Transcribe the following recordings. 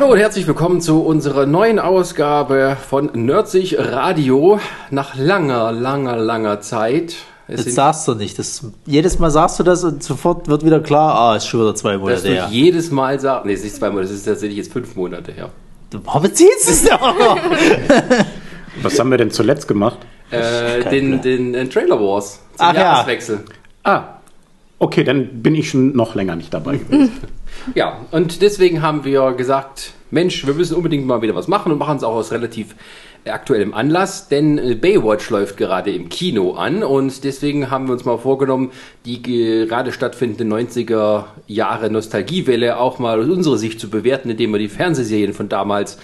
Hallo und herzlich willkommen zu unserer neuen Ausgabe von Nerdsich Radio. Nach langer, langer, langer Zeit. Es das sagst du nicht. Das, jedes Mal sagst du das und sofort wird wieder klar, ah, ist schon wieder zwei Monate das her. jedes Mal sagen, nee, es ist nicht zwei Monate, das ist tatsächlich jetzt fünf Monate her. Warum erzählst du es doch? Was haben wir denn zuletzt gemacht? Äh, den, den, den, Trailer Wars zum Ach, Jahreswechsel. Ja. Ah, okay, dann bin ich schon noch länger nicht dabei gewesen. Ja, und deswegen haben wir gesagt, Mensch, wir müssen unbedingt mal wieder was machen und machen es auch aus relativ aktuellem Anlass, denn äh, Baywatch läuft gerade im Kino an und deswegen haben wir uns mal vorgenommen, die gerade stattfindende 90er Jahre Nostalgiewelle auch mal aus unserer Sicht zu bewerten, indem wir die Fernsehserien von damals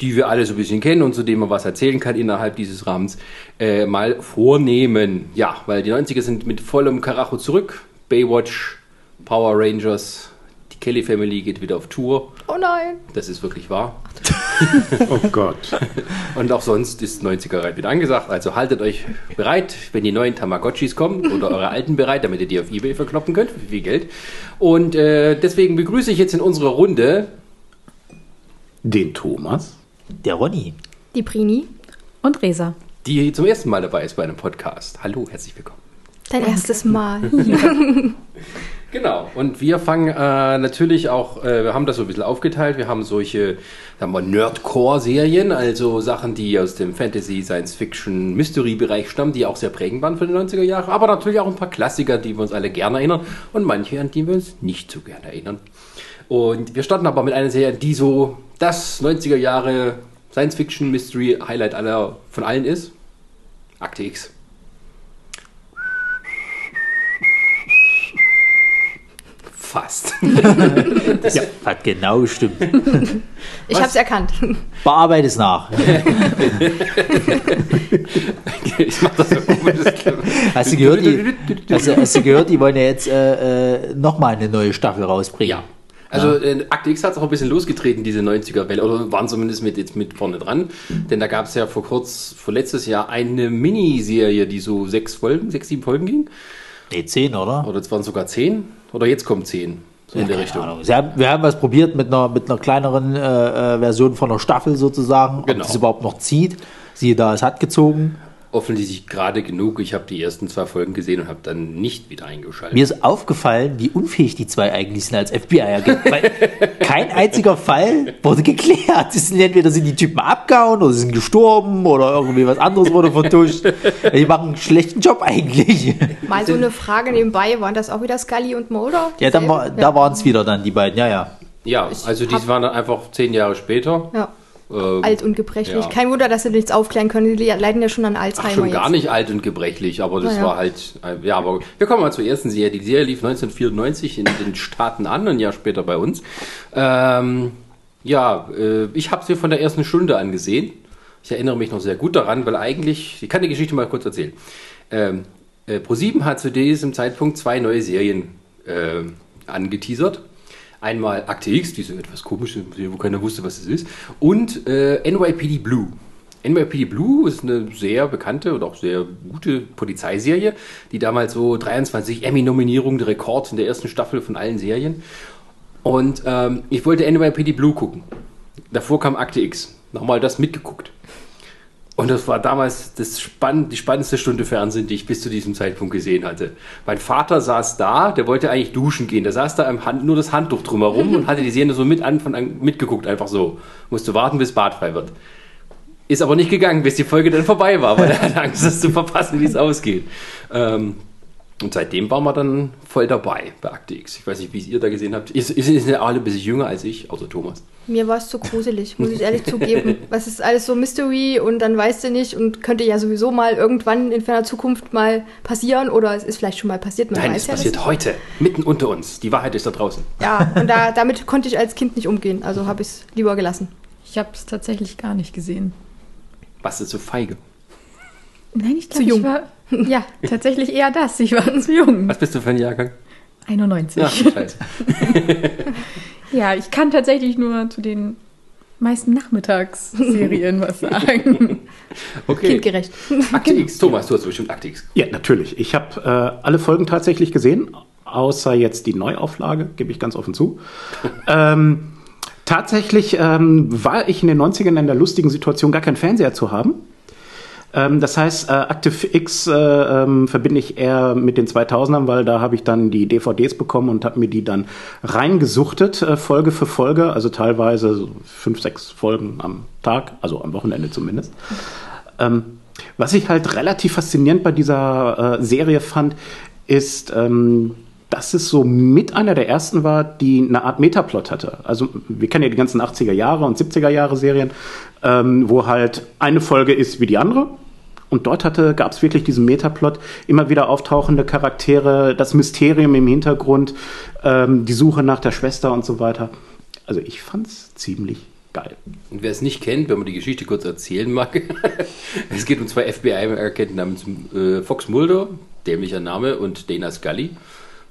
die wir alle so ein bisschen kennen und zu denen man was erzählen kann innerhalb dieses Rahmens, äh, mal vornehmen. Ja, weil die 90er sind mit vollem Karacho zurück. Baywatch, Power Rangers, die Kelly Family geht wieder auf Tour. Oh nein. Das ist wirklich wahr. oh Gott. Und auch sonst ist 90er wieder angesagt. Also haltet euch bereit, wenn die neuen Tamagotchis kommen oder eure alten bereit, damit ihr die auf Ebay verkloppen könnt für viel Geld. Und äh, deswegen begrüße ich jetzt in unserer Runde den Thomas, der Ronny, die Prini und Resa, die zum ersten Mal dabei ist bei einem Podcast. Hallo, herzlich willkommen. Dein erstes Mal. Genau. Und wir fangen äh, natürlich auch, äh, wir haben das so ein bisschen aufgeteilt. Wir haben solche, sagen wir, Nerdcore-Serien, also Sachen, die aus dem Fantasy, Science-Fiction, Mystery-Bereich stammen, die auch sehr prägend waren für die 90er Jahre. Aber natürlich auch ein paar Klassiker, die wir uns alle gerne erinnern und manche, an die wir uns nicht so gerne erinnern. Und wir starten aber mit einer Serie, die so das 90er Jahre Science-Fiction, Mystery-Highlight aller von allen ist. Akte X. Fast. das ja. hat genau gestimmt. Ich habe es erkannt. Bearbeite es nach. ich mach das so hast, du gehört, die, hast, du, hast du gehört, die wollen ja jetzt äh, äh nochmal eine neue Staffel rausbringen? Ja. Also ja. äh, Akte X hat es auch ein bisschen losgetreten, diese 90er-Welle, oder waren zumindest mit, jetzt mit vorne dran. Denn da gab es ja vor kurz, vor letztes Jahr eine Miniserie, die so sechs Folgen, sechs, sieben Folgen ging. Nee, zehn, oder? Oder es waren sogar zehn. Oder jetzt kommt 10. So in der Richtung. Haben, wir haben was probiert mit einer, mit einer kleineren äh, äh, Version von der Staffel sozusagen, genau. ob es überhaupt noch zieht. Siehe da, es hat gezogen offensichtlich gerade genug. Ich habe die ersten zwei Folgen gesehen und habe dann nicht wieder eingeschaltet. Mir ist aufgefallen, wie unfähig die zwei eigentlich sind als FBI-Agent. Weil kein einziger Fall wurde geklärt. Sie sind entweder sind die Typen abgehauen oder sie sind gestorben oder irgendwie was anderes wurde vertuscht. Die machen einen schlechten Job eigentlich. Mal so eine Frage nebenbei, waren das auch wieder Scully und Mulder? Ja, dann war, da waren es wieder dann die beiden, ja, ja. Ja, also die waren dann einfach zehn Jahre später. Ja. Ähm, alt und gebrechlich. Ja. Kein Wunder, dass sie nichts aufklären können. Die leiden ja schon an Alzheimer. Ach, schon gar nicht alt und gebrechlich, aber das ja. war halt. Äh, ja, aber wir kommen mal zur ersten Serie. Die Serie lief 1994 in den Staaten an, ein Jahr später bei uns. Ähm, ja, äh, ich habe sie von der ersten Stunde angesehen. Ich erinnere mich noch sehr gut daran, weil eigentlich, ich kann die Geschichte mal kurz erzählen. Ähm, äh, ProSieben hat zu diesem Zeitpunkt zwei neue Serien äh, angeteasert. Einmal Akte X, diese etwas komische, wo keiner wusste, was es ist. Und äh, NYPD Blue. NYPD Blue ist eine sehr bekannte und auch sehr gute Polizeiserie, die damals so 23 Emmy-Nominierungen, Rekord in der ersten Staffel von allen Serien. Und ähm, ich wollte NYPD Blue gucken. Davor kam Akte X. Nochmal das mitgeguckt. Und das war damals das spann die spannendste Stunde Fernsehen, die ich bis zu diesem Zeitpunkt gesehen hatte. Mein Vater saß da, der wollte eigentlich duschen gehen. Der saß da im Hand, nur das Handtuch drumherum und hatte die Serie so mit Anfang an mitgeguckt, einfach so. Musste warten, bis Bad frei wird. Ist aber nicht gegangen, bis die Folge dann vorbei war, weil er hatte Angst, das zu verpassen, wie es ausgeht. Ähm, und seitdem waren wir dann voll dabei bei Akte X. Ich weiß nicht, wie es ihr da gesehen habt. Ihr, ihr seid alle ein bisschen jünger als ich, außer Thomas. Mir war es zu gruselig, muss ich ehrlich zugeben. Was ist alles so Mystery und dann weißt du nicht und könnte ja sowieso mal irgendwann in ferner Zukunft mal passieren oder es ist vielleicht schon mal passiert. Man Nein, es ja passiert heute, mitten unter uns. Die Wahrheit ist da draußen. Ja, und da, damit konnte ich als Kind nicht umgehen, also habe ich es lieber gelassen. Ich habe es tatsächlich gar nicht gesehen. Was ist so feige? Nein, ich glaube, ich war ja, tatsächlich eher das. Ich war zu jung. Was bist du für ein Jahrgang? 91. Ach, scheiße. ja, ich kann tatsächlich nur zu den meisten Nachmittagsserien was sagen. Okay. Kindgerecht. Akte X. Thomas, du hast bestimmt Akte X. Ja, natürlich. Ich habe äh, alle Folgen tatsächlich gesehen, außer jetzt die Neuauflage, gebe ich ganz offen zu. ähm, Tatsächlich ähm, war ich in den 90ern in der lustigen Situation, gar keinen Fernseher zu haben. Ähm, das heißt, äh, Active X äh, ähm, verbinde ich eher mit den 2000ern, weil da habe ich dann die DVDs bekommen und habe mir die dann reingesuchtet, äh, Folge für Folge, also teilweise so fünf, sechs Folgen am Tag, also am Wochenende zumindest. Ähm, was ich halt relativ faszinierend bei dieser äh, Serie fand, ist, ähm, dass es so mit einer der ersten war, die eine Art Metaplot hatte. Also wir kennen ja die ganzen 80er Jahre und 70er Jahre Serien, ähm, wo halt eine Folge ist wie die andere. Und dort hatte, gab es wirklich diesen Metaplot, immer wieder auftauchende Charaktere, das Mysterium im Hintergrund, ähm, die Suche nach der Schwester und so weiter. Also ich fand's ziemlich geil. Und wer es nicht kennt, wenn man die Geschichte kurz erzählen mag, es geht um zwei FBI-Agenten namens äh, Fox Mulder, dämlicher Name, und Dana Scully.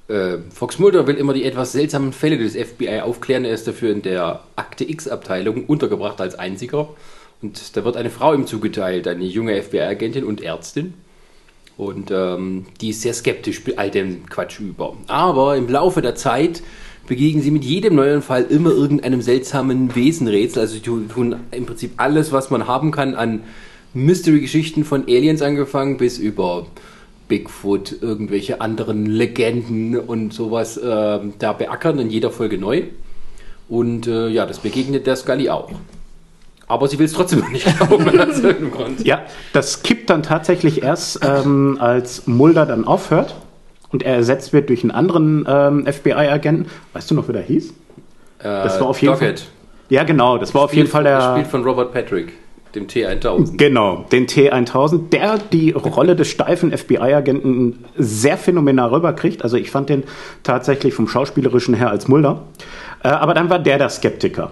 Äh, Fox Mulder will immer die etwas seltsamen Fälle des FBI aufklären. Er ist dafür in der Akte X-Abteilung untergebracht als einziger. Und da wird eine Frau ihm zugeteilt, eine junge FBI-Agentin und Ärztin. Und ähm, die ist sehr skeptisch bei all dem Quatsch über. Aber im Laufe der Zeit begegnen sie mit jedem neuen Fall immer irgendeinem seltsamen Wesenrätsel. Also sie tun im Prinzip alles, was man haben kann an Mystery-Geschichten von Aliens angefangen bis über Bigfoot, irgendwelche anderen Legenden und sowas äh, da beackern in jeder Folge neu. Und äh, ja, das begegnet der Scully auch. Aber sie will es trotzdem nicht glauben, aus irgendeinem Grund. Ja, das kippt dann tatsächlich erst, ähm, als Mulder dann aufhört und er ersetzt wird durch einen anderen ähm, FBI-Agenten. Weißt du noch, wie der hieß? das war auf jeden Fall. Ja, genau, das war auf jeden Fall der. Gespielt von Robert Patrick, dem T1000. Genau, den T1000, der die Rolle des steifen FBI-Agenten sehr phänomenal rüberkriegt. Also ich fand den tatsächlich vom schauspielerischen her als Mulder. Äh, aber dann war der der Skeptiker.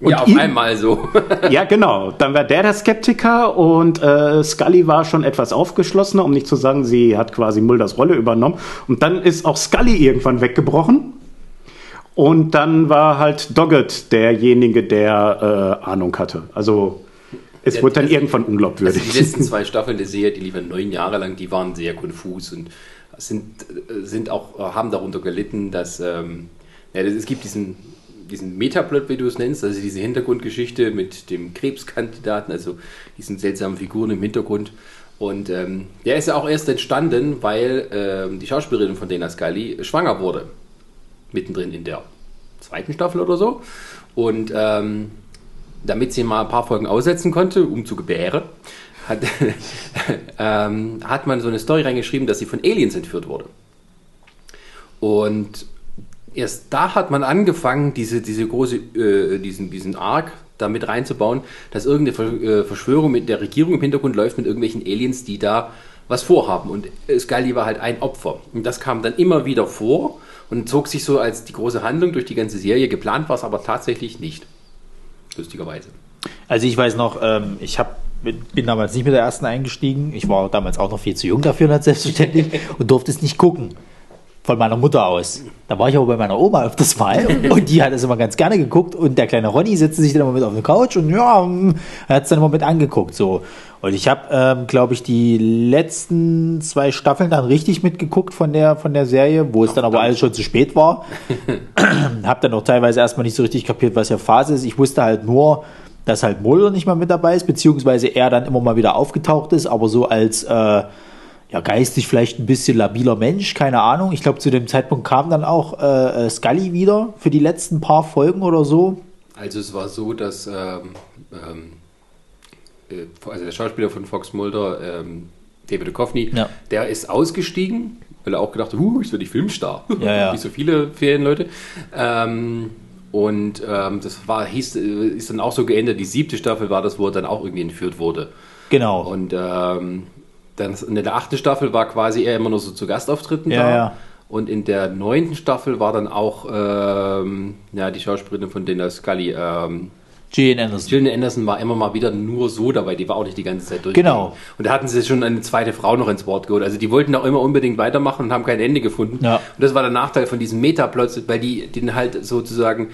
Und ja, auf ihm, einmal so. ja, genau. Dann war der der Skeptiker und äh, Scully war schon etwas aufgeschlossener, um nicht zu sagen, sie hat quasi Mulders Rolle übernommen. Und dann ist auch Scully irgendwann weggebrochen. Und dann war halt Doggett derjenige, der äh, Ahnung hatte. Also es wurde dann irgendwann unglaubwürdig. Also die letzten zwei Staffeln der Serie, die liefen neun Jahre lang, die waren sehr konfus und sind, sind auch, haben darunter gelitten, dass ähm, ja, es gibt diesen diesen Metaplot, wie du es nennst, also diese Hintergrundgeschichte mit dem Krebskandidaten, also diesen seltsamen Figuren im Hintergrund. Und ähm, der ist ja auch erst entstanden, weil ähm, die Schauspielerin von Dana Scully schwanger wurde. Mittendrin in der zweiten Staffel oder so. Und ähm, damit sie mal ein paar Folgen aussetzen konnte, um zu gebären, hat, ähm, hat man so eine Story reingeschrieben, dass sie von Aliens entführt wurde. Und erst da hat man angefangen, diese, diese große, äh, diesen, diesen Arc da mit reinzubauen, dass irgendeine äh, Verschwörung mit der Regierung im Hintergrund läuft mit irgendwelchen Aliens, die da was vorhaben. Und Scully war halt ein Opfer. Und das kam dann immer wieder vor und zog sich so als die große Handlung durch die ganze Serie. Geplant war es aber tatsächlich nicht. Lustigerweise. Also ich weiß noch, ähm, ich hab, bin damals nicht mit der ersten eingestiegen. Ich war damals auch noch viel zu jung dafür, selbstverständlich, und durfte es nicht gucken von meiner Mutter aus. Da war ich aber bei meiner Oma öfters mal und die hat es immer ganz gerne geguckt und der kleine Ronny setzte sich dann immer mit auf eine Couch und ja, hm, er hat es dann immer mit angeguckt so. Und ich habe, ähm, glaube ich, die letzten zwei Staffeln dann richtig mitgeguckt von der von der Serie, wo es dann aber alles schon zu spät war. habe dann auch teilweise erstmal nicht so richtig kapiert, was ja Phase ist. Ich wusste halt nur, dass halt Mulder nicht mehr mit dabei ist, beziehungsweise er dann immer mal wieder aufgetaucht ist, aber so als äh, ja, geistig vielleicht ein bisschen labiler Mensch, keine Ahnung. Ich glaube, zu dem Zeitpunkt kam dann auch äh, äh, Scully wieder für die letzten paar Folgen oder so. Also es war so, dass ähm, ähm, äh, also der Schauspieler von Fox Mulder, ähm, David Duchovny, ja. der ist ausgestiegen, weil er auch gedacht hat, uh, ich die Filmstar. Ja, ja. Wie so viele Ferienleute. Ähm, und ähm, das war, hieß, äh, ist dann auch so geendet. Die siebte Staffel war das, wo er dann auch irgendwie entführt wurde. Genau. Und ähm, dann in der achten Staffel war quasi er immer nur so zu Gastauftritten ja, da. Ja. Und in der neunten Staffel war dann auch ähm, ja, die Schauspielerin von Dana Scully. Ähm, Gillian Anderson. Gillian Anderson war immer mal wieder nur so dabei, die war auch nicht die ganze Zeit durch. Genau. Und da hatten sie schon eine zweite Frau noch ins Wort geholt. Also die wollten auch immer unbedingt weitermachen und haben kein Ende gefunden. Ja. Und das war der Nachteil von diesen Metaplots, weil die den halt sozusagen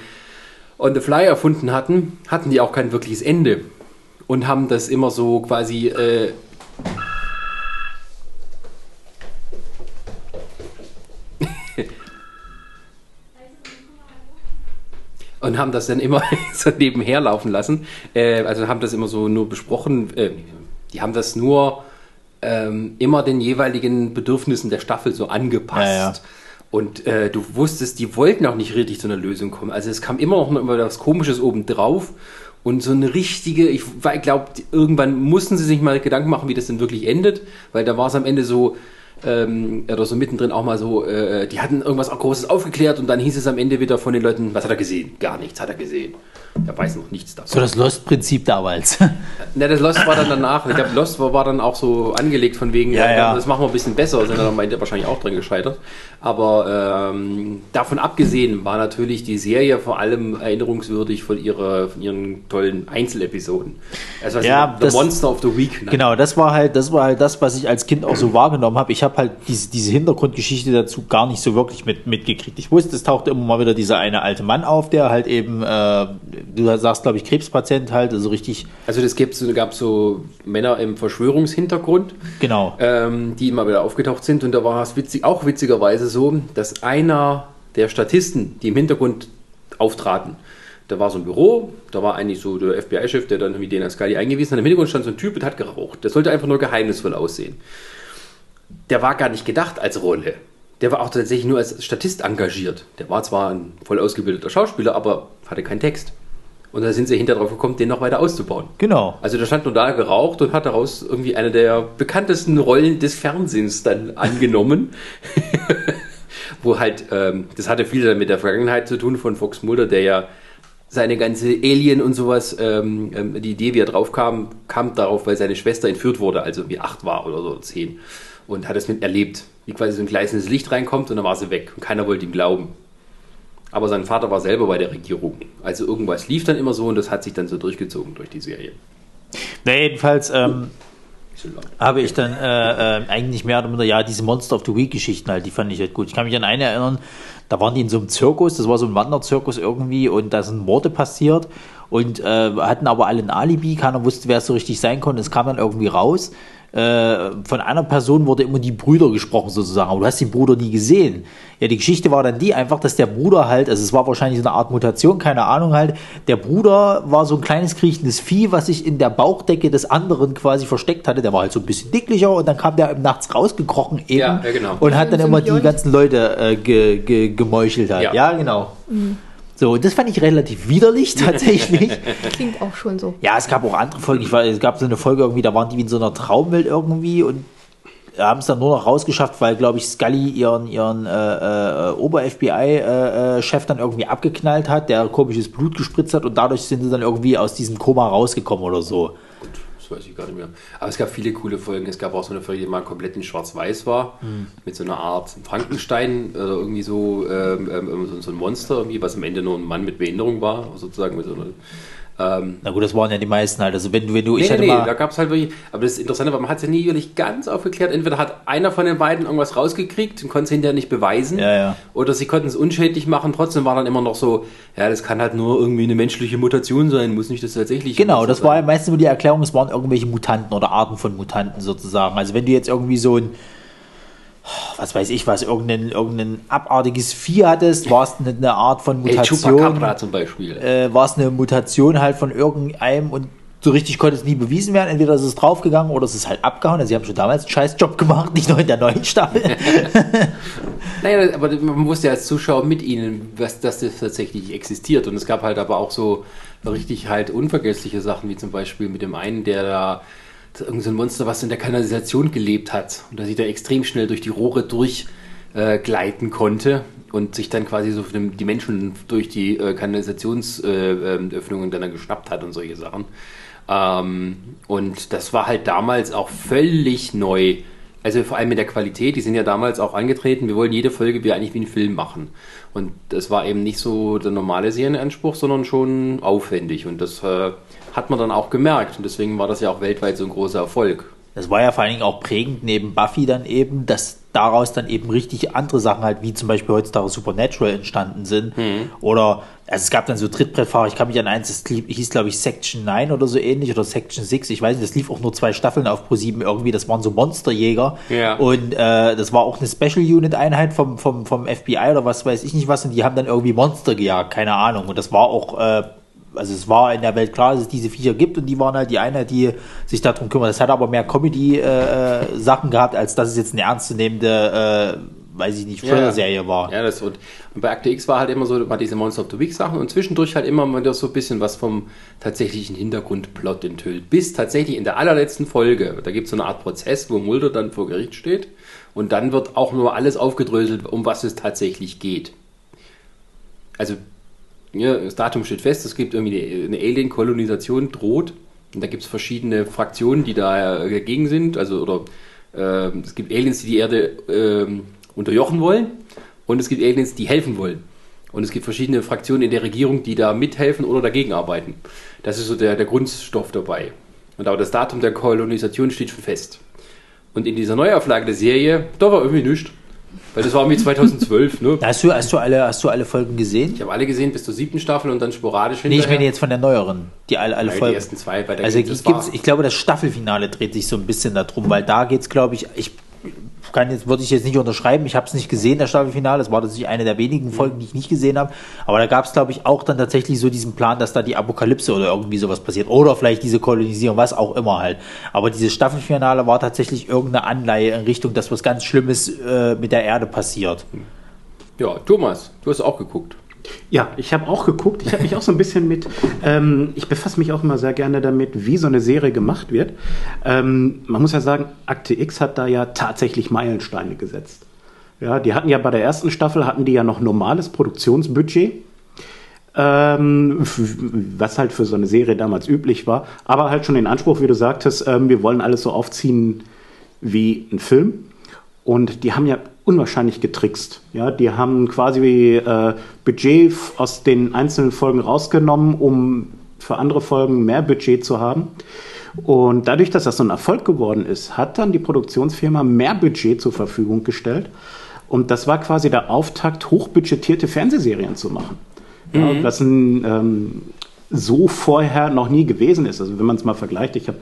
on the fly erfunden hatten, hatten die auch kein wirkliches Ende. Und haben das immer so quasi äh, und haben das dann immer so nebenher laufen lassen. Äh, also haben das immer so nur besprochen. Äh, die haben das nur ähm, immer den jeweiligen Bedürfnissen der Staffel so angepasst. Ja, ja. Und äh, du wusstest, die wollten auch nicht richtig zu einer Lösung kommen. Also es kam immer noch immer was Komisches oben drauf und so eine richtige, ich glaube, irgendwann mussten sie sich mal Gedanken machen, wie das denn wirklich endet, weil da war es am Ende so, ähm, oder so mittendrin auch mal so, äh, die hatten irgendwas auch Großes aufgeklärt und dann hieß es am Ende wieder von den Leuten, was hat er gesehen? Gar nichts hat er gesehen. Er weiß noch nichts davon. So das Lost-Prinzip damals. ne, das Lost war dann danach. Ich glaube, Lost war, war, dann auch so angelegt von wegen, ja, ja. das machen wir ein bisschen besser, sind dann wahrscheinlich auch dran gescheitert. Aber ähm, davon abgesehen war natürlich die Serie vor allem erinnerungswürdig von, ihrer, von ihren tollen Einzelepisoden. Also, ja, The Monster of the Week. Ne? Genau, das war halt, das war halt das, was ich als Kind auch so wahrgenommen habe. Ich habe halt diese, diese Hintergrundgeschichte dazu gar nicht so wirklich mit, mitgekriegt. Ich wusste, es tauchte immer mal wieder dieser eine alte Mann auf, der halt eben äh, du sagst, glaube ich, Krebspatient halt, also richtig. Also das gab so Männer im Verschwörungshintergrund, genau. Ähm, die immer wieder aufgetaucht sind. Und da war es witzig, auch witzigerweise so, dass einer der Statisten, die im Hintergrund auftraten, da war so ein Büro, da war eigentlich so der FBI-Chef, der dann mit den Ascali eingewiesen hat. Im Hintergrund stand so ein Typ und hat geraucht. Der sollte einfach nur geheimnisvoll aussehen. Der war gar nicht gedacht als Rolle. Der war auch tatsächlich nur als Statist engagiert. Der war zwar ein voll ausgebildeter Schauspieler, aber hatte keinen Text. Und da sind sie hinterher drauf gekommen, den noch weiter auszubauen. Genau. Also der stand nur da geraucht und hat daraus irgendwie eine der bekanntesten Rollen des Fernsehens dann angenommen. Wo halt, ähm, das hatte viel dann mit der Vergangenheit zu tun von Fox Mulder, der ja seine ganze Alien und sowas, ähm, ähm, die Idee, wie er drauf kam, kam darauf, weil seine Schwester entführt wurde, also wie acht war oder so, zehn. Und hat es mit erlebt, wie quasi so ein gleißendes Licht reinkommt und dann war sie weg. Und keiner wollte ihm glauben. Aber sein Vater war selber bei der Regierung. Also irgendwas lief dann immer so und das hat sich dann so durchgezogen durch die Serie. Na, jedenfalls ähm, habe ich dann äh, äh, eigentlich mehr oder minder, ja, diese Monster of the Week Geschichten halt, die fand ich halt gut. Ich kann mich an eine erinnern, da waren die in so einem Zirkus, das war so ein Wanderzirkus irgendwie und da sind Morde passiert und äh, hatten aber alle ein Alibi, keiner wusste, wer es so richtig sein konnte. Es kam dann irgendwie raus äh, von einer Person wurde immer die Brüder gesprochen sozusagen, aber du hast den Bruder nie gesehen. Ja, die Geschichte war dann die einfach, dass der Bruder halt, also es war wahrscheinlich so eine Art Mutation, keine Ahnung halt, der Bruder war so ein kleines kriechendes Vieh, was sich in der Bauchdecke des anderen quasi versteckt hatte. Der war halt so ein bisschen dicklicher und dann kam der nachts rausgekrochen eben ja, ja, genau. und hat dann immer die ganzen Leute äh, ge, ge, gemeuchelt halt. Ja, ja genau. Mhm. So, das fand ich relativ widerlich tatsächlich. Klingt auch schon so. Ja, es gab auch andere Folgen. Ich war, es gab so eine Folge irgendwie, da waren die wie in so einer Traumwelt irgendwie und haben es dann nur noch rausgeschafft, weil, glaube ich, Scully ihren, ihren äh, äh, Ober-FBI-Chef äh, dann irgendwie abgeknallt hat, der komisches Blut gespritzt hat und dadurch sind sie dann irgendwie aus diesem Koma rausgekommen oder so weiß ich gar nicht mehr. Aber es gab viele coole Folgen. Es gab auch so eine Folge, die mal komplett in Schwarz-Weiß war, mhm. mit so einer Art Frankenstein oder irgendwie so, ähm, ähm, so, ein Monster, irgendwie, was am Ende nur ein Mann mit Behinderung war, sozusagen mit so einer ähm, Na gut, das waren ja die meisten halt. Also wenn du, wenn du, nee, ich nee, nee, da gab es halt wirklich, aber das Interessante war, man hat es ja nie wirklich ganz aufgeklärt. Entweder hat einer von den beiden irgendwas rausgekriegt und konnte es hinterher nicht beweisen, ja, ja. oder sie konnten es unschädlich machen. Trotzdem war dann immer noch so, ja, das kann halt nur irgendwie eine menschliche Mutation sein, muss nicht das tatsächlich. Genau, das sein. war ja meistens immer die Erklärung, es waren irgendwelche Mutanten oder Arten von Mutanten sozusagen. Also wenn du jetzt irgendwie so ein was weiß ich was, irgendein, irgendein abartiges Vieh hattest, war es eine Art von Mutation. Hey, zum Beispiel. Äh, war es eine Mutation halt von irgendeinem und so richtig konnte es nie bewiesen werden. Entweder ist es draufgegangen oder es ist halt abgehauen. Also sie haben schon damals einen Scheißjob gemacht, nicht nur in der neuen Staffel. naja, aber man wusste ja als Zuschauer mit ihnen, was, dass das tatsächlich existiert. Und es gab halt aber auch so richtig halt unvergessliche Sachen, wie zum Beispiel mit dem einen, der da irgend so ein Monster, was in der Kanalisation gelebt hat und dass sich da extrem schnell durch die Rohre durchgleiten äh, konnte und sich dann quasi so die Menschen durch die äh, Kanalisationsöffnungen äh, dann geschnappt hat und solche Sachen. Ähm, und das war halt damals auch völlig neu. Also vor allem mit der Qualität, die sind ja damals auch angetreten, wir wollen jede Folge wie eigentlich wie einen Film machen. Und das war eben nicht so der normale Serienanspruch, sondern schon aufwendig. Und das äh, hat man dann auch gemerkt. Und deswegen war das ja auch weltweit so ein großer Erfolg. Das war ja vor allen Dingen auch prägend neben Buffy dann eben, dass daraus dann eben richtig andere Sachen halt, wie zum Beispiel heutzutage Supernatural entstanden sind. Mhm. Oder, also es gab dann so Trittbrettfahrer, ich kann mich an eins, das hieß glaube ich Section 9 oder so ähnlich oder Section 6, ich weiß nicht, das lief auch nur zwei Staffeln auf Pro 7 irgendwie, das waren so Monsterjäger. Ja. Und äh, das war auch eine Special Unit Einheit vom, vom, vom FBI oder was weiß ich nicht was und die haben dann irgendwie Monster gejagt, keine Ahnung. Und das war auch äh, also es war in der Welt klar, dass es diese Viecher gibt und die waren halt die Einheit, die sich darum kümmert. Das hat aber mehr Comedy-Sachen äh, gehabt, als dass es jetzt eine ernstzunehmende, äh, weiß ich nicht, Thriller-Serie war. Ja, das und, und bei Akte X war halt immer so, war diese Monster of the Week Sachen und zwischendurch halt immer mal so ein bisschen was vom tatsächlichen Hintergrundplot enthüllt. Bis tatsächlich in der allerletzten Folge, da gibt es so eine Art Prozess, wo Mulder dann vor Gericht steht und dann wird auch nur alles aufgedröselt, um was es tatsächlich geht. Also ja, das Datum steht fest, es gibt irgendwie eine Alien-Kolonisation droht. Und da gibt es verschiedene Fraktionen, die da dagegen sind. Also, oder äh, es gibt Aliens, die die Erde äh, unterjochen wollen. Und es gibt Aliens, die helfen wollen. Und es gibt verschiedene Fraktionen in der Regierung, die da mithelfen oder dagegen arbeiten. Das ist so der, der Grundstoff dabei. Und aber das Datum der Kolonisation steht schon fest. Und in dieser Neuauflage der Serie, da war irgendwie nichts. Weil das war irgendwie 2012, ne? Hast du, hast, du alle, hast du alle Folgen gesehen? Ich habe alle gesehen bis zur siebten Staffel und dann sporadisch hinterher. Nee, ich meine jetzt von der neueren. Die alle, alle Nein, Folgen. Die ersten zwei. Bei der also gibt's, ich glaube, das Staffelfinale dreht sich so ein bisschen darum, weil da geht es, glaube ich, ich kann jetzt, würde ich jetzt nicht unterschreiben, ich habe es nicht gesehen, das Staffelfinale, das war tatsächlich eine der wenigen Folgen, die ich nicht gesehen habe, aber da gab es, glaube ich, auch dann tatsächlich so diesen Plan, dass da die Apokalypse oder irgendwie sowas passiert oder vielleicht diese Kolonisierung, was auch immer halt. Aber dieses Staffelfinale war tatsächlich irgendeine Anleihe in Richtung, dass was ganz Schlimmes äh, mit der Erde passiert. Ja, Thomas, du hast auch geguckt. Ja, ich habe auch geguckt. Ich habe mich auch so ein bisschen mit, ähm, ich befasse mich auch immer sehr gerne damit, wie so eine Serie gemacht wird. Ähm, man muss ja sagen, Akte X hat da ja tatsächlich Meilensteine gesetzt. Ja, die hatten ja bei der ersten Staffel hatten die ja noch normales Produktionsbudget. Ähm, was halt für so eine Serie damals üblich war, aber halt schon den Anspruch, wie du sagtest, ähm, wir wollen alles so aufziehen wie ein Film. Und die haben ja unwahrscheinlich getrickst. Ja, die haben quasi äh, Budget aus den einzelnen Folgen rausgenommen, um für andere Folgen mehr Budget zu haben. Und dadurch, dass das so ein Erfolg geworden ist, hat dann die Produktionsfirma mehr Budget zur Verfügung gestellt. Und das war quasi der Auftakt, hochbudgetierte Fernsehserien zu machen. Mhm. Ja, was ein, ähm, so vorher noch nie gewesen ist. Also wenn man es mal vergleicht, ich habe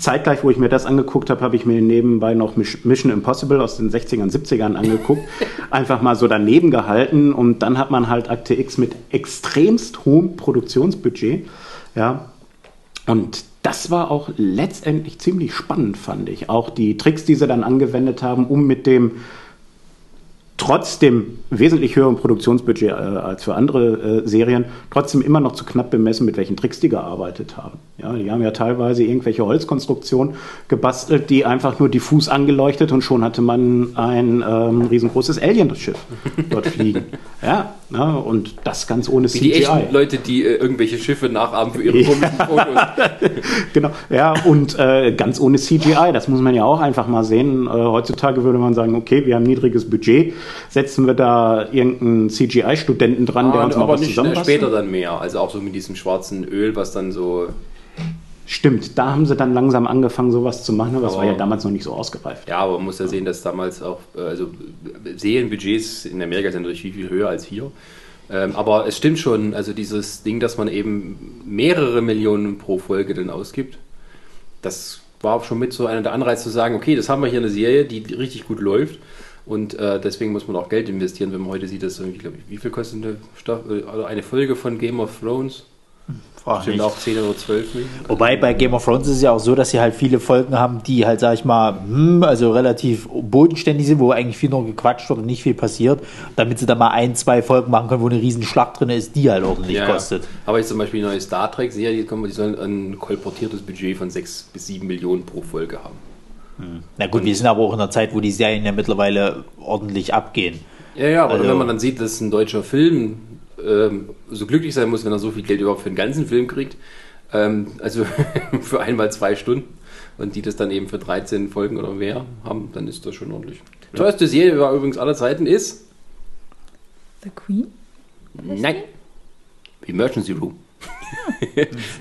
zeitgleich, wo ich mir das angeguckt habe, habe ich mir nebenbei noch Mission Impossible aus den 60ern, 70ern angeguckt. Einfach mal so daneben gehalten und dann hat man halt Akte X mit extremst hohem Produktionsbudget. Ja. Und das war auch letztendlich ziemlich spannend, fand ich. Auch die Tricks, die sie dann angewendet haben, um mit dem trotzdem wesentlich höheren Produktionsbudget äh, als für andere äh, Serien, trotzdem immer noch zu knapp bemessen, mit welchen Tricks die gearbeitet haben. Ja, die haben ja teilweise irgendwelche Holzkonstruktionen gebastelt, die einfach nur diffus angeleuchtet und schon hatte man ein ähm, riesengroßes Alien-Schiff dort fliegen. Ja, ja, und das ganz ohne CGI. Wie die echten Leute, die äh, irgendwelche Schiffe nachahmen für ihre komischen Fotos. genau, ja, und äh, ganz ohne CGI, das muss man ja auch einfach mal sehen. Äh, heutzutage würde man sagen, okay, wir haben niedriges Budget, setzen wir da irgendeinen CGI-Studenten dran, ah, der uns mal was nicht später dann mehr, also auch so mit diesem schwarzen Öl, was dann so Stimmt, da haben sie dann langsam angefangen, sowas zu machen, aber es war ja damals noch nicht so ausgereift. Ja, aber man muss ja sehen, dass damals auch, äh, also Serienbudgets in Amerika sind natürlich viel, viel höher als hier. Ähm, aber es stimmt schon, also dieses Ding, dass man eben mehrere Millionen pro Folge dann ausgibt, das war auch schon mit so einer der Anreize zu sagen, okay, das haben wir hier eine Serie, die richtig gut läuft. Und äh, deswegen muss man auch Geld investieren, wenn man heute sieht, dass irgendwie, glaube ich, wie viel kostet eine, Staffel, also eine Folge von Game of Thrones? Frag Stimmt auch 10 oder 12 Millionen. Wobei bei Game of Thrones ist es ja auch so, dass sie halt viele Folgen haben, die halt, sag ich mal, hm, also relativ bodenständig sind, wo eigentlich viel nur gequatscht wird und nicht viel passiert, damit sie da mal ein, zwei Folgen machen können, wo eine riesen Schlacht drin ist, die halt ordentlich ja, kostet. Ja. Aber jetzt zum Beispiel die neue Star Trek-Serie, die sollen ein kolportiertes Budget von 6 bis 7 Millionen pro Folge haben. Hm. Na gut, und wir sind aber auch in einer Zeit, wo die Serien ja mittlerweile ordentlich abgehen. Ja, ja, aber also, wenn man dann sieht, dass ein deutscher Film ähm, so glücklich sein muss, wenn er so viel Geld überhaupt für einen ganzen Film kriegt. Ähm, also für einmal zwei Stunden. Und die das dann eben für 13 Folgen oder mehr haben, dann ist das schon ordentlich. Ja. Teuerste Serie war übrigens aller Zeiten ist. The Queen? Nein. Emergency Room.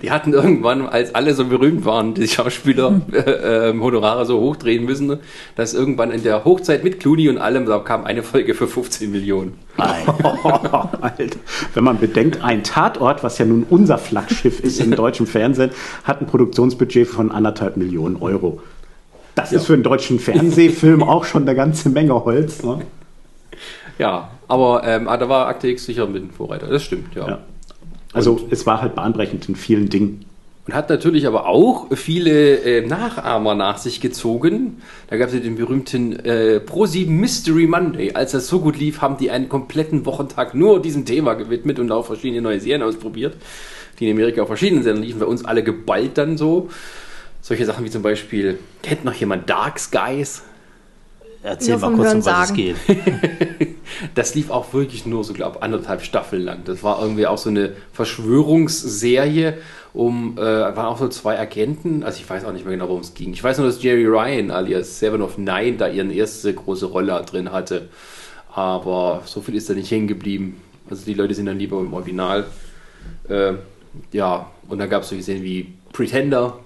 Die hatten irgendwann, als alle so berühmt waren, die Schauspieler, äh, äh, Honorare so hochdrehen müssen, dass irgendwann in der Hochzeit mit Clooney und allem, da kam eine Folge für 15 Millionen. Alter. Wenn man bedenkt, ein Tatort, was ja nun unser Flaggschiff ist im deutschen Fernsehen, hat ein Produktionsbudget von anderthalb Millionen Euro. Das ja. ist für einen deutschen Fernsehfilm auch schon eine ganze Menge Holz. Ne? Ja, aber ähm, ah, da war Akte X sicher mit dem Vorreiter. Das stimmt, ja. ja. Also und es war halt bahnbrechend in vielen Dingen. Und hat natürlich aber auch viele äh, Nachahmer nach sich gezogen. Da gab es ja den berühmten äh, Pro7 Mystery Monday. Als das so gut lief, haben die einen kompletten Wochentag nur diesem Thema gewidmet und auch verschiedene neue Serien ausprobiert, die in Amerika auf verschiedenen Sendern liefen. Bei uns alle geballt dann so. Solche Sachen wie zum Beispiel, kennt noch jemand Dark Skies? Erzähl mal kurz, um was es geht. das lief auch wirklich nur so, glaube ich, anderthalb Staffeln lang. Das war irgendwie auch so eine Verschwörungsserie um, äh, waren auch so zwei Agenten, also ich weiß auch nicht mehr genau, worum es ging. Ich weiß nur, dass Jerry Ryan alias Seven of Nine da ihren erste große Rolle drin hatte. Aber so viel ist da nicht hängen geblieben. Also die Leute sind dann lieber im Original. Äh, ja, und da gab es solche Serien wie Pretender,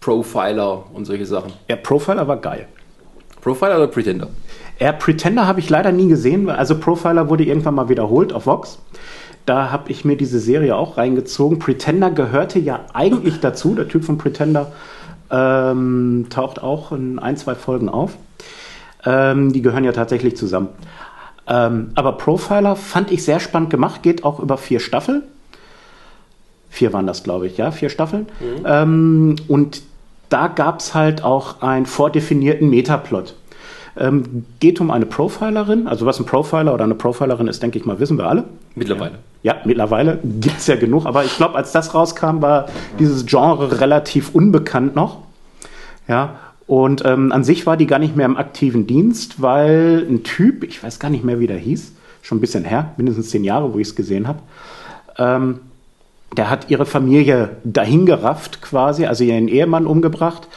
Profiler und solche Sachen. Ja, Profiler war geil. Profiler oder Pretender? Ja, Pretender habe ich leider nie gesehen. Also Profiler wurde irgendwann mal wiederholt auf Vox. Da habe ich mir diese Serie auch reingezogen. Pretender gehörte ja eigentlich dazu. Der Typ von Pretender ähm, taucht auch in ein, zwei Folgen auf. Ähm, die gehören ja tatsächlich zusammen. Ähm, aber Profiler fand ich sehr spannend gemacht. Geht auch über vier Staffeln. Vier waren das, glaube ich, ja, vier Staffeln. Mhm. Ähm, und da gab es halt auch einen vordefinierten Metaplot. Ähm, geht um eine Profilerin, also was ein Profiler oder eine Profilerin ist, denke ich mal, wissen wir alle. Mittlerweile. Ja, ja mittlerweile gibt es ja genug, aber ich glaube, als das rauskam, war dieses Genre relativ unbekannt noch. Ja, und ähm, an sich war die gar nicht mehr im aktiven Dienst, weil ein Typ, ich weiß gar nicht mehr, wie der hieß, schon ein bisschen her, mindestens zehn Jahre, wo ich es gesehen habe, ähm, der hat ihre Familie dahingerafft quasi, also ihren Ehemann umgebracht,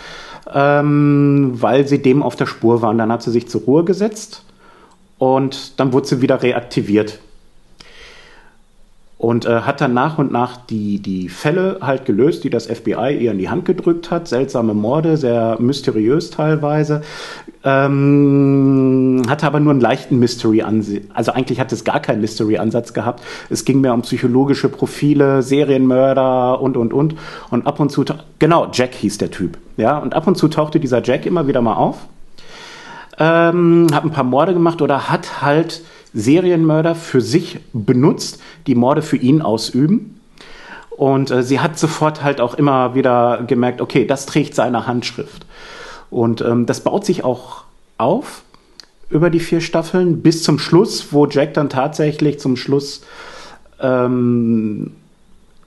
ähm, weil sie dem auf der Spur waren. Dann hat sie sich zur Ruhe gesetzt und dann wurde sie wieder reaktiviert und äh, hat dann nach und nach die, die Fälle halt gelöst, die das FBI ihr in die Hand gedrückt hat. Seltsame Morde, sehr mysteriös teilweise. Ähm, hatte aber nur einen leichten Mystery-Ansatz. Also eigentlich hat es gar keinen Mystery-Ansatz gehabt. Es ging mehr um psychologische Profile, Serienmörder und, und, und. Und ab und zu, genau, Jack hieß der Typ. Ja, und ab und zu tauchte dieser Jack immer wieder mal auf. Ähm, hat ein paar Morde gemacht oder hat halt Serienmörder für sich benutzt, die Morde für ihn ausüben. Und äh, sie hat sofort halt auch immer wieder gemerkt, okay, das trägt seine Handschrift. Und ähm, das baut sich auch auf über die vier Staffeln bis zum Schluss, wo Jack dann tatsächlich zum Schluss ähm,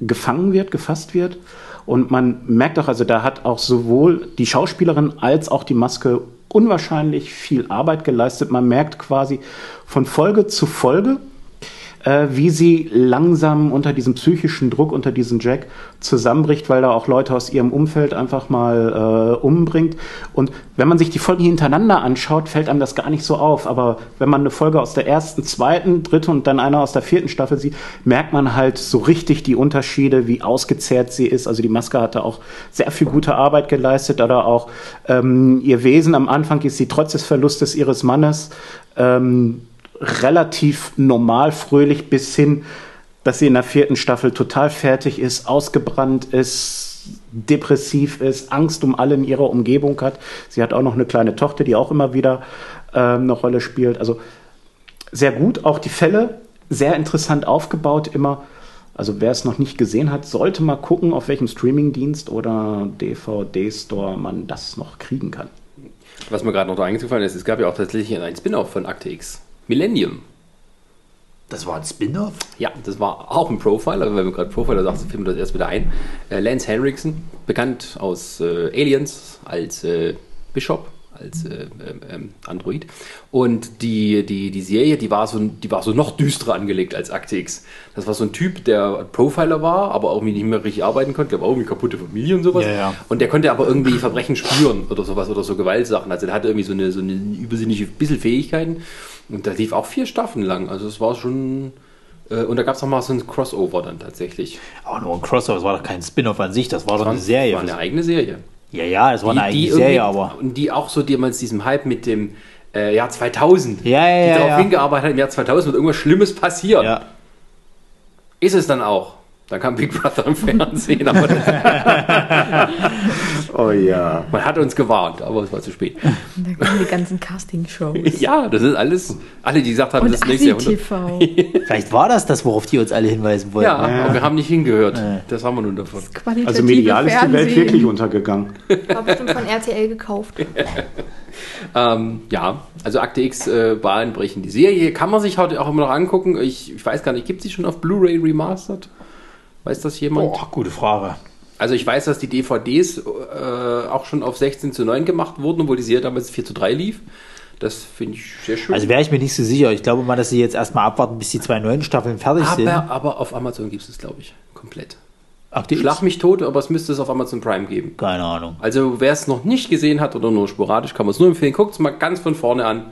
gefangen wird, gefasst wird. Und man merkt auch, also da hat auch sowohl die Schauspielerin als auch die Maske unwahrscheinlich viel Arbeit geleistet. Man merkt quasi von Folge zu Folge, äh, wie sie langsam unter diesem psychischen Druck, unter diesem Jack zusammenbricht, weil er auch Leute aus ihrem Umfeld einfach mal äh, umbringt. Und wenn man sich die Folgen hintereinander anschaut, fällt einem das gar nicht so auf. Aber wenn man eine Folge aus der ersten, zweiten, dritten und dann eine aus der vierten Staffel sieht, merkt man halt so richtig die Unterschiede, wie ausgezehrt sie ist. Also die Maske hatte auch sehr viel gute Arbeit geleistet oder auch ähm, ihr Wesen am Anfang ist sie trotz des Verlustes ihres Mannes ähm, relativ normal fröhlich bis hin, dass sie in der vierten Staffel total fertig ist, ausgebrannt ist, depressiv ist, Angst um alle in ihrer Umgebung hat. Sie hat auch noch eine kleine Tochter, die auch immer wieder äh, eine Rolle spielt. Also sehr gut, auch die Fälle sehr interessant aufgebaut immer. Also wer es noch nicht gesehen hat, sollte mal gucken, auf welchem Streamingdienst oder DVD-Store man das noch kriegen kann. Was mir gerade noch eingefallen ist, es gab ja auch tatsächlich einen Spin-off von Akte X. Millennium. Das war ein Spin-off? Ja, das war auch ein Profiler, weil wir gerade Profiler sagst, finden wir das erst wieder ein. Äh, Lance Henriksen, bekannt aus äh, Aliens als äh, Bishop, als äh, ähm, ähm, Android. Und die, die, die Serie, die war, so, die war so noch düsterer angelegt als Akte X. Das war so ein Typ, der Profiler war, aber auch nicht mehr richtig arbeiten konnte. Der war irgendwie kaputte Familie und sowas. Ja, ja. Und der konnte aber irgendwie Verbrechen spüren oder sowas oder so Gewaltsachen. Also der hatte irgendwie so eine, so eine übersinnliche bisschen Fähigkeiten. Und da lief auch vier Staffeln lang. Also es war schon Äh, und da gab es noch mal so ein Crossover dann tatsächlich. Aber nur ein Crossover, das war doch kein Spin-off an sich, das war doch eine Serie. Das war eine eigene Serie. Ja, ja, es war eine eigene Serie, aber. Und die auch so damals diesem Hype mit dem äh, Jahr 2000, Ja, ja, die ja, darauf ja. hingearbeitet hat, im Jahr 2000 wird irgendwas Schlimmes passieren. Ja. Ist es dann auch. Dann kam Big Brother im Fernsehen, aber das, Oh ja. man hat uns gewarnt, aber es war zu spät. Und da kommen die ganzen Casting-Shows. Ja, das ist alles, alle, die gesagt haben, Und das ist nächste Jahrhundert. Vielleicht war das das, worauf die uns alle hinweisen wollten. Ja, aber wir haben nicht hingehört. Das haben wir nun davon. Also medial ist die Welt wirklich untergegangen. War bestimmt von RTL gekauft. Ähm, ja, also Akte X äh, bahnbrechend. Die Serie kann man sich heute auch immer noch angucken. Ich, ich weiß gar nicht, gibt sie schon auf Blu-ray remastered? Weiß das jemand? Boah, gute Frage. Also ich weiß, dass die DVDs äh, auch schon auf 16 zu 9 gemacht wurden, obwohl die Serie damals 4 zu 3 lief. Das finde ich sehr schön. Also wäre ich mir nicht so sicher. Ich glaube mal, dass sie jetzt erstmal abwarten, bis die zwei neuen Staffeln fertig sind. aber, aber auf Amazon gibt es es, glaube ich, komplett. X? Schlag mich tot, aber es müsste es auf Amazon Prime geben. Keine Ahnung. Also wer es noch nicht gesehen hat oder nur sporadisch, kann man es nur empfehlen. Guckt es mal ganz von vorne an.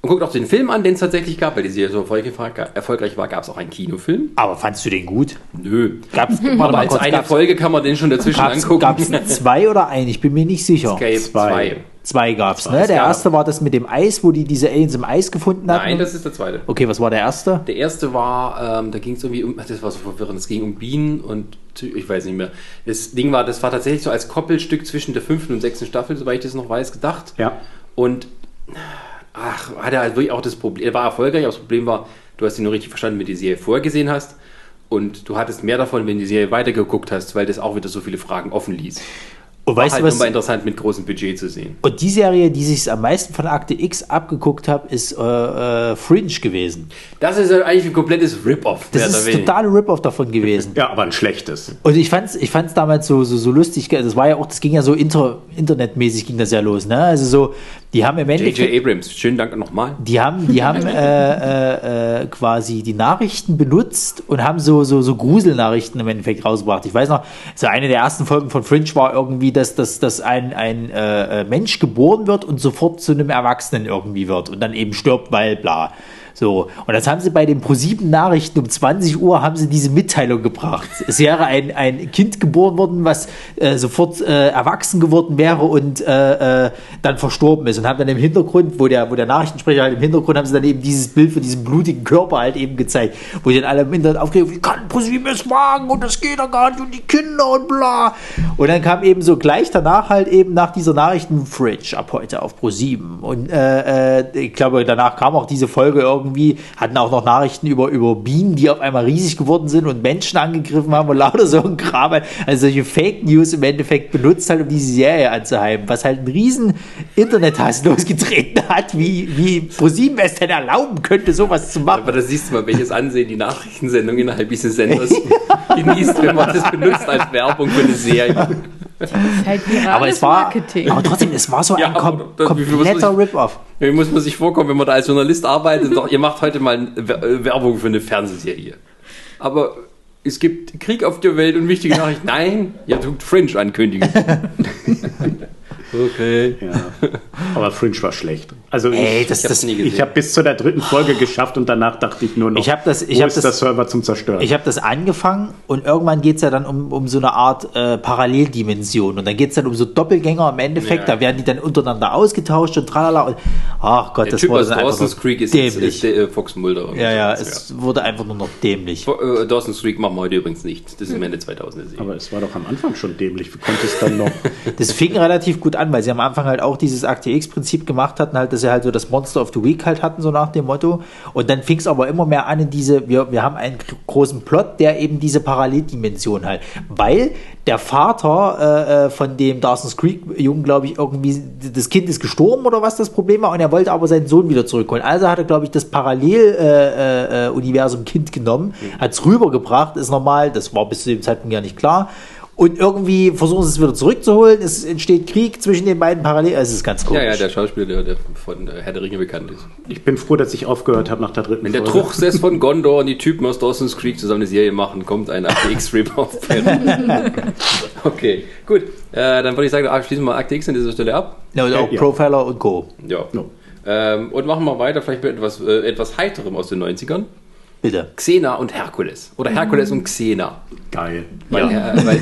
Und guckt auch den Film an, den es tatsächlich gab, weil die Serie so erfolgreich war, gab es auch einen Kinofilm. Aber fandst du den gut? Nö. Gab's, warte Aber mal als kurz, eine Folge kann man den schon dazwischen gab's, angucken. gab's zwei oder ein? Ich bin mir nicht sicher. Escape Zwei. 2. Zwei gab's, ne? Es Der gab- erste war das mit dem Eis, wo die diese Aliens im Eis gefunden hatten. Nein, das ist der zweite. okay, was war der erste? Der erste war, ähm, da ging es irgendwie um, das war so verwirrend, es ging um Bienen und ich weiß nicht mehr. Das Ding war, das war tatsächlich so als Koppelstück zwischen der fünften und sechsten Staffel, soweit ich das noch weiß, gedacht. Ja. Und ach, hat er halt wirklich auch das Problem, er war erfolgreich, aber das Problem war, du hast ihn nur richtig verstanden, wenn du die Serie vorher gesehen hast. Und du hattest mehr davon, wenn du die Serie weitergeguckt hast, weil das auch wieder so viele Fragen offen ließ. Und War weißt halt du was? immer interessant mit großem Budget zu sehen. Und die Serie, die sich am meisten von Akte X abgeguckt habe, ist äh, äh, Fringe gewesen. Das ist ja eigentlich ein komplettes Rip-Off. Das ist weniger. totale Rip-Off davon gewesen. Ja, aber ein schlechtes. Und ich fand's, ich fand's damals so, so, so lustig, das war ja auch, das ging ja so inter, internetmäßig ging das ja los, ne? Also so, die haben im Endeffekt, J.J. Abrams, schönen Dank nochmal. die haben, die haben äh, äh, äh, quasi die Nachrichten benutzt und haben so, so, so Gruselnachrichten im Endeffekt rausgebracht. Ich weiß noch, so eine der ersten Folgen von Fringe war irgendwie, dass, dass, dass ein, ein äh, äh, Mensch geboren wird und sofort zu einem Erwachsenen irgendwie wird und dann eben stirbt, weil bla. So, und das haben sie bei den ProSieben Nachrichten um 20 Uhr haben sie diese Mitteilung gebracht. Es wäre ein, ein Kind geboren worden, was äh, sofort äh, erwachsen geworden wäre und äh, äh, dann verstorben ist. Und haben dann im Hintergrund, wo der, wo der Nachrichtensprecher halt im Hintergrund, haben sie dann eben dieses Bild von diesem blutigen Körper halt eben gezeigt, wo dann alle im Internet aufgeregt, wie kann ProSieben es wagen und das geht doch gar nicht und die Kinder und bla. Und dann kam eben so gleich danach halt eben nach dieser Nachrichten Fridge ab heute auf ProSieben. Und äh, äh, ich glaube, danach kam auch diese Folge irgendwie, hatten auch noch Nachrichten über, über Bienen, die auf einmal riesig geworden sind und Menschen angegriffen haben und lauter so ein Kram. Also solche Fake News im Endeffekt benutzt halt, um diese Serie anzuheimen, was halt einen riesen Internethass losgetreten hat, wie, wie ProSieben es denn erlauben könnte, sowas zu machen. Aber da siehst du mal, welches Ansehen die Nachrichtensendung innerhalb dieses Senders genießt, wenn man das benutzt als Werbung für eine Serie. Das ist halt aber es war, Marketing. aber trotzdem, es war so Ja, ein kom das- kompletter sich- Rip-Off. Wie muss man sich vorkommen, wenn man da als Journalist arbeitet und sagt, ihr macht heute mal äh, Werbung für eine Fernsehserie. Aber es gibt Krieg auf der Welt und wichtige Nachrichten. Nein, ihr tut Fringe ankündigen. okay. Ja. Aber Fringe war schlecht. Also Ey, ich, das, Ich das, ich habe bis zu der dritten Folge geschafft und danach dachte ich nur noch, Ich das- ich wo ist das- das Server zum Zerstören? Ich habe das angefangen und irgendwann geht es ja dann um, um so eine Art äh, Paralleldimension. Und dann geht es dann um so Doppelgänger im Endeffekt. Ja. Da werden die dann untereinander ausgetauscht und tralala. Und, ach Gott, Der das Typ wurde aus Dawson's nur Creek ist, ist, dämlich. ist der äh, Fox Mulder. ja, ja, sowas, es wurde einfach nur noch dämlich. Äh, Dawson's Creek machen wir heute übrigens nicht. Das ist im Ende 2000er Serie. aber es war doch am Anfang schon dämlich. Wie konnte es dann noch? Das fing relativ gut an, weil sie am Anfang halt auch dieses Akte X-Prinzip gemacht hatten, halt, dass sie halt so das Monster of the Week halt hatten, so nach dem Motto. Und dann fing es aber immer mehr an in diese, wir, wir haben einen gr- großen Plot, der eben diese Paralleldimension halt. Weil der Vater äh, äh, von dem Dawson's Creek-Jungen, glaube ich, irgendwie, das Kind ist gestorben oder was das Problem war und er wollte aber seinen Sohn wieder zurückholen. Also hat er, glaube ich, das Parallel-Universum äh, äh, Universum Kind genommen, hat es rübergebracht, ist normal, das war bis zu dem Zeitpunkt ja nicht klar. Und irgendwie versuchen sie es wieder zurückzuholen. Es entsteht Krieg zwischen den beiden parallel. Es ist ganz komisch. ja, ja, der Schauspieler, der, der von äh, Herr der Ringe bekannt ist. Ich bin froh, dass ich aufgehört habe nach der dritten Wenn der. Truchsess von Gondor und die Typen aus Dawson's Creek zusammen eine Serie machen, kommt ein Akte X Rip-Off. okay, gut. Äh, dann würde ich sagen, schließen wir mal Akte X an dieser Stelle ab. Ja, und auch Ja. Profiler und Co. Ja. No. Ähm, und machen wir weiter, vielleicht mit etwas, äh, etwas heiterem aus den 90ern. Bitte. Xena und Herkules. Oder Herkules und Xena. Geil. Weil, äh, weil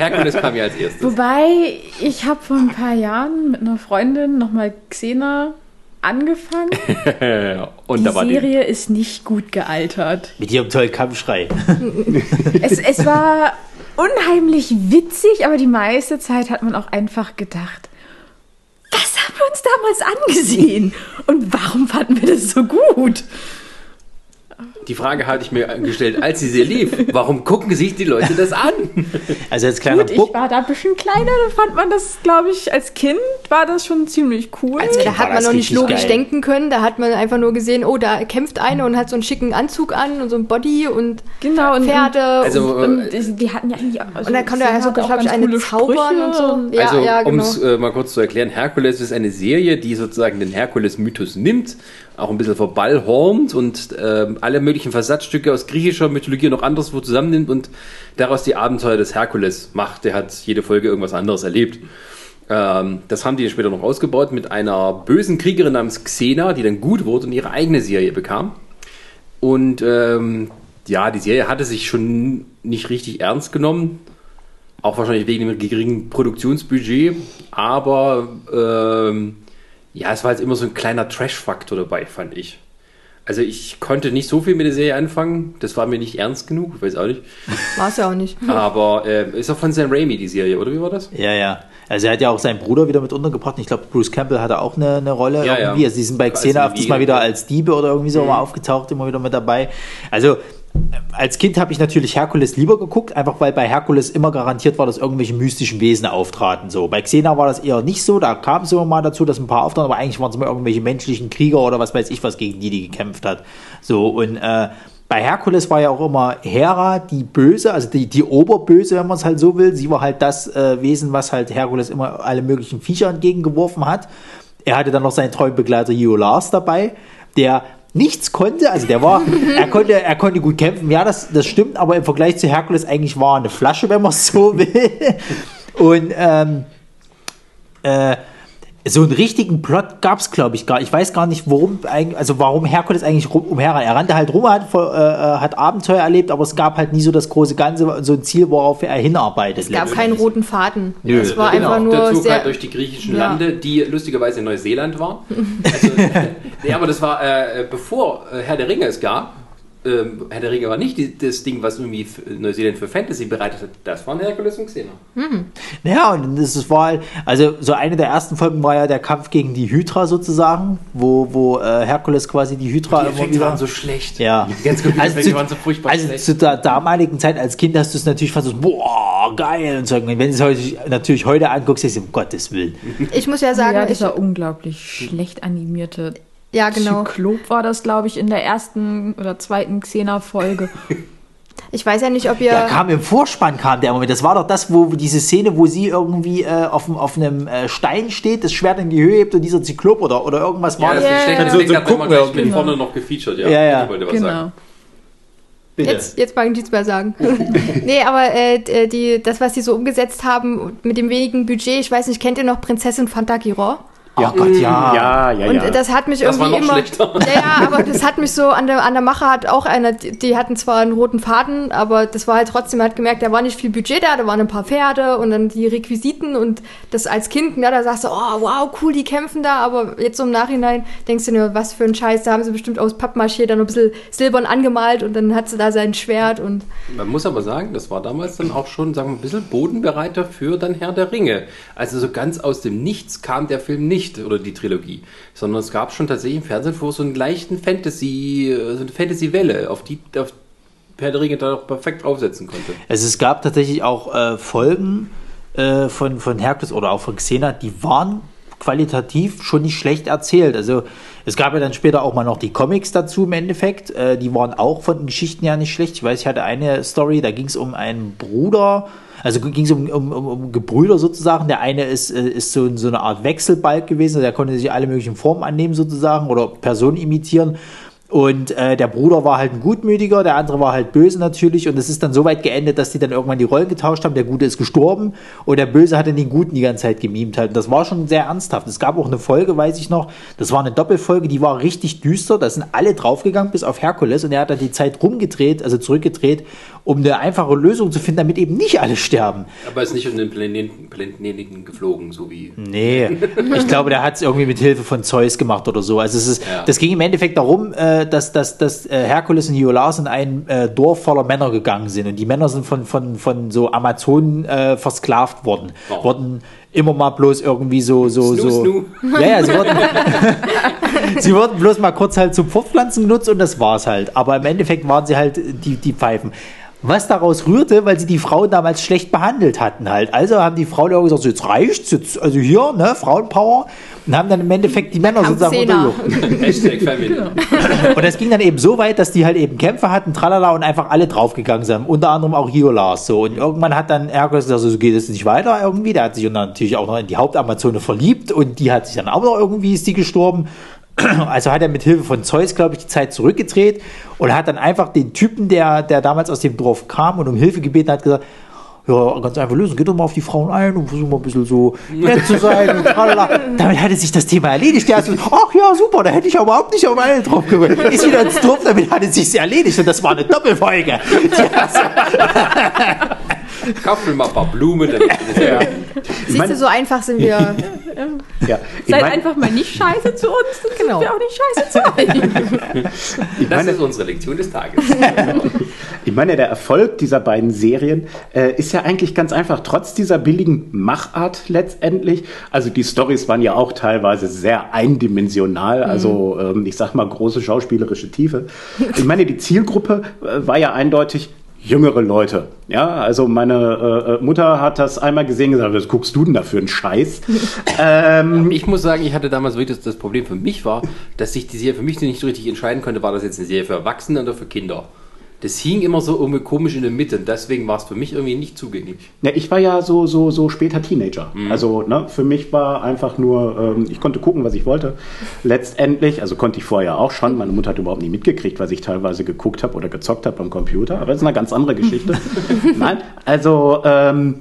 Herkules kam ja als erstes. Wobei, ich habe vor ein paar Jahren mit einer Freundin nochmal Xena angefangen. und die da war die. Serie ist nicht gut gealtert. Mit ihrem tollen Kampfschrei. Es, es war unheimlich witzig, aber die meiste Zeit hat man auch einfach gedacht, was haben wir uns damals angesehen? Und warum fanden wir das so gut? Die Frage hatte ich mir gestellt, als sie sie lief. Warum gucken sich die Leute das an? Also als kleiner Gut, ich war da ein bisschen kleiner, da fand man das, glaube ich, als Kind war das schon ziemlich cool. Als Kind Da hat man noch nicht logisch geil. denken können. Da hat man einfach nur gesehen, oh, da kämpft eine und hat so einen schicken Anzug an und so ein Body und genau, und, Pferde. Also, und, und die, die hatten ja eigentlich auch, also und dann kann der also, glaube ich, eine zaubern und so. Ja, also, ja, um genau. es äh, mal kurz zu erklären, Herkules ist eine Serie, die sozusagen den Herkules-Mythos nimmt, auch ein bisschen verballhornt und ähm, alle möglichen Versatzstücke aus griechischer Mythologie und noch anderswo zusammennimmt und daraus die Abenteuer des Herkules macht. Der hat jede Folge irgendwas anderes erlebt. Ähm, das haben die später noch ausgebaut mit einer bösen Kriegerin namens Xena, die dann gut wurde und ihre eigene Serie bekam. Und ähm, ja, die Serie hatte sich schon nicht richtig ernst genommen. Auch wahrscheinlich wegen dem geringen Produktionsbudget. Aber ähm, ja, es war jetzt immer so ein kleiner Trash-Faktor dabei, fand ich. Also ich konnte nicht so viel mit der Serie anfangen. Das war mir nicht ernst genug, ich weiß auch nicht. War es ja auch nicht. Aber äh, ist auch von Sam Raimi die Serie, oder wie war das? Ja, ja. Also er hat ja auch seinen Bruder wieder mit untergebracht. Ich glaube, Bruce Campbell hatte auch eine, eine Rolle Ja, irgendwie. ja. Also die sind bei Als Xena öfters mal wieder als Diebe oder irgendwie so mal aufgetaucht, immer wieder mit dabei. Also als Kind habe ich natürlich Herkules lieber geguckt, einfach weil bei Herkules immer garantiert war, dass irgendwelche mystischen Wesen auftraten. So bei Xena war das eher nicht so. Da kam es immer mal dazu, dass ein paar auftraten, aber eigentlich waren es immer irgendwelche menschlichen Krieger oder was weiß ich was gegen die, die gekämpft hat. So und äh, bei Herkules war ja auch immer Hera die Böse, also die, die Oberböse, wenn man es halt so will. Sie war halt das äh, Wesen, was halt Herkules immer alle möglichen Viecher entgegengeworfen hat. Er hatte dann noch seinen treuen Begleiter Iolars dabei, der nichts konnte, also der war, er konnte, er konnte gut kämpfen, ja, das, das stimmt, aber im Vergleich zu Herkules eigentlich war er eine Flasche, wenn man es so will. Und ähm, äh, so einen richtigen Plot gab es, glaube ich, gar Ich weiß gar nicht, warum, eigentlich- also warum Herkules eigentlich rum, umher Er rannte halt rum, hat, äh, äh, hat Abenteuer erlebt, aber es gab halt nie so das große Ganze, so ein Ziel, worauf er hinarbeitet. Es gab keinen roten Faden. Nö. Es war Genau, einfach nur der Zug sehr. halt durch die griechischen Ja. Lande, die lustigerweise in Neuseeland waren. Also, ja, aber das war äh, bevor äh, Herr der Ringe es gab. Ähm, Herr der Ringe war nicht die, das Ding, was irgendwie Neuseeland für Fantasy bereitet hat. Das waren Herkules und Xena. Ja, und das ist- war halt, also so eine der ersten Folgen war ja der Kampf gegen die Hydra sozusagen, wo, wo äh, Herkules quasi die Hydra Die immer Effekte wieder. waren so schlecht. Ja. Die Computereffekte Also zu, waren so furchtbar also schlecht. zu der damaligen Zeit als Kind hast du es natürlich fast so, boah, geil. Und so, und wenn du es heute, natürlich heute anguckst, denkst du, um Gottes Willen. Ich muss ja sagen, ja, ich, dieser unglaublich schlecht animierte ja genau. Zyklop war das, glaube ich, in der ersten oder zweiten Xena-Folge. Ich weiß ja nicht, ob ihr. Der kam im Vorspann, kam der Moment. Das war doch das, wo diese Szene, wo sie irgendwie äh, auf, auf einem äh, Stein steht, das Schwert in die Höhe hebt und dieser Zyklop oder, oder irgendwas Ja, war das das. ist schlecht. Ja, Das so- so gucken wir, mit genau. vorne noch gefeatured. Ja, Ja, ja. Ich wollte was genau. sagen. Bitte. Jetzt, jetzt mag ich nichts mehr sagen. nee, aber äh, d- die, das, was die so umgesetzt haben mit dem wenigen Budget, ich weiß nicht, kennt ihr noch Prinzessin Fantagiro? Oh Gott, ja. Ja, ja, Und ja. das hat mich Das war irgendwie noch immer. schlechter. Ja, ja, aber das hat mich so an der, an der Mache hat auch einer, die, die hatten zwar einen roten Faden, aber das war halt trotzdem, man hat gemerkt, da war nicht viel Budget da, da waren ein paar Pferde und dann die Requisiten und das als Kind, ja, da sagst du, oh wow, cool, die kämpfen da, aber jetzt so im Nachhinein denkst du nur, was für ein Scheiß, da haben sie bestimmt aus Pappmaché dann noch ein bisschen silbern angemalt und dann hat sie da sein Schwert und Man muss aber sagen, das war damals dann auch schon, sagen wir, ein bisschen bodenbereiter für dann Herr der Ringe. Also so ganz aus dem Nichts kam der Film nicht oder die Trilogie, sondern es gab schon tatsächlich im Fernsehen vor so einen leichten Fantasy, äh, so eine Fantasy-Welle, auf die auf Herr der Ringe da auch perfekt aufsetzen konnte. Also es gab tatsächlich auch äh, Folgen äh, von, von Herkules oder auch von Xena, die waren qualitativ schon nicht schlecht erzählt. Also es gab ja dann später auch mal noch die Comics dazu im Endeffekt. Äh, die waren auch von den Geschichten ja nicht schlecht. Ich weiß, ich hatte eine Story, da ging es um einen Bruder, also ging es um, um, um, um Gebrüder sozusagen. Der eine ist, äh, ist so, so eine Art Wechselbalg gewesen, der konnte sich alle möglichen Formen annehmen sozusagen oder Personen imitieren. Und äh, der Bruder war halt ein Gutmütiger, der andere war halt böse natürlich. Und es ist dann so weit geendet, dass die dann irgendwann die Rollen getauscht haben. Der Gute ist gestorben und der Böse hat dann den Guten die ganze Zeit gemimt halt. Und das war schon sehr ernsthaft. Es gab auch eine Folge, weiß ich noch, das war eine Doppelfolge, die war richtig düster. Da sind alle draufgegangen, bis auf Herkules. Und er hat dann die Zeit rumgedreht, also zurückgedreht, um eine einfache Lösung zu finden, damit eben nicht alle sterben. Aber er ist nicht um den Planeten, Planeten geflogen, so wie. Nee, ich glaube, der hat es irgendwie mit Hilfe von Zeus gemacht oder so. Also es ist, Ja. das ging im Endeffekt darum, äh, dass, dass, dass äh, Herkules und Iolaus in ein äh, Dorf voller Männer gegangen sind. Und die Männer sind von, von, von so Amazonen äh, versklavt worden. Oh. Wurden immer mal bloß irgendwie so, so, Snoo, so. snoo. Ja, ja, sie wurden, sie wurden bloß mal kurz halt zum Fortpflanzen genutzt und das war's halt. Aber im Endeffekt waren sie halt die, die Pfeifen. Was daraus rührte, weil sie die Frauen damals schlecht behandelt hatten halt. Also haben die Frauen auch gesagt, so, jetzt reicht's, jetzt, also hier, ne, Frauenpower. Und haben dann im Endeffekt die Männer sozusagen unterjocht. Hashtag Family. Und das ging dann eben so weit, dass die halt eben Kämpfe hatten, tralala, und einfach alle draufgegangen sind. Unter anderem auch Hiolas so. Und irgendwann hat dann Herkules gesagt, so geht es nicht weiter irgendwie. Der hat sich dann natürlich auch noch in die Hauptamazone verliebt und die hat sich dann auch noch irgendwie, ist die gestorben. Also hat er mit Hilfe von Zeus, glaube ich, die Zeit zurückgedreht und hat dann einfach den Typen, der, der damals aus dem Dorf kam und um Hilfe gebeten hat, gesagt, ja, ganz einfach lösen. Geht doch mal auf die Frauen ein und versuch mal ein bisschen so nett zu sein. Und tralala. Damit hatte sich das Thema erledigt. Der hat so, ach ja, super, da hätte ich überhaupt nicht auf eine drauf geguckt. Ist wieder ins Dorf, damit hatte sich erledigt. Und das war eine Doppelfolge. Kauf mir mal ein paar Blumen. Dann ja. Siehst meine- du, so einfach sind wir. Ja. Seid mein- einfach mal nicht scheiße zu uns, dann Genau. sind wir auch nicht scheiße zu euch. ich Das meine, ist unsere Lektion des Tages. Ich meine, der Erfolg dieser beiden Serien äh, ist ja eigentlich ganz einfach, trotz dieser billigen Machart letztendlich. Also die Stories waren ja auch teilweise sehr eindimensional, also ähm, ich sag mal große schauspielerische Tiefe. Ich meine, die Zielgruppe äh, war ja eindeutig jüngere Leute. Ja, also meine äh, Mutter hat das einmal gesehen und gesagt, was guckst du denn da für einen Scheiß? ähm, Ich muss sagen, ich hatte damals wirklich das, das Problem für mich war, dass ich die Serie für mich nicht so richtig entscheiden konnte, war das jetzt eine Serie für Erwachsene oder für Kinder. Das hing immer so irgendwie komisch in der Mitte und deswegen war es für mich irgendwie nicht zugänglich. Ja, ich war ja so, so, so später Teenager. Also ne, für mich war einfach nur, ähm, ich konnte gucken, was ich wollte. Letztendlich, also konnte ich vorher auch schon. Meine Mutter hat überhaupt nicht mitgekriegt, was ich teilweise geguckt habe oder gezockt habe am Computer. Aber das ist eine ganz andere Geschichte. Nein, also ähm,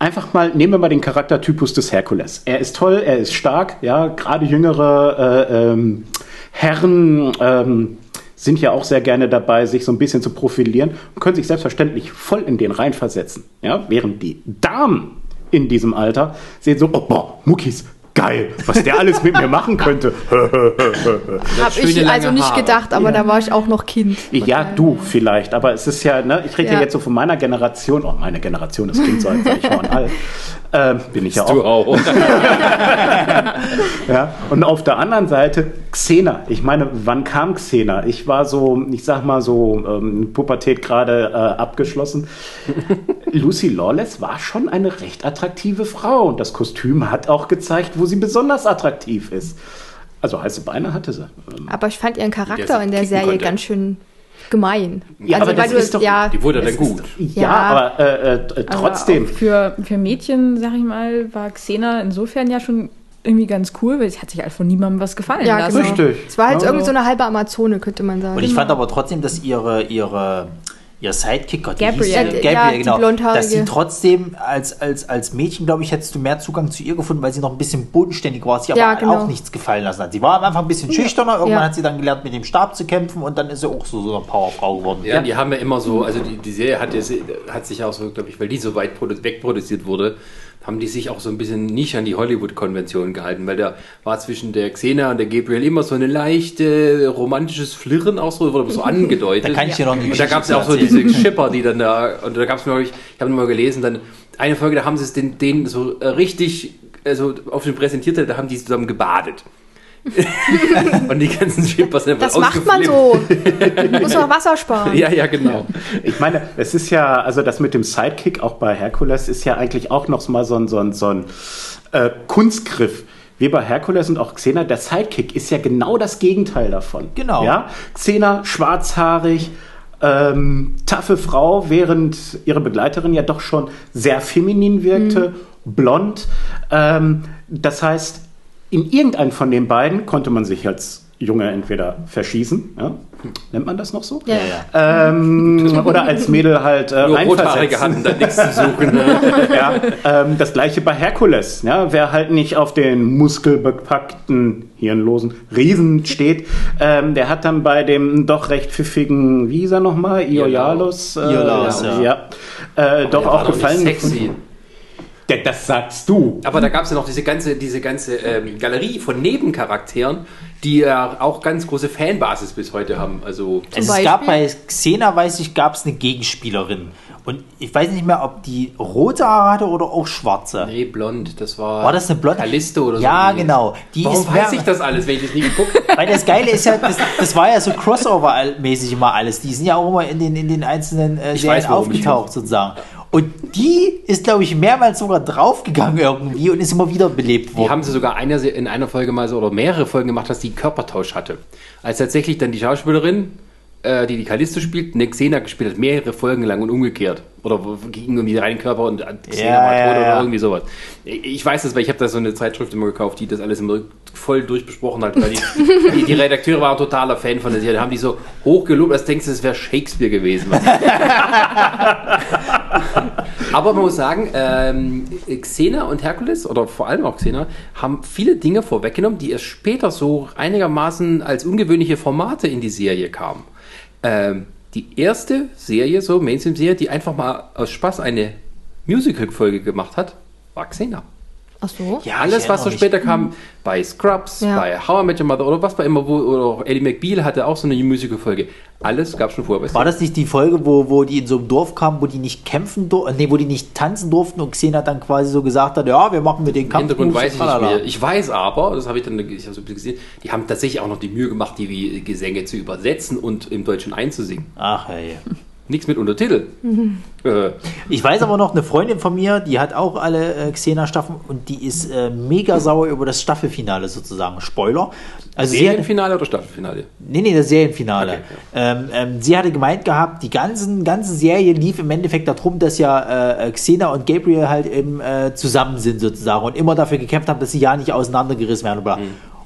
einfach mal, nehmen wir mal den Charaktertypus des Herkules. Er ist toll, er ist stark, ja, gerade jüngere äh, ähm, Herren. Ähm, sind ja auch sehr gerne dabei, sich so ein bisschen zu profilieren und können sich selbstverständlich voll in den reinversetzen. Ja, während die Damen in diesem Alter sehen so, oh, boah, Muckis, geil, was der alles mit mir machen könnte. Habe schöne ich also nicht Haare. gedacht, aber da war ich auch noch Kind. ja, du vielleicht, aber es ist ja, ne, ich rede ja. Ja. jetzt so von meiner Generation, oh, meine Generation, das klingt so, als ich schon alt. Ähm, bin ich ja Du auch. auch. Ja. Und auf der anderen Seite Xena. Ich meine, wann kam Xena? Ich war so, ich sag mal so, ähm, Pubertät gerade äh, abgeschlossen. Lucy Lawless war schon eine recht attraktive Frau und das Kostüm hat auch gezeigt, wo sie besonders attraktiv ist. Also heiße Beine hatte sie. Ähm, Aber ich fand ihren Der Charakter sie in der Serie konnte. ganz schön gemein. Ja, also aber das weil du ist doch- ja, Die wurde dann es gut. ja, Ja. aber äh, äh, Aber trotzdem. auch für, für Mädchen, sag ich mal, war Xena insofern ja schon irgendwie ganz cool, weil sie hat sich halt von niemandem was gefallen ja, lassen. genau. Richtig. Es war halt Ja, irgendwie so eine halbe Amazone, könnte man sagen. Und ich fand aber trotzdem, dass ihre, ihre, ihr Sidekick, Gott, wie Gabrielle. hieß sie? Ja, Gabrielle, die genau, blondhaarige. dass sie trotzdem als, als, als Mädchen, glaube ich, hättest du mehr Zugang zu ihr gefunden, weil sie noch ein bisschen bodenständig war, sie Ja, aber genau. auch nichts gefallen lassen hat. Sie war am Anfang ein bisschen schüchterner, irgendwann Ja. hat sie dann gelernt, mit dem Stab zu kämpfen und dann ist sie auch so, so eine Powerfrau geworden. Ja, die haben ja immer so, also die, die Serie hat, ja, hat sich auch so, glaube ich, weil die so weit produ wegproduziert wurde, haben die sich auch so ein bisschen nicht an die Hollywood-Konvention gehalten, weil da war zwischen der Xena und der Gabriel immer so eine leichte romantisches Flirren auch so, wurde so angedeutet. Da kann ich dir noch eine Und da Geschichte gab es ja auch so diese Schipper, die dann da, und da gab es mir, ich, ich habe mal gelesen, dann eine Folge, da haben sie es den, denen so äh, richtig, also auf den präsentiert, da haben die zusammen gebadet. und die ganzen sind einfach das macht man so. Muss auch Wasser sparen. Ja, ja, genau. Ich meine, es ist ja, also das mit dem Sidekick auch bei Herkules ist ja eigentlich auch noch mal so ein, so ein, so ein äh, Kunstgriff. Wie bei Herkules und auch Xena, der Sidekick ist ja genau das Gegenteil davon. Genau. Ja? Xena schwarzhaarig, ähm, taffe Frau, während ihre Begleiterin ja doch schon sehr feminin wirkte, blond. Ähm, das heißt, in irgendeinen von den beiden konnte man sich als Junge entweder verschießen, ja? nennt man das noch so? Ja. Ähm, oder als Mädel halt äh, Nur Rothaarige hatten da nichts zu suchen. Ne? Ja, ähm, das gleiche bei Herkules. Ja, wer halt nicht auf den muskelbepackten, hirnlosen Riesen steht, ähm, der hat dann bei dem doch recht pfiffigen, wie hieß er nochmal, Iolaus, äh, Iolaus, ja, ja. ja. Äh, doch auch gefallen. Sexy. gefunden. Ja, das sagst du. Aber da gab es ja noch diese ganze, diese ganze ähm, Galerie von Nebencharakteren, die ja auch ganz große Fanbasis bis heute haben. Also Also es Beispiel? gab bei Xena, weiß ich, gab es eine Gegenspielerin. Und ich weiß nicht mehr, ob die rote Haare hatte oder auch schwarze. nee, blond, das war. War das eine blonde? Callisto oder so? Ja, genau. Die Warum ist weiß mehr- ich das alles, wenn ich das nie geguckt habe? Weil das Geile ist ja, das, das war ja so Crossover-mäßig immer alles. Die sind ja auch immer in den, in den einzelnen äh, Serien aufgetaucht, sozusagen. Und die ist, glaube ich, mehrmals sogar draufgegangen irgendwie und ist immer wieder belebt Die worden. haben sie sogar eine, in einer Folge mal so oder mehrere Folgen gemacht, dass die Körpertausch hatte. Als tatsächlich dann die Schauspielerin, äh, die die Callisto spielt, eine Xena gespielt hat, mehrere Folgen lang und umgekehrt. Oder ging irgendwie rein Körper und Xena Ja, war ja, tot oder ja. irgendwie sowas. Ich weiß das, weil ich habe da so eine Zeitschrift immer gekauft, die das alles immer voll durchbesprochen hat. Weil die, die, die Redakteure waren totaler Fan von der Serie. Da haben die so hochgelobt, als denkst du, es wäre Shakespeare gewesen. Aber man muss sagen, ähm, Xena und Herkules, oder vor allem auch Xena, haben viele Dinge vorweggenommen, die erst später so einigermaßen als ungewöhnliche Formate in die Serie kamen. Ähm, die erste Serie, so Mainstream-Serie, die einfach mal aus Spaß eine Musical-Folge gemacht hat, war Xena. Ach so. ja, Alles, was so mich. später kam, bei Scrubs, Ja. bei How I Met Your Mother oder was bei immer, wo, oder auch Eddie McBeal hatte auch so eine Musical-Folge. Alles gab es schon vorher. bei War das nicht die Folge, wo, wo die in so einem Dorf kamen, wo die nicht kämpfen durften, nee, wo die nicht tanzen durften und Xena dann quasi so gesagt hat, ja, wir machen mit den Im Kampf. Hintergrund weiß ich nicht mehr. Ich weiß aber, das habe ich dann ich hab so ein bisschen gesehen, die haben tatsächlich auch noch die Mühe gemacht, die wie Gesänge zu übersetzen und im Deutschen einzusingen. Ach, hey. Nichts mit Untertitel. Äh, Ich weiß aber noch, eine Freundin von mir, die hat auch alle äh, Xena-Staffeln und die ist äh, mega sauer über das Staffelfinale sozusagen. Spoiler. Also sie hat, Serienfinale oder Staffelfinale? nee, nee, das Serienfinale. Okay, ähm, ähm, sie hatte gemeint gehabt, die ganzen, ganze Serie lief im Endeffekt darum, dass ja äh, Xena und Gabriel halt eben äh, zusammen sind sozusagen und immer dafür gekämpft haben, dass sie ja nicht auseinandergerissen werden. Bla.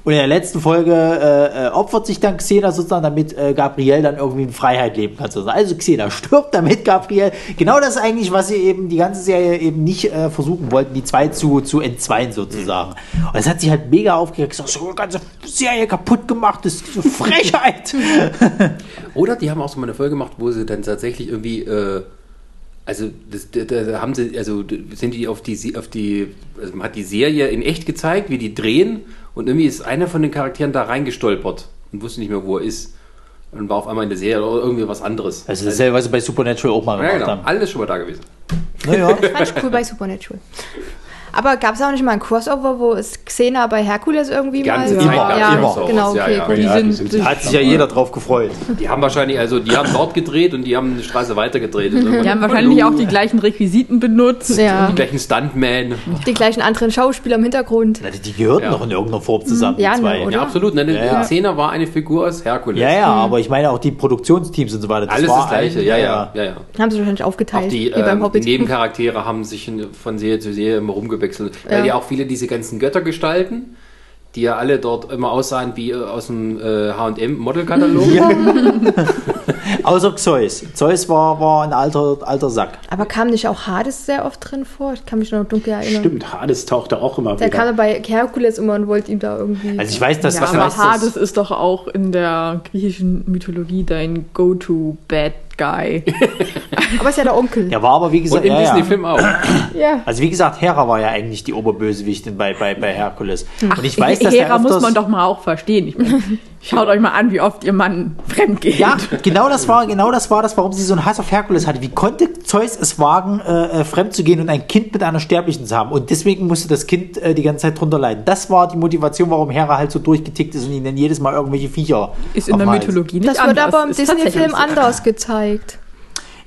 Und in der letzten Folge äh, äh, opfert sich dann Xena sozusagen, damit äh, Gabriel dann irgendwie in Freiheit leben kann. Sozusagen. Also Xena stirbt, damit Gabriel. Genau das ist eigentlich, was sie eben die ganze Serie eben nicht äh, versuchen wollten, die zwei zu, zu entzweien sozusagen. Und das hat sie halt mega aufgeregt, gesagt, so eine ganze Serie kaputt gemacht, das ist so Frechheit. Oder die haben auch so mal eine Folge gemacht, wo sie dann tatsächlich irgendwie, äh, also das, da, da haben sie, also sind die auf die, auf die, also man hat die Serie in echt gezeigt, wie die drehen und irgendwie ist einer von den Charakteren da reingestolpert und wusste nicht mehr, wo er ist. Und war auf einmal in der Serie oder irgendwie was anderes. Also dasselbe, was sie bei Supernatural auch mal ja, gemacht genau, haben. alles schon mal da gewesen. Naja. Fand ich cool bei Supernatural. Aber gab es auch nicht mal ein Crossover, wo es Xena bei Herkules irgendwie Die ganze mal? Zeit gab's ja, immer genau, ja, okay, ja. gut. Die Ja, sind, die sind- sich- Hat sich ja jeder drauf gefreut. Die haben wahrscheinlich, also die haben dort gedreht und die haben eine Straße weiter gedreht. Die haben wahrscheinlich auch die gleichen Requisiten benutzt. Ja, die gleichen Stuntman. die gleichen anderen Schauspieler im Hintergrund. Na, Die gehörten Ja. noch in irgendeiner Form zusammen, Ja, die zwei. ne, oder? Ja, absolut. Ne, Ja, ja. Xena war eine Figur aus Herkules. Ja, ja, aber ich meine auch die Produktionsteams und so weiter. Alles war das Gleiche, ja, ja, ja, ja. Haben sie wahrscheinlich aufgeteilt, Auch die, wie beim ähm, Hobbit. Nebencharaktere haben sich von Serie zu Serie immer rumgewechselt. Weil Ja. ja auch viele diese ganzen Göttergestalten, die ja alle dort immer aussahen wie äh, aus dem äh, H&M Modelkatalog. Außer Zeus. Zeus war, war ein alter, alter Sack. Aber kam nicht auch Hades sehr oft drin vor? Ich kann mich noch dunkel erinnern. Stimmt, Hades tauchte auch immer Der wieder. kam bei Herkules immer und wollte ihm da irgendwie. Also ich weiß, dass Ja, was aber heißt Hades das? ist doch auch in der griechischen Mythologie dein Go-To-Bad Guy. aber ist ja der Onkel. Der war aber wie gesagt, Und im ja, ja. Disney-Film auch. ja. Also wie gesagt, Hera war ja eigentlich die Oberbösewichtin bei, bei, bei Herkules. Und ich weiß, dass Hera der muss öfters- man doch mal auch verstehen. Schaut euch mal an, wie oft ihr Mann fremd geht. Ja, genau das war, genau das war das, warum sie so einen Hass auf Herkules hatte. Wie konnte Zeus es wagen, äh, äh, fremd zu gehen und ein Kind mit einer Sterblichen zu haben? Und deswegen musste das Kind äh, die ganze Zeit drunter leiden. Das war die Motivation, warum Hera halt so durchgetickt ist und ihnen dann jedes Mal irgendwelche Viecher. Ist in der. Mythologie nicht das wird anders. aber im Disney-Film anders gezeigt.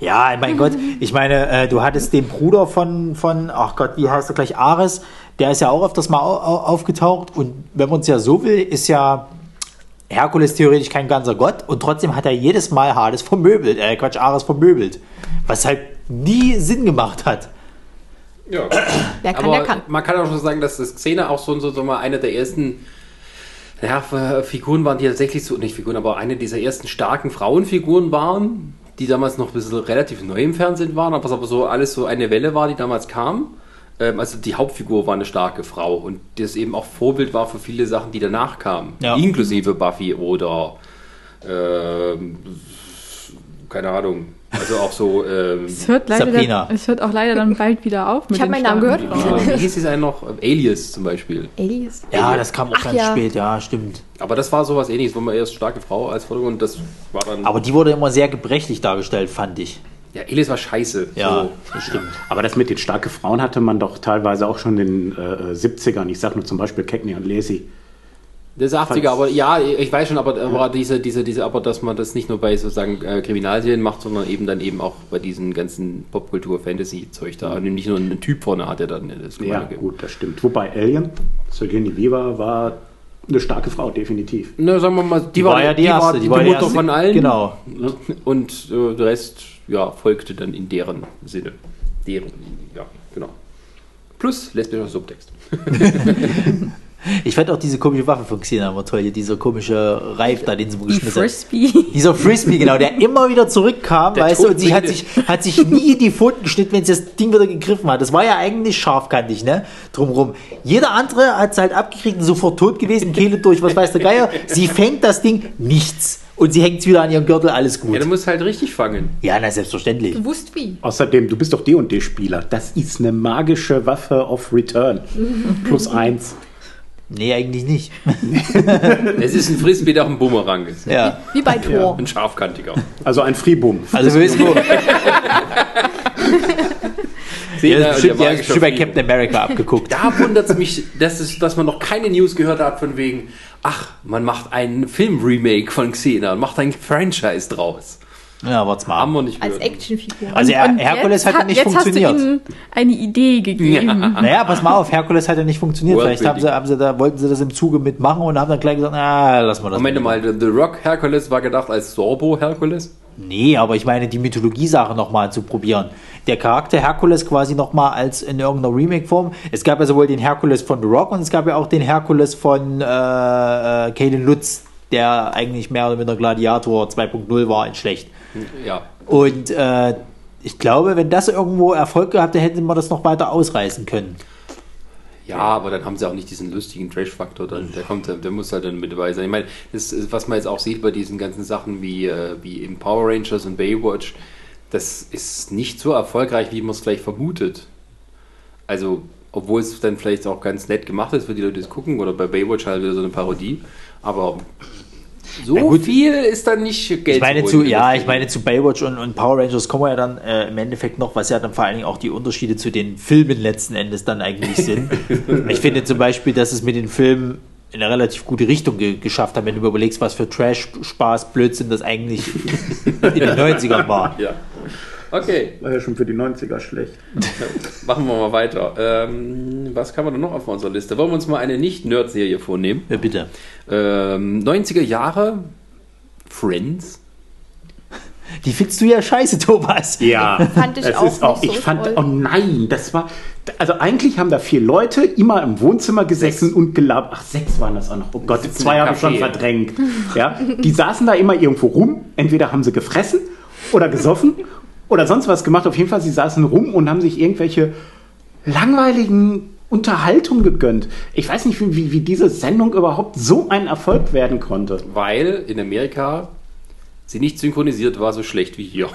Ja, mein Gott, ich meine, äh, du hattest den Bruder von, von, ach Gott, wie heißt er gleich, Ares, der ist ja auch öfters mal au au aufgetaucht und wenn man es ja so will, ist ja Herkules theoretisch kein ganzer Gott und trotzdem hat er jedes Mal Hades vermöbelt, äh, Quatsch, Ares vermöbelt, was halt nie Sinn gemacht hat. Ja. Wer kann, Aber der kann. man kann auch schon sagen, dass das Xena auch so, so, so mal eine der ersten Ja, Figuren waren die tatsächlich so, nicht Figuren, aber eine dieser ersten starken Frauenfiguren waren, die damals noch ein bisschen relativ neu im Fernsehen waren, aber was aber so alles so eine Welle war, die damals kam. Ähm, also die Hauptfigur war eine starke Frau und das eben auch Vorbild war für viele Sachen, die danach kamen. Ja. Inklusive Buffy oder ähm, keine Ahnung. Also auch so ähm, Es hört, leider Sabrina. Dann, es hört auch leider dann bald wieder auf. mit Ich hab den meinen Namen gehört. Wie hieß es einen noch? Alias zum Beispiel. Alias. Ja, das kam auch Ach ganz ja. spät, ja, stimmt. Aber das war sowas ähnliches, wo man erst starke Frau als Vordergrund, das war dann. Aber die wurde immer sehr gebrechlich dargestellt, fand ich. Ja, Alias war scheiße. Ja, So. das stimmt. Aber das mit den starken Frauen hatte man doch teilweise auch schon in den äh, 70ern. Ich sag nur zum Beispiel Cagney und Lacey. Das ist 80er, aber ja, ich weiß schon, aber, aber diese, diese, diese, aber dass man das nicht nur bei sozusagen äh, Kriminalserien macht, sondern eben dann eben auch bei diesen ganzen Popkultur-Fantasy-Zeug da. Und nicht nur einen Typ vorne hat, der dann das Ja, Gemeine- gut, das stimmt. Wobei Alien, Sigourney Weaver war eine starke Frau, definitiv. Na, sagen wir mal, die, war ja die erste, die, die war die Mutter erste. von allen. Genau. Und äh, der Rest, ja, folgte dann in deren Sinne. Deren, ja, genau. Plus lesbischer Subtext. Ich fand auch diese komische Waffe von Xena immer toll. Hier, dieser komische Reif da, den sie geschmissen hat. Frisbee. Dieser Frisbee, genau, der immer wieder zurückkam, Der weißt du, und sie hat sich, hat sich nie in die Pfoten geschnitten, wenn sie das Ding wieder gegriffen hat. Das war ja eigentlich scharfkantig, ne? Drumrum. Jeder andere hat es halt abgekriegt und sofort tot gewesen, Kehle durch, was weiß der Geier. Sie fängt das Ding, nichts. Und sie hängt wieder an ihrem Gürtel, alles gut. Ja, du musst halt richtig fangen. Ja, na, selbstverständlich. Du wusst wie. Außerdem, du bist doch D&D-Spieler. Das ist eine magische Waffe auf Return. Plus eins. Nee, eigentlich nicht. Es ist ein Frisbee, der auch ein Bumerang ist. Ja. Wie bei Thor. Ein scharfkantiger. Also ein Freebum. Also, wir wissen, ihr, Ja, bestimmt, der ja, bestimmt bei. Captain America abgeguckt. Da wundert es mich, dass, es, dass man noch keine News gehört hat von wegen, ach, man macht einen Film-Remake von Xena und macht ein Franchise draus. Ja, wart's mal. Haben ab. wir nicht Als. Actionfigur. Also, Her Herkules hat ja nicht jetzt funktioniert. Hast du ihm eine Idee gegeben. Naja, pass mal auf, Herkules hat ja nicht funktioniert. Vielleicht haben sie, haben sie da, wollten sie das im Zuge mitmachen und haben dann gleich gesagt, na, lass mal das. Moment mal, The Rock Hercules war gedacht als Sorbo Hercules? Nee, aber ich meine, die Mythologie-Sache nochmal zu probieren. Der Charakter Herkules quasi nochmal als in irgendeiner Remake-Form. Es gab ja sowohl den Herkules von The Rock und es gab ja auch den Herkules von äh, äh, Caden Lutz, der eigentlich mehr oder minder Gladiator 2.0 war in schlecht. Ja. Und äh, ich glaube, wenn das irgendwo Erfolg gehabt hätte, hätte man das noch weiter ausreißen können. Ja, aber dann haben sie auch nicht diesen lustigen Trash-Faktor. dann. Der kommt, der muss halt dann mit dabei sein. Ich meine, das ist, was man jetzt auch sieht bei diesen ganzen Sachen wie, äh, wie im Power Rangers und Baywatch, das ist nicht so erfolgreich, wie man es gleich vermutet. Also, obwohl es dann vielleicht auch ganz nett gemacht ist für die Leute, die es gucken, oder bei Baywatch halt wieder so eine Parodie. Aber so Ja, gut. viel ist dann nicht Geld. Ich meine zu, ja, ich meine zu Baywatch und, und Power Rangers kommen wir ja dann äh, im Endeffekt noch, was ja dann vor allen Dingen auch die Unterschiede zu den Filmen letzten Endes dann eigentlich sind. ich finde zum Beispiel, dass es mit den Filmen in eine relativ gute Richtung ge geschafft hat, wenn du überlegst, was für Trash, Spaß, Blödsinn das eigentlich in den 90ern war. Ja. Okay, War ja schon für die 90er schlecht. machen wir mal weiter. Ähm, was kann man denn noch auf unserer Liste? Wollen wir uns mal eine Nicht-Nerd-Serie vornehmen? Ja, bitte. Ähm, 90er Jahre, Friends. Die findest du ja scheiße, Thomas. Ja, Fand ich es auch ist auch nicht ich so fand, toll. oh nein, das war, also eigentlich haben da vier Leute immer im Wohnzimmer gesessen und gelabert. Ach, sechs waren das auch noch. Oh Gott, zwei habe ich schon verdrängt. Ja, die saßen da immer irgendwo rum. Entweder haben sie gefressen oder gesoffen oder sonst was gemacht. Auf jeden Fall, sie saßen rum und haben sich irgendwelche langweiligen Unterhaltungen gegönnt. Ich weiß nicht, wie, wie, wie diese Sendung überhaupt so ein Erfolg werden konnte. Weil in Amerika sie nicht synchronisiert war, so schlecht wie hier.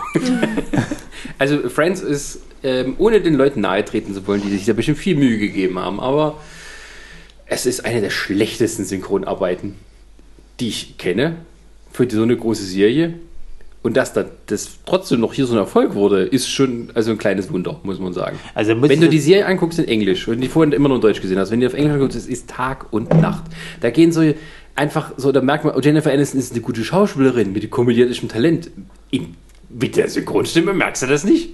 also Friends ist, ähm, ohne den Leuten nahe treten zu wollen, die sich da bestimmt viel Mühe gegeben haben, aber es ist eine der schlechtesten Synchronarbeiten, die ich kenne für so eine große Serie. Und dass da, das trotzdem noch hier so ein Erfolg wurde, ist schon also ein kleines Wunder, muss man sagen. Also wenn du die Serie anguckst in Englisch und die vorhin immer nur in Deutsch gesehen hast, wenn du auf Englisch anguckst, es ist Tag und Nacht. Da gehen so einfach so, da merkt man, oh, Jennifer Aniston ist eine gute Schauspielerin mit komödiantischem Talent. In, mit der Synchronstimme merkst du das nicht.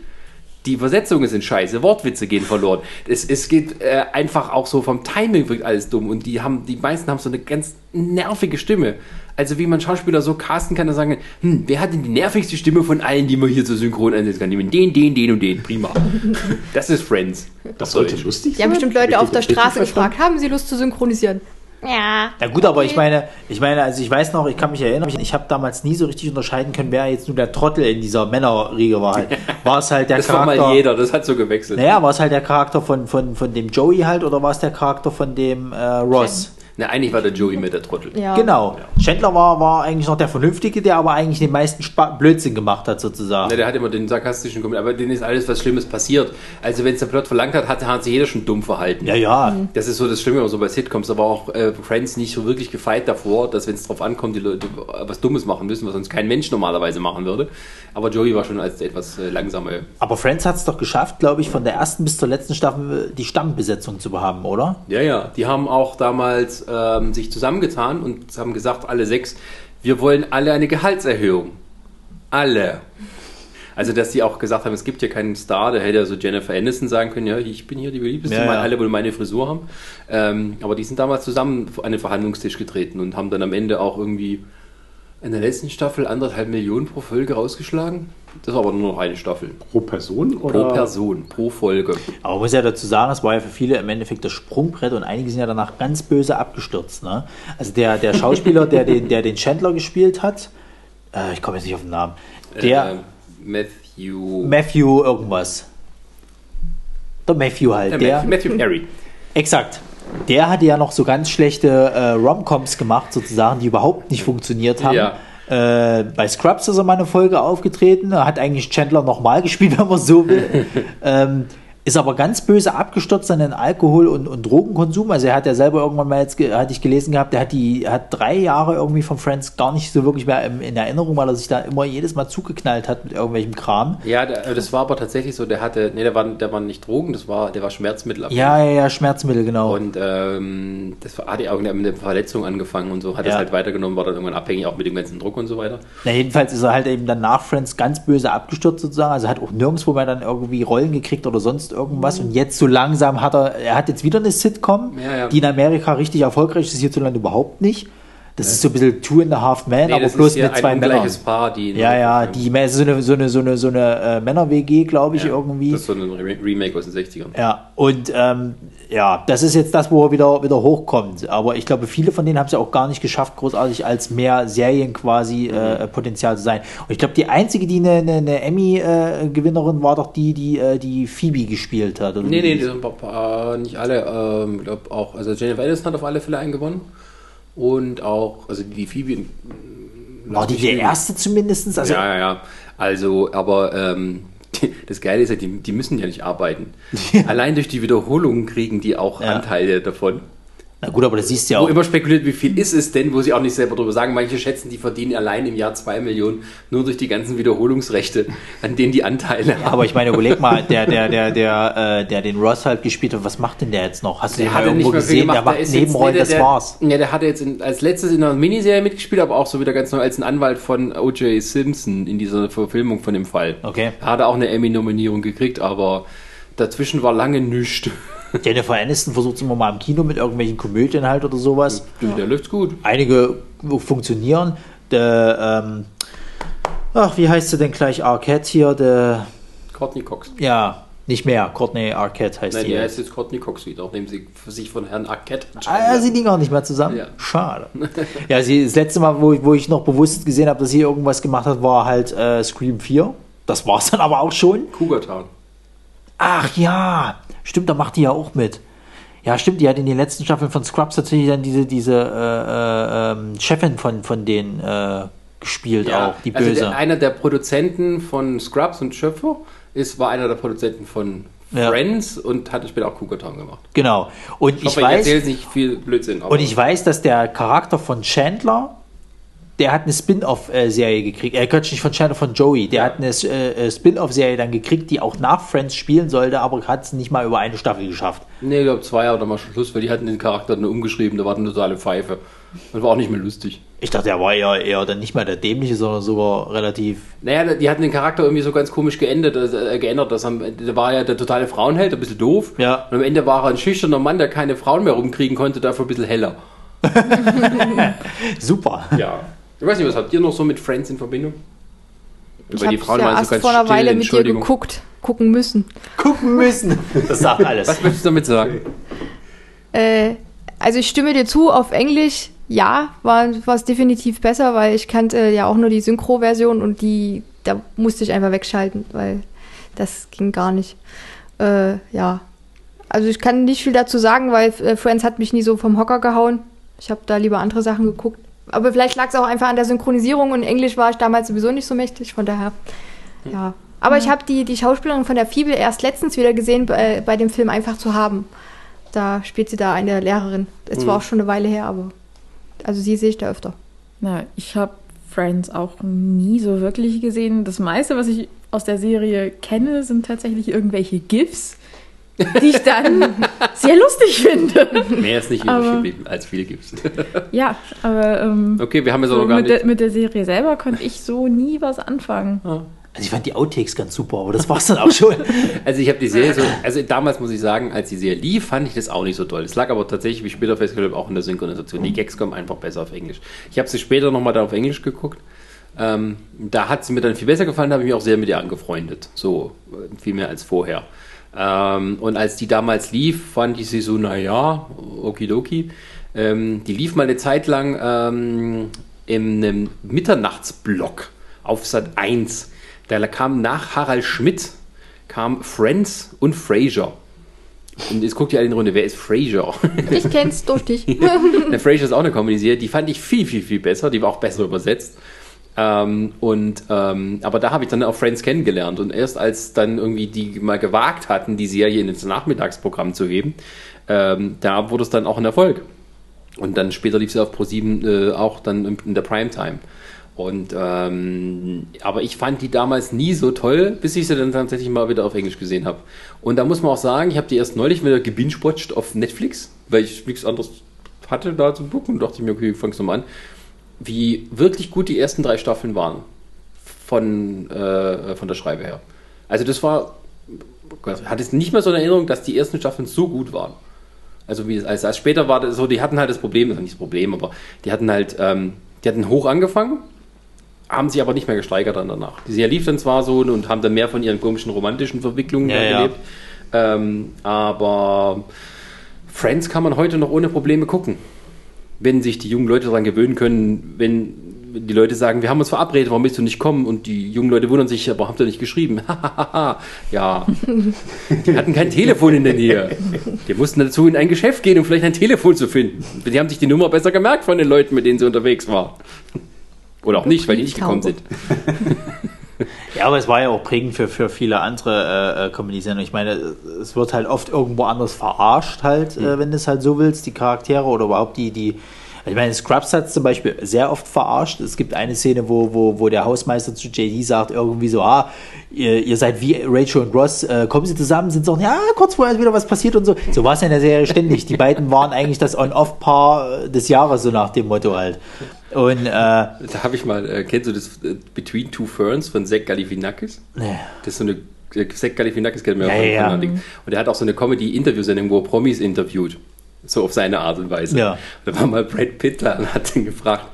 Die Übersetzungen sind scheiße, Wortwitze gehen verloren. Es, es geht äh, einfach auch so vom Timing wirkt alles dumm und die haben, die meisten haben so eine ganz nervige Stimme. Also wie man Schauspieler so casten kann, und sagen, hm, wer hat denn die nervigste Stimme von allen, die man hier so synchron einsetzen kann? Nehmen den, den, den und den, prima. Das ist Friends. Das sollte lustig Die haben bestimmt Leute auf der Straße gefragt, haben sie Lust zu synchronisieren? Ja. Na gut, aber ich meine, ich meine, also ich weiß noch, ich kann mich erinnern, ich habe damals nie so richtig unterscheiden können, wer jetzt nur der Trottel in dieser Männerriege war. Halt. War es halt der Das war Charakter. mal jeder, das hat so gewechselt. Naja, war es halt der Charakter von, von, von dem Joey halt oder war es der Charakter von dem äh, Ross? Na, eigentlich war der Joey mit der Trottel. Ja. Genau. Chandler war, war eigentlich noch der Vernünftige, der aber eigentlich den meisten Spa Blödsinn gemacht hat, sozusagen. Ja, der hat immer den sarkastischen Kommentar, aber denen ist alles was Schlimmes passiert. Also wenn es der Plot verlangt hat, hat, hat sich jeder schon dumm verhalten. Ja, ja. Das ist so das Schlimme, so bei Sitcoms, aber auch äh, Friends nicht so wirklich gefeit davor, dass wenn es drauf ankommt, die Leute was Dummes machen müssen, was sonst kein Mensch normalerweise machen würde. Aber Joey war schon als etwas äh, langsame. Aber Friends hat es doch geschafft, glaube ich, von der ersten bis zur letzten Staffel äh, die Stammbesetzung zu haben, oder? Ja, ja, die haben auch damals ähm, sich zusammengetan und haben gesagt, alle sechs, wir wollen alle eine Gehaltserhöhung. Alle. Also, dass die auch gesagt haben, es gibt ja keinen Star, da hätte ja so Jennifer Aniston sagen können, ja, ich bin hier die beliebteste, Ja, ja. alle wollen meine Frisur haben. Ähm, aber die sind damals zusammen an den Verhandlungstisch getreten und haben dann am Ende auch irgendwie in der letzten Staffel anderthalb Millionen pro Folge rausgeschlagen. Das war aber nur noch eine Staffel. Pro Person Pro oder? Person, pro Folge. Aber man muss ja dazu sagen, es war ja für viele im Endeffekt das Sprungbrett und einige sind ja danach ganz böse abgestürzt. Ne? Also der, der Schauspieler, der den, der den Chandler gespielt hat, äh, ich komme jetzt nicht auf den Namen, der äh, Matthew. Matthew irgendwas. Der Matthew halt, der, Matthew, Matthew Perry. exakt. Der hatte ja noch so ganz schlechte äh, Romcoms gemacht, sozusagen, die überhaupt nicht funktioniert haben. Ja. Äh, bei Scrubs ist er mal eine Folge aufgetreten, hat eigentlich Chandler nochmal gespielt, wenn man so will. ähm, ist aber ganz böse abgestürzt an den Alkohol- und, und Drogenkonsum. Also er hat ja selber irgendwann mal jetzt, hatte ich gelesen gehabt, der hat die, hat drei Jahre irgendwie von Friends gar nicht so wirklich mehr im, in Erinnerung, weil er sich da immer jedes Mal zugeknallt hat mit irgendwelchem Kram. Ja, der, das war aber tatsächlich so, der hatte, nee, der war, der war nicht Drogen, das war, der war Schmerzmittel. Ja, ja, ja, Schmerzmittel, genau. Und ähm, das war, hat ja auch mit einer Verletzung angefangen und so, hat Ja. es halt weitergenommen, war dann irgendwann abhängig auch mit dem ganzen Druck und so weiter. Na, jedenfalls ist er halt eben dann nach Friends ganz böse abgestürzt sozusagen. Also hat auch nirgendwo mehr dann irgendwie Rollen gekriegt oder sonst irgendwas. Und jetzt so langsam hat er, er hat jetzt wieder eine Sitcom, Ja, ja. die in Amerika richtig erfolgreich ist, hierzulande überhaupt nicht. Das ist so ein bisschen Two and a Half Men, aber das bloß mit zwei ein Männern. ungleiches Paar, die... Ja, ja, die ist so eine, so eine, so eine, so eine äh, Männer-WG, glaube ich, ja, irgendwie. Das ist so ein Re- Remake aus den 60ern. Ja, und ähm, ja, das ist jetzt das, wo er wieder, wieder hochkommt. Aber ich glaube, viele von denen haben es ja auch gar nicht geschafft, großartig als mehr Serien quasi äh, Potenzial zu sein. Und ich glaube, die einzige, die eine, eine, eine Emmy-Gewinnerin war, doch die, die äh, die Phoebe gespielt hat. oder Nee, nee, die- sind äh, nicht alle, ähm, ich glaube auch, also Jennifer Aniston hat auf alle Fälle einen gewonnen. Und auch, also die Phoebe... war die der erste zumindest? Also, ja, ja, ja. Also, aber ähm, das Geile ist ja, die, die müssen ja nicht arbeiten. Allein durch die Wiederholungen kriegen die auch Ja. Anteile davon. Na gut, aber das siehst du ja Wo auch. immer spekuliert, wie viel ist es denn, wo sie auch nicht selber drüber sagen. Manche schätzen, die verdienen allein im Jahr zwei Millionen nur durch die ganzen Wiederholungsrechte, an denen die Anteile haben. Aber ich meine, überleg mal, der, der, der, der, äh, der den Ross halt gespielt hat, was macht denn der jetzt noch? Hast du den mal irgendwo gesehen? Der macht Der Nebenrollen, jetzt, das der, war's. Ja, der hatte jetzt in, als letztes in einer Miniserie mitgespielt, aber auch so wieder ganz neu als ein Anwalt von O.J. Simpson in dieser Verfilmung von dem Fall. Okay. Er hatte auch eine Emmy-Nominierung gekriegt, aber dazwischen war lange nichts. Jennifer Aniston versucht es immer mal im Kino mit irgendwelchen Komödien halt oder sowas. Du, Der läuft's gut. Einige funktionieren. Der, ähm, ach, wie heißt sie denn gleich? Arquette hier, der, Courtney Cox. ja, nicht mehr. Courtney Arquette heißt Nein, die. heißt jetzt Courtney Cox wieder, nachdem sie sich von Herrn Arquette Ah, sie liegen auch nicht mehr zusammen. Ja. Schade. ja, sie, das letzte Mal, wo, ich- wo ich noch bewusst gesehen habe, dass sie irgendwas gemacht hat, war halt äh, Scream 4. Das war es dann aber auch schon. Cougar Town. Ach ja, stimmt, da macht die ja auch mit. Ja, stimmt, die hat in den letzten Staffeln von Scrubs tatsächlich dann diese, diese äh, äh, Chefin von, von denen äh, gespielt auch, die also böse. der, einer der Produzenten von Scrubs und Schöpfer ist, war einer der Produzenten von Ja. Friends und hat später auch Cougar Town gemacht. genau. Und ich, Ich hoffe, ich weiß, erzähle nicht viel Blödsinn. und ich weiß, dass der Charakter von Chandler, der hat eine Spin-off-Serie gekriegt. Äh, Quatsch, nicht von Chandler, von Joey. Der Ja. hat eine äh, äh, Spin-off-Serie dann gekriegt, die auch nach Friends spielen sollte, aber hat es nicht mal über eine Staffel geschafft. Nee, ich glaube zwei oder mal Schluss, weil die hatten den Charakter nur umgeschrieben, da war eine totale Pfeife. Das war auch nicht mehr lustig. Ich dachte, er war eher, eher dann nicht mehr der Dämliche, sondern sogar relativ Naja, die hatten den Charakter irgendwie so ganz komisch geändert, äh, geändert. Das am, der war ja der totale Frauenheld, ein bisschen doof. Ja. Und am Ende war er ein schüchterner Mann, der keine Frauen mehr rumkriegen konnte, dafür ein bisschen heller. super. Ja. Ich weiß nicht, was habt ihr noch so mit Friends in Verbindung? Ich Weil die habe Frauen ja waren so erst ganz vor einer Weile mit dir geguckt, gucken müssen. Gucken müssen. Das sagt alles. Was möchtest du damit sagen? Äh, Also ich stimme dir zu, auf Englisch, ja, war es definitiv besser, weil ich kannte ja auch nur die Synchro-Version und die, da musste ich einfach wegschalten, weil das ging gar nicht. Äh, ja. Also ich kann nicht viel dazu sagen, weil äh, Friends hat mich nie so vom Hocker gehauen. Ich habe da lieber andere Sachen geguckt. Aber vielleicht lag es auch einfach an der Synchronisierung und Englisch war ich damals sowieso nicht so mächtig, von daher, ja. Aber ich habe die, die Schauspielerin von der Fibel erst letztens wieder gesehen, bei, bei dem Film Einfach zu haben. Da spielt sie da eine Lehrerin. Es war Mhm. auch schon eine Weile her, aber also sie sehe ich da öfter. Na, ich habe Friends auch nie so wirklich gesehen. Das meiste, was ich aus der Serie kenne, sind tatsächlich irgendwelche GIFs, die ich dann sehr lustig finde. Mehr ist nicht Aber- übrig geblieben, als viel gibt's. Ja, aber ähm, Okay, wir haben jetzt so aber gar mit, nicht. der, mit der Serie selber konnte ich so nie was anfangen. Also ich fand die Outtakes ganz super, aber das war's dann auch schon. Also ich habe die Serie so, also damals muss ich sagen, als die Serie lief, fand ich das auch nicht so toll. Es lag aber tatsächlich, wie ich später festgestellt habe, auch in der Synchronisation. Die Gags kommen einfach besser auf Englisch. Ich habe sie später nochmal da auf Englisch geguckt. Ähm, da hat sie mir dann viel besser gefallen, da habe ich mich auch sehr mit ihr angefreundet. So, äh, viel mehr als vorher. Ähm, und als die damals lief, fand ich sie so, naja, okidoki. Ähm, die lief mal eine Zeit lang ähm, in einem Mitternachtsblock auf Sat 1. Da kam nach Harald Schmidt kam Friends und Frasier. Und jetzt guckt ihr alle in die Runde, wer ist Frasier? Ich kenn's durch dich. Der Frasier ist auch eine Comedy-Serie, die fand ich viel, viel, viel besser, die war auch besser übersetzt. Ähm, und ähm, aber da habe ich dann auch Friends kennengelernt und erst als dann irgendwie die mal gewagt hatten, die Serie ins Nachmittagsprogramm zu heben, ähm, da wurde es dann auch ein Erfolg. Und dann später lief sie auf Pro7 äh, auch dann in, in der Primetime. Und ähm, aber ich fand die damals nie so toll, bis ich sie dann tatsächlich mal wieder auf Englisch gesehen habe. Und da muss man auch sagen, ich habe die erst neulich wieder gebingewatcht auf Netflix, weil ich nichts anderes hatte da zum Gucken und dachte mir, okay, fang's nochmal an. Wie wirklich gut die ersten drei Staffeln waren von, äh, von der Schreibe her. Also das war, ich hatte es nicht mehr so in Erinnerung, dass die ersten Staffeln so gut waren. Also wie das, als, als später war das so, die hatten halt das Problem, das war nicht das Problem, aber die hatten halt, ähm, die hatten hoch angefangen, haben sich aber nicht mehr gesteigert dann danach. Die Serie lief dann zwar so und haben dann mehr von ihren komischen romantischen Verwicklungen Ja, ja. gelebt, ähm, aber Friends kann man heute noch ohne Probleme gucken. Wenn sich die jungen Leute daran gewöhnen können, wenn die Leute sagen, wir haben uns verabredet, warum willst du nicht kommen? Und die jungen Leute wundern sich, aber habt ihr nicht geschrieben? ja, die hatten kein Telefon in der Nähe. Die mussten dazu in ein Geschäft gehen, um vielleicht ein Telefon zu finden. Die haben sich die Nummer besser gemerkt von den Leuten, mit denen sie unterwegs waren. Oder auch nicht, weil die nicht gekommen sind. Ja, aber es war ja auch prägend für, für viele andere äh, äh, Comedy-Sendungen. Ich meine, es wird halt oft irgendwo anders verarscht, halt, äh, wenn du es halt so willst, die Charaktere oder überhaupt die, die. Ich meine, Scrubs hat es zum Beispiel sehr oft verarscht. Es gibt eine Szene, wo, wo, wo der Hausmeister zu JD sagt, irgendwie so, ah, ihr, ihr seid wie Rachel und Ross, äh, kommen sie zusammen, sind so, ja, kurz vorher ist wieder was passiert und so. So war es in der Serie ständig. Die beiden waren eigentlich das On-Off-Paar des Jahres, so nach dem Motto halt. Und, äh, Da habe ich mal, äh, kennst du das äh, Between Two Ferns von Zach Galifianakis? ne. Das ist so eine, äh, Zach Galifianakis kennt man ja, Ja, von, ja, ja. Und er hat auch so eine Comedy-Interview-Sendung, wo er Promis interviewt. So auf seine Art und Weise. Ja. Da war mal Brad Pitt da und hat ihn gefragt,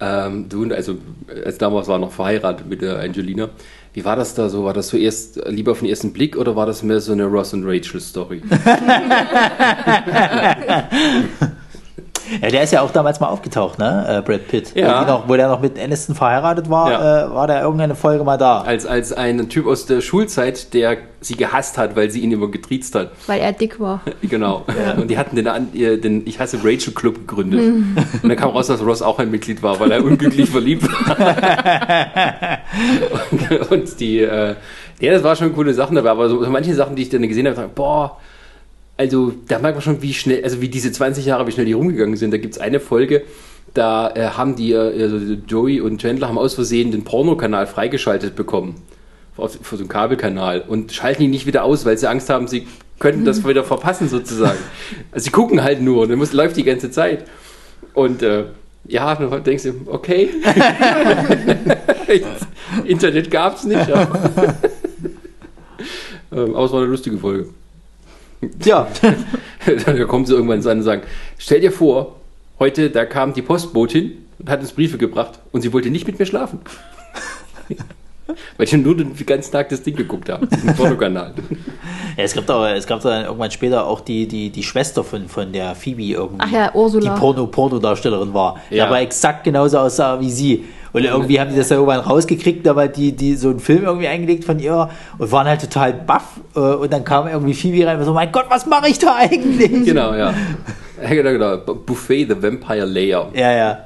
ähm, du, also als damals war er noch verheiratet mit der Angelina, wie war das da so? War das so erst lieber auf den ersten Blick oder war das mehr so eine Ross und Rachel Story? Ja, der ist ja auch damals mal aufgetaucht, ne? Äh, Brad Pitt. Ja. Noch, wo der noch mit Aniston verheiratet war, Ja. äh, war der irgendeine Folge mal da. als, als ein Typ aus der Schulzeit, der sie gehasst hat, weil sie ihn immer getriezt hat. Weil er dick war. Genau. Und die hatten den, An- ihr- den Ich hasse Rachel Club gegründet. Und dann kam raus, dass Ross auch ein Mitglied war, weil er unglücklich verliebt war. und, und die, äh, ja, das war schon coole Sachen dabei, aber so, so manche Sachen, die ich dann gesehen habe, dachte, boah, also da merkt man schon, wie schnell, also wie diese 20 Jahre, wie schnell die rumgegangen sind. Da gibt es eine Folge, da äh, haben die, äh, also Joey und Chandler haben aus Versehen den Pornokanal freigeschaltet bekommen. Auf, auf so einem Kabelkanal und schalten ihn nicht wieder aus, weil sie Angst haben, sie könnten das wieder verpassen sozusagen. Also sie gucken halt nur und dann muss, läuft die ganze Zeit. Und äh, ja, dann denkst du, okay. Internet gab es nicht, aber, ähm, aber es war eine lustige Folge. Ja. da kommen sie irgendwann an und sagen, stell dir vor, heute, da kam die Postbotin und hat uns Briefe gebracht und sie wollte nicht mit mir schlafen. Weil ich nur den ganzen Tag das Ding geguckt habe. Im Pornokanal. Ja, es gab da, es gab dann irgendwann später auch die, die, die Schwester von, von der Phoebe irgendwie. Ach ja, Ursula. Die Porno, Pornodarstellerin war. Die Ja. aber exakt genauso aussah wie sie. Und irgendwie haben die das dann irgendwann rausgekriegt, da war die, die so einen Film irgendwie eingelegt von ihr und waren halt total baff. Äh, Und dann kam irgendwie Phoebe rein und so, mein Gott, was mache ich da eigentlich? genau, ja. Ja, genau, genau. Buffet the Vampire Layer. Ja, ja.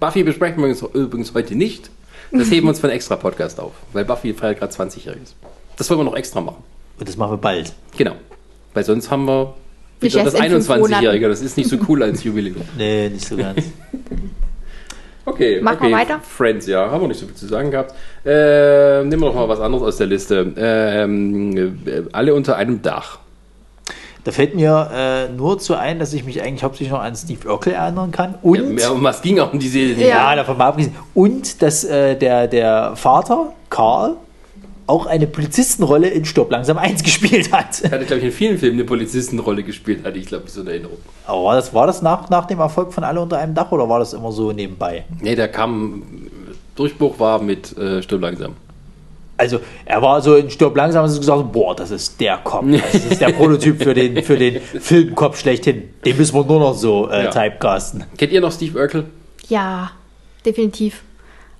Buffy besprechen wir uns übrigens heute nicht. Das heben wir uns für einen extra Podcast auf, weil Buffy feiert gerade 20-Jähriges. Das wollen wir noch extra machen. Und das machen wir bald. Genau. Weil sonst haben wir das in fünf 21-Jährige. Das ist nicht so cool als Jubiläum. Nee, nicht so ganz. Okay, Machen okay. wir weiter? Friends, ja, haben wir nicht so viel zu sagen gehabt. Äh, nehmen wir doch mal was anderes aus der Liste. Ähm, äh, alle unter einem Dach. Da fällt mir äh, nur zu ein, dass ich mich eigentlich hauptsächlich noch an Steve Urkel erinnern kann. Und, Ja, um was ging auch um diese. ja, davon mal abgesehen, und dass äh, der, der Vater, Karl, auch eine Polizistenrolle in Stopp langsam 1 gespielt hat. Er hatte, glaube ich, in vielen Filmen eine Polizistenrolle gespielt, hatte ich, glaube ich, so eine Erinnerung. Aber war das, war das nach, nach dem Erfolg von Alle unter einem Dach oder war das immer so nebenbei? Nee, der kam. Durchbruch war mit äh, Stirb langsam. Also er war so in Stirb langsam und hat gesagt, boah, das ist der Kopf. Das ist der Prototyp für den, für den Filmkopf schlechthin. Den müssen wir nur noch so äh, Ja. typecasten. Kennt ihr noch Steve Urkel? Ja, definitiv.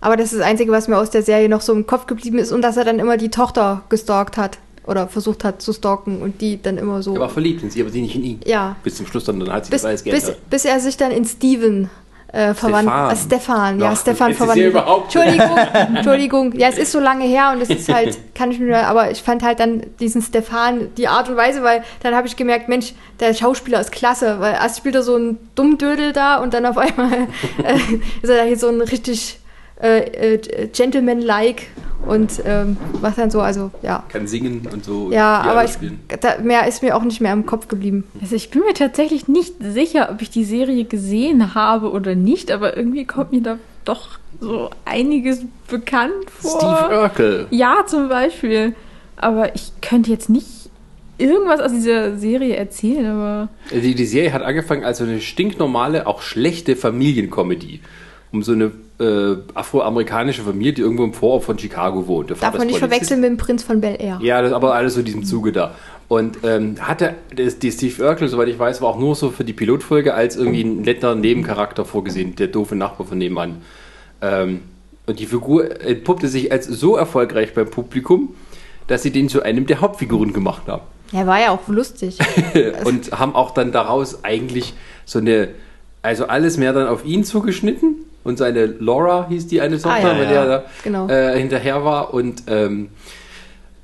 Aber das ist das Einzige, was mir aus der Serie noch so im Kopf geblieben ist und dass er dann immer die Tochter gestalkt hat oder versucht hat zu stalken und die dann immer so. Er war verliebt in sie, aber sie nicht in ihn. Ja. Bis zum Schluss dann, dann hat sie bis, das alles bis, geändert. bis er sich dann in Steven äh, verwandelt. Stefan. Äh, Stefan, ja, Ach, Stefan verwandelt. Entschuldigung, Entschuldigung. Ja, es ist so lange her und es ist halt, kann ich mir, aber ich fand halt dann diesen Stefan, die Art und Weise, weil dann habe ich gemerkt, Mensch, der Schauspieler ist klasse, weil erst spielt er so einen Dummdödel da und dann auf einmal äh, ist er da hier so ein richtig äh, äh, Gentleman-like und ähm, was dann so, also ja. Kann singen und so. Ja, aber ich, da, mehr ist mir auch nicht mehr im Kopf geblieben. Also ich bin mir tatsächlich nicht sicher, ob ich die Serie gesehen habe oder nicht, aber irgendwie kommt mir da doch so einiges bekannt vor. Steve Urkel. Ja, zum Beispiel. Aber ich könnte jetzt nicht irgendwas aus dieser Serie erzählen, aber Die, die Serie hat angefangen als so eine stinknormale, auch schlechte Familiencomedy. Um so eine äh, afroamerikanische Familie, die irgendwo im Vorort von Chicago wohnt. Der Darf man nicht Polizist. verwechseln mit dem Prinz von Bel Air. Ja, das, aber alles so in diesem Zuge da. Und ähm, hatte das, die Steve Urkel, soweit ich weiß, war auch nur so für die Pilotfolge als irgendwie ein netter Nebencharakter vorgesehen, der doofe Nachbar von nebenan. Ähm, und die Figur entpuppte sich als so erfolgreich beim Publikum, dass sie den zu einem der Hauptfiguren gemacht haben. Er war ja auch lustig. und haben auch dann daraus eigentlich so eine, also alles mehr dann auf ihn zugeschnitten und seine Laura hieß die eine Tochter, Ah, ja, weil ja. er da Genau. äh, hinterher war und ähm,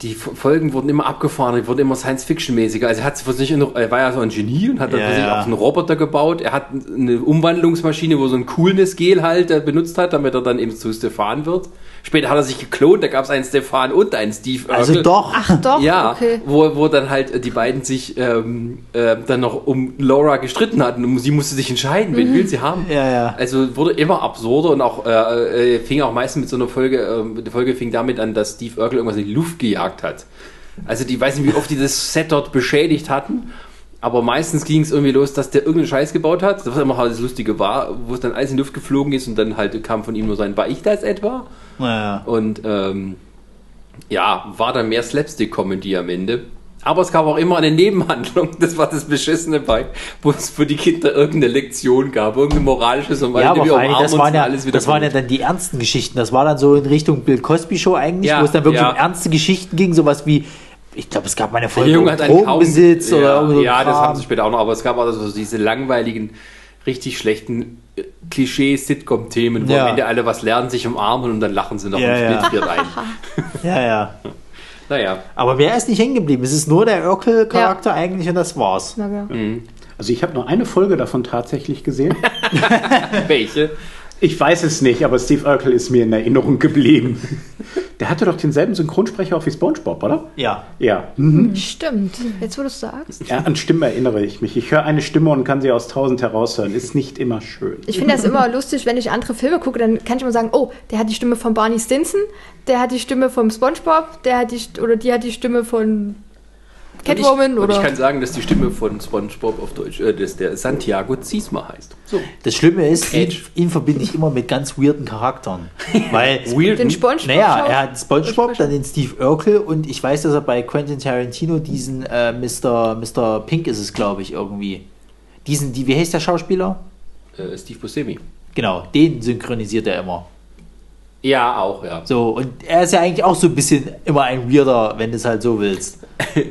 die Folgen wurden immer abgefahren, die wurden immer Science-Fiction-mäßiger. Also er hat für sich, in, er war ja so ein Genie und hat dann Ja, für sich ja. auch einen Roboter gebaut. Er hat eine Umwandlungsmaschine, wo so ein Coolness-Gel halt äh, benutzt hat, damit er dann eben zu Stefan wird. Später hat er sich geklont, da gab es einen Stefan und einen Steve Also Urkel. doch. Ach doch, Ja, okay. wo, wo dann halt äh, die beiden sich ähm, äh, dann noch um Laura gestritten hatten und sie musste sich entscheiden, wen will sie haben. Ja, ja. Also wurde immer absurder und auch äh, äh, fing auch meistens mit so einer Folge, äh, die Folge fing damit an, dass Steve Urkel irgendwas in die Luft gejagt hat. Also die weiß nicht, wie oft die das Set dort beschädigt hatten. Aber meistens ging es irgendwie los, dass der irgendeinen Scheiß gebaut hat. Das was immer halt das Lustige war, wo es dann alles in die Luft geflogen ist und dann halt kam von ihm nur sein, war ich das etwa? Ja. Und ähm, ja, war dann mehr Slapstick-Comedy am Ende. Aber es gab auch immer eine Nebenhandlung, das war das Beschissene bei, wo es für die Kinder irgendeine Lektion gab, irgendeine moralische und Ja, aber vor allem, das waren, ja, alles wieder das waren ja dann die ernsten Geschichten. Das war dann so in Richtung Bill Cosby Show eigentlich, Ja, wo es dann wirklich ja. um ernste Geschichten ging, sowas wie, ich glaube, es gab mal eine Der Folge Junge um hat einen kaum, Drogenbesitz oder ja, so ja, das haben sie später auch noch, aber es gab auch so diese langweiligen, richtig schlechten äh, Klischee-Sitcom-Themen, wo Ja. am Ende alle was lernen, sich umarmen und dann lachen sie noch Ja, und ja. Split friert ein. Ja, ja. Naja, Aber wer ist nicht hängen geblieben? Es ist nur der Urkel-Charakter eigentlich und das war's. Ja. Also ich habe nur eine Folge davon tatsächlich gesehen. welche? Ich weiß es nicht, aber Steve Urkel ist mir in Erinnerung geblieben. Der hatte doch denselben Synchronsprecher auch wie SpongeBob, oder? Ja. Ja. Stimmt. Jetzt, wo du es sagst. ja. An Stimmen erinnere ich mich. Ich höre eine Stimme und kann sie aus tausend heraushören. Ist nicht immer schön. Ich finde das immer lustig, wenn ich andere Filme gucke, dann kann ich immer sagen, oh, der hat die Stimme von Barney Stinson, der hat die Stimme vom SpongeBob, der hat die oder die hat die Stimme von Catwoman und ich, oder. Und ich kann sagen, dass die Stimme von SpongeBob auf Deutsch, äh, dass der Santiago Ziesma heißt. So. Das Schlimme ist, ihn, ihn verbinde ich immer mit ganz weirden Charakteren. Weil, Weird. den Spongebob. naja, er hat SpongeBob, dann den Steve Urkel und ich weiß, dass er bei Quentin Tarantino diesen äh, Mr. Mr. Pink ist es, glaube ich, irgendwie. Diesen, die, wie heißt der Schauspieler? Äh, Steve Buscemi. Genau, den synchronisiert er immer. Ja, auch, ja. So, und er ist ja eigentlich auch so ein bisschen immer ein Weirder, wenn du es halt so willst.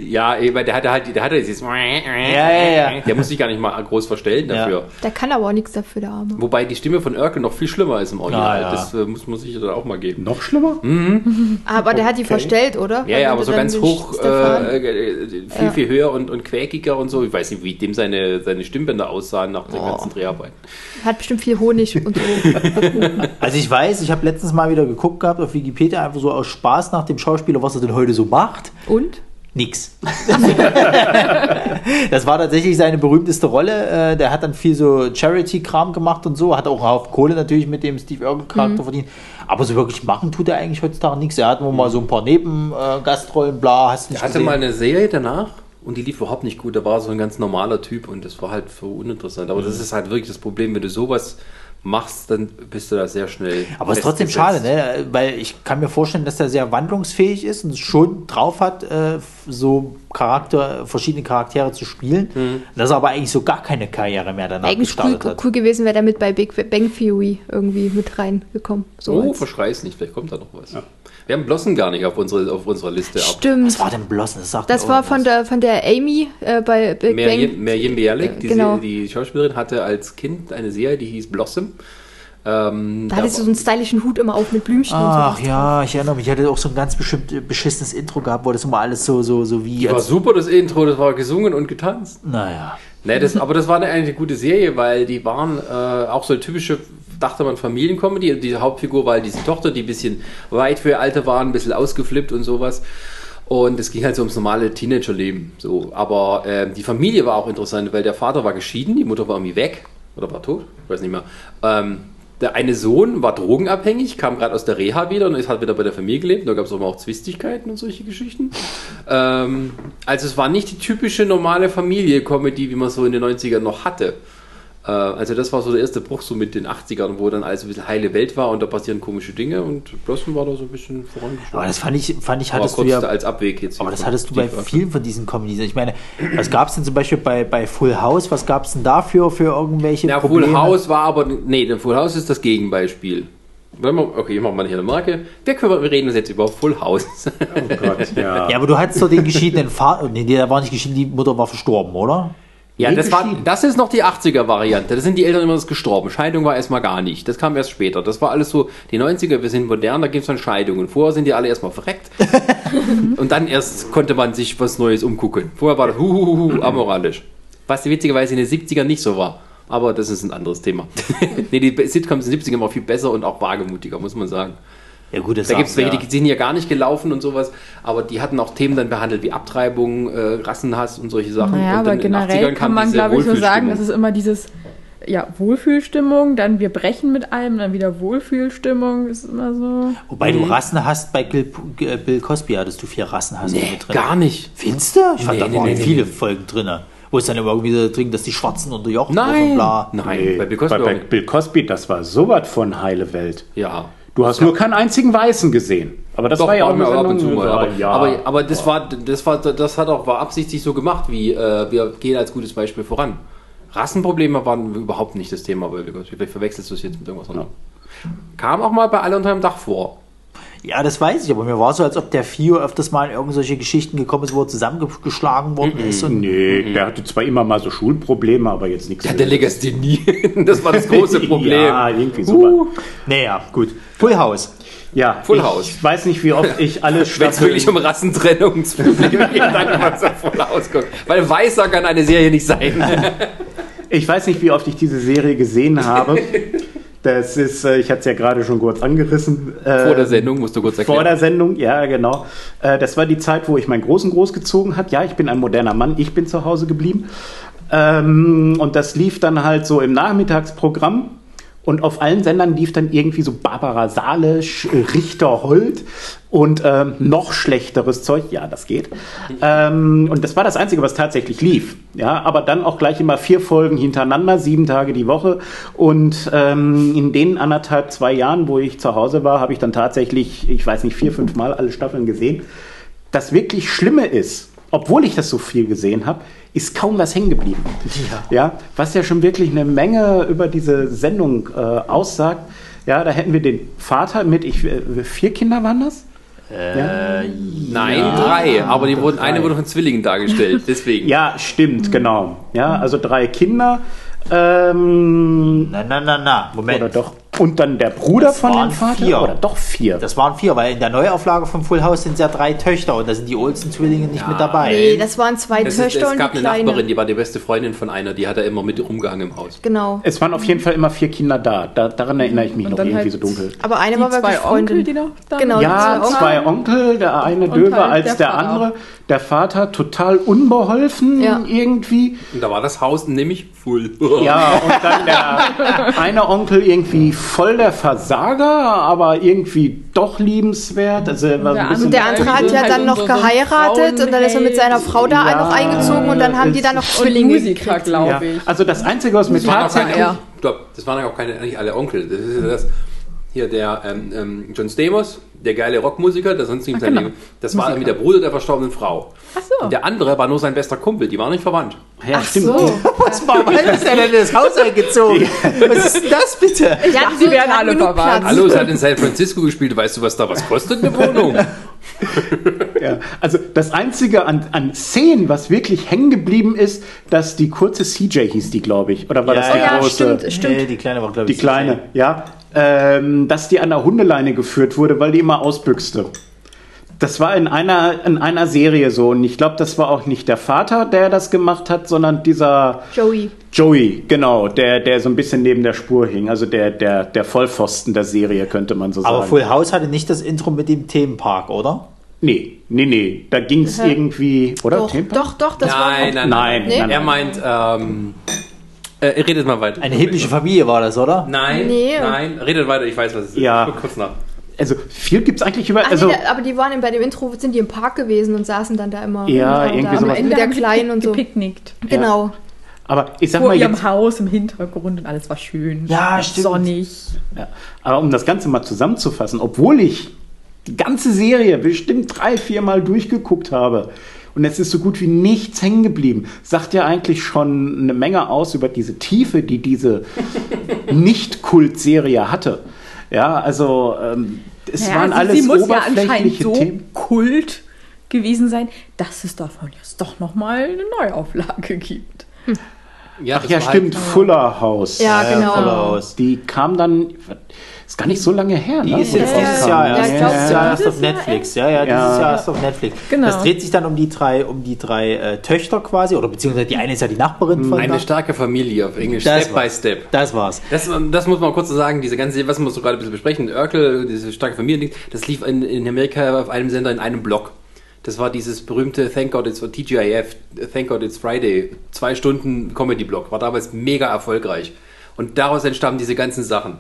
Ja, eben, der hatte halt, der hatte dieses. Ja, ja, ja. Der muss sich gar nicht mal groß verstellen Ja. dafür. Der kann aber auch nichts dafür, der Arme. Wobei die Stimme von Urkel noch viel schlimmer ist im Original. Ah, ja. Das äh, muss man sich dann auch mal geben. Noch schlimmer? Aber der hat die verstellt, oder? Ja, Weil ja, wenn aber so dann ganz hoch, Stefan- äh, äh, viel, Ja. viel höher und, und quäkiger und so. Ich weiß nicht, wie dem seine, seine Stimmbänder aussahen nach den Oh. ganzen Dreharbeiten. Hat bestimmt viel Honig und so. Also ich weiß, ich habe letztens mal wieder geguckt gehabt auf Wikipedia, einfach so aus Spaß nach dem Schauspieler, was er denn heute so macht. Und? Nix. das war tatsächlich seine berühmteste Rolle. Äh, Der hat dann viel so Charity-Kram gemacht und so, hat auch Haufen Kohle natürlich mit dem Steve Urkel-Charakter verdient. Aber so wirklich machen tut er eigentlich heutzutage nichts. Er hat nur mal so ein paar Nebengastrollen, bla, hast du Er nicht hatte gesehen. mal eine Serie danach und die lief überhaupt nicht gut. Da war so ein ganz normaler Typ und das war halt so uninteressant. Aber Mhm. das ist halt wirklich das Problem, wenn du sowas machst, dann bist du da sehr schnell. Aber es ist trotzdem schade, ne? weil ich kann mir vorstellen, dass er sehr wandlungsfähig ist und schon drauf hat, äh, so Charakter, verschiedene Charaktere zu spielen. Dass er aber eigentlich so gar keine Karriere mehr danach Eigentlich cool, gestartet hat. cool gewesen wäre der mit bei Big Bang Theory irgendwie mit reingekommen. So Oh, verschreiß nicht, vielleicht kommt da noch was. Wir haben Blossen gar nicht auf, unsere, auf unserer Liste ab. Stimmt. Was war denn Blossen? Das, sagt Das war von der, von der Amy äh, bei Big Merjem Bang. Merjem Bialik, die, Genau. die Schauspielerin, hatte als Kind eine Serie, die hieß Blossom. Ähm, Da hatte sie so einen stylischen Hut immer auf mit Blümchen Ach und ja, ich erinnere mich, ich hatte auch so ein ganz bestimmt äh, beschissenes Intro gehabt, wo das immer alles so, so, so wie. Die war super, das Intro, das war gesungen und getanzt. naja. Nee, das, aber das war eine, eine gute Serie, weil die waren äh, auch so eine typische, dachte man, Familiencomedy. Die Hauptfigur war halt diese Tochter, die ein bisschen weit für ihr Alter war, ein bisschen ausgeflippt und sowas. Und es ging halt so ums normale Teenagerleben. So. Aber äh, die Familie war auch interessant, weil der Vater war geschieden, die Mutter war irgendwie weg oder war tot, ich weiß nicht mehr. Ähm, der eine Sohn war drogenabhängig, kam gerade aus der Reha wieder und ist halt wieder bei der Familie gelebt. Da gab es auch immer auch Zwistigkeiten und solche Geschichten. Ähm, also es war nicht die typische normale Familie-Comedy, wie man so in den 90ern noch hatte. Äh, also das war so der erste Bruch so mit den 80ern, wo dann alles ein bisschen heile Welt war und da passieren komische Dinge und Blossom war da so ein bisschen vorangeschritten. Aber das fand ich, fand ich, Aber hattest du kurz ja. als Abweg jetzt. Aber das hattest du bei vielen von diesen Comedies. Ich meine, was gab es denn zum Beispiel bei, bei Full House? Was gab es denn dafür für irgendwelche Ja, Probleme? Full House war aber, nee, der Full House ist das Gegenbeispiel. Wenn Okay, ich mach mal hier eine Marke. Wir, können, wir reden jetzt über Full House. Oh Gott, ja. Ja, aber du hattest doch den geschiedenen Vater. Nee, der war nicht geschieden, die Mutter war verstorben, oder? Ja, Nee, das, war, das ist noch die 80er-Variante. Da sind die Eltern immer gestorben. Scheidung war erstmal gar nicht. Das kam erst später. Das war alles so, die 90er, wir sind modern, da gibt es dann Scheidungen. Vorher sind die alle erstmal verreckt. und dann erst konnte man sich was Neues umgucken. Vorher war das huhuhuhu, amoralisch. Was witzigerweise in den 70ern nicht so war. Aber das ist ein anderes Thema. nee, die Sitcoms in den 70ern waren viel besser und auch wagemutiger, muss man sagen. Ja, gut, das Da gibt es welche, ja. die sind ja gar nicht gelaufen und sowas, aber die hatten auch Themen dann behandelt wie Abtreibung, äh, Rassenhass und solche Sachen. Naja, und aber dann in den 80ern generell kann man, glaube ich, so sagen, Wohlfühlstimmung. das ist immer dieses ja, Wohlfühlstimmung, dann wir brechen mit allem, dann wieder Wohlfühlstimmung, ist immer so. Wobei du Rassen hast, bei Gil, äh, Bill Cosby hattest du vier Rassen hast Nee, mit drin. gar nicht. Findest du? Ich fand, Nee, da nee, waren viele nee. Folgen drin. Wo es dann immer irgendwie so drin, dass die Schwarzen unterjocht wurden Nein, und bla. nein, Nee, bei Bill Cosby bei, bei. Bill Cosby, das war sowas von heile Welt. Ja. Du hast nur keinen einzigen Weißen gesehen. Aber das Doch, war ja auch eine ab und zu mal. Aber, ja. aber, aber das war, das war, das hat auch war absichtlich so gemacht, wie äh, wir gehen als gutes Beispiel voran. Rassenprobleme waren überhaupt nicht das Thema bei. Vielleicht verwechselst du es jetzt mit irgendwas anderem. Kam auch mal bei alle unter einem Dach vor. Ja, das weiß ich, aber mir war so, als ob der Fio öfters mal in irgendwelche Geschichten gekommen ist, wo er zusammengeschlagen worden ist. Und Nee, der hatte zwar immer mal so Schulprobleme, aber jetzt nichts. Ja, der Legasthenie. das war das große Problem. ja, irgendwie so. naja, gut. Full House. Ja, Full ich House. weiß nicht, wie oft ich alle Wenn es Staffeln... wirklich um Rassentrennungsprobleme geht, dann kann man es voll ausgucken. Weil Weißer kann eine Serie nicht sein. Ich weiß nicht, wie oft ich diese Serie gesehen habe. Das ist, äh, ich hatte es ja gerade schon kurz angerissen. äh, Vor der Sendung musst du kurz erklären. Vor der Sendung, ja, genau. Äh, Das war die Zeit, wo ich meinen Großen großgezogen hat. Ja, ich bin ein moderner Mann, ich bin zu Hause geblieben. Ähm, Und das lief dann halt so im Nachmittagsprogramm. Und auf allen Sendern lief dann irgendwie so Barbara Salisch, äh, Richter Holt und ähm, noch schlechteres Zeug. Ja, das geht. Ähm, und das war das Einzige, was tatsächlich lief. Ja, aber dann auch gleich immer vier Folgen hintereinander, sieben Tage die Woche. Und ähm, in den anderthalb, zwei Jahren, wo ich zu Hause war, habe ich dann tatsächlich, ich weiß nicht, vier, fünf Mal alle Staffeln gesehen. Das wirklich Schlimme ist, obwohl ich das so viel gesehen habe, ist kaum was hängen geblieben. Ja. ja. Was ja schon wirklich eine Menge über diese Sendung äh, aussagt. Ja, da hätten wir den Vater mit, ich, äh, vier Kinder waren das? Äh, Nein, drei. Aber die wurden, eine wurde von Zwillingen dargestellt, deswegen. Ja, stimmt, genau. Ja, also drei Kinder. Ähm, Na, na, na, na. Moment. oder doch. Und dann der Bruder Das von dem waren Vater? vier. Oder doch vier? Das waren vier, weil in der Neuauflage von Full House sind es ja drei Töchter und da sind die Olsen-Zwillinge nicht mit dabei. Nee, das waren zwei Es, ist, Töchter es und gab die eine Kleine. Nachbarin, die war die beste Freundin von einer, die hat er immer mit rumgehangen im Haus. Genau. es waren auf jeden Fall immer vier Kinder da. da daran erinnere ich mich Und noch irgendwie halt so dunkel. Aber eine Die war wirklich zwei Freundin. Onkel, die noch da Genau, Ja, die zwei zwei Onkel, der eine Und döver halt als der der, andere. Der Vater total unbeholfen Ja. irgendwie. Und da war das Haus nämlich full. Ja, und dann der eine Onkel irgendwie voll der Versager, aber irgendwie doch liebenswert. Also er Der Und der andere hat ja Halt dann noch so geheiratet und dann ist er mit seiner Frau da Ja, noch eingezogen und dann haben die dann noch Zwillinge Musiker, gekriegt. glaube ja. ich. Also das Einzige, was mir tatsächlich... Stopp, das waren ja auch keine, nicht alle Onkel. Das ist ja das. Hier der ähm, ähm, John Stamos, der geile Rockmusiker, der sonst nicht sein genau. Leben. Das war irgendwie der Bruder der verstorbenen Frau. Ach so. Und der andere war nur sein bester Kumpel, die waren nicht verwandt. Ja, stimmt. Was war, wann ist er denn in das Haus eingezogen? Was ist denn das bitte? Ja, sie wären alle verwandt. Hallo, es hat in San Francisco gespielt. Weißt du, was da was kostet, eine Wohnung? Ja, also das Einzige an, an Szenen, was wirklich hängen geblieben ist, dass die kurze CJ hieß die, glaube ich. Oder war Ja, das die ja, große? stimmt, stimmt. Nee, die Kleine war, glaube Die ich, kleine, ja. Ähm, dass die an der Hundeleine geführt wurde, weil die immer ausbüchste. Das war in einer, in einer Serie so. Und ich glaube, das war auch nicht der Vater, der das gemacht hat, sondern dieser Joey. Joey, genau, der, der so ein bisschen neben der Spur hing. Also der, der, der Vollpfosten der Serie, könnte man so sagen. Aber Full House hatte nicht das Intro mit dem Themenpark, oder? nee, nee, nee. Da ging es irgendwie, oder? Doch, Themenpark? doch, doch, das war nein, nein, Nein, Nee? nein, Er nein. meint, ähm, äh, redet mal weiter. Eine himmlische Familie war das, oder? Nein, Nee. nein, redet weiter, ich weiß, was es ist. Ja. Ich guck kurz nach. Also viel gibt's eigentlich über. Also, nee, aber die waren bei dem Intro, sind die im Park gewesen und saßen dann da immer. Ja, irgendwie da sowas. Mit, der Kleinen und so. Gepicknickt. Genau. aber ich sag Vor mal ihrem jetzt, Haus im Hintergrund und alles war schön. Ja, stimmt. Sonnig. ja, aber um das Ganze mal zusammenzufassen, obwohl ich die ganze Serie bestimmt drei, vier Mal durchgeguckt habe und es ist so gut wie nichts hängen geblieben, sagt ja eigentlich schon eine Menge aus über diese Tiefe, die diese Nicht-Kult-Serie hatte. Ja, also ähm, es Naja, waren sie, alles sie muss ja anscheinend oberflächliche so Themen. Kult gewesen sein, dass es davon jetzt doch nochmal eine Neuauflage gibt. Ja, Ach ja, stimmt, Halt, Fuller House. Ja, genau. House. Die kam dann, ist gar nicht so lange her. Die ne? ist jetzt Ja, dieses ja, Jahr ja, erst, glaub, dieses Jahr erst auf Netflix. Ja, ja, dieses Ja. Jahr erst auf Netflix. Genau. Das dreht sich dann um die drei, um die drei äh, Töchter quasi, oder beziehungsweise die eine ist ja die Nachbarin von eine da. starke Familie auf Englisch, Das Step war's. by Step. Das war's. Das, das muss man kurz so sagen, diese ganze, was wir so gerade ein bisschen besprechen, Örkel, diese starke Familie, das lief in, in Amerika auf einem Sender in einem Block. Das war dieses berühmte Thank God It's TGIF, Thank God It's Friday, zwei Stunden Comedy-Block, war damals mega erfolgreich. Und daraus entstammen diese ganzen Sachen.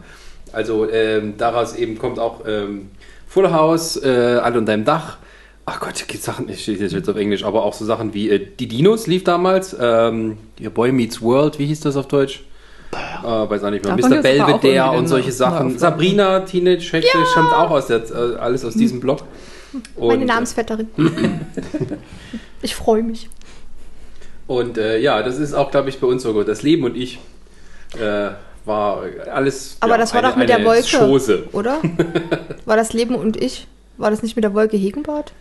Also ähm, daraus eben kommt auch ähm, Full House, äh, Alle unter deinem Dach. Ach Gott, gibt Sachen, ich stehe jetzt auf Englisch, aber auch so Sachen wie äh, Die Dinos lief damals, ähm, Boy Meets World, wie hieß das auf Deutsch? Äh, weiß auch nicht mehr. Mr. Belvedere und solche Sachen. Sabrina, Teenage Hexe, stammt auch aus der, äh, alles aus diesem Blog. Meine Und, Namensvetterin. ich freue mich. Und äh, ja, das ist auch, glaube ich, bei uns so gut. Das Leben und ich äh, war alles. Aber ja, das war eine, doch mit der Wolke, Chose. oder? War das Leben und ich? War das nicht mit der Wolke Hegenbart?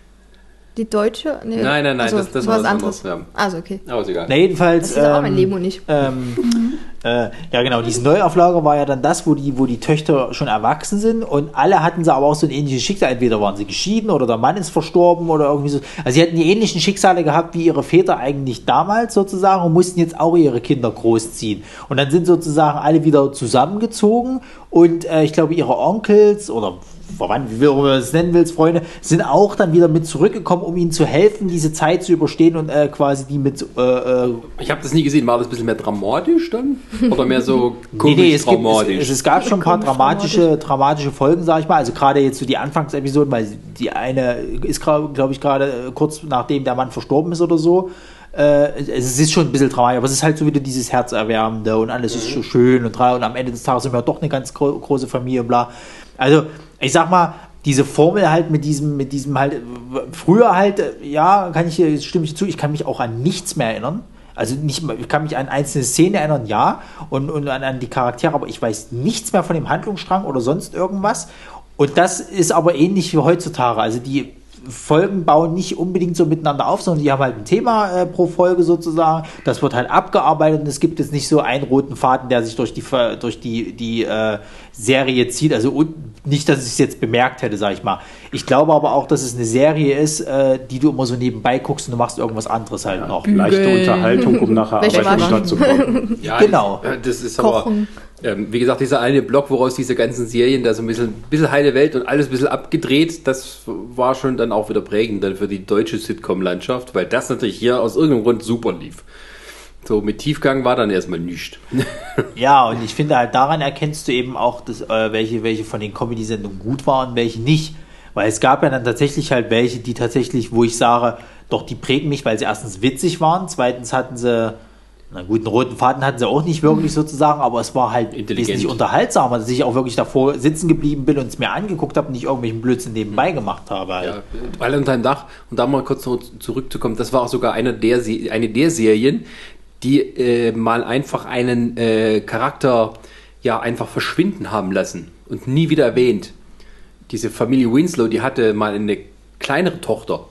Die deutsche? Nee. Nein, nein, nein, Achso, das- das war was anderes. anderes, Also okay. Aber ist egal. Na, jedenfalls. Das ist ja auch mein ähm, Leben und ich. Ähm, äh, ja, genau. Diese Neuauflage war ja dann das, wo die, wo die Töchter schon erwachsen sind und alle hatten sie aber auch so ein ähnliches Schicksal. Entweder waren sie geschieden oder der Mann ist verstorben oder irgendwie so. Also sie hatten die ähnlichen Schicksale gehabt wie ihre Väter eigentlich damals sozusagen und mussten jetzt auch ihre Kinder großziehen. Und dann sind sozusagen alle wieder zusammengezogen und äh, ich glaube ihre Onkels oder verwandt, wie du es nennen willst, Freunde, sind auch dann wieder mit zurückgekommen, um ihnen zu helfen, diese Zeit zu überstehen und äh, quasi die mit. Äh, äh, Ich habe das nie gesehen. War das ein bisschen mehr dramatisch dann? Oder mehr so Nee, komisch nee, es, gibt, es, es, es gab schon ein paar dramatische, dramatische Folgen, sag ich mal. Also gerade jetzt so die Anfangsepisoden, weil die eine ist, glaube ich, gerade äh, kurz nachdem der Mann verstorben ist oder so. Äh, es ist schon ein bisschen dramatisch, aber es ist halt so wieder dieses Herzerwärmende und alles ist so schön und, und am Ende des Tages sind wir doch eine ganz gro große Familie, bla. Also, ich sag mal, diese Formel halt mit diesem, mit diesem halt, früher halt, ja, kann ich, äh, stimme ich zu, ich kann mich auch an nichts mehr erinnern. Also nicht, ich kann mich an einzelne Szenen erinnern, ja, und, und an, an die Charaktere, aber ich weiß nichts mehr von dem Handlungsstrang oder sonst irgendwas. Und das ist aber ähnlich wie heutzutage. Also die Folgen bauen nicht unbedingt so miteinander auf, sondern die haben halt ein Thema äh, pro Folge sozusagen. Das wird halt abgearbeitet und es gibt jetzt nicht so einen roten Faden, der sich durch die durch die die äh, Serie zieht. Also und nicht, dass ich es jetzt bemerkt hätte, sag ich mal. Ich glaube aber auch, dass es eine Serie ist, äh, die du immer so nebenbei guckst und du machst irgendwas anderes halt noch. Leichte Unterhaltung, um nachher Wäsche Arbeitsstadt zu kommen. Ja, Genau. Das, äh, das ist Kochen. aber, ähm, wie gesagt, dieser eine Block, woraus diese ganzen Serien, da so ein bisschen, bisschen heile Welt und alles ein bisschen abgedreht, das war schon dann auch wieder prägend dann für die deutsche Sitcom-Landschaft, weil das natürlich hier aus irgendeinem Grund super lief. So, mit Tiefgang war dann erstmal nichts. Ja, und ich finde halt daran erkennst du eben auch, dass, äh, welche, welche von den Comedy-Sendungen gut waren und welche nicht. Weil es gab ja dann tatsächlich halt welche, die tatsächlich, wo ich sage, doch, die prägen mich, weil sie erstens witzig waren, zweitens hatten sie, na gut, einen roten Faden hatten sie auch nicht wirklich sozusagen, aber es war halt wesentlich unterhaltsamer, dass ich auch wirklich davor sitzen geblieben bin und es mir angeguckt habe und nicht irgendwelchen Blödsinn nebenbei gemacht habe. Halt. Ja, alle unter einem Dach. Und da mal kurz zurückzukommen, das war auch sogar eine der, eine der Serien, die äh, mal einfach einen äh, Charakter ja einfach verschwinden haben lassen und nie wieder erwähnt. Diese Familie Winslow, die hatte mal eine kleinere Tochter.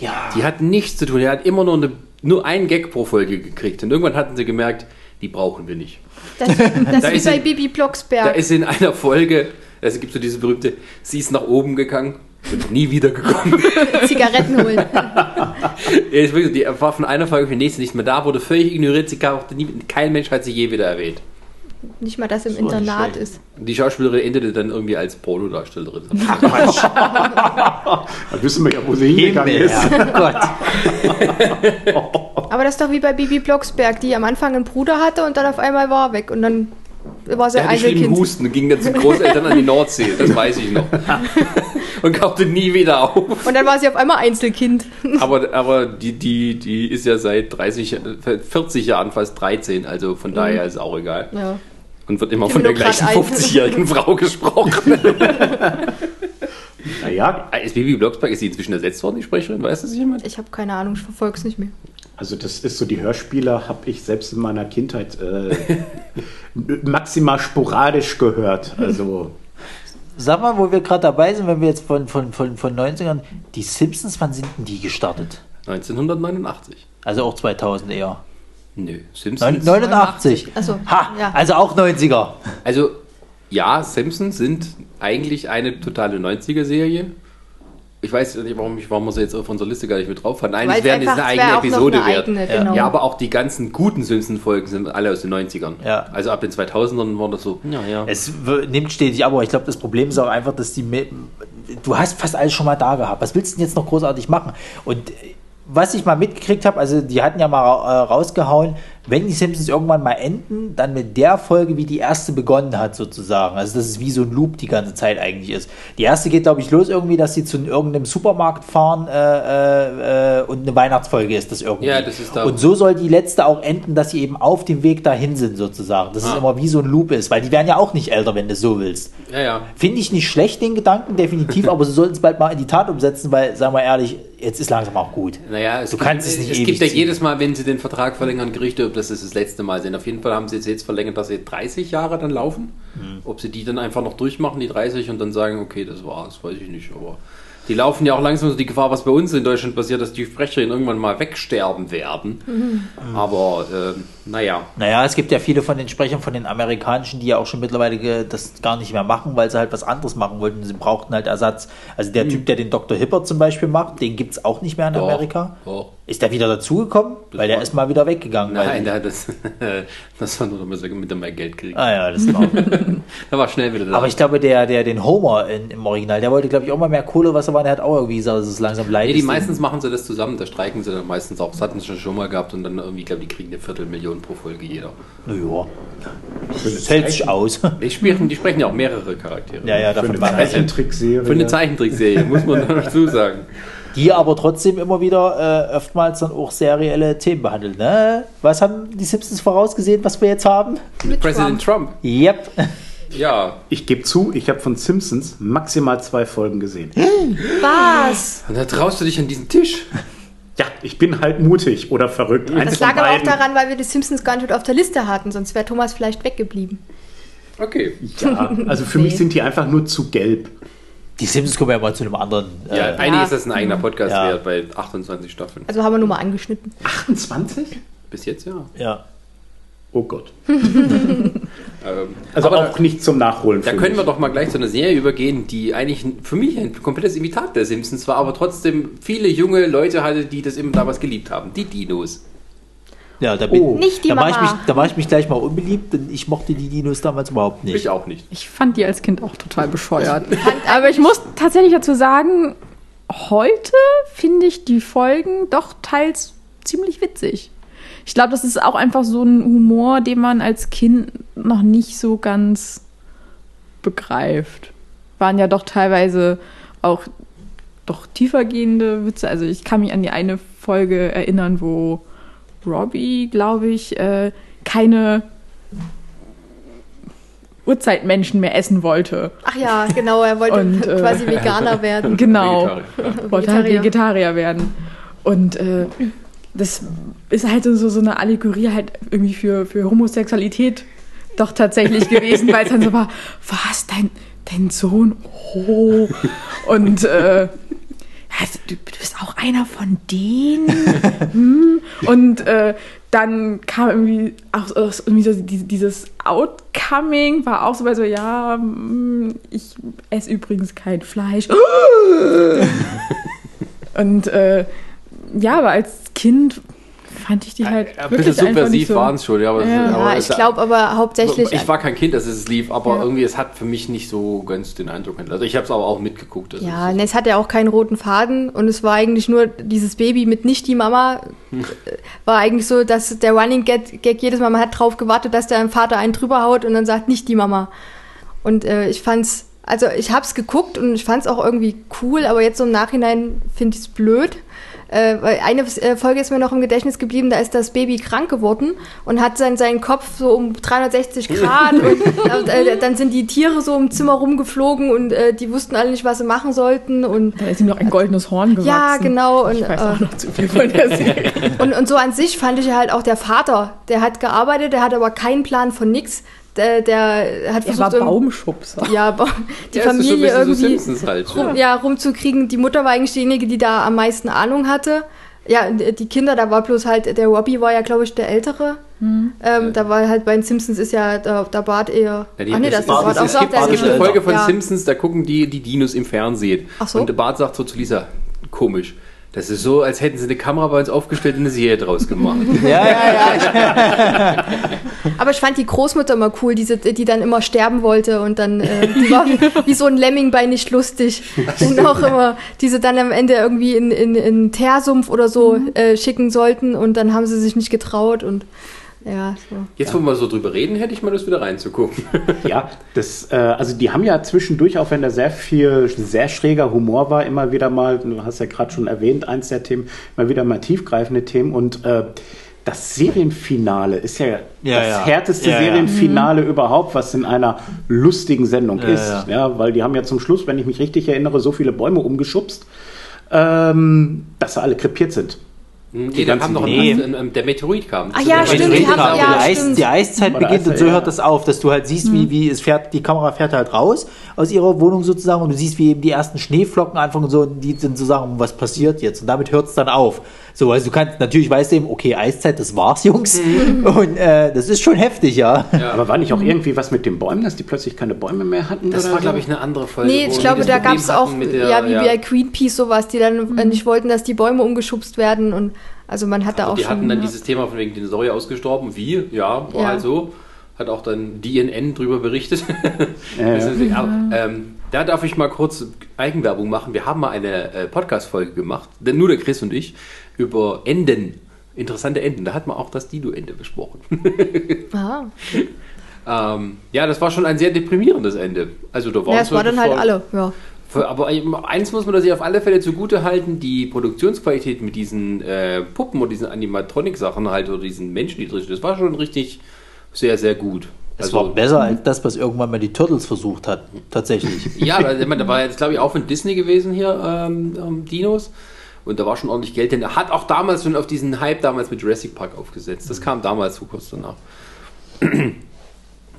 ja. Die hat nichts zu tun. Die hat immer nur, eine, nur einen Gag pro Folge gekriegt. Und irgendwann hatten sie gemerkt, die brauchen wir nicht. Das, das Da ist bei Bibi Da Blocksberg. ist in einer Folge, also gibt so diese berühmte, sie ist nach oben gegangen und nie wieder gekommen. Zigaretten holen. Die war von einer Folge für die nächste nicht mehr da, wurde völlig ignoriert, sie auch nie, kein Mensch hat sie je wieder erwähnt. Nicht mal, dass im nicht Internat ist. Die Schauspielerin endete dann irgendwie als Pornodarstellerin. Da wissen wir ja, wo sie hingegangen ist. Gott. Aber das ist doch wie bei Bibi Blocksberg, die am Anfang einen Bruder hatte und dann auf einmal war er weg. Und dann war sie ein hatte schlimmen Einzelkind. Husten und ging dann zu Großeltern an die Nordsee, das weiß ich noch. Und kaufte nie wieder auf. Und dann war sie auf einmal Einzelkind. Aber, aber die, die, die ist ja seit 30, 40 Jahren fast 13, also von daher ist auch egal. Ja. Und wird immer Ich von der gleichen alt. 50-jährigen Frau gesprochen. Naja, Ist Bibi Blocksberg, ist sie inzwischen ersetzt worden, die Sprecherin? Weiß das jemand? Ich habe keine Ahnung, ich verfolge es nicht mehr. also das ist so, die Hörspiele habe ich selbst in meiner Kindheit äh, maximal sporadisch gehört. Also Sag mal, wo wir gerade dabei sind, wenn wir jetzt von, von, von, von 90ern, die Simpsons, wann sind denn die gestartet? 1989. Also auch 2000 eher. Nö, Simpsons. 89. Also, Ha, ja. also auch 90er. Also, ja, Simpsons sind eigentlich eine totale 90er-Serie. Ich weiß nicht, warum, ich, warum wir sie jetzt auf unserer Liste gar nicht mit drauf hatten. Wären das einfach- eine es wär eigene noch Episode eine wert. eigene, ja. genau. ja, aber auch die ganzen guten Simpsons-Folgen sind alle aus den 90ern. Ja. Also ab den 2000ern war das so, ja, ja. Es nimmt stetig ab, aber ich glaube, das Problem ist auch einfach, dass die. mit- Du hast fast alles schon mal da gehabt. Was willst du denn jetzt noch großartig machen? Und äh, was ich mal mitgekriegt habe, also die hatten ja mal äh, rausgehauen, wenn die Simpsons irgendwann mal enden, dann mit der Folge, wie die erste begonnen hat, sozusagen. Also, dass es wie so ein Loop die ganze Zeit eigentlich ist. Die erste geht, glaube ich, los irgendwie, dass sie zu irgendeinem Supermarkt fahren äh, äh, äh, und eine Weihnachtsfolge ist das irgendwie. Ja, das ist da- Und so soll die letzte auch enden, dass sie eben auf dem Weg dahin sind, sozusagen. Dass es Ah. immer wie so ein Loop ist, weil die werden ja auch nicht älter, wenn du so willst. ja, ja. Finde ich nicht schlecht, den Gedanken, definitiv, aber sie sollten es bald mal in die Tat umsetzen, weil, sagen wir ehrlich, jetzt ist langsam auch gut. Naja, es Du gibt, kannst es nicht Es ewig gibt ja ziehen. jedes Mal, wenn sie den Vertrag verlängern, Gerüchte, ob das das letzte Mal sind. Auf jeden Fall haben sie jetzt, jetzt verlängert, dass sie 30 Jahre dann laufen. Mhm. Ob sie die dann einfach noch durchmachen, die 30, und dann sagen, okay, das war's, weiß ich nicht. Aber Die laufen ja auch langsam so die Gefahr, was bei uns in Deutschland passiert, dass die Sprecherinnen irgendwann mal wegsterben werden. Aber äh, naja. Naja, es gibt ja viele von den Sprechern von den amerikanischen, die ja auch schon mittlerweile das gar nicht mehr machen, weil sie halt was anderes machen wollten. Sie brauchten halt Ersatz. Also der Typ, der den Dr. Hibbert zum Beispiel macht, den gibt es auch nicht mehr in Doch, Amerika. doch. Ist der wieder dazugekommen? Weil der ist mal wieder weggegangen. weil- Nein, der hat das, das war nur, damit er mit mehr Geld kriegt. Ah ja, das war. Da war schnell wieder da. Aber ich glaube, der, der den Homer in, im Original, der wollte, glaube ich, auch mal mehr Kohle, was er war. Der hat auch irgendwie gesagt, dass es langsam leid Nee, die ist. meistens machen sie das zusammen, da streiken sie dann meistens auch. Das hatten sie schon mal gehabt und dann irgendwie, ich glaube, die kriegen eine Viertelmillion pro Folge jeder. Naja, das hält sich aus. Die sprechen, die sprechen ja auch mehrere Charaktere. ja, ja, Für davon eine war das. Zeichentrickserie. Für eine Zeichentrickserie, muss man dazu sagen. Die aber trotzdem immer wieder äh, oftmals dann auch serielle Themen behandelt. Ne? Was haben die Simpsons vorausgesehen, was wir jetzt haben? Mit Präsident Trump. Yep. Ja, Ich gebe zu, ich habe von Simpsons maximal zwei Folgen gesehen. Was? und da traust du dich an diesen Tisch. Ja, ich bin halt mutig oder verrückt. Eins Das lag aber auch daran, weil wir die Simpsons gar nicht auf der Liste hatten, sonst wäre Thomas vielleicht weggeblieben. Okay. Ja, also für mich Nee. sind die einfach nur zu gelb. Die Simpsons kommen ja mal zu einem anderen. Äh, Ja, eigentlich ist das ein eigener Podcast Ja. wert bei 28 Staffeln. Also haben wir nur mal angeschnitten. 28? Bis jetzt ja. ja. Oh Gott. Ähm, Also aber auch nicht zum Nachholen. Da können wir mich. doch mal gleich zu einer Serie übergehen, die eigentlich für mich ein komplettes Imitat der Simpsons war, aber trotzdem viele junge Leute hatte, die das immer damals geliebt haben. Die Dinos. Ja, da, bin, Oh. Nicht die da mache ich, Mama. mich, da mach ich mich gleich mal unbeliebt, denn ich mochte die Dinos damals überhaupt nicht. Ich auch nicht. Ich fand die als Kind auch total bescheuert. Aber ich muss tatsächlich dazu sagen, heute finde ich die Folgen doch teils ziemlich witzig. Ich glaube, das ist auch einfach so ein Humor, den man als Kind noch nicht so ganz begreift. Waren ja doch teilweise auch doch tiefergehende Witze. Also ich kann mich an die eine Folge erinnern, wo Robbie, glaube ich, äh, keine Urzeitmenschen mehr essen wollte. Ach ja, genau, er wollte Und, äh, quasi Veganer werden. Genau. Vegetarier. Wollte halt Vegetarier. Vegetarier werden. Und äh, das ist halt so, so eine Allegorie halt irgendwie für, für Homosexualität doch tatsächlich gewesen, weil es dann so war, was, dein, dein Sohn? Oh. Und äh, ja, du, du bist auch einer von denen. hm. Und äh, dann kam irgendwie auch so- irgendwie so die- dieses Outcoming, war auch so bei so, ja, hm, ich esse übrigens kein Fleisch. Und äh, ja, aber als Kind fand ich die halt Ein bisschen wirklich einfach nicht subversiv so. waren es schon, ja. Aber, Ja. aber Ja, es- ich glaube aber hauptsächlich. Ich war kein Kind, dass es lief, aber Ja. irgendwie, es hat für mich nicht so ganz den Eindruck hinterlassen. Also ich habe es aber auch mitgeguckt. Also Ja, es- ne, es hatte ja auch keinen roten Faden und es war eigentlich nur dieses Baby mit nicht die Mama. äh, War eigentlich so, dass der Running Gag, Gag jedes Mal, man hat drauf gewartet, dass der Vater einen drüber haut und dann sagt nicht die Mama. Und äh, ich fand's, also ich hab's geguckt und ich fand's auch irgendwie cool, aber jetzt so im Nachhinein finde ich's blöd. Äh, eine äh, Folge ist mir noch im Gedächtnis geblieben, da ist das Baby krank geworden und hat sein, seinen Kopf so um 360 Grad und äh, dann sind die Tiere so im Zimmer rumgeflogen und äh, die wussten alle nicht, was sie machen sollten und Da ist ihm noch ein goldenes Horn gewachsen. ja, genau. Und, Ich weiß äh, auch noch zu viel von der Serie. und, und so an sich fand ich halt auch der Vater, der hat gearbeitet, der hat aber keinen Plan von nix. Der, der hat Er versucht, war irgendwie- Baumschubser. ja, ba- die Ja, so Familie so irgendwie Simpsons halt. rum, Ja. ja, rumzukriegen. Die Mutter war eigentlich diejenige, die da am meisten Ahnung hatte. Ja, die Kinder, da war bloß halt, der Robbie war ja, glaube ich, der Ältere. Hm. Ähm, da war halt bei den Simpsons ist ja der, der Bart eher. Ja, die, Ach nee, das ist der Bart es, auch es, so, gibt, der es gibt eine Folge von ja. Simpsons, da gucken die die Dinos im Fernsehen. Ach so. Und Bart sagt so zu Lisa, komisch. Das ist so, als hätten sie eine Kamera bei uns aufgestellt und eine Serie draus gemacht. Ja, ja, ja. Aber ich fand die Großmutter immer cool, diese, die dann immer sterben wollte und dann, äh, die war wie, so ein Lemming bei nicht lustig. Und auch immer, diese dann am Ende irgendwie in, in, in einen Teersumpf oder so äh, schicken sollten und dann haben sie sich nicht getraut und ja, so. Jetzt, wo wir so drüber reden, hätte ich mal Lust, wieder reinzugucken. Ja, das, äh, also die haben ja zwischendurch, auch wenn da sehr viel, sehr schräger Humor war, immer wieder mal, du hast ja gerade schon erwähnt, eins der Themen, immer wieder mal tiefgreifende Themen und äh, das Serienfinale ist ja, Ja, das ja. härteste Ja, ja. Serienfinale überhaupt, was in einer lustigen Sendung Ja, ist. ja. Ja. weil die haben ja zum Schluss, wenn ich mich richtig erinnere, so viele Bäume umgeschubst, ähm, dass sie alle krepiert sind. Nee, da kam noch Nee. ein, ein, der Meteorit kam. Ach ja, stimmt, ein die haben- Meteorit. die, ja, Eis, stimmt. die Eiszeit Oder beginnt und so ja. hört das auf, dass du halt siehst, wie, wie es fährt, die Kamera fährt halt raus aus ihrer Wohnung sozusagen und du siehst, wie eben die ersten Schneeflocken anfangen und so und die sind sozusagen, was passiert jetzt? Und damit hört es dann auf. So, also du kannst, natürlich weißt du eben, okay, Eiszeit, das war's, Jungs. Und äh, das ist schon heftig, ja. Aber war nicht auch irgendwie was mit den Bäumen, dass die plötzlich keine Bäume mehr hatten? Das oder war, so? glaube ich, eine andere Folge. Nee, ich die glaube, da gab es auch, der- ja, wie bei Greenpeace sowas, die dann äh, nicht wollten, dass die Bäume umgeschubst werden und also man hat da auch Die schon. hatten dann dieses Thema von wegen Dinosaurier ausgestorben. Wie? Ja, war Ja. halt so. Hat auch dann DNN drüber berichtet. Ja, ja. aber, ähm, da darf ich mal kurz Eigenwerbung machen. Wir haben mal eine äh, Podcast-Folge gemacht, denn nur der Chris und ich, über Enden. Interessante Enden. Da hat man auch das Dino-Ende besprochen. Aha. ähm, ja, das war schon ein sehr deprimierendes Ende. Also da waren Ja, es war dann halt alle, ja. Aber eben eins muss man sich auf alle Fälle zugute halten, die Produktionsqualität mit diesen äh, Puppen und diesen Animatronic-Sachen halt oder diesen Menschen, die drin sind, das war schon richtig sehr, sehr gut. Es Also- war besser als das, was irgendwann mal die Turtles versucht hatten, tatsächlich. Ja, da war jetzt, glaube ich, auch von Disney gewesen hier, ähm, ähm, Dinos. Und da war schon ordentlich Geld, denn er hat auch damals schon auf diesen Hype damals mit Jurassic Park aufgesetzt. Das kam damals so kurz danach.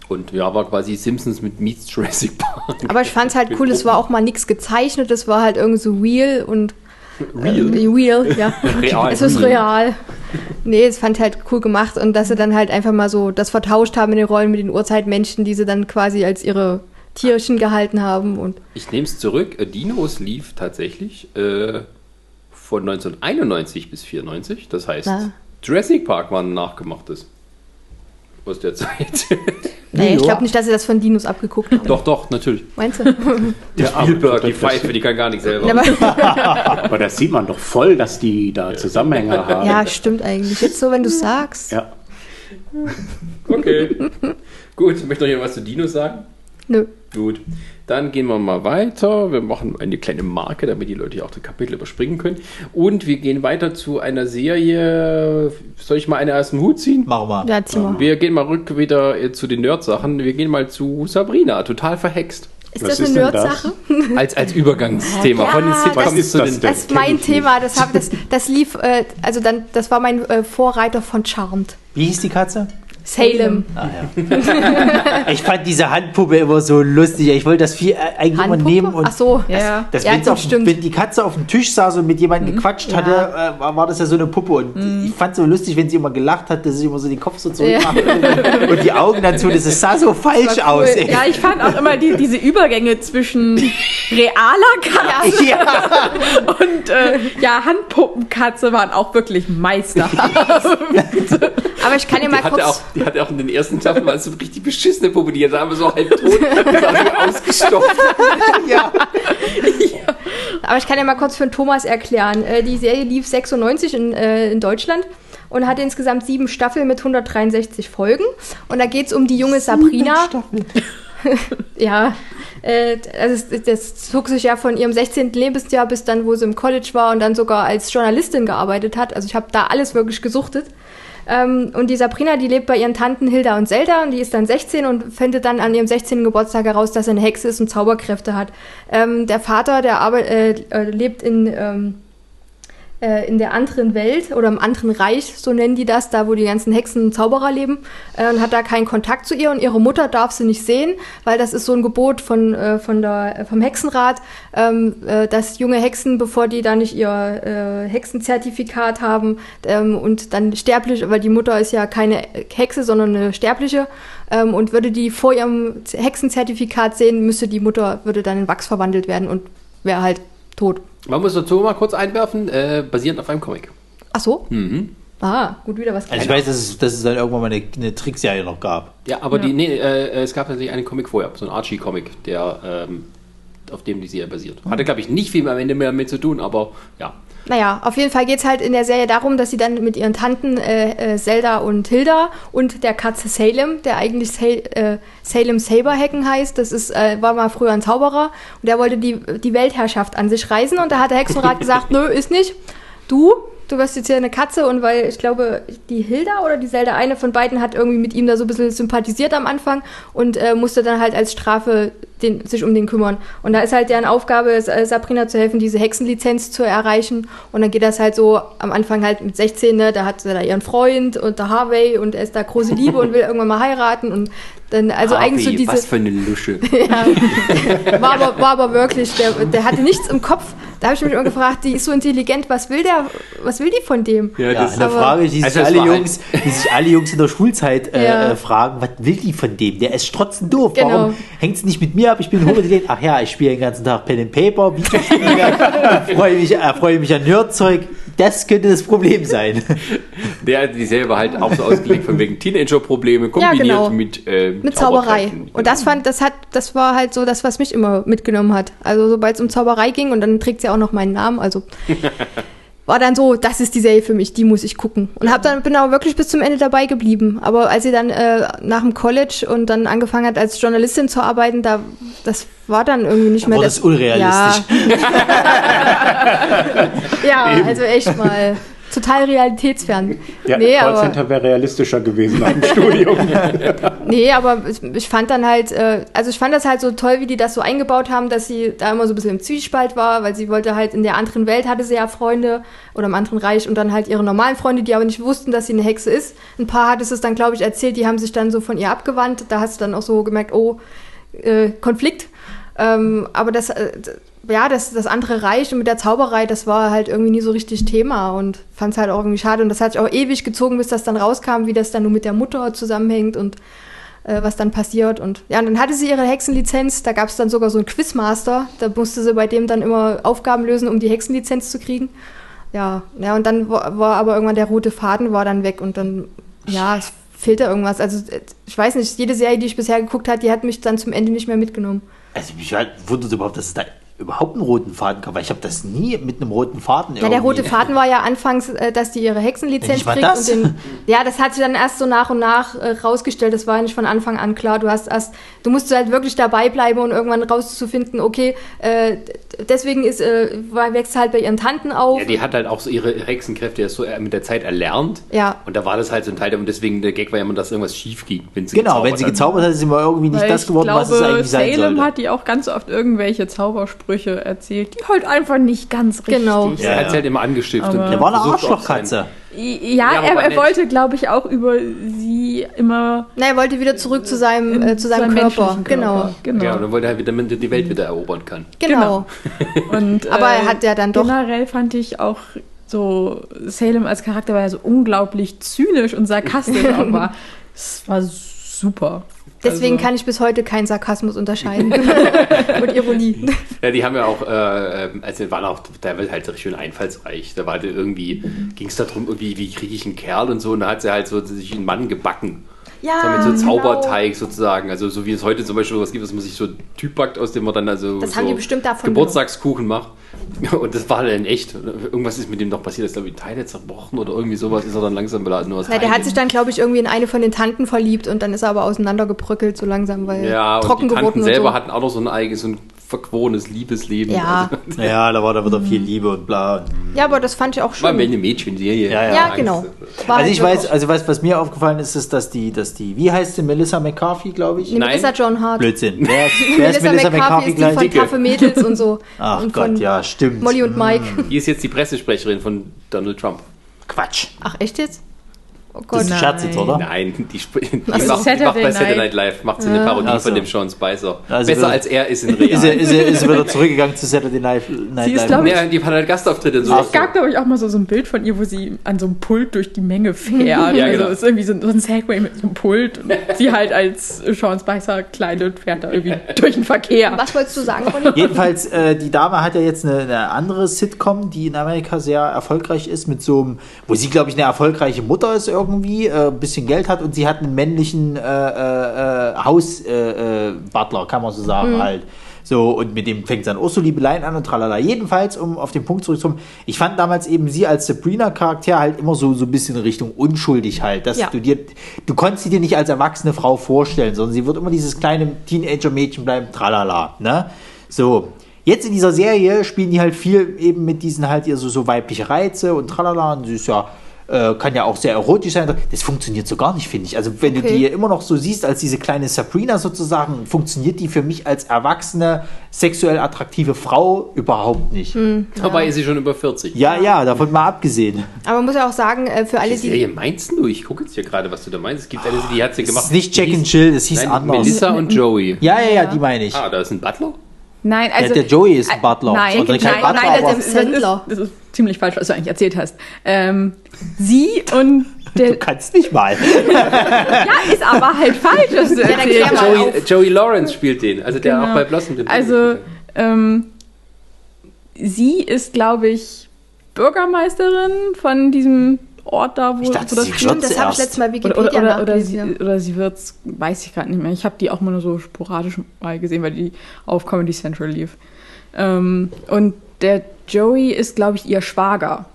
Und ja, war quasi Simpsons mit Meets Jurassic Park. Aber ich fand es halt cool, es war auch mal nichts gezeichnet, es war halt irgendwie so real und Real. Äh, real, ja. Real. Es ist real. Nee, es fand ich halt cool gemacht und dass sie dann halt einfach mal so das vertauscht haben in den Rollen mit den Urzeitmenschen, die sie dann quasi als ihre Tierchen gehalten haben und Ich nehme es zurück. Äh, Dinos lief tatsächlich äh, von 1991 bis 94. Das heißt, Na. Jurassic Park war ein nachgemachtes. Aus der Zeit. Nee, ich glaube nicht, dass sie das von Dinos abgeguckt haben. doch, doch, natürlich. Meinst du? Der Spielberg, die Pfeife, die kann gar nicht selber. Aber, Aber das sieht man doch voll, dass die da Zusammenhänge haben. ja, stimmt eigentlich. Jetzt so, wenn du sagst. Ja. Okay. Gut, möchte noch jemand was zu Dinos sagen? Nö. Gut. Dann gehen wir mal weiter. Wir machen eine kleine Marke, damit die Leute hier auch das Kapitel überspringen können. Und wir gehen weiter zu einer Serie. Soll ich mal eine aus dem Hut ziehen? Machen wir. Ja, zieh mal. Wir gehen mal rück wieder äh, zu den Nerd-Sachen. Wir gehen mal zu Sabrina, total verhext. Ist Was das eine ist das? Nerd-Sache? Als, als Übergangsthema Ja, von den Sitcoms ist zu das den. Das ist mein. Thema. Das, hab, das, das lief, äh, also dann, das war mein äh, Vorreiter von Charmed. Wie hieß die Katze? Salem. Ah, ja. ich fand diese Handpuppe immer so lustig. Ich wollte das viel äh, eigentlich immer nehmen und Ach so. Ja. Das, Ja, auf, stimmt. wenn die Katze auf dem Tisch saß und mit jemandem gequatscht Ja. hatte, äh, war, das ja so eine Puppe. Und ich fand so lustig, wenn sie immer gelacht hat, dass sie immer so den Kopf so zurückmacht und, und die Augen dann zu. Das sah so falsch cool. aus. Ey. Ja, ich fand auch immer die, diese Übergänge zwischen realer Katze Ja. und äh, ja, Handpuppenkatze waren auch wirklich meisterhaft. Aber ich kann dir mal kurz. Die hatte auch in den ersten Staffeln mal so richtig beschissene Puppe, die sah aber so halb tot, so ausgestopft. ja. Aber ich kann dir mal kurz für den Thomas erklären. Äh, die Serie lief 96 in, äh, in Deutschland und hatte insgesamt sieben Staffeln mit 163 Folgen. Und da geht es um die junge Sabrina. Ja, äh, also das, das zog sich ja von ihrem 16. Lebensjahr bis dann, wo sie im College war und dann sogar als Journalistin gearbeitet hat. Also ich habe da alles wirklich gesuchtet. Ähm, und die Sabrina, die lebt bei ihren Tanten Hilda und Zelda und die ist dann 16 und findet dann an ihrem 16. Geburtstag heraus, dass sie eine Hexe ist und Zauberkräfte hat. Ähm, der Vater, der arbeit, äh, äh, lebt in, ähm, äh, in der anderen Welt oder im anderen Reich, so nennen die das, da wo die ganzen Hexen und Zauberer leben, äh, und hat da keinen Kontakt zu ihr und ihre Mutter darf sie nicht sehen, weil das ist so ein Gebot von, äh, von der, vom Hexenrat, ähm, äh, dass junge Hexen, bevor die da nicht ihr äh, Hexenzertifikat haben ähm, und dann sterblich, weil die Mutter ist ja keine Hexe, sondern eine Sterbliche, ähm, und würde die vor ihrem Hexenzertifikat sehen, müsste die Mutter, würde dann in Wachs verwandelt werden und wäre halt tot. Man muss dazu mal kurz einwerfen, äh, basierend auf einem Comic. Ach so? Mhm. Ah, gut, wieder was Also ich weiß, dass es, dass es dann irgendwann mal eine, eine Trickserie noch gab. Ja, aber die, nee, äh, es gab tatsächlich einen Comic vorher, so ein Archie-Comic, der ähm, auf dem die Serie basiert. Hatte, glaube ich, nicht viel am Ende mehr mit zu tun, aber ja. Naja, auf jeden Fall geht's halt in der Serie darum, dass sie dann mit ihren Tanten äh, äh, Zelda und Hilda und der Katze Salem, der eigentlich Sal äh, Salem Saberhacken heißt, das ist, äh, war mal früher ein Zauberer und der wollte die, die Weltherrschaft an sich reißen und da hat der Hexenrat gesagt, nö, ist nicht. Du, du wirst jetzt hier eine Katze und weil ich glaube, die Hilda oder die Zelda, eine von beiden hat irgendwie mit ihm da so ein bisschen sympathisiert am Anfang und äh, musste dann halt als Strafe den, sich um den kümmern. Und da ist halt deren Aufgabe, äh, Sabrina zu helfen, diese Hexenlizenz zu erreichen. Und dann geht das halt so am Anfang halt mit 16, ne, da hat sie da ihren Freund und der Harvey und er ist da große Liebe und will irgendwann mal heiraten und dann, also Harvey, eigentlich so diese. Was für eine Lusche. ja, war, aber, war aber wirklich, der, der hatte nichts im Kopf. Da habe ich mich immer gefragt, die ist so intelligent, was will der, was will die von dem? Ja, das- da aber- frage ich, die sich, Also alle Jungs, die sich alle Jungs in der Schulzeit äh, Ja. äh, fragen, was will die von dem? Der ist strotzen doof. Genau. Warum hängt es nicht mit mir ab? Ich bin hochintelligent. Ach ja, ich spiele den ganzen Tag Pen and Paper, Videospiele, freue mich, äh, freue mich an Nerdzeug. Das könnte das Problem sein. Der hat die selber halt auch so ausgelegt von wegen Teenager-Probleme kombiniert genau. mit, äh, Mit Zauberei. Und das fand, das hat, das war halt so das, was mich immer mitgenommen hat. Also sobald es um Zauberei ging und dann trägt sie auch noch meinen Namen, also war dann so, das ist die Serie für mich, die muss ich gucken. Und hab dann bin auch wirklich bis zum Ende dabei geblieben. Aber als sie dann äh, nach dem College und dann angefangen hat als Journalistin zu arbeiten, da das war dann irgendwie nicht mehr Wurde es unrealistisch. Ja, ja also echt mal total realitätsfern. Ja, nee, Callcenter wäre realistischer gewesen nach dem Studium. Nee, aber ich, ich fand dann halt, äh, also ich fand das halt so toll, wie die das so eingebaut haben, dass sie da immer so ein bisschen im Zwiespalt war, weil sie wollte halt in der anderen Welt hatte sie ja Freunde oder im anderen Reich und dann halt ihre normalen Freunde, die aber nicht wussten, dass sie eine Hexe ist. Ein paar hat es es dann, glaube ich, erzählt, die haben sich dann so von ihr abgewandt. Da hast du dann auch so gemerkt, oh, äh, Konflikt. Ähm, aber das, äh, ja, das, das andere Reich und mit der Zauberei, das war halt irgendwie nie so richtig Thema und fand es halt auch irgendwie schade. Und das hat sich auch ewig gezogen, bis das dann rauskam, wie das dann nur mit der Mutter zusammenhängt und äh, was dann passiert. Und ja, und dann hatte sie ihre Hexenlizenz, da gab es dann sogar so einen Quizmaster, da musste sie bei dem dann immer Aufgaben lösen, um die Hexenlizenz zu kriegen. Ja, ja, und dann war, war aber irgendwann der rote Faden war dann weg und dann, ja, es fehlte irgendwas. Also äh, ich weiß nicht, jede Serie, die ich bisher geguckt habe, die hat mich dann zum Ende nicht mehr mitgenommen. Also mich halt wundert überhaupt, dass es da überhaupt einen roten Faden gab, weil ich habe das nie mit einem roten Faden Ja, der rote Faden war ja anfangs, äh, dass die ihre Hexenlizenz Nicht mal kriegt. das? Und den, ja, das hat sich dann erst so nach und nach äh, rausgestellt. Das war ja nicht von Anfang an klar. Du hast erst, du musst halt wirklich dabei bleiben und irgendwann rauszufinden, okay, äh, deswegen ist, äh, wächst halt bei ihren Tanten auf. Ja, die hat halt auch so ihre Hexenkräfte erst so mit der Zeit erlernt. Ja. Und da war das halt so ein Teil, und deswegen der Gag war ja immer, dass irgendwas schief ging, wenn sie Genau, wenn sie gezaubert hat, ist sie mal irgendwie nicht Weil das ich geworden, glaube, was es eigentlich sein Salem sollte. hat die auch ganz oft irgendwelche Zaubersprüche erzählt, die halt einfach nicht ganz richtig Genau. Er Ja, hat ja. halt immer angestiftet. Aber- und Der war eine Arschlochkatze. Ja, Ja, aber er, er wollte, glaube ich, auch über sie immer Na, er wollte wieder zurück zu seinem, äh, zu seinem Körper. menschlichen Genau. Körper. genau. Ja, und dann wollte er halt wieder damit er die Welt wieder erobern kann. Genau. Und, Aber äh, er hat ja dann doch- Generell fand ich auch so, Salem als Charakter war ja so unglaublich zynisch und sarkastisch auch war. Es war super. Deswegen Also- kann ich bis heute keinen Sarkasmus unterscheiden. Und Ironie. Ja, die haben ja auch, äh, also waren auch teilweise halt schön einfallsreich. Da war irgendwie, ging es darum, irgendwie, wie kriege ich einen Kerl und so, und da hat sie halt so sich einen Mann gebacken. Ja, so mit so genau. Zauberteig sozusagen. Also so wie es heute zum Beispiel was gibt, dass man sich so einen Typ backt, aus dem man dann also Das so haben die bestimmt davon Geburtstagskuchen macht. Und das war dann echt. Irgendwas ist mit dem noch passiert, ist glaube ich Teile zerbrochen oder irgendwie sowas ist er dann langsam beladen. Nur Na, der hat sich dann, glaube ich, irgendwie in eine von den Tanten verliebt und dann ist er aber auseinandergebröckelt so langsam, weil ja, trocken und die geworden Tanten selber so. hatten auch noch so ein eigenes, so ein verquorenes Liebesleben. Ja. Also, Ja, da war da wieder viel Liebe und bla. Ja, aber das fand ich auch war schön. mir eine Mädchenserie. Ja, ja. ja, genau. War Also halt ich weiß, wirklich- also was, was mir aufgefallen ist, ist, dass die, dass die, wie heißt sie, Melissa McCarthy, glaube ich? Nein. Melissa John Hart. Blödsinn. Wer ist, wer ist Melissa McCarthy ist die von? Taffe Mädels und so. Ach und Gott, von ja, stimmt. Molly und Mike. Die ist jetzt die Pressesprecherin von Donald Trump. Quatsch. Ach, echt jetzt? Oh Das Gott. ist ein Scherz jetzt, oder? Nein, die, die, Ach so. macht, die macht bei Saturday Night. Live, macht sie eine Parodie Ach so. von dem Sean Spicer. Also Besser als er ist in Ist er, Real. ist, er, ist er wieder zurückgegangen zu Saturday Night, Night Sie ist, Live? ich, Ja, die hat halt Gastauftritte und so. Es gab, glaube ich, auch mal so, so ein Bild von ihr, wo sie an so einem Pult durch die Menge fährt. Ja, also genau. ist irgendwie so, so ein Segway mit so einem Pult und sie halt als Sean Spicer kleidet, fährt da irgendwie durch den Verkehr. Was wolltest du sagen, Ronny? Jedenfalls, äh, die Dame hat ja jetzt eine, eine andere Sitcom, die in Amerika sehr erfolgreich ist, mit so einem, wo sie, glaube ich, eine erfolgreiche Mutter ist irgendwie, äh, ein bisschen Geld hat und sie hat einen männlichen äh, äh, äh, Hausbutler, äh, Butler, kann man so sagen halt. So, und mit dem fängt dann auch so Liebeleien an und tralala. Jedenfalls, um auf den Punkt zurückzukommen, ich fand damals eben sie als Sabrina-Charakter halt immer so, so ein bisschen in Richtung unschuldig halt. Dass Ja. du dir, du konntest sie dir nicht als erwachsene Frau vorstellen, sondern sie wird immer dieses kleine Teenager-Mädchen bleiben, tralala, ne? So. Jetzt in dieser Serie spielen die halt viel eben mit diesen halt ihr so, so weibliche Reize und tralala und sie ist ja Äh, kann ja auch sehr erotisch sein. Das funktioniert so gar nicht, finde ich. Also wenn du Okay. die immer noch so siehst als diese kleine Sabrina sozusagen, funktioniert die für mich als erwachsene, sexuell attraktive Frau überhaupt nicht. Dabei ist sie schon über 40. Ja, ja, davon mal abgesehen. Aber man muss ja auch sagen, äh, für alle, Die. Serie meinst du? Ich gucke jetzt hier gerade, was du da meinst. Es gibt eine, die hat sie Das gemacht. ist nicht Jack Die and hieß- Jill, das hieß Nein, anders. Melissa und Joey. Ja, ja, ja, die meine ich. Ah, da ist ein Butler? Nein, also. der Joey ist ein Butler. Nein, Oder nein, kein nein, Butler, nein, aber- das, ist, das, ist, das ist ziemlich falsch, was du eigentlich erzählt hast. Ähm, sie und Du der. kannst nicht mal. Ja, ist aber halt falsch, was du mal. Joey, Joey Lawrence spielt den, also der Genau. auch bei Blossom den Also, ähm, sie ist, glaube ich, Bürgermeisterin von diesem Ort da, wo, Ich dachte, wo das sie spielt. wird Das habe ich letztes Mal Oder, Wikipedia oder, oder, oder, sie, ja. oder sie wird's, weiß ich gerade nicht mehr. Ich habe die auch mal nur so sporadisch mal gesehen, weil die auf Comedy Central lief. Ähm, und der Joey ist, glaube ich, ihr Schwager.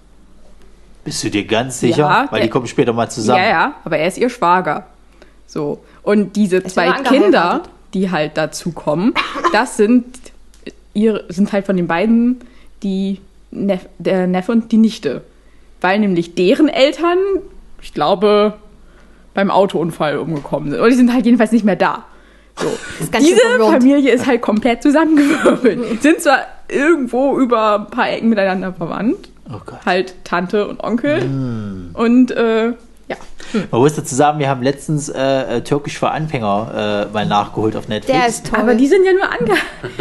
Bist du dir ganz sicher? Ja, Weil der- die kommen später mal zusammen. Ja, ja, aber er ist ihr Schwager. So. Und diese Ist zwei. Kinder, die halt dazu kommen, das sind ihre, sind halt von den beiden die Nef der Neffe und die Nichte. Weil nämlich deren Eltern, ich glaube, beim Autounfall umgekommen sind. Oder die sind halt jedenfalls nicht mehr da. So. Diese verwirrend. Familie ist halt komplett zusammengewürfelt. Sind zwar irgendwo über ein paar Ecken miteinander verwandt. Oh Gott. Halt Tante und Onkel. Mm. Und äh, ja. Man muss dazu sagen, wir haben letztens äh, äh, Türkisch für Anfänger äh, mal nachgeholt auf Netflix. Der ist toll. Aber die sind ja nur ange.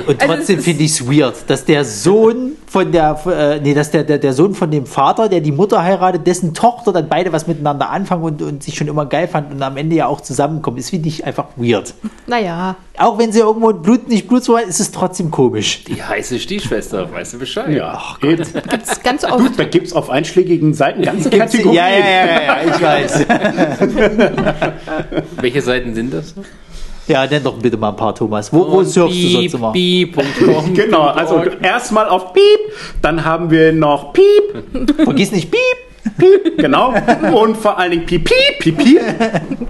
Und Also trotzdem finde ich es weird, dass der Sohn von der, äh, nee, dass der, der, der Sohn von dem Vater, der die Mutter heiratet, dessen Tochter dann beide was miteinander anfangen und, und sich schon immer geil fanden und am Ende ja auch zusammenkommen, ist finde ich einfach weird. naja. Auch wenn sie irgendwo Blut, nicht Blutsverwandt, ist es trotzdem komisch. Die heiße Stiefschwester, weißt du Bescheid? Ja, geht. Das ist ganz oft. Da gibt es auf einschlägigen Seiten ganze Gibt's- Kategorien. ja, ja, ja, ja, ja, ich weiß. Welche Seiten sind das? Ja, nenn doch bitte mal ein paar, Thomas. Wo, wo surfst du sonst immer? Piep.com. Genau, also erstmal auf Piep, dann haben wir noch Piep, Vergiss nicht, piep. Piep, genau. Und vor allen Dingen Piep, Piep, Piep, Piep.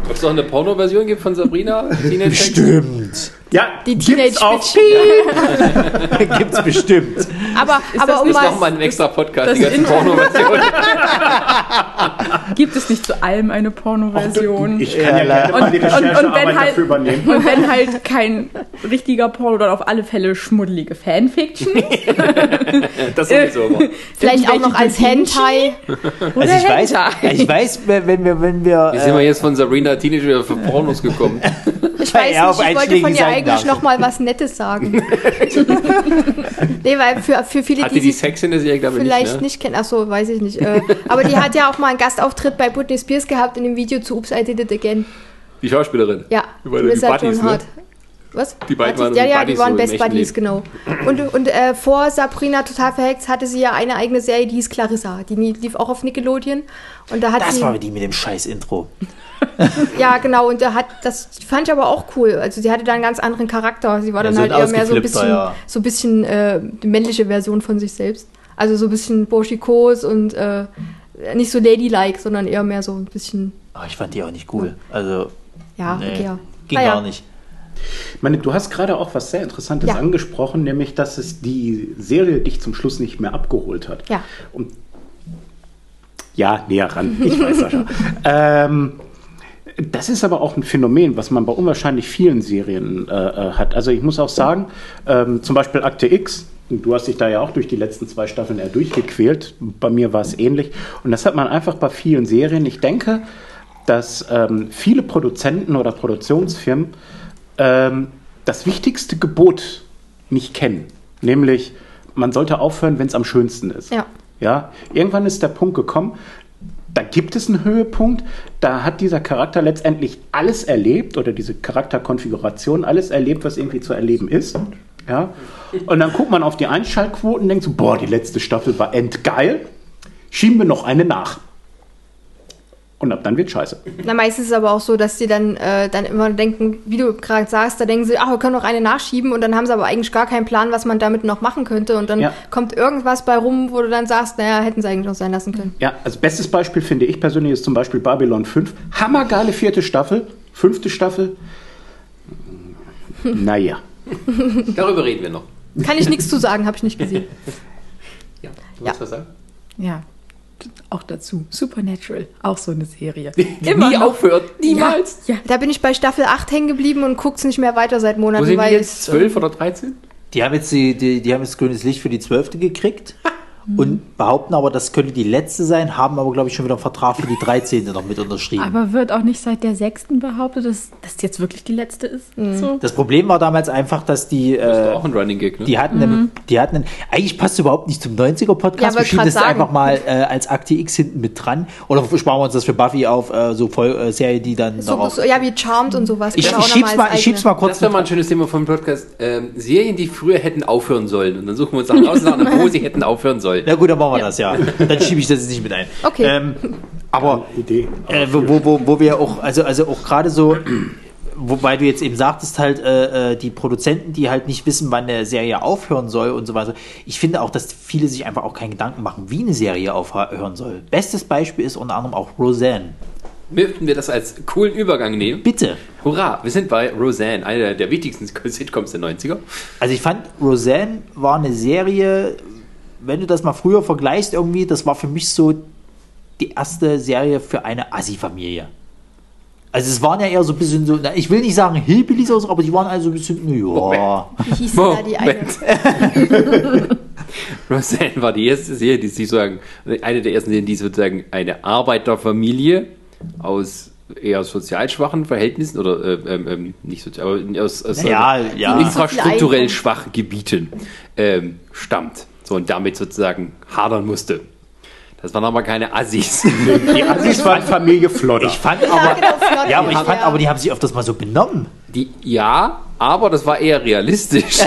Ob es noch eine Porno-Version gibt von Sabrina? Bestimmt. Ja, Die gibt's Teenage Bitch. Piep. Gibt's bestimmt. Aber, das aber um nicht Das ist mal. nochmal ein extra Podcast, die ganzen Intro- Porno-Versionen. Gibt es nicht zu allem eine Porno-Version? Ich kann ja, Ja, gerne mal die Und- und- und wenn Recherchearbeit halt- dafür übernehmen. Und wenn halt kein richtiger Porno, dann auf alle Fälle schmuddelige Fanfiction. Das sowieso immer. Vielleicht auch noch als Hentai. Oder Also ich weiß, Hentai. ich weiß, wenn wenn wir, wenn wir, Wie sind wir äh, jetzt von Sabrina Teenage wieder für Pornos gekommen? Ich weiß nicht, ich wollte von ihr Seiten eigentlich darf. noch mal was Nettes sagen. nee, weil für, für viele, Hatte die die Sex in der Serie, glaube ich, vielleicht nicht, ne? nicht kennen, ach so, weiß ich nicht. Äh, aber die hat ja auch mal einen Gastauftritt bei Britney Spears gehabt in dem Video zu Oops, I Did It Again. Die Schauspielerin. Ja, ja die Buddies, Joan ne? Hart. Was? Die beiden waren ja, die ja, die waren so Best Buddies, genau. Und, und äh, vor Sabrina total verhext hatte sie ja eine eigene Serie, die hieß Clarissa. Die lief auch auf Nickelodeon. Und da hat das sie. war die mit dem scheiß Intro. Ja, genau. Und da hat das fand ich aber auch cool. Also sie hatte da einen ganz anderen Charakter. Sie war Ja, dann so halt eher mehr so ein bisschen, ja. so ein bisschen äh, die männliche Version von sich selbst. Also so ein bisschen burschikos und äh, nicht so ladylike, sondern eher mehr so ein bisschen, Aber ich fand die auch nicht cool. Also, ja, nee, okay, ja. ging Naja. gar nicht. Ich meine, du hast gerade auch was sehr Interessantes Ja. angesprochen, nämlich, dass es die Serie dich zum Schluss nicht mehr abgeholt hat. Ja. Und ja, näher ran. Ich weiß, Sascha. ähm, das ist aber auch ein Phänomen, was man bei unwahrscheinlich vielen Serien äh, äh, hat. Also ich muss auch sagen, ähm, zum Beispiel Akte X, du hast dich da ja auch durch die letzten zwei Staffeln eher durchgequält. Bei mir war es ähnlich. Und das hat man einfach bei vielen Serien. Ich denke, dass ähm, viele Produzenten oder Produktionsfirmen ähm, das wichtigste Gebot nicht kennen. Nämlich, man sollte aufhören, wenn es am schönsten ist. Ja. Ja, irgendwann ist der Punkt gekommen, da gibt es einen Höhepunkt, da hat dieser Charakter letztendlich alles erlebt oder diese Charakterkonfiguration alles erlebt, was irgendwie zu erleben ist. Ja, und dann guckt man auf die Einschaltquoten und denkt so, boah, die letzte Staffel war endgeil, schieben wir noch eine nach. Und ab dann wird scheiße. Na, meistens ist es aber auch so, dass die dann, äh, dann immer denken, wie du gerade sagst, da denken sie, ach, wir können noch eine nachschieben und dann haben sie aber eigentlich gar keinen Plan, was man damit noch machen könnte und dann Ja. kommt irgendwas bei rum, wo du dann sagst, naja, hätten sie eigentlich noch sein lassen können. Ja, als bestes Beispiel finde ich persönlich ist zum Beispiel Babylon 5. Hammergeile vierte Staffel, fünfte Staffel. Naja. Darüber reden wir noch. Kann ich nichts zu sagen, habe ich nicht gesehen. Ja, du Ja. willst was sagen? Ja. Auch dazu. Supernatural, auch so eine Serie. Die nie noch. aufhört. Niemals. Ja, ja. Da bin ich bei Staffel 8 hängen geblieben und guck's nicht mehr weiter seit Wo Monaten, sind die jetzt? es, 12 oder 13? Die haben jetzt die, die, die haben jetzt grünes Licht für die zwölfte gekriegt und behaupten aber, das könnte die letzte sein, haben aber, glaube ich, schon wieder einen Vertrag für die 13. noch mit unterschrieben. Aber wird auch nicht seit der sechsten behauptet, dass das jetzt wirklich die letzte ist. So. das Problem war damals einfach, dass die, Das ist äh, doch auch ein Running Gag, ne? die hatten, einen, die hatten einen, eigentlich passt es überhaupt nicht zum 90er-Podcast, Ja, wir schieben das sagen. einfach mal äh, als Akte X hinten mit dran. Oder sparen wir uns das für Buffy auf, äh, so voll äh, Serie, die dann so, darauf... so, ja, wie Charmed und sowas. ich, Kann ich, schieb's mal, ich schieb's mal kurz Das wäre mal ein schönes Thema vom Podcast. Ähm, Serien, die früher hätten aufhören sollen. Und dann suchen wir uns Sachen aus, und sagen, wo sie hätten aufhören sollen. Na gut, dann machen wir Ja. das ja. Dann schiebe ich das jetzt nicht mit ein. Okay. Ähm, aber Idee. äh, wo, wo, wo, wo wir auch, also, also auch gerade so, wobei du jetzt eben sagtest, halt, äh, äh, die Produzenten, die halt nicht wissen, wann eine Serie aufhören soll und so weiter. Ich finde auch, dass viele sich einfach auch keinen Gedanken machen, wie eine Serie aufhören soll. Bestes Beispiel ist unter anderem auch Roseanne. Möchten wir das als coolen Übergang nehmen? Bitte. Hurra, wir sind bei Roseanne, einer der wichtigsten Sitcoms der 90er. Also ich fand, Roseanne war eine Serie, wenn du das mal früher vergleichst irgendwie, das war für mich so die erste Serie für eine Assi-Familie. Also es waren ja eher so ein bisschen so, na, ich will nicht sagen Hillbillies so, aber die waren also ein bisschen, ja. Wie hieß da die eine? Roseanne war die erste Serie, die sozusagen, eine der ersten Serien, die sozusagen eine Arbeiterfamilie aus eher sozial schwachen Verhältnissen oder äh, ähm, ähm, nicht sozial, aber aus, aus Ja, äh, ja. infrastrukturell schwachen Gebieten ähm, stammt. So und damit sozusagen hadern musste. Das waren aber keine Assis. Die Assis waren Familie Flodder. Ich fand aber, genau, Flodder, ja, aber ich ja. fand aber, die haben sich öfters mal so benommen. Die, ja, aber das war eher realistisch.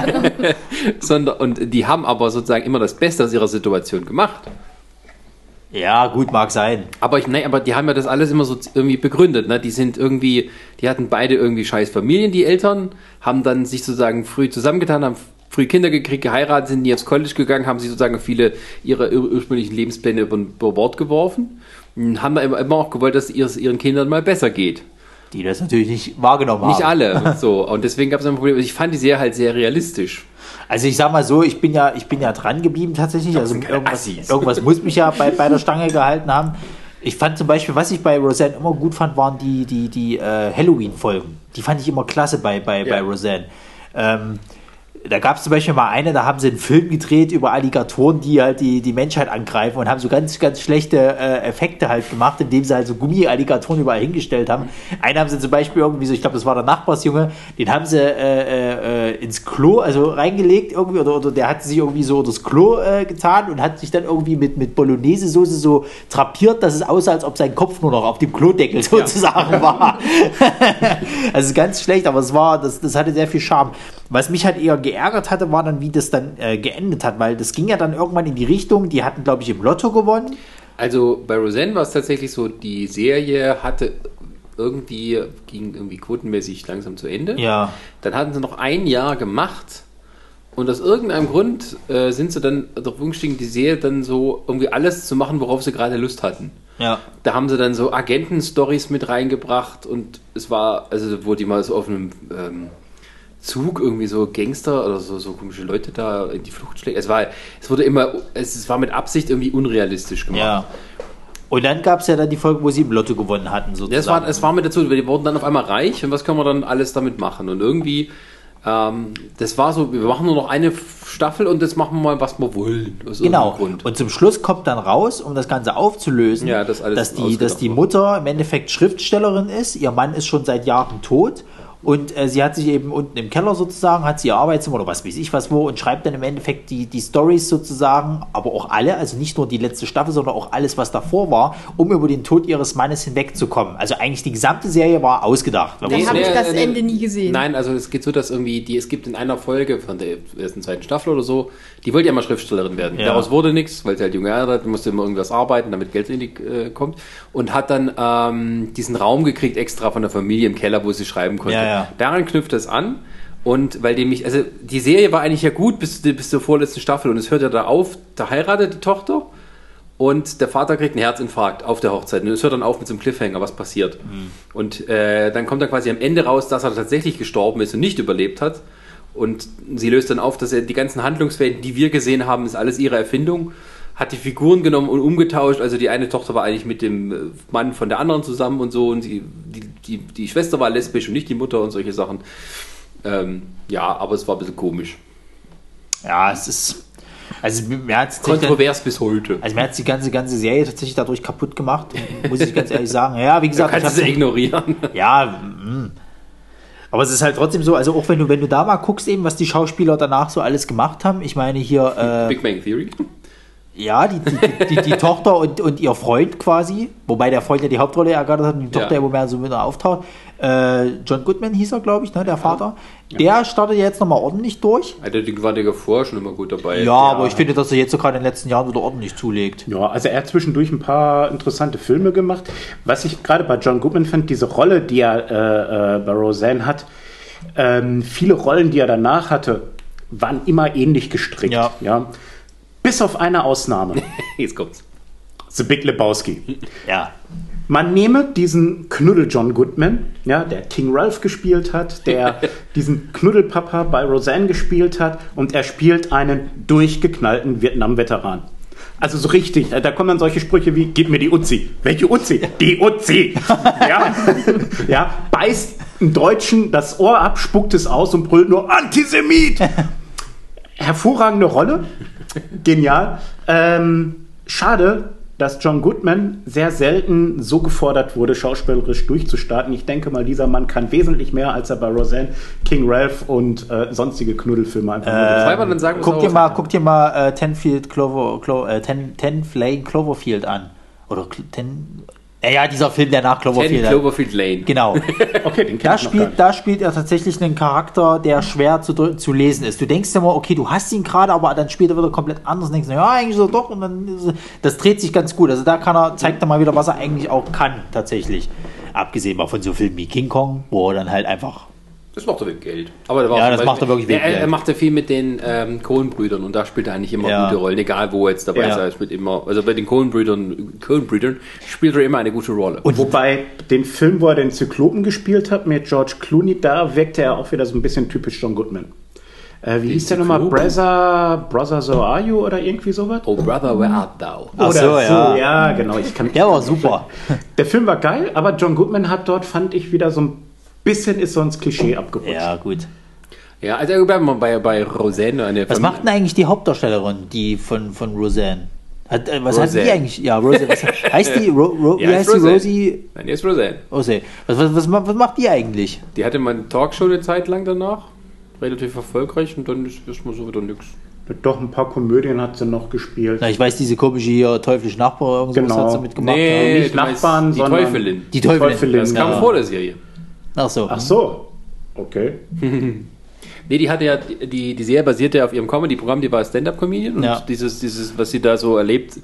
Sondern, und die haben aber sozusagen immer das Beste aus ihrer Situation gemacht. Ja, gut, mag sein. Aber ich, nein, aber die haben ja das alles immer so irgendwie begründet. Ne? Die sind irgendwie, die hatten beide irgendwie scheiß Familien, die Eltern, haben dann sich sozusagen früh zusammengetan, haben früh Kinder gekriegt, geheiratet, sind die aufs College gegangen, haben sie sozusagen viele ihrer ur ursprünglichen Lebenspläne über, über Bord geworfen. Und haben da immer, auch gewollt, dass es ihren Kindern mal besser geht. Die das natürlich nicht wahrgenommen Nicht haben. alle. So. Und deswegen gab es ein Problem. Ich fand die Serie halt sehr realistisch. Also ich sag mal so, ich bin ja, ich bin ja dran geblieben tatsächlich. Also irgendwas, irgendwas muss mich ja bei, bei der Stange gehalten haben. Ich fand zum Beispiel, was ich bei Roseanne immer gut fand, waren die, die, die äh, Halloween-Folgen. Die fand ich immer klasse bei, bei, Ja. bei Roseanne. Ähm, da gab es zum Beispiel mal eine, da haben sie einen Film gedreht über Alligatoren, die halt die, die Menschheit angreifen und haben so ganz, ganz schlechte äh, Effekte halt gemacht, indem sie halt so Gummi-Alligatoren überall hingestellt haben. Einen haben sie zum Beispiel irgendwie so, ich glaube, das war der Nachbarsjunge, den haben sie äh, äh, ins Klo, also reingelegt irgendwie, oder, oder der hat sich irgendwie so das Klo äh, getan und hat sich dann irgendwie mit, mit Bolognese-Soße so trapiert, dass es aussah, als ob sein Kopf nur noch auf dem Klodeckel sozusagen war. also ganz schlecht, aber es war, das, das hatte sehr viel Charme. Was mich halt eher geärgert hatte, war dann, wie das dann äh, geendet hat, weil das ging ja dann irgendwann in die Richtung, die hatten, glaube ich, im Lotto gewonnen. Also bei Roseanne war es tatsächlich so, die Serie hatte irgendwie, ging irgendwie quotenmäßig langsam zu Ende. Ja. Dann hatten sie noch ein Jahr gemacht und aus irgendeinem Grund äh, sind sie dann darauf umgestiegen, die Serie dann so irgendwie alles zu machen, worauf sie gerade Lust hatten. Ja. Da haben sie dann so Agenten-Stories mit reingebracht und es war, also wo die mal so auf einem ähm, Zug irgendwie so Gangster oder so, so komische Leute da in die Flucht schlägt. Es war, es wurde immer, es, war mit Absicht irgendwie unrealistisch gemacht. Ja. Und dann gab es ja dann die Folge, wo sie im Lotto gewonnen hatten, Ja, sozusagen. es war, es war mit dazu, die wurden dann auf einmal reich und was können wir dann alles damit machen? Und irgendwie, ähm, das war so, wir machen nur noch eine Staffel und das machen wir mal, was wir wollen. Genau. Und zum Schluss kommt dann raus, um das Ganze aufzulösen, Ja, das alles dass, die, dass die. Mutter im Endeffekt Schriftstellerin ist. Ihr Mann ist schon seit Jahren tot. Und äh, sie hat sich eben unten im Keller sozusagen, hat sie ihr Arbeitszimmer oder was weiß ich was wo und schreibt dann im Endeffekt die, die Stories sozusagen, aber auch alle, also nicht nur die letzte Staffel, sondern auch alles, was davor war, um über den Tod ihres Mannes hinwegzukommen. Also eigentlich die gesamte Serie war ausgedacht. Dann so habe ich nee, das nee, Ende nie gesehen. Nein, also es geht so, dass irgendwie, die, es gibt in einer Folge von der ersten, zweiten Staffel oder so, die wollte ja mal Schriftstellerin werden. Ja. Daraus wurde nichts, weil sie halt junge hat, musste immer irgendwas arbeiten, damit Geld in die äh, kommt. Und hat dann ähm, diesen Raum gekriegt, extra von der Familie im Keller, wo sie schreiben konnte. Ja, ja. Daran knüpft es an. Und weil dem ich, also die Serie war eigentlich ja gut bis, bis zur vorletzten Staffel und es hört ja da auf, da heiratet die Tochter und der Vater kriegt einen Herzinfarkt auf der Hochzeit. Und es hört dann auf mit so einem Cliffhanger, was passiert. Und äh, dann kommt dann quasi am Ende raus, dass er tatsächlich gestorben ist und nicht überlebt hat. Und sie löst dann auf, dass er die ganzen Handlungsfäden, die wir gesehen haben, ist alles ihre Erfindung. hat die Figuren genommen und umgetauscht. Also die eine Tochter war eigentlich mit dem äh, Mann von der anderen zusammen und so und die, die, die, die Schwester war lesbisch und nicht die Mutter und solche Sachen. Ähm, ja, aber es war ein bisschen komisch. Ja, es ist. Also mir hat Kontrovers bis heute. Also mir hat die ganze, ganze Serie tatsächlich dadurch kaputt gemacht, muss ich ganz ehrlich sagen. Ja, wie gesagt, Du kannst ich es ignorieren. Ja, mm. aber es ist halt trotzdem so, also auch wenn du, wenn du da mal guckst, eben, was die Schauspieler danach so alles gemacht haben, ich meine hier, äh, Big Bang Theory. Ja, die, die, die, die Tochter und, und ihr Freund quasi, wobei der Freund ja die Hauptrolle ergattert hat und die Tochter Ja. ja. immer mehr so wieder auftaucht. Äh, John Goodman hieß er, glaube ich, ne, der Vater. Der startet ja jetzt nochmal ordentlich durch. Alter, die war der vorher schon immer gut dabei. Ja, aber ich finde, dass er jetzt so gerade in den letzten Jahren wieder ordentlich zulegt. Ja, also er hat zwischendurch ein paar interessante Filme gemacht. Was ich gerade bei John Goodman fand, diese Rolle, die er äh, äh, bei Roseanne hat, ähm, viele Rollen, die er danach hatte, waren immer ähnlich gestrickt. Ja. Bis auf eine Ausnahme. Jetzt kommt's. The Big Lebowski. Ja. Man nehme diesen Knuddel John Goodman, ja, der King Ralph gespielt hat, der diesen Knuddelpapa bei Roseanne gespielt hat und er spielt einen durchgeknallten Vietnam-Veteran. Also so richtig, da kommen dann solche Sprüche wie, gib mir die Uzi. Welche Uzi? Die Uzi! ja, ja, beißt einen Deutschen das Ohr ab, spuckt es aus und brüllt nur Antisemit! Hervorragende Rolle. Genial. Ähm, schade, dass John Goodman sehr selten so gefordert wurde, schauspielerisch durchzustarten. Ich denke mal, dieser Mann kann wesentlich mehr, als er bei Roseanne, King Ralph und äh, sonstige Knuddelfilme einfach nur man dann sagen Guck dir mal, guck dir mal äh, Tenfield Clover, Clo, äh, Ten, Ten Flame Cloverfield an. Oder Ten. Ja, ja, dieser Film, der nach Ten Cloverfield. Cloverfield Lane. Genau. Okay, den Da spielt, da spielt er tatsächlich einen Charakter, der schwer zu, zu lesen ist. Du denkst immer, okay, du hast ihn gerade, aber dann spielt er wieder komplett anders und denkst, ja, eigentlich so doch. Und dann das dreht sich ganz gut. Also da kann er, zeigt er mal wieder, was er eigentlich auch kann, tatsächlich. Abgesehen mal von so Filmen wie King Kong, wo er dann halt einfach. Das macht er wegen Geld. Aber der war Ja, das macht er wirklich wegen er, er Geld. macht ja viel mit den ähm, Coen-Brüdern und da spielt er eigentlich immer Ja. gute Rollen, egal wo er jetzt dabei Ja. ist. Er spielt immer, also bei den Coen-Brüdern Coen spielt er immer eine gute Rolle. Und Wobei den Film, wo er den Zyklopen gespielt hat mit George Clooney, da wirkte er auch wieder so ein bisschen typisch John Goodman. Äh, wie hieß der nochmal? Brother, Brother So Are You oder irgendwie sowas? oh brother, where art thou? Ach Oder so, ja. ja, genau. Ich kann, Der war super. Der Film war geil, aber John Goodman hat dort, fand ich, wieder so ein bisschen ist so ins Klischee abgerutscht. Ja, gut. Ja, also wir bleiben mal bei, bei Roseanne. Eine Was macht denn eigentlich die Hauptdarstellerin, die von, von Roseanne? Hat, äh, was hat Roseanne. die eigentlich? Ja, Roseanne. Was, heißt die? Ro, Ro, Ja, wie heißt die? Roseanne. Rosie? Nein, die ist Roseanne. Rosie. Was, was, was, was macht die eigentlich? Die hatte mal eine Talkshow eine Zeit lang danach. Relativ erfolgreich und dann ist erstmal so wieder nix. Doch ein paar Komödien hat sie noch gespielt. Na, ich weiß, diese komische hier teuflische Nachbar, irgendwas Genau. hat sie mitgemacht. Nee, nicht Nachbarn, die sondern- Teufelin. Die Teufelin. Teufelin, Das kam Ja. vor der Serie. Ach so. Ach so. Okay. Nee, die hatte ja, die, die Serie basierte ja auf ihrem Comedy-Programm, die war Stand-Up-Comedian und Ja. dieses, dieses, was sie da so erlebt,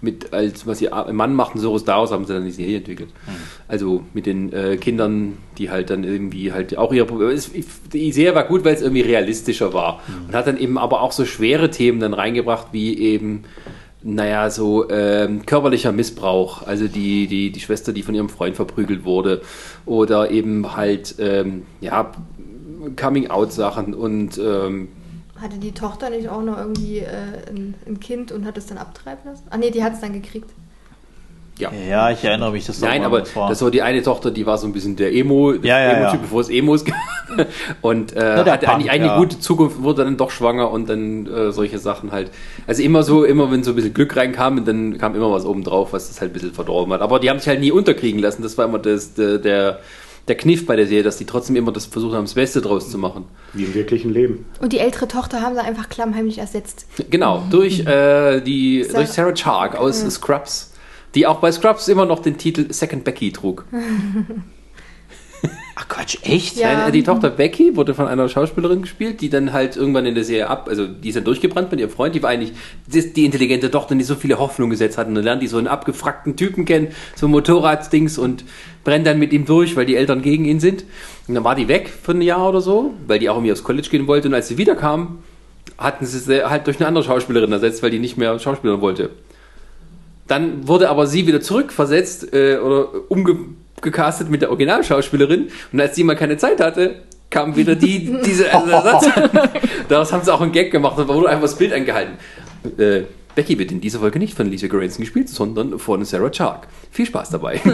mit, als was ihr Mann macht und so was daraus haben sie dann die Serie entwickelt. Also mit den äh, Kindern, die halt dann irgendwie halt auch ihre Probleme. Die Serie war gut, weil es irgendwie realistischer war und hat dann eben aber auch so schwere Themen dann reingebracht, wie eben naja, so ähm, körperlicher Missbrauch, also die, die, die Schwester, die von ihrem Freund verprügelt wurde, oder eben halt, ähm, ja, Coming-out-Sachen und ähm, Hatte die Tochter nicht auch noch irgendwie äh, ein, ein Kind und hat es dann abtreiben lassen? Ah nee, die hat es dann gekriegt. Ja. Ja, ich erinnere mich, dass Nein, aber was war. das war die eine Tochter, die war so ein bisschen der Emo, Ja, ja, Emo-Typ, ja. bevor es Emos gab. Und äh, der hatte Punk, eigentlich eine ja. gute Zukunft, wurde dann doch schwanger und dann äh, solche Sachen halt. Also immer so, immer wenn so ein bisschen Glück reinkam, dann kam immer was oben drauf, was das halt ein bisschen verdorben hat. Aber die haben sich halt nie unterkriegen lassen. Das war immer das, der, der, der Kniff bei der Serie, dass die trotzdem immer das versucht haben, das Beste draus zu machen. Wie im wirklichen Leben. Und die ältere Tochter haben sie einfach klammheimlich ersetzt. Genau, durch, äh, die, Sarah- durch Sarah Chark aus Scrubs, die auch bei Scrubs immer noch den Titel Second Becky trug. Ach Quatsch, echt? Ja. Nein, die Tochter Becky wurde von einer Schauspielerin gespielt, die dann halt irgendwann in der Serie ab, also die ist dann durchgebrannt mit ihrem Freund, die war eigentlich die, die intelligente Tochter, die so viele Hoffnungen gesetzt hat und dann lernt die so einen abgefrackten Typen kennen, so ein Motorraddings und brennt dann mit ihm durch, weil die Eltern gegen ihn sind. Und dann war die weg für ein Jahr oder so, weil die auch irgendwie aufs College gehen wollte und als sie wiederkam, hatten sie sie halt durch eine andere Schauspielerin ersetzt, weil die nicht mehr Schauspielern wollte. Dann wurde aber sie wieder zurückversetzt äh, oder umgecastet mit der Originalschauspielerin. Und als die mal keine Zeit hatte, kam wieder die, diese Ersatz. Daraus haben sie auch einen Gag gemacht und da wurde einfach das Bild eingehalten. Äh, Becky wird in dieser Folge nicht von Lisa Granson gespielt, sondern von Sarah Chark. Viel Spaß dabei.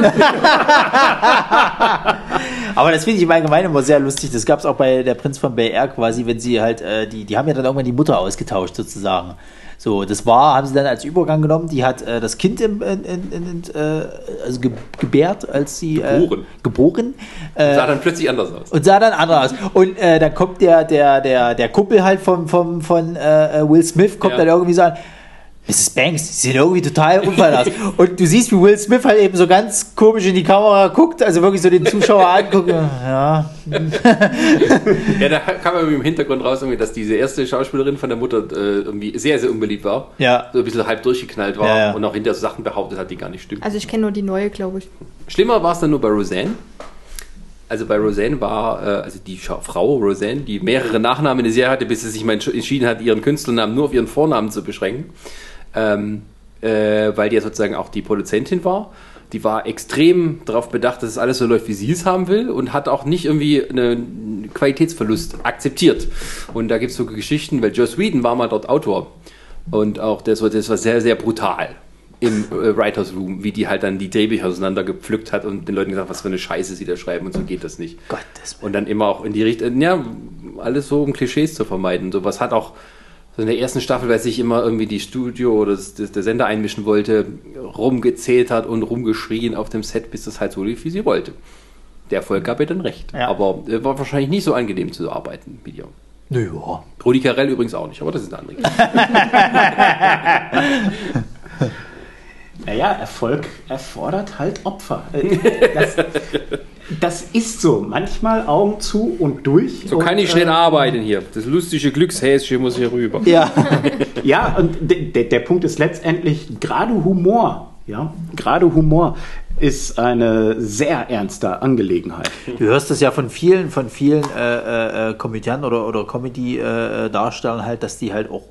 Aber das finde ich im Allgemeinen immer sehr lustig. Das gab es auch bei der Prinz von Bel Air quasi, wenn sie halt, äh, die, die haben ja dann irgendwann die Mutter ausgetauscht sozusagen. So, das war, haben sie dann als Übergang genommen, die hat äh, das Kind im, in, in, in, äh, also ge gebärt, als sie äh, Geboren. geboren äh, Sah dann plötzlich anders aus. und sah dann anders aus. Und dann kommt der, der, der, der Kumpel halt vom, vom, von Will Smith, kommt Ja. dann irgendwie so an, Mrs. Banks, Sie sehen irgendwie total unfall aus. Und du siehst, wie Will Smith halt eben so ganz komisch in die Kamera guckt, also wirklich so den Zuschauer anguckt. Ja, Ja, da kam irgendwie im Hintergrund raus, irgendwie, dass diese erste Schauspielerin von der Mutter äh, irgendwie sehr, sehr unbeliebt war. Ja. So ein bisschen halb durchgeknallt war Ja, ja. und auch hinter Sachen behauptet hat, die gar nicht stimmen. Also ich kenne nur die neue, glaube ich. Schlimmer war es dann nur bei Roseanne. Also bei Roseanne war, äh, also die Frau Roseanne, die mehrere Nachnamen in der Serie hatte, bis sie sich mal entsch- entschieden hat, ihren Künstlernamen nur auf ihren Vornamen zu beschränken. Ähm, äh, weil die ja sozusagen auch die Produzentin war. Die war extrem darauf bedacht, dass es alles so läuft, wie sie es haben will und hat auch nicht irgendwie einen Qualitätsverlust akzeptiert. Und da gibt es so Geschichten, weil Joss Whedon war mal dort Autor. Und auch das war, das war sehr, sehr brutal im äh, Writers Room, wie die halt dann die Drehbücher auseinandergepflückt hat und den Leuten gesagt, was für eine Scheiße sie da schreiben und so geht das nicht. Gottes Willen. Und dann immer auch in die Richtung, ja, alles so um Klischees zu vermeiden. Sowas hat auch so in der ersten Staffel, weil sich immer irgendwie die Studio oder das, das, der Sender einmischen wollte, rumgezählt hat und rumgeschrien auf dem Set, bis das halt so lief, wie sie wollte. Der Erfolg gab ihr dann recht. Ja. Aber äh, war wahrscheinlich nicht so angenehm zu arbeiten mit ihr. Naja. Rudi Carell übrigens auch nicht, aber das ist eine andere Geschichte. Naja, Erfolg erfordert halt Opfer. Das, das ist so. Manchmal Augen zu und durch. So und, kann ich nicht äh, arbeiten hier. Das lustige Glückshäschen muss hier rüber. Ja. Ja, und de- de- der Punkt ist letztendlich, gerade Humor, ja, gerade Humor ist eine sehr ernste Angelegenheit. Du hörst das ja von vielen, von vielen äh, äh, Komödianten oder, oder Comedy-Darstellern halt, dass die halt auch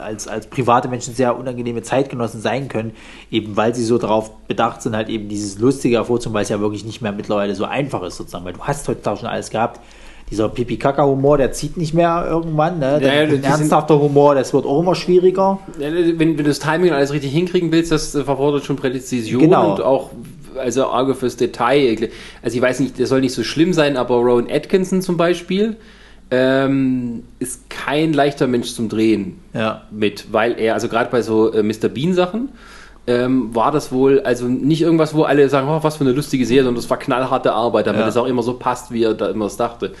als, als private Menschen sehr unangenehme Zeitgenossen sein können, eben weil sie so darauf bedacht sind, halt eben dieses Lustige hervorzuholen, weil es ja wirklich nicht mehr mittlerweile so einfach ist sozusagen, weil du hast heutzutage schon alles gehabt. Dieser Pipi-Kaka-Humor, der zieht nicht mehr irgendwann. Ne? Ja, ja, Der, ein sind- ernsthafter Humor, das wird auch immer schwieriger. Ja, Wenn, wenn du das Timing alles richtig hinkriegen willst, das äh, verfordert schon Präzision Genau. und auch also Auge fürs Detail. Also ich weiß nicht, das soll nicht so schlimm sein, aber Rowan Atkinson zum Beispiel ähm, ist kein leichter Mensch zum Drehen Ja. mit, weil er, also gerade bei so äh, Mr. Bean Sachen, ähm, war das wohl, also nicht irgendwas, wo alle sagen, oh, was für eine lustige Serie, sondern das war knallharte Arbeit, damit Ja. es auch immer so passt, wie er da immer es dachte.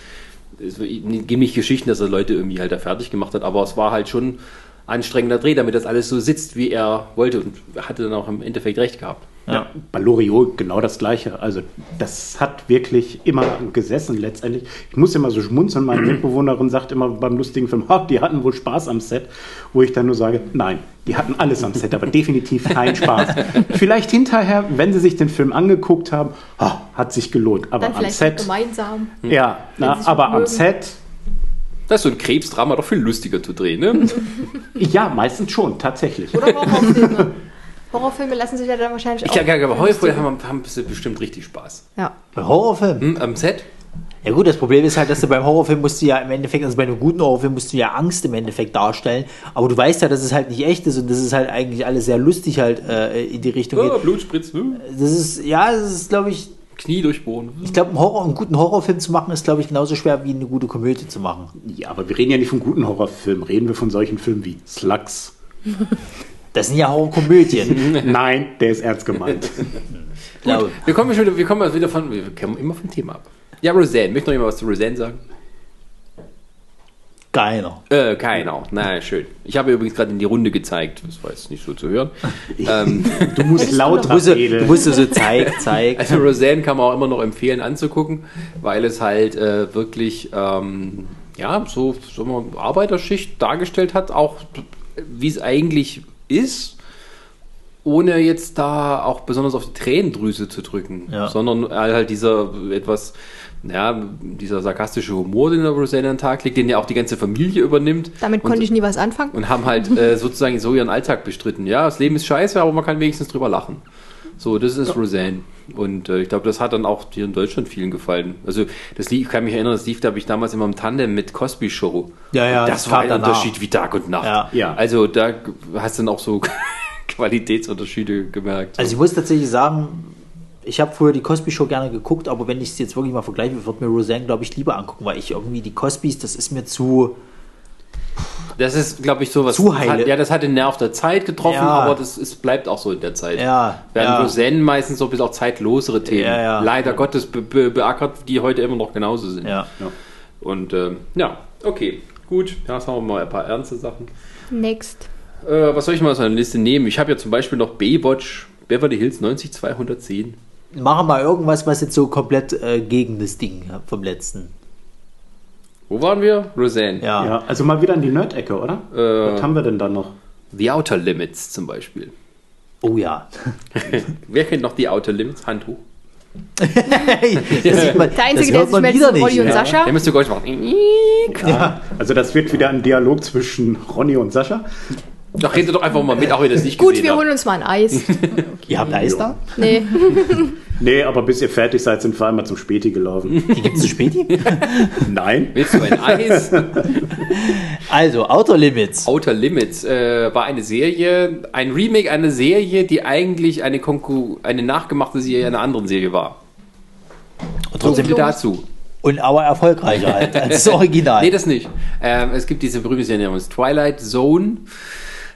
Es gibt nicht Geschichten, dass er Leute irgendwie halt da fertig gemacht hat, aber es war halt schon anstrengender Dreh, damit das alles so sitzt, wie er wollte und hatte dann auch im Endeffekt recht gehabt. Ja. Bei Loriot genau das Gleiche. Also das hat wirklich immer gesessen letztendlich. Ich muss immer so schmunzeln. Meine Mitbewohnerin sagt immer beim lustigen Film, "Ha, die hatten wohl Spaß am Set. Wo ich dann nur sage, nein, die hatten alles am Set, aber definitiv keinen Spaß. Vielleicht hinterher, wenn sie sich den Film angeguckt haben, "Ha, hat sich gelohnt. Aber Dann am vielleicht Set, gemeinsam. ja, na, aber am. Set, Das ist so ein Krebsdrama doch viel lustiger zu drehen, ne? ja, meistens schon, tatsächlich. Oder Horrorfilme. Horrorfilme lassen sich ja dann wahrscheinlich Ich auch. glaube, aber Horrorfilme haben, haben bestimmt richtig Spaß. Ja. Bei Horrorfilmen. Hm, am Set? Ja gut, das Problem ist halt, dass du beim Horrorfilm musst du ja im Endeffekt, also bei einem guten Horrorfilm musst du ja Angst im Endeffekt darstellen, aber du weißt ja, dass es halt nicht echt ist und das ist halt eigentlich alles sehr lustig halt äh, in die Richtung Oh, geht. Blutspritz, hm? Das ist, ja, das ist glaube ich, Knie durchbohren. ich glaube, einen, Horror, einen guten Horrorfilm zu machen ist glaube ich genauso schwer wie eine gute Komödie zu machen. Ja, aber wir reden ja nicht von guten Horrorfilmen. Reden wir von solchen Filmen wie Slugs. Das sind ja Horrorkomödien. Nein, der ist ernst gemeint. glaube. Wir kommen schon wieder, wir kommen wieder von, wir kommen immer vom Thema ab. Ja, Roseanne. Möchte noch jemand was zu Roseanne sagen? Keiner. Äh, keiner. Na, schön. Ich habe übrigens gerade in die Runde gezeigt. Das war jetzt nicht so zu hören. ähm, Du musst Du lauter musst, du musst so zeig, zeig. also Roseanne kann man auch immer noch empfehlen anzugucken, weil es halt äh, wirklich, ähm, ja, so, so eine Arbeiterschicht dargestellt hat, auch wie es eigentlich ist, ohne jetzt da auch besonders auf die Tränendrüse zu drücken, Ja. sondern halt dieser etwas, ja, dieser sarkastische Humor, den der Roseanne an den Tag legt, den ja auch die ganze Familie übernimmt. Damit Und- konnte ich nie was anfangen. und haben halt äh, sozusagen so ihren Alltag bestritten. Ja, das Leben ist scheiße, aber man kann wenigstens drüber lachen. So, das ist Roseanne. Und äh, ich glaube, das hat dann auch hier in Deutschland vielen gefallen. Also, das lief, ich kann mich erinnern, das lief, da habe ich damals immer im Tandem mit Cosby Show. Ja, ja, Und das das war ein danach. Unterschied wie Tag und Nacht. Ja. Ja. Also, da hast du dann auch so Qualitätsunterschiede gemerkt. Also ich muss tatsächlich sagen, ich habe früher die Cosby Show gerne geguckt, aber wenn ich es jetzt wirklich mal vergleiche, würde mir Roseanne, glaube ich, lieber angucken, weil ich irgendwie die Cosbys, das ist mir zu. Das ist, glaube ich, sowas. Zu das heile. Hat, ja, das hat den Nerv der Zeit getroffen, Ja. aber das ist, bleibt auch so in der Zeit. Ja, Während ja. Roseanne meistens so ein bisschen auch zeitlosere Themen. Ja, ja. Leider Gottes be be beackert, die heute immer noch genauso sind. Ja. Und ähm, ja, okay, gut. Ja, jetzt haben wir mal ein paar ernste Sachen. Next. Äh, was soll ich mal aus einer Liste nehmen? Ich habe ja zum Beispiel noch Baywatch, Beverly Hills 90210. Machen wir irgendwas, was jetzt so komplett äh, gegen das Ding vom letzten. Wo waren wir? Roseanne. Ja. Ja, also mal wieder in die Nerd-Ecke, oder? Äh. Was haben wir denn da noch? The Outer Limits zum Beispiel. Oh ja. Wer kennt noch die Outer Limits? Hand hoch. das sieht man, Der Einzige, der sich man meldet, wieder ist nicht. und ja. Sascha. Der müsste Geräusch machen. Ja. Also das wird wieder ein Dialog zwischen Ronny und Sascha. Doch, redet doch einfach mal mit, auch wenn ihr das nicht Gut, gesehen wir habt. holen uns mal ein Eis. Ihr habt Eis da? Nee. Nee, aber bis ihr fertig seid, sind wir einmal zum Späti gelaufen. Die gibt es zu Späti? Nein. Willst du ein Eis? Also, Outer Limits. Outer Limits äh, war eine Serie, ein Remake einer Serie, die eigentlich eine, Konkur eine nachgemachte Serie einer anderen Serie war. Und So trotzdem viel dazu. und aber erfolgreicher halt als das Original. Nee, das nicht. Ähm, es gibt diese berühmte Serie namens Twilight Zone,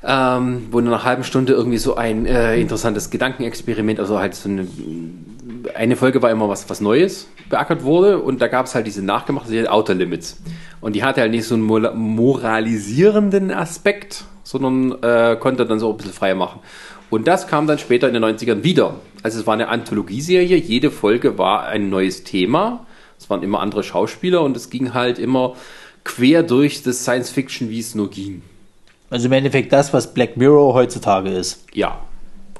ähm, wo nach einer halben Stunde irgendwie so ein äh, interessantes Gedankenexperiment, also halt so eine, eine Folge war immer was, was Neues beackert wurde und da gab es halt diese nachgemachte Serie Outer Limits. Und die hatte halt nicht so einen moralisierenden Aspekt, sondern äh, konnte dann so ein bisschen freier machen. Und das kam dann später in den 90ern wieder. Also es war eine Anthologieserie, jede Folge war ein neues Thema. Es waren immer andere Schauspieler und es ging halt immer quer durch das Science Fiction, wie es nur ging. Also im Endeffekt das, was Black Mirror heutzutage ist. Ja.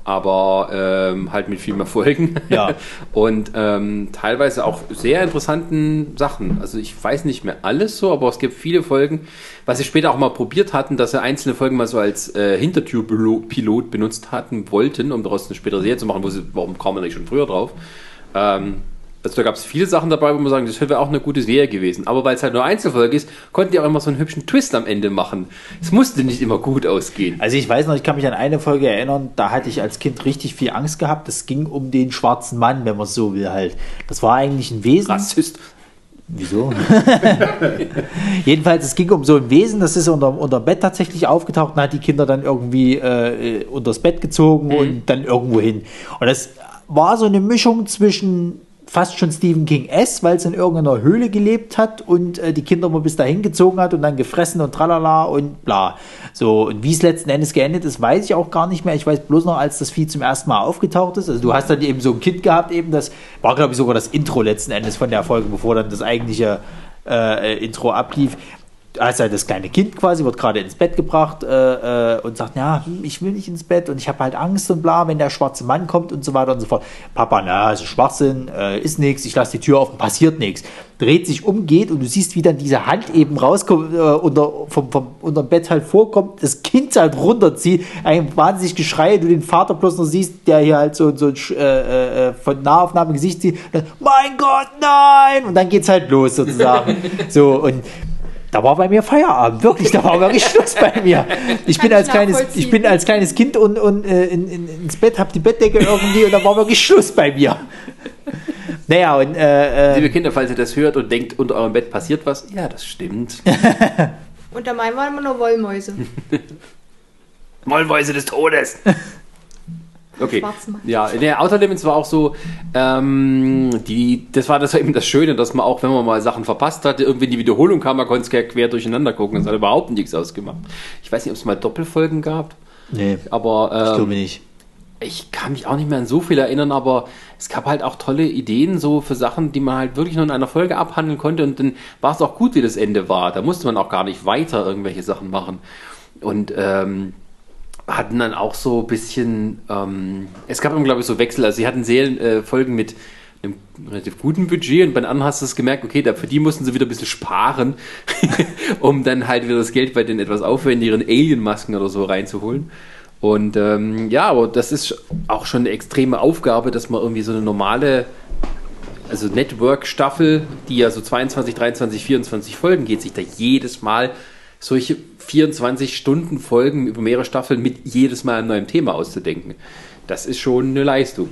Aber ähm, halt mit viel mehr Folgen. Ja. Und ähm, teilweise auch sehr interessanten Sachen. Also ich weiß nicht mehr alles so, aber es gibt viele Folgen, was sie später auch mal probiert hatten, dass sie einzelne Folgen mal so als äh, Hintertürpilot benutzt hatten, wollten, um daraus eine spätere Serie zu machen, wo sie, warum kam man nicht schon früher drauf? Ähm, also da gab es viele Sachen dabei, wo man sagen, das wäre auch eine gute Serie gewesen. Aber weil es halt nur Einzelfolge ist, konnten die auch immer so einen hübschen Twist am Ende machen. Es musste nicht immer gut ausgehen. Also ich weiß noch, ich kann mich an eine Folge erinnern, da hatte ich als Kind richtig viel Angst gehabt. Es ging um den schwarzen Mann, wenn man es so will halt. Das war eigentlich ein Wesen. Rassist. Wieso? Jedenfalls, es ging um so ein Wesen, das ist unter, unter Bett tatsächlich aufgetaucht und hat die Kinder dann irgendwie äh, unters Bett gezogen und dann irgendwo hin. Und das war so eine Mischung zwischen fast schon Stephen King S, weil es in irgendeiner Höhle gelebt hat und äh, die Kinder immer bis dahin gezogen hat und dann gefressen und tralala und bla. So, und wie es letzten Endes geendet ist, weiß ich auch gar nicht mehr. Ich weiß bloß noch, als das Vieh zum ersten Mal aufgetaucht ist. Also du hast dann eben so ein Kind gehabt, eben das war, glaube ich, sogar das Intro letzten Endes von der Folge, bevor dann das eigentliche äh, Intro ablief. Halt das kleine Kind quasi, wird gerade ins Bett gebracht äh, äh, und sagt, ja, ich will nicht ins Bett und ich habe halt Angst und bla, wenn der schwarze Mann kommt und so weiter und so fort. Papa, na, also Schwachsinn, äh, ist nichts, ich lasse die Tür offen, passiert nichts. Dreht sich um, geht und du siehst, wie dann diese Hand eben rauskommt, äh, unter, vom, vom, unterm Bett halt vorkommt, das Kind halt runterzieht, ein wahnsinnig Geschrei, du den Vater bloß noch siehst, der hier halt so, so äh, äh, von Nahaufnahme Gesicht sieht, und dann, mein Gott, nein! Und dann geht's halt los sozusagen. so, und da war bei mir Feierabend, wirklich, da war wirklich Schluss bei mir. Ich bin als kleines, ich bin als kleines Kind und, und äh, in, in, ins Bett, hab die Bettdecke irgendwie und da war wirklich Schluss bei mir. Naja, und äh, äh, Liebe Kinder, falls ihr das hört und denkt, unter eurem Bett passiert was, ja, das stimmt. Unter meinem waren immer nur Wollmäuse. Mollmäuse des Todes. Okay. Schwarzen Mann. Ja, der Outer Limits war auch so, ähm, die, das war das war eben das Schöne, dass man auch, wenn man mal Sachen verpasst hatte, irgendwie in die Wiederholung kam, man konnte es quer, durcheinander gucken. Das hat überhaupt nichts ausgemacht. Ich weiß nicht, ob es mal Doppelfolgen gab, nee, aber ich glaube ähm, nicht. ich kann mich auch nicht mehr an so viel erinnern, aber es gab halt auch tolle Ideen so für Sachen, die man halt wirklich nur in einer Folge abhandeln konnte und dann war es auch gut, wie das Ende war. Da musste man auch gar nicht weiter irgendwelche Sachen machen. Und ähm, hatten dann auch so ein bisschen, ähm, es gab immer, glaube ich, so Wechsel. Also sie hatten Serien, äh, Folgen mit einem relativ guten Budget und bei anderen hast du es gemerkt, okay, da, für die mussten sie wieder ein bisschen sparen, um dann halt wieder das Geld bei den etwas aufwendigeren Alien-Masken oder so reinzuholen. Und ähm, ja, aber das ist auch schon eine extreme Aufgabe, dass man irgendwie so eine normale, also Network-Staffel, die ja so 22, 23, 24 Folgen geht, sich da jedes Mal solche 24 Stunden Folgen über mehrere Staffeln mit jedes Mal einem neuen Thema auszudenken. Das ist schon eine Leistung.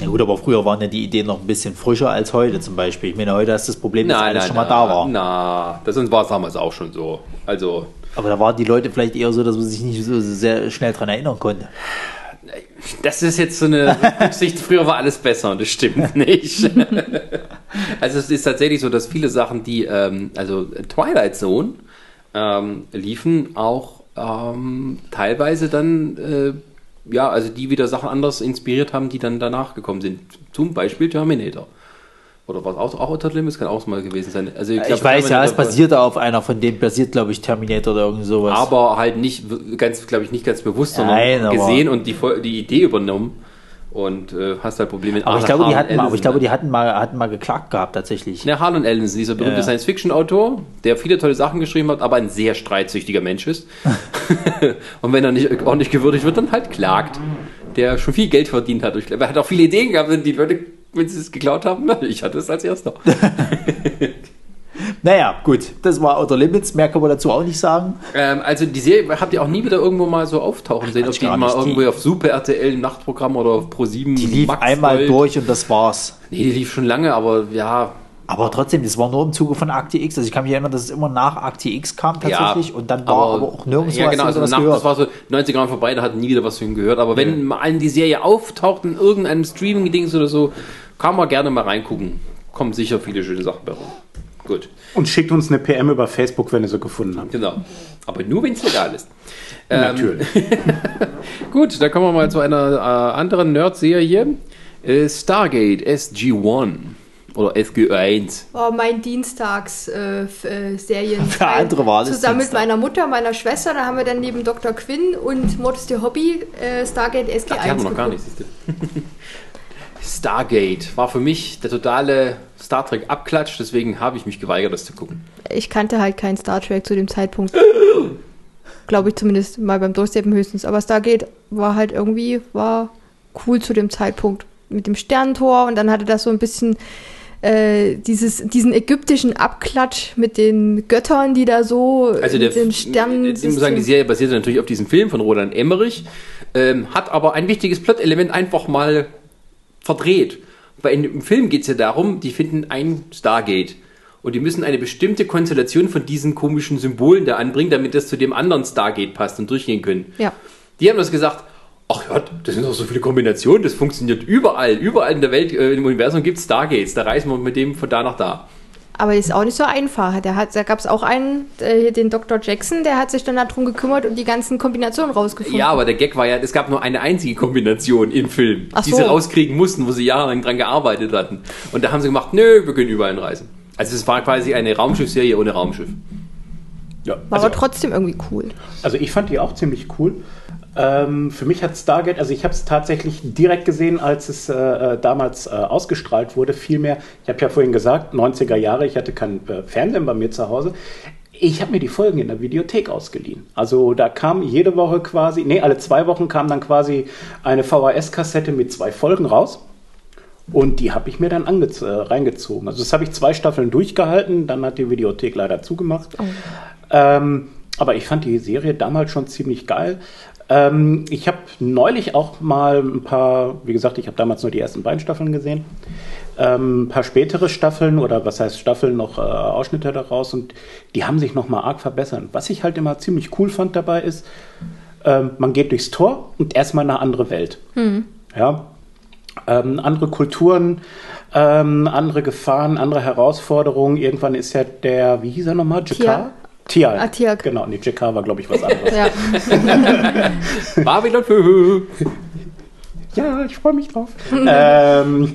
Ja gut, aber früher waren ja die Ideen noch ein bisschen frischer als heute zum Beispiel. Ich meine, heute ist das Problem, dass alles schon mal da war. Na, das war es damals auch schon so. Also. Aber da waren die Leute vielleicht eher so, dass man sich nicht so sehr schnell dran erinnern konnte. Das ist jetzt so eine Rücksicht. Früher war alles besser und das stimmt nicht. also es ist tatsächlich so, dass viele Sachen, die, ähm, also Twilight Zone ähm, liefen auch ähm, teilweise dann äh, ja, also die wieder Sachen anders inspiriert haben, die dann danach gekommen sind. Zum Beispiel Terminator. Oder was auch, auch Outer Limits kann auch mal gewesen sein. Also ich, glaub, ich weiß ja, es basiert auf einer von denen, basiert glaube ich Terminator oder irgend sowas. Aber halt nicht ganz, glaube ich, nicht ganz bewusst, sondern Nein, gesehen und die, die Idee übernommen und äh, hast halt Probleme mit aber ich glaube, die hatten mal, aber ich glaube, die hatten mal, hatten mal geklagt gehabt tatsächlich. Ja, Harlan Ellison, dieser berühmte ja. Science-Fiction-Autor, der viele tolle Sachen geschrieben hat, aber ein sehr streitsüchtiger Mensch ist. und wenn er nicht ordentlich gewürdigt wird, dann halt klagt. Der schon viel Geld verdient hat. Er hat auch viele Ideen gehabt, die Leute, wenn sie es geklaut haben, ich hatte es als erster. Naja, gut, das war Outer Limits, mehr kann man dazu auch nicht sagen. Ähm, also die Serie habt ihr auch nie wieder irgendwo mal so auftauchen sehen, auf die mal irgendwo auf Super RTL im Nachtprogramm oder auf Pro7 Die lief Max einmal Gold. durch und das war's. Nee, die lief schon lange, aber ja, aber trotzdem, das war nur im Zuge von Akte X. Also ich kann mich erinnern, dass es immer nach Akte X kam tatsächlich ja, und dann war aber, aber auch nirgends ja, genau, also was nach, gehört. Das war so 90 Jahre vorbei, da hat nie wieder was von ihm gehört. Aber wenn ja. mal die Serie auftaucht in irgendeinem Streaming-Dings oder so, kann man gerne mal reingucken. Kommen sicher viele schöne Sachen bei rum. Gut. Und schickt uns eine PM über Facebook, wenn ihr sie gefunden habt. Genau. Aber nur, wenn es legal ist. Ähm, Natürlich. Gut, dann kommen wir mal zu einer äh, anderen Nerd-Serie. Äh, Stargate SG-1 oder SG1. Oh, mein Dienstags-Serien. Äh, Für andere war Zusammen mit meiner Mutter, meiner Schwester, da haben wir dann neben Dr. Quinn und Modeste Hobby äh, Stargate SG1. Ach, die haben wir noch gar nicht, siehst du. Stargate war für mich der totale Star Trek Abklatsch, deswegen habe ich mich geweigert, das zu gucken. Ich kannte halt kein Star Trek zu dem Zeitpunkt. Glaube ich zumindest mal beim Durchsteppen höchstens. Aber Stargate war halt irgendwie, war cool zu dem Zeitpunkt. Mit dem Sternentor und dann hatte das so ein bisschen äh, dieses, diesen ägyptischen Abklatsch mit den Göttern, die da so also der, den Sternen. Ich muss sagen, die Serie basiert natürlich auf diesem Film von Roland Emmerich, ähm, hat aber ein wichtiges Plot-Element einfach mal verdreht. Weil in, im Film geht es ja darum, die finden ein Stargate. Und die müssen eine bestimmte Konstellation von diesen komischen Symbolen da anbringen, damit das zu dem anderen Stargate passt und durchgehen können. Ja. Die haben das gesagt, ach ja, das sind doch so viele Kombinationen, das funktioniert überall. Überall in der Welt, äh, im Universum gibt es Stargates. Da reisen wir mit dem von da nach da. Aber ist auch nicht so einfach. Der hat, da gab es auch einen, äh, den Dr. Jackson, der hat sich dann darum gekümmert und die ganzen Kombinationen rausgefunden. Ja, aber der Gag war ja, es gab nur eine einzige Kombination im Film, Ach die so. sie rauskriegen mussten, wo sie jahrelang dran gearbeitet hatten. Und da haben sie gemacht, nö, wir können überall reisen. Also es war quasi eine Raumschiffserie ohne Raumschiff. Ja, war also, aber trotzdem irgendwie cool. Also ich fand die auch ziemlich cool. Ähm, für mich hat Stargate, also ich habe es tatsächlich direkt gesehen, als es äh, äh, damals äh, ausgestrahlt wurde. Vielmehr, ich habe ja vorhin gesagt, 90er Jahre, ich hatte keinen äh, Fernsehen bei mir zu Hause. Ich habe mir die Folgen in der Videothek ausgeliehen. Also da kam jede Woche quasi, nee, alle zwei Wochen kam dann quasi eine VHS-Kassette mit zwei Folgen raus. Und die habe ich mir dann äh, reingezogen. Also das habe ich zwei Staffeln durchgehalten, dann hat die Videothek leider zugemacht. Oh. Ähm, aber ich fand die Serie damals schon ziemlich geil. Ähm, ich habe neulich auch mal ein paar, wie gesagt, ich habe damals nur die ersten beiden Staffeln gesehen, ähm, ein paar spätere Staffeln oder was heißt Staffeln noch äh, Ausschnitte daraus und die haben sich nochmal arg verbessert. Was ich halt immer ziemlich cool fand dabei ist, ähm, man geht durchs Tor und erstmal eine andere Welt. Mhm. Ja, ähm, andere Kulturen, ähm, andere Gefahren, andere Herausforderungen. Irgendwann ist ja der, wie hieß er nochmal? Jakar? Tiag. Ah, Tiag. Genau, nee, Jakar war, glaube ich, was anderes. ja. Babylon für. Ja, ich freue mich drauf. ähm,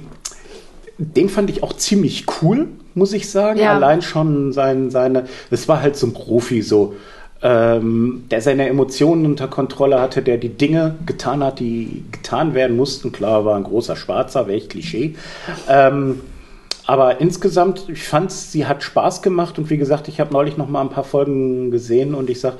den fand ich auch ziemlich cool, muss ich sagen. Ja. Allein schon sein, seine. Es war halt so ein Profi, so. Ähm, der seine Emotionen unter Kontrolle hatte, der die Dinge getan hat, die getan werden mussten. Klar, war ein großer Schwarzer, wäre ich Klischee. Ähm, aber insgesamt, ich fand sie hat Spaß gemacht und wie gesagt, ich habe neulich noch mal ein paar Folgen gesehen und ich sag,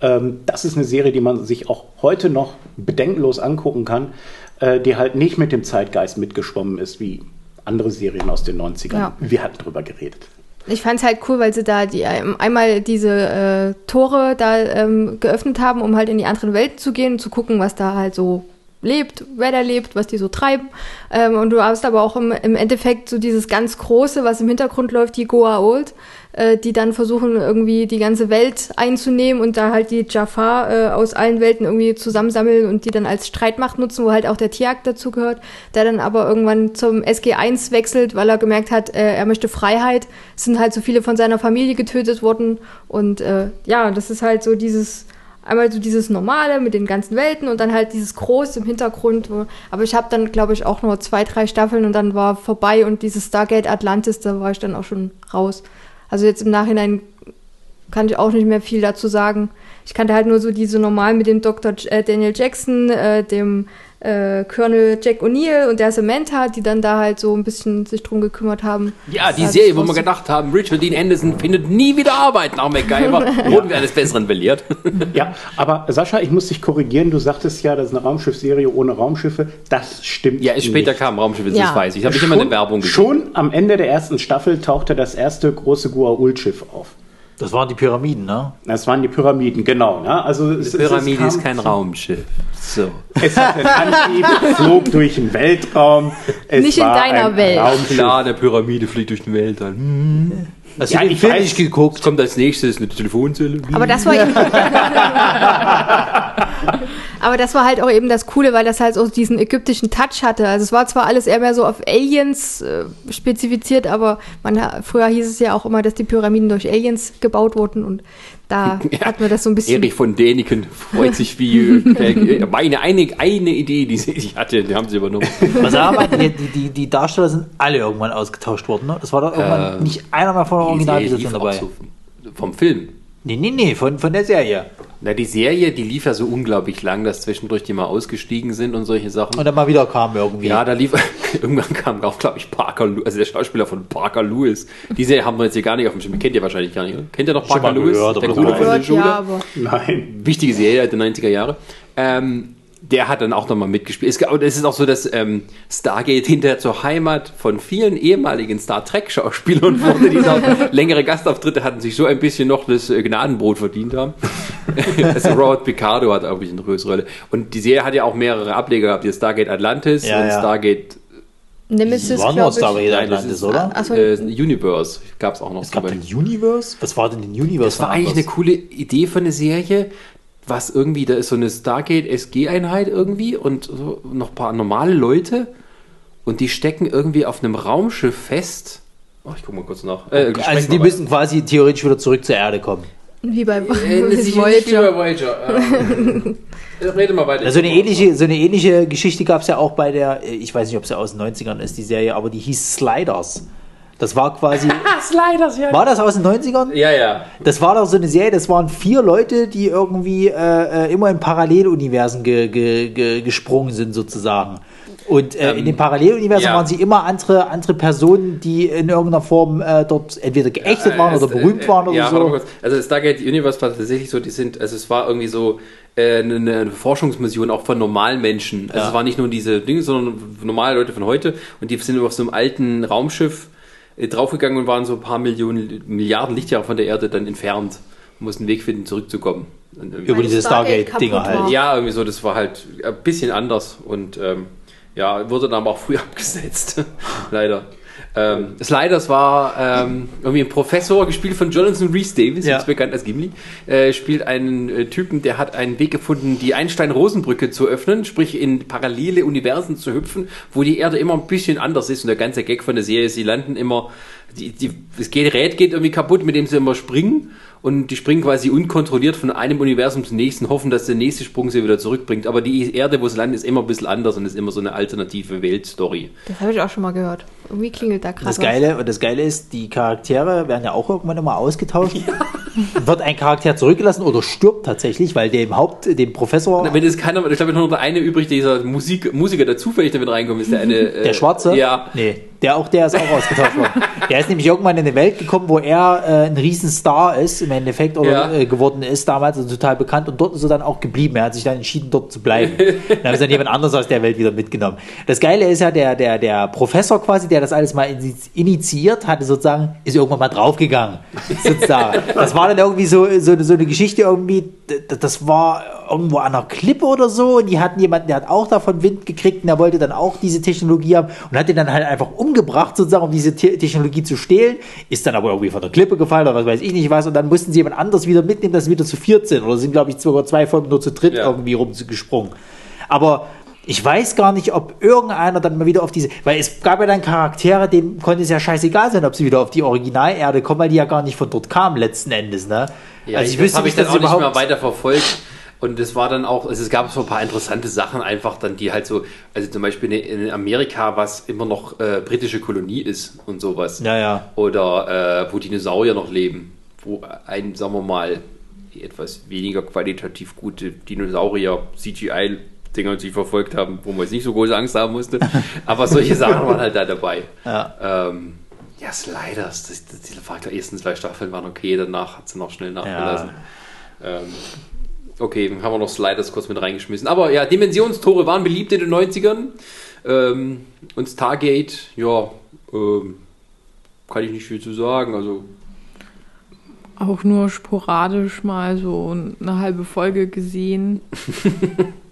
Ähm, das ist eine Serie, die man sich auch heute noch bedenkenlos angucken kann, äh, die halt nicht mit dem Zeitgeist mitgeschwommen ist, wie andere Serien aus den 90ern. Ja. Wir hatten drüber geredet. Ich fand es halt cool, weil sie da die, ähm, einmal diese äh, Tore da ähm, geöffnet haben, um halt in die anderen Welten zu gehen und zu gucken, was da halt so lebt, wer da lebt, was die so treiben. Ähm, und du hast aber auch im, im Endeffekt so dieses ganz Große, was im Hintergrund läuft, die Goa Old, äh, die dann versuchen irgendwie die ganze Welt einzunehmen und da halt die Jafar äh, aus allen Welten irgendwie zusammensammeln und die dann als Streitmacht nutzen, wo halt auch der Tiak dazu gehört, der dann aber irgendwann zum SG1 wechselt, weil er gemerkt hat, äh, er möchte Freiheit. Es sind halt so viele von seiner Familie getötet worden und äh, ja, das ist halt so dieses einmal so dieses Normale mit den ganzen Welten und dann halt dieses Große im Hintergrund. Aber ich habe dann, glaube ich, auch nur zwei, drei Staffeln und dann war vorbei und dieses Stargate Atlantis, da war ich dann auch schon raus. Also jetzt im Nachhinein kann ich auch nicht mehr viel dazu sagen. Ich kannte halt nur so diese normal mit dem Dr. J äh, Daniel Jackson, äh, dem äh, Colonel Jack O'Neill und der Samantha, die dann da halt so ein bisschen sich drum gekümmert haben. Ja, die Serie, wo wir gedacht haben, Richard Dean Anderson findet nie wieder Arbeit nach MacGyver. Wurden wir eines Besseren belehrt. Ja, aber Sascha, ich muss dich korrigieren. Du sagtest ja, das ist eine Raumschiffserie ohne Raumschiffe. Das stimmt. Ja, ist später nicht. kam Raumschiff, das Ja. weiß ich. Habe ich immer in der Werbung gesehen. Schon am Ende der ersten Staffel tauchte das erste große Gua'uld-Schiff auf. Das waren die Pyramiden, ne? Das waren die Pyramiden, genau. Ne? Also es, Pyramide es, ist kein Raumschiff. So. Es hatte einen Antrieb, flog durch den Weltraum. Es Nicht in deiner ein Welt. Raumschiff. Klar, eine Pyramide fliegt durch den Weltall. Hm. Hast Ja, du den ich Film weiß. nicht geguckt? Was kommt als nächstes? Eine Telefonzelle? Aber das war eben. Aber das war halt auch eben das Coole, weil das halt so diesen ägyptischen Touch hatte. Also es war zwar alles eher mehr so auf Aliens äh, spezifiziert, aber man, früher hieß es ja auch immer, dass die Pyramiden durch Aliens gebaut wurden und da hat man das so ein bisschen. Erich von Däniken freut sich wie äh, meine eine, eine Idee, die sie ich hatte, die haben sie übernommen. Was aber die, die, die, Darsteller sind alle irgendwann ausgetauscht worden, ne? Das war doch irgendwann Ähm, nicht einer mehr von der Originalbesetzung dabei. so vom Film. Nee, nee, nee, von, von der Serie. Na, die Serie, die lief ja so unglaublich lang, dass zwischendurch die mal ausgestiegen sind und solche Sachen. Und dann mal wieder kam irgendwie. ja, da lief, irgendwann kam auch, glaube ich, Parker Lewis, also der Schauspieler von Parker Lewis. Die Serie haben wir jetzt hier gar nicht auf dem Schirm. Kennt ihr wahrscheinlich gar nicht, oder? Kennt ihr noch Parker Lewis? gehört, der war- von der Schule? ja, aber Nein. wichtige Serie der 90er Jahre. Ähm, der hat dann auch nochmal mitgespielt. Es, und es ist auch so, dass ähm, Stargate hinterher zur Heimat von vielen ehemaligen Star Trek-Schauspielern wurde, die längere Gastauftritte hatten, sich so ein bisschen noch das äh, Gnadenbrot verdient haben. also Robert Picardo hat auch eine größere Rolle. Und die Serie hat ja auch mehrere Ableger gehabt. Die Stargate Atlantis Ja, und ja. Stargate Nemesis, Das war ich. Stargate Atlantis, ist- oder? Ach so. äh, Universe gab es auch noch. Es gab den Universe? Was war denn den Universe? Das war eigentlich eine coole Idee für eine Serie, was irgendwie, da ist so eine Stargate SG-Einheit irgendwie und so noch ein paar normale Leute und die stecken irgendwie auf einem Raumschiff fest. Oh, ich guck mal kurz nach. Äh, Also die müssen quasi theoretisch wieder zurück zur Erde kommen. Wie bei. Äh, Voyager. bei Voyager. Ähm, rede mal weiter. Also eine ähnliche, so eine ähnliche Geschichte gab es ja auch bei der, äh, ich weiß nicht, ob es ja aus den 90ern ist, die Serie, aber die hieß Sliders. Das war quasi. Sliders, ja. War das aus den 90ern? Ja, ja. Das war doch so eine Serie, das waren vier Leute, die irgendwie äh, äh, immer in Paralleluniversen ge, ge, ge, gesprungen sind, sozusagen. Und äh, in den Paralleluniversen ja. waren sie immer andere, andere Personen, die in irgendeiner Form äh, dort entweder geächtet waren oder Es, äh, berühmt waren oder ja, warte mal so. kurz. Also Stargate Universe war tatsächlich so, die sind, also es war irgendwie so äh, eine, eine Forschungsmission auch von normalen Menschen. Also Ja. es waren nicht nur diese Dinge, sondern normale Leute von heute und die sind auf so einem alten Raumschiff draufgegangen und waren so ein paar Millionen, Milliarden Lichtjahre von der Erde dann entfernt und mussten einen Weg finden, zurückzukommen. Über diese Stargate Stargate-Dinger halt. ja, irgendwie so, das war halt ein bisschen anders und ähm, ja, wurde dann aber auch früh abgesetzt. Leider. Ähm, Sliders war ähm, irgendwie ein Professor, gespielt von Jonathan Rhys Davis, Ja. jetzt bekannt als Gimli, äh, spielt einen äh, Typen, der hat einen Weg gefunden, die Einstein-Rosen-Brücke zu öffnen, sprich in parallele Universen zu hüpfen, wo die Erde immer ein bisschen anders ist und der ganze Gag von der Serie ist, sie landen immer, die, die, das Gerät geht irgendwie kaputt, mit dem sie immer springen und die springen quasi unkontrolliert von einem Universum zum nächsten, hoffen, dass der nächste Sprung sie wieder zurückbringt. Aber die Erde, wo sie landen, ist immer ein bisschen anders und ist immer so eine alternative Weltstory. Das habe ich auch schon mal gehört. Irgendwie klingelt da krass. Das Geile, und das Geile ist, die Charaktere werden ja auch irgendwann immer ausgetauscht. Wird ein Charakter zurückgelassen oder stirbt tatsächlich, weil dem Haupt, dem Professor, Wenn es keiner, ich glaube, nur noch der eine übrig, dieser Musik, Musiker, der zufällig damit reinkommt, ist der eine. äh, der Schwarze? Ja. Nee. Der auch, der ist auch ausgetauscht worden. Der ist nämlich irgendwann in eine Welt gekommen, wo er äh, ein Riesenstar ist, im Endeffekt, oder Ja. äh, geworden ist damals, also total bekannt. Und dort ist er dann auch geblieben. Er hat sich dann entschieden, dort zu bleiben. dann haben sie dann jemand anderes aus der Welt wieder mitgenommen. Das Geile ist ja, der, der, der Professor quasi, der das alles mal ini- initiiert hatte, sozusagen, ist irgendwann mal draufgegangen. Sozusagen. Das war dann irgendwie so, so, so eine Geschichte irgendwie, das war irgendwo an einer Klippe oder so und die hatten jemanden, der hat auch davon Wind gekriegt und der wollte dann auch diese Technologie haben und hat den dann halt einfach umgebracht, sozusagen, um diese Te Technologie zu stehlen, ist dann aber irgendwie von der Klippe gefallen oder was weiß ich nicht was und dann mussten sie jemand anderes wieder mitnehmen, dass sie wieder zu viert sind oder sind, glaube ich, sogar zwei Folgen nur zu dritt Ja. irgendwie rumgesprungen. Aber ich weiß gar nicht, ob irgendeiner dann mal wieder auf diese, weil es gab ja dann Charaktere, denen konnte es ja scheißegal sein, ob sie wieder auf die Originalerde kommen, weil die ja gar nicht von dort kamen letzten Endes, ne? Ja, also ich das habe ich dann auch nicht mehr weiter verfolgt. Und es war dann auch, also es gab so ein paar interessante Sachen einfach dann, die halt so, also zum Beispiel in in Amerika, was immer noch äh, britische Kolonie ist und sowas. Ja, ja. Oder äh, wo Dinosaurier noch leben. Wo ein, sagen wir mal, etwas weniger qualitativ gute Dinosaurier CGI Dinger sie verfolgt haben, wo man jetzt nicht so große Angst haben musste. Aber solche Sachen waren halt da dabei. Ja. Ähm, ja, Sliders, das, das, die ersten zwei Staffeln waren okay, danach hat sie noch schnell nachgelassen. Ähm, okay, haben wir noch Sliders kurz mit reingeschmissen. Aber ja, Dimensionstore waren beliebt in den 90ern. Ähm, und Stargate, ja, ähm, kann ich nicht viel zu sagen. Also, Auch nur sporadisch mal so eine halbe Folge gesehen.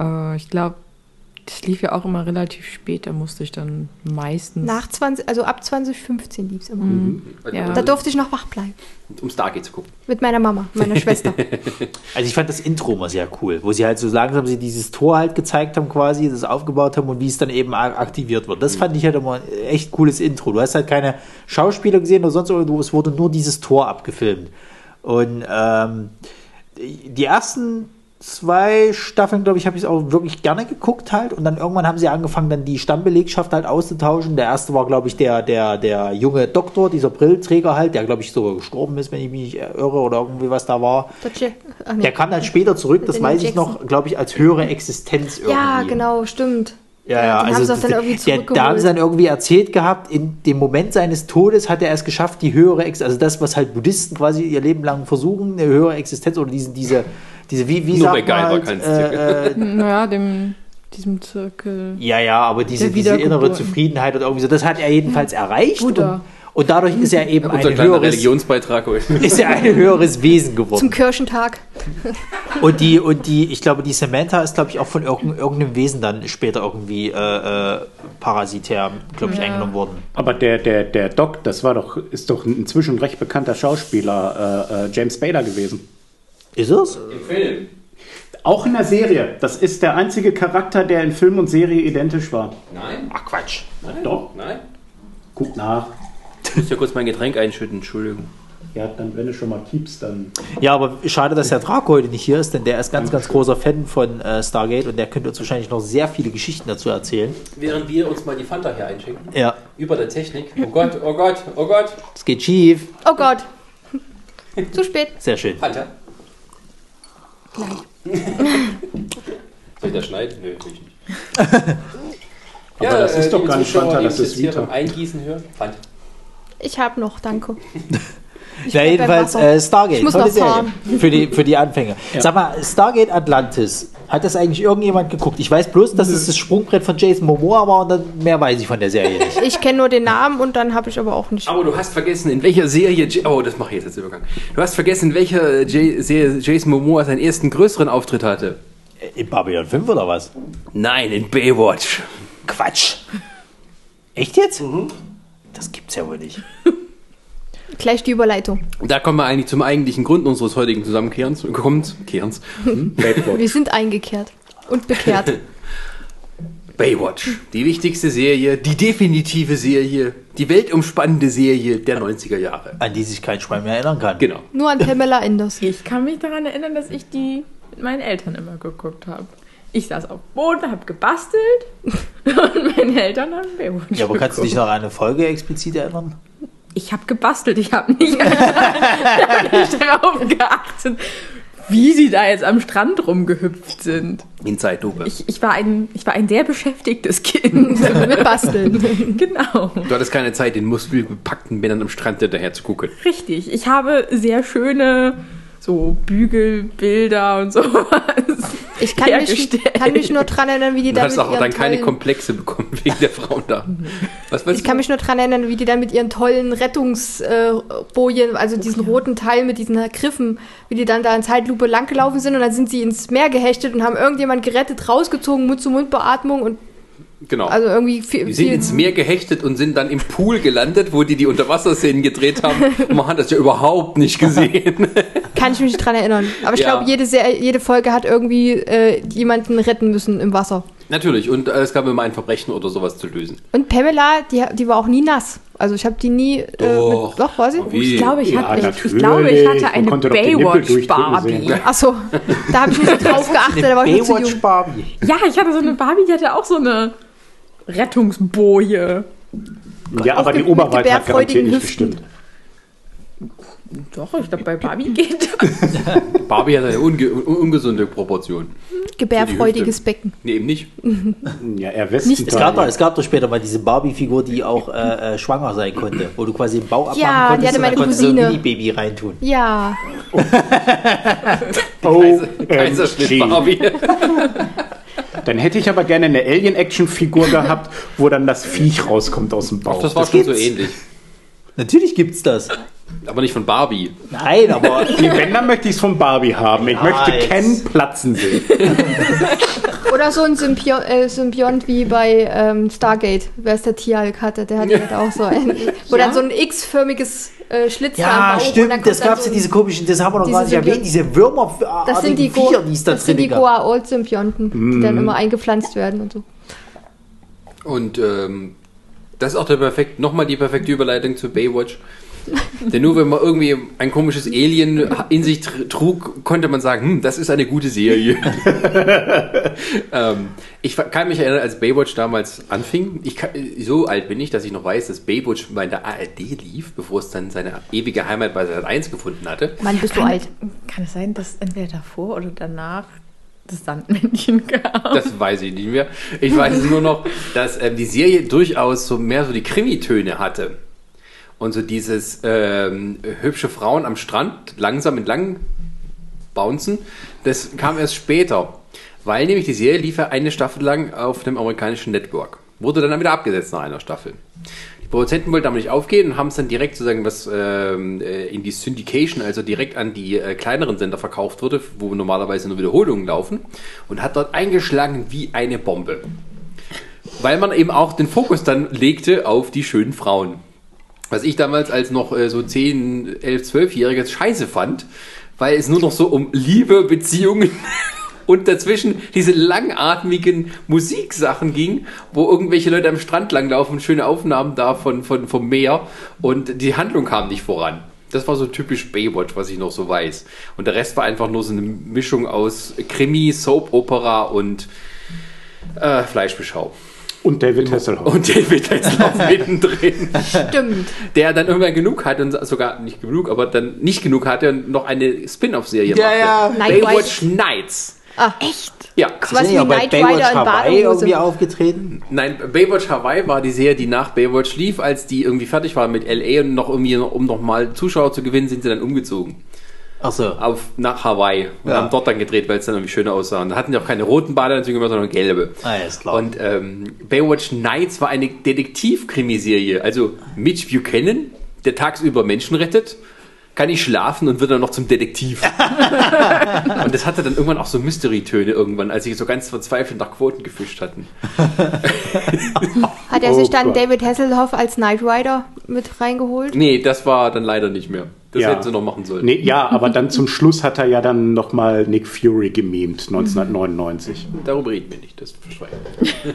äh, ich glaube, das lief ja auch immer relativ spät. Da musste ich dann meistens. Nach 20, also ab 2015 lief es immer. Ja. Da durfte ich noch wach bleiben. um Stargate zu gucken. Mit meiner Mama, meiner Schwester. Also ich fand das Intro mal sehr cool, wo sie halt so langsam sie dieses Tor halt gezeigt haben quasi, das aufgebaut haben und wie es dann eben aktiviert wird. Das fand ich halt immer ein echt cooles Intro. Du hast halt keine Schauspieler gesehen oder sonst irgendwo, es wurde nur dieses Tor abgefilmt. Und ähm, die ersten zwei Staffeln, glaube ich, habe ich es auch wirklich gerne geguckt halt. Und dann irgendwann haben sie angefangen, dann die Stammbelegschaft halt auszutauschen. Der erste war, glaube ich, der, der, der junge Doktor, dieser Brillenträger halt, der, glaube ich, sogar gestorben ist, wenn ich mich nicht irre oder irgendwie was da war. Ach, nee. Der kam dann später zurück, das weiß ich noch, glaube ich, als höhere Existenz irgendwie. ja, genau, stimmt. Ja, ja, also dann irgendwie der, da haben sie dann irgendwie erzählt gehabt, in dem Moment seines Todes hat er es geschafft, die höhere Ex also das, was halt Buddhisten quasi ihr Leben lang versuchen, eine höhere Existenz oder diese, diese, diese wie, wie Nur sagt bei Geil war man kein halt, äh, äh, Naja, dem, diesem Zirkel. ja, ja, aber diese, diese innere. Zufriedenheit oder irgendwie so, das hat er jedenfalls erreicht und, Buddha. und dadurch ist er eben Unser ein höheres, Religionsbeitrag ist er ein höheres Wesen geworden. Zum Kirchentag. Und die, und die, ich glaube, die Samantha ist, glaube ich, auch von irgendein, irgendeinem Wesen dann später irgendwie äh, äh, parasitär, glaube ich, Ja. eingenommen worden. Aber der, der, der Doc, das war doch, ist doch ein inzwischen recht bekannter Schauspieler, äh, äh, James Spader gewesen. Ist es? Im Film. Auch in der Serie. Das ist der einzige Charakter, der in Film und Serie identisch war. Nein, Ach Quatsch. nein, Doch. nein. Guck nach. Ich muss ja kurz mein Getränk einschütten, Entschuldigung. Ja, dann, wenn du schon mal keepst, dann. Ja, aber schade, dass der Draco heute nicht hier ist, denn der ist ganz, ganz großer Fan von äh, Stargate und der könnte uns wahrscheinlich noch sehr viele Geschichten dazu erzählen. Während wir uns mal die Fanta hier einschenken, Ja, über der Technik. Oh Gott, oh Gott, oh Gott. es geht schief. Oh Gott. Zu spät. Sehr schön. Fanta. Soll ich das schneiden? Nö, will ich nicht. Aber das ist doch liebe gar nicht Fanta, das ist Vita. beim Eingießen hören. Fanta. Ich habe noch, danke. Ich Ja, jedenfalls äh, Stargate. Ich muss tolle noch fahren. Für die, für die Anfänger. Sag mal, Stargate Atlantis. Hat das eigentlich irgendjemand geguckt? Ich weiß bloß, dass es das Sprungbrett von Jason Momoa war und dann mehr weiß ich von der Serie nicht. Ich kenne nur den Namen und dann habe ich aber auch nicht. Aber du hast vergessen, in welcher Serie. J- Oh, das mache ich jetzt als Übergang. Du hast vergessen, in welcher J Serie Jason Momoa seinen ersten größeren Auftritt hatte. In Babylon 5 oder was? Nein, in Baywatch. Quatsch. Echt jetzt? Das gibt's ja wohl nicht. Gleich die Überleitung. Da kommen wir eigentlich zum eigentlichen Grund unseres heutigen Zusammenkehrens. Kommens, Kehrens. Baywatch. Wir sind eingekehrt und bekehrt. Baywatch. Die wichtigste Serie, die definitive Serie, die weltumspannende Serie der 90er Jahre. An die sich kein Schwein mehr erinnern kann. Genau. Nur an Pamela Enders. Ich kann mich daran erinnern, dass ich die mit meinen Eltern immer geguckt habe. Ich saß auf dem Boden, habe gebastelt und meine Eltern haben Baywatch Ja, aber kannst du dich noch an eine Folge explizit erinnern? Ich habe gebastelt, ich habe nicht, hab nicht darauf geachtet, wie sie da jetzt am Strand rumgehüpft sind. In Zeitlupe. Ich, ich, war, ein, ich war ein sehr beschäftigtes Kind. Mit Basteln. genau. Du hattest keine Zeit, den muskelbepackten Männern am Strand hinterher zu gucken. Richtig. Ich habe sehr schöne so Bügelbilder und sowas. Ich kann mich, kann mich nur dran erinnern, wie die Du da hast mit auch ihren dann keine tollen, Komplexe bekommen wegen der Frauen da. Was Ich kann mich nur dran erinnern, wie die dann mit ihren tollen Rettungsbojen, also diesen roten Teil mit diesen Griffen, wie die dann da in Zeitlupe langgelaufen sind und dann sind sie ins Meer gehechtet und haben irgendjemand gerettet, rausgezogen, Mund-zu-Mund-Beatmung und Genau. also irgendwie viel, die sind viel ins Meer gehechtet und sind dann im Pool gelandet, wo die die Unterwasserszenen gedreht haben. Und man hat das ja überhaupt nicht gesehen. kann ich mich nicht dran erinnern. Aber ich Ja. glaube, jede, Serie- jede Folge hat irgendwie äh, jemanden retten müssen im Wasser. Natürlich, und äh, es gab immer ein Verbrechen oder sowas zu lösen. Und Pamela, die, die war auch nie nass. Also ich habe die nie. Äh, Doch. mit, doch, war sie? Ich glaube, ich, Ja, hatte, ich, ich glaube, ich hatte eine Baywatch-Barbie. Achso, da habe ich nicht so drauf geachtet, da war ich noch zu Baywatch jung. Barbie. Ja, ich hatte so eine Barbie, die hatte auch so eine Rettungsboje. Ja, aber die Oberweite hat garantiert nicht gestimmt. Doch, ich glaube, bei Barbie geht das. Barbie hat eine unge un ungesunde Proportion. Gebärfreudiges Becken. Nee, eben nicht. Ja, er Es gab, doch, es gab doch später mal diese Barbie-Figur, die auch äh, äh, schwanger sein konnte, wo du quasi den Bauch abmachen Ja, die konntest hatte und meine dann konntest du so ein Cousine. Mini-Baby reintun. Ja, Oh, Kaiserschnitt. Barbie. Dann hätte ich aber gerne eine Alien-Action-Figur gehabt, wo dann das Viech rauskommt aus dem Bauch. Das war Das schon so gibt's. ähnlich. Natürlich gibt's das. Aber nicht von Barbie. Nein, aber wenn, dann möchte ich es von Barbie haben. Ich Ja, möchte. Ken platzen sehen. oder so ein Symbiont, äh, Symbiont wie bei ähm, Stargate. Wer es der Tierhalk hatte, der hatte halt auch so ein. Wo dann so ein X-förmiges äh, Schlitz ja, stimmt, das dann gab's so ja diese komischen, das haben wir noch diese gar nicht erwähnt, diese Würmer, Das sind die, Viecher, die es da das sind die gab. Goa'uld-Symbionten, die dann immer eingepflanzt werden und so. Und ähm, das ist auch der perfekt, nochmal die perfekte Überleitung zu Baywatch. Denn nur wenn man irgendwie ein komisches Alien in sich tr- trug, konnte man sagen, hm, das ist eine gute Serie. ähm, ich kann mich erinnern, als Baywatch damals anfing, ich kann, so alt bin ich, dass ich noch weiß, dass Baywatch bei der ARD lief, bevor es dann seine ewige Heimat bei Sat 1 gefunden hatte. Mann, bist du Kann, alt. kann es sein, dass entweder davor oder danach das Sandmännchen gab? Das weiß ich nicht mehr. Ich weiß nur noch, dass ähm, die Serie durchaus so mehr so die Krimitöne hatte. Und so dieses ähm, hübsche Frauen am Strand langsam entlang bouncen, das kam erst später. Weil nämlich die Serie lief ja eine Staffel lang auf dem amerikanischen Network. Wurde dann wieder abgesetzt nach einer Staffel. Die Produzenten wollten aber nicht aufgehen und haben es dann direkt sozusagen was ähm, äh, in die Syndication, also direkt an die äh, kleineren Sender verkauft wurde, wo normalerweise nur Wiederholungen laufen und hat dort eingeschlagen wie eine Bombe. Weil man eben auch den Fokus dann legte auf die schönen Frauen. Was ich damals als noch äh, so 10, 11, 12-Jähriges scheiße fand, weil es nur noch so um Liebe, Beziehungen und dazwischen diese langatmigen Musiksachen ging, wo irgendwelche Leute am Strand langlaufen, schöne Aufnahmen da von, von, vom Meer und die Handlung kam nicht voran. Das war so typisch Baywatch, was ich noch so weiß. Und der Rest war einfach nur so eine Mischung aus Krimi, Soap-Opera und äh, Fleischbeschau. Und David Hasselhoff. Und David Hasselhoff mittendrin Stimmt. der dann irgendwann genug hatte und sogar nicht genug, aber dann nicht genug hatte und noch eine Spin-off-Serie Ja, machte. ja. Night Baywatch Nights. Ah, echt? Ja. Was Sind wie ja bei Knight Baywatch Rider in Hawaii irgendwie aufgetreten? Nein, Baywatch Hawaii war die Serie, die nach Baywatch lief, als die irgendwie fertig war mit LA und noch irgendwie, um nochmal Zuschauer zu gewinnen, sind sie dann umgezogen. Achso. Auf, nach Hawaii und Ja. haben dort dann gedreht, weil es dann irgendwie schöner aussah. Und da hatten die auch keine roten Badeanzüge mehr, sondern gelbe. Ah, ja, ist klar. Und ähm, Baywatch Nights war eine Detektiv-Krimiserie. Also Mitch Buchanan, der tagsüber Menschen rettet, kann nicht schlafen und wird dann noch zum Detektiv. und das hatte dann irgendwann auch so Mystery-Töne irgendwann, als sie so ganz verzweifelt nach Quoten gefischt hatten. Hat er Oh sich dann Gott. David Hasselhoff als Knight Rider mit reingeholt? Nee, das war dann leider nicht mehr. Das Ja. hätten sie noch machen sollen. Nee, ja, aber dann zum Schluss hat er ja dann nochmal Nick Fury gemimt, 1999. Darüber reden wir nicht, das verschweigen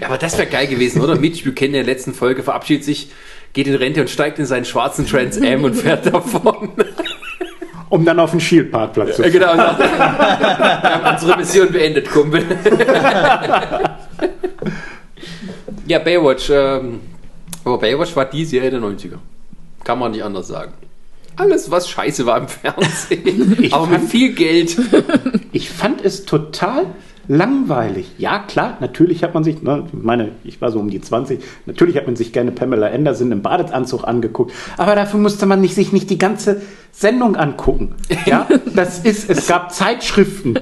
ja, aber das wäre geil gewesen, oder? Mitch Buchanan in der letzten Folge verabschiedet sich, geht in Rente und steigt in seinen schwarzen Trans Am und fährt davon. Um dann auf den Shield-Parkplatz zu Ja, fahren. genau. Wir haben unsere Mission beendet, Kumpel. ja, Baywatch. Ähm, aber Baywatch war die Serie der 90er. Kann man nicht anders sagen. Alles, was scheiße war im Fernsehen. Aber mit viel Geld. Ich fand es total langweilig. Ja, klar, natürlich hat man sich, ne, ich meine, ich war so um die 20, natürlich hat man sich gerne Pamela Anderson im Badeanzug angeguckt, aber dafür musste man nicht, sich nicht die ganze Sendung angucken. Ja, das ist, es gab Zeitschriften,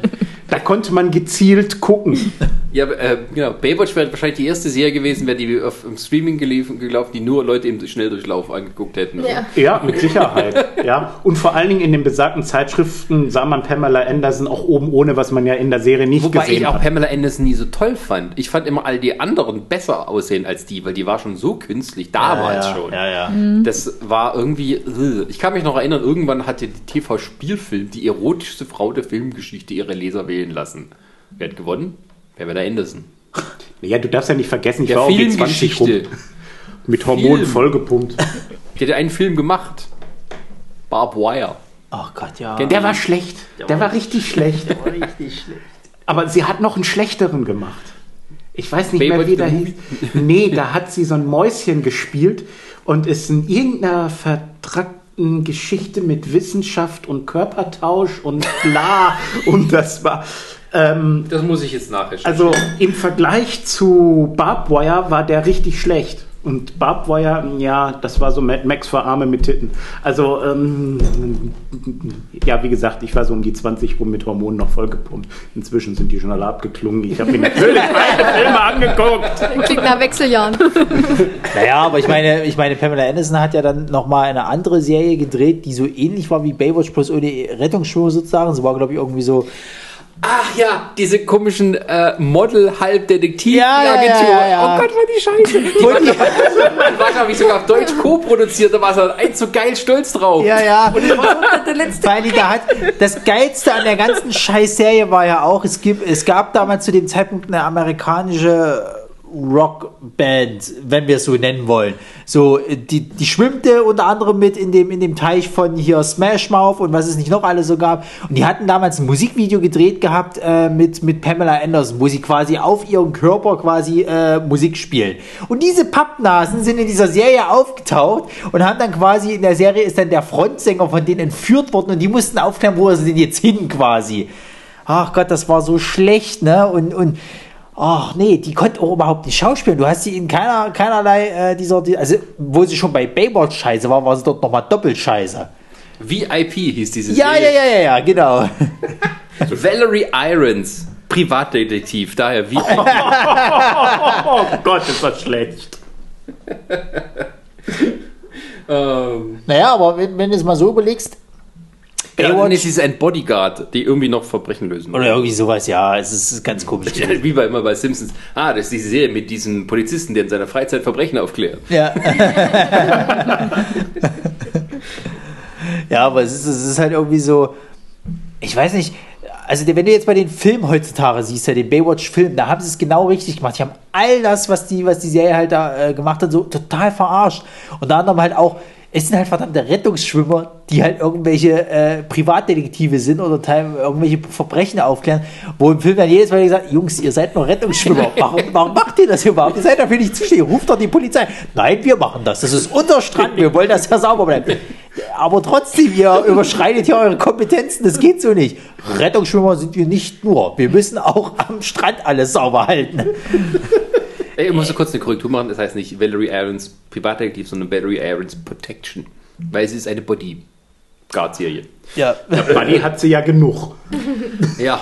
da konnte man gezielt gucken. Ja, äh, genau. Baywatch wäre wahrscheinlich die erste Serie gewesen, wäre die auf im Streaming gelaufen, gelaufen, die nur Leute im Schnelldurchlauf angeguckt hätten. Ja. Ja, mit Sicherheit. Ja, und vor allen Dingen in den besagten Zeitschriften sah man Pamela Anderson auch oben ohne, was man ja in der Serie nicht Wobei gesehen ich auch hat. Pamela Anderson nie so toll fand. Ich fand immer all die anderen besser aussehen als die, weil die war schon so künstlich, damals ja, schon. Ja, ja. Das war irgendwie. Ich kann mich noch erinnern, irgendwann hatte die TV-Spielfilm die erotischste Frau der Filmgeschichte ihre Leser wählen lassen. Wer hat gewonnen? Pamela Anderson. Ja, du darfst ja nicht vergessen, ich Der war die 20 rum, mit Hormonen Film. vollgepumpt. Die hat einen Film gemacht. Barb Wire. Ach Gott, ja. Der war schlecht. Der war richtig schlecht. war richtig schlecht. Aber sie hat noch einen schlechteren gemacht. Ich weiß nicht Baywatch mehr, wie der hieß. Nee, da hat sie so ein Mäuschen gespielt und ist in irgendeiner vertrackten Geschichte mit Wissenschaft und Körpertausch und bla. und das war. Ähm, Das muss ich jetzt nachrecherchieren. also im Vergleich zu Barbwire war der richtig schlecht. Und Barbwire, ja, das war so Mad Max für Arme mit Titten. Also, ähm, ja, wie gesagt, ich war so um die 20 rum mit Hormonen noch vollgepumpt. Inzwischen sind die schon alle abgeklungen. Ich habe mir natürlich meine Filme angeguckt. Klingt nach Wechseljahren. Naja, aber ich meine, ich meine, Pamela Anderson hat ja dann nochmal eine andere Serie gedreht, die so ähnlich war wie Baywatch, bloß ohne Rettungsschwimmer sozusagen. Sie war, glaube ich, irgendwie so. Ach ja, diese komischen äh, Model-Halb-Detektiv-Agentur. Ja, ja, ja. Oh Gott, war die scheiße. Die war, die war glaube ich, sogar auf Deutsch co-produziert. Da war sie eins so geil stolz drauf. Ja, ja. Und der letzte Weil die da hat, das Geilste an der ganzen Scheißserie war ja auch, es, gibt, es gab damals zu dem Zeitpunkt eine amerikanische Rockband, wenn wir es so nennen wollen. So, die, die schwimmte unter anderem mit in dem, in dem Teich von hier Smash Mouth und was es nicht noch alles so gab. Und die hatten damals ein Musikvideo gedreht gehabt äh, mit, mit Pamela Anderson, wo sie quasi auf ihrem Körper quasi äh, Musik spielen. Und diese Pappnasen sind in dieser Serie aufgetaucht und haben dann quasi, in der Serie ist dann der Frontsänger von denen entführt worden und die mussten aufklären, wo sie denn jetzt hin quasi. Ach Gott, das war so schlecht, ne? Und, und ach nee, die konnte auch überhaupt nicht schauspielen. Du hast sie in keiner, keinerlei äh, dieser, die- also wo sie schon bei Baywatch scheiße war, war sie dort nochmal doppelt scheiße. VIP hieß diese Ja, ja, Serie. ja, ja, ja, genau. Valerie Irons, Privatdetektiv. Daher VIP. Oh Gott, ist das schlecht. ähm, Naja, aber wenn, wenn du es mal so überlegst, ja, Baywatch- nee, sie ist ein Bodyguard, die irgendwie noch Verbrechen lösen. oder irgendwie sowas, ja, es ist ganz komisch. Wie bei immer bei Simpsons. Ah, das ist diese Serie mit diesem Polizisten, der in seiner Freizeit Verbrechen aufklärt. Ja. ja, aber es ist, es ist halt irgendwie so, ich weiß nicht, also wenn du jetzt bei den Filmen heutzutage siehst, ja, den Baywatch-Film, da haben sie es genau richtig gemacht. Die haben all das, was die, was die Serie halt da äh, gemacht hat, so total verarscht. Unter anderem halt auch, es sind halt verdammte Rettungsschwimmer, die halt irgendwelche äh, Privatdetektive sind oder teil, irgendwelche Verbrechen aufklären, wo im Film dann jedes Mal gesagt, Jungs, ihr seid nur Rettungsschwimmer. Warum, warum macht ihr das überhaupt? Ihr seid dafür nicht zuständig. Ruft doch die Polizei. Nein, wir machen das. Das ist unser Strand. Wir wollen, dass er sauber bleibt. Aber trotzdem, ihr überschreitet hier eure Kompetenzen. Das geht so nicht. Rettungsschwimmer sind wir nicht nur. Wir müssen auch am Strand alles sauber halten. Ey, Ich muss so kurz eine Korrektur machen. Das heißt nicht Valerie Irons Privatdetektiv, sondern Valerie Irons Protection. Weil sie ist eine Bodyguard-Serie. Ja. Buddy hat sie ja genug. Ja.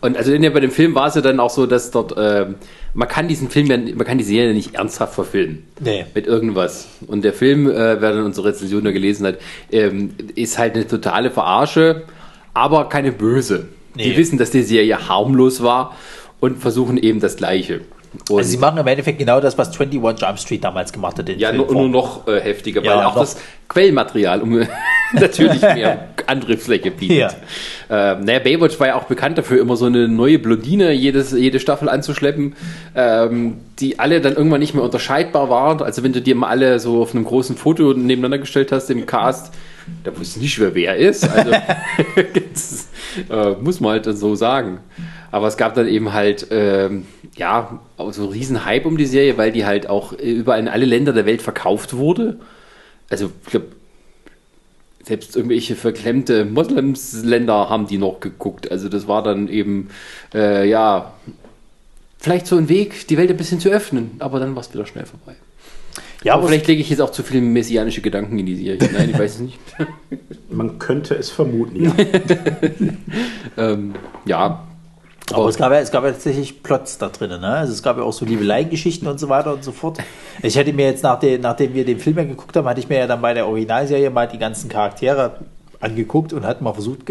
Und also der, bei dem Film war es ja dann auch so, dass dort, ähm, man kann diesen Film, ja, man kann die Serie nicht ernsthaft verfilmen. Nee. Mit irgendwas. Und der Film, äh, wer dann unsere Rezension da gelesen hat, ähm, ist halt eine totale Verarsche, aber keine böse. Die Nee. wissen, dass die Serie harmlos war und versuchen eben das Gleiche. Und Also sie machen im Endeffekt genau das, was 21 Jump Street damals gemacht hat. in ja, nur, nur noch äh, heftiger, weil Ja, auch noch. das Quellmaterial um, natürlich mehr Angriffsfläche bietet. Ähm, naja, Baywatch war ja auch bekannt dafür, immer so eine neue Blondine jedes, jede Staffel anzuschleppen, ähm, die alle dann irgendwann nicht mehr unterscheidbar waren. Also wenn du dir mal alle so auf einem großen Foto nebeneinander gestellt hast im Cast, da wusste nicht, wer wer ist. Also das, äh, muss man halt so sagen. Aber es gab dann eben halt, ähm, ja, so einen riesen Hype um die Serie, weil die halt auch überall in alle Länder der Welt verkauft wurde. Also, ich glaube, selbst irgendwelche verklemmte Moslemsländer haben die noch geguckt. Also das war dann eben, äh, ja, vielleicht so ein Weg, die Welt ein bisschen zu öffnen, aber dann war es wieder schnell vorbei. Ja, aber vielleicht lege ich jetzt auch zu viele messianische Gedanken in die Serie hinein, ich weiß es nicht. Man könnte es vermuten, ja. ähm, ja, Aber es gab, ja, es gab ja tatsächlich Plots da drin, ne? Also es gab ja auch so Liebelei-Geschichten und so weiter und so fort. Ich hätte mir jetzt, nach den, nachdem wir den Film ja geguckt haben, hatte ich mir ja dann bei der Originalserie mal die ganzen Charaktere angeguckt und hat mal versucht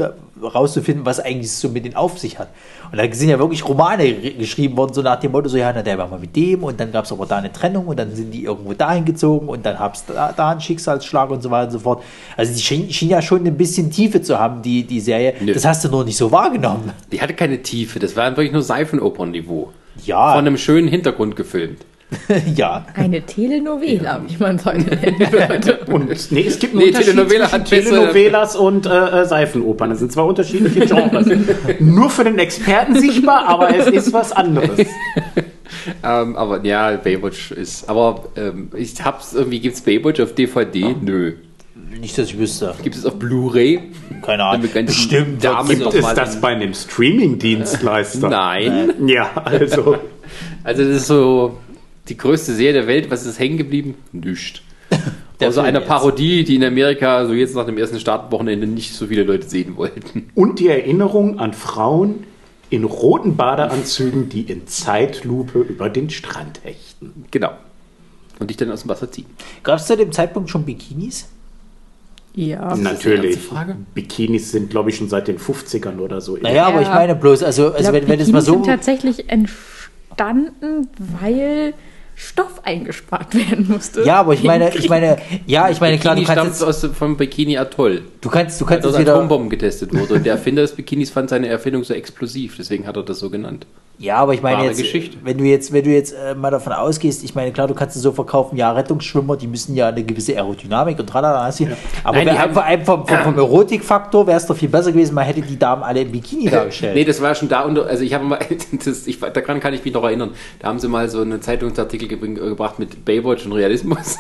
rauszufinden, was eigentlich so mit denen auf sich hat. Und da sind ja wirklich Romane geschrieben worden, so nach dem Motto, so ja, na, der war mal mit dem und dann gab es aber da eine Trennung und dann sind die irgendwo dahin gezogen und dann gab es da, da einen Schicksalsschlag und so weiter und so fort. Also die schien, schien ja schon ein bisschen Tiefe zu haben, die, die Serie. Nö. Das hast du nur nicht so wahrgenommen. die hatte keine Tiefe, das war wirklich nur Seifenopern-Niveau. Ja. Von einem schönen Hintergrund gefilmt. ja. Eine Telenovela, wie man es heute nennen würde. Und nee, es gibt einen Nee, Unterschied Telenovela zwischen Telenovelas und äh, äh, Seifenopern. Das sind zwei unterschiedliche Genres. Nur für den Experten sichtbar, aber es ist was anderes. Ähm, aber ja, Baywatch ist. Aber ähm, ich hab's irgendwie, gibt's Baywatch auf DVD? Nö. Nicht, dass ich wüsste. Gibt es auf Blu-ray? Keine Ahnung. Damit Bestimmt. Damen Gibt noch es das bei einem Streaming-Dienstleister? Nein. Ja, also. Also das ist so die größte Serie der Welt. Was ist hängen geblieben? Film einer jetzt. Parodie, die in Amerika so jetzt nach dem ersten Startwochenende nicht so viele Leute sehen wollten. Und die Erinnerung an Frauen in roten Badeanzügen, die in Zeitlupe über den Strand hechten. Genau. Und dich dann aus dem Wasser ziehen. Gab es zu dem Zeitpunkt schon Bikinis? Ja. das eine Natürlich. Bikinis sind, glaube ich, schon seit den 50ern oder so. Naja, aber Ja. ich meine bloß, also, also glaub, wenn, wenn es mal so. sind tatsächlich entstanden, weil Stoff eingespart werden musste. Ja, aber ich meine, ich meine, ja, ich meine, klar, du Bikini kannst, stammt jetzt, aus vom Bikini Atoll. du kannst, du kannst jetzt wieder. Atombomben getestet wurde. Und der Erfinder des Bikinis fand seine Erfindung so explosiv, deswegen hat er das so genannt. Ja, aber ich meine Wahre jetzt, Geschichte. wenn du jetzt, wenn du jetzt äh, mal davon ausgehst, ich meine, klar, du kannst es so verkaufen, ja, Rettungsschwimmer, die müssen ja eine gewisse Aerodynamik und tralala, hast du- aber Nein, wär- haben- vor allem vom, vom, vom Erotikfaktor wäre es doch viel besser gewesen, man hätte die Damen alle im Bikini dargestellt. Nee, das war schon da unter, also ich habe mal, das, ich, daran kann ich mich noch erinnern, da haben sie mal so einen Zeitungsartikel gebring, gebracht mit Baywatch und Realismus.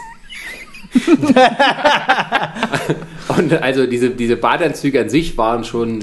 und also diese, diese Badeanzüge an sich waren schon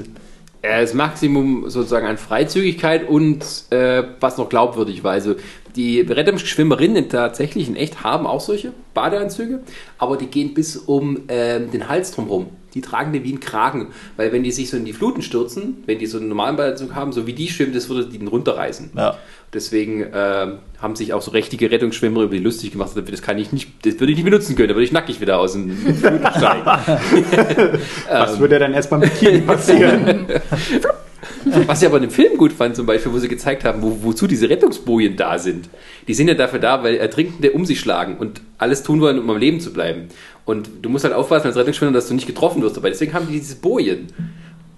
äh, das Maximum sozusagen an Freizügigkeit und äh, was noch glaubwürdig war. Also die Rettungsschwimmerinnen tatsächlich in echt haben auch solche Badeanzüge, aber die gehen bis um ähm, den Hals drumherum. Die tragen die wie einen Kragen, weil wenn die sich so in die Fluten stürzen, wenn die so einen normalen Badeanzug haben, so wie die schwimmen, das würde die den runterreißen. Ja. Deswegen ähm, haben sich auch so richtige Rettungsschwimmer über die lustig gemacht. Das kann ich nicht, das würde ich nicht benutzen können. Da würde ich nackig wieder aus dem Fluten steigen. Was würde dann erst beim Bikini passieren? Was ich aber in dem Film gut fand, zum Beispiel, wo sie gezeigt haben, wo, wozu diese Rettungsbojen da sind. Die sind ja dafür da, weil Ertrinkende um sich schlagen und alles tun wollen, um am Leben zu bleiben. Und du musst halt aufpassen als Rettungsschwimmer, dass du nicht getroffen wirst dabei. Deswegen haben die diese Bojen,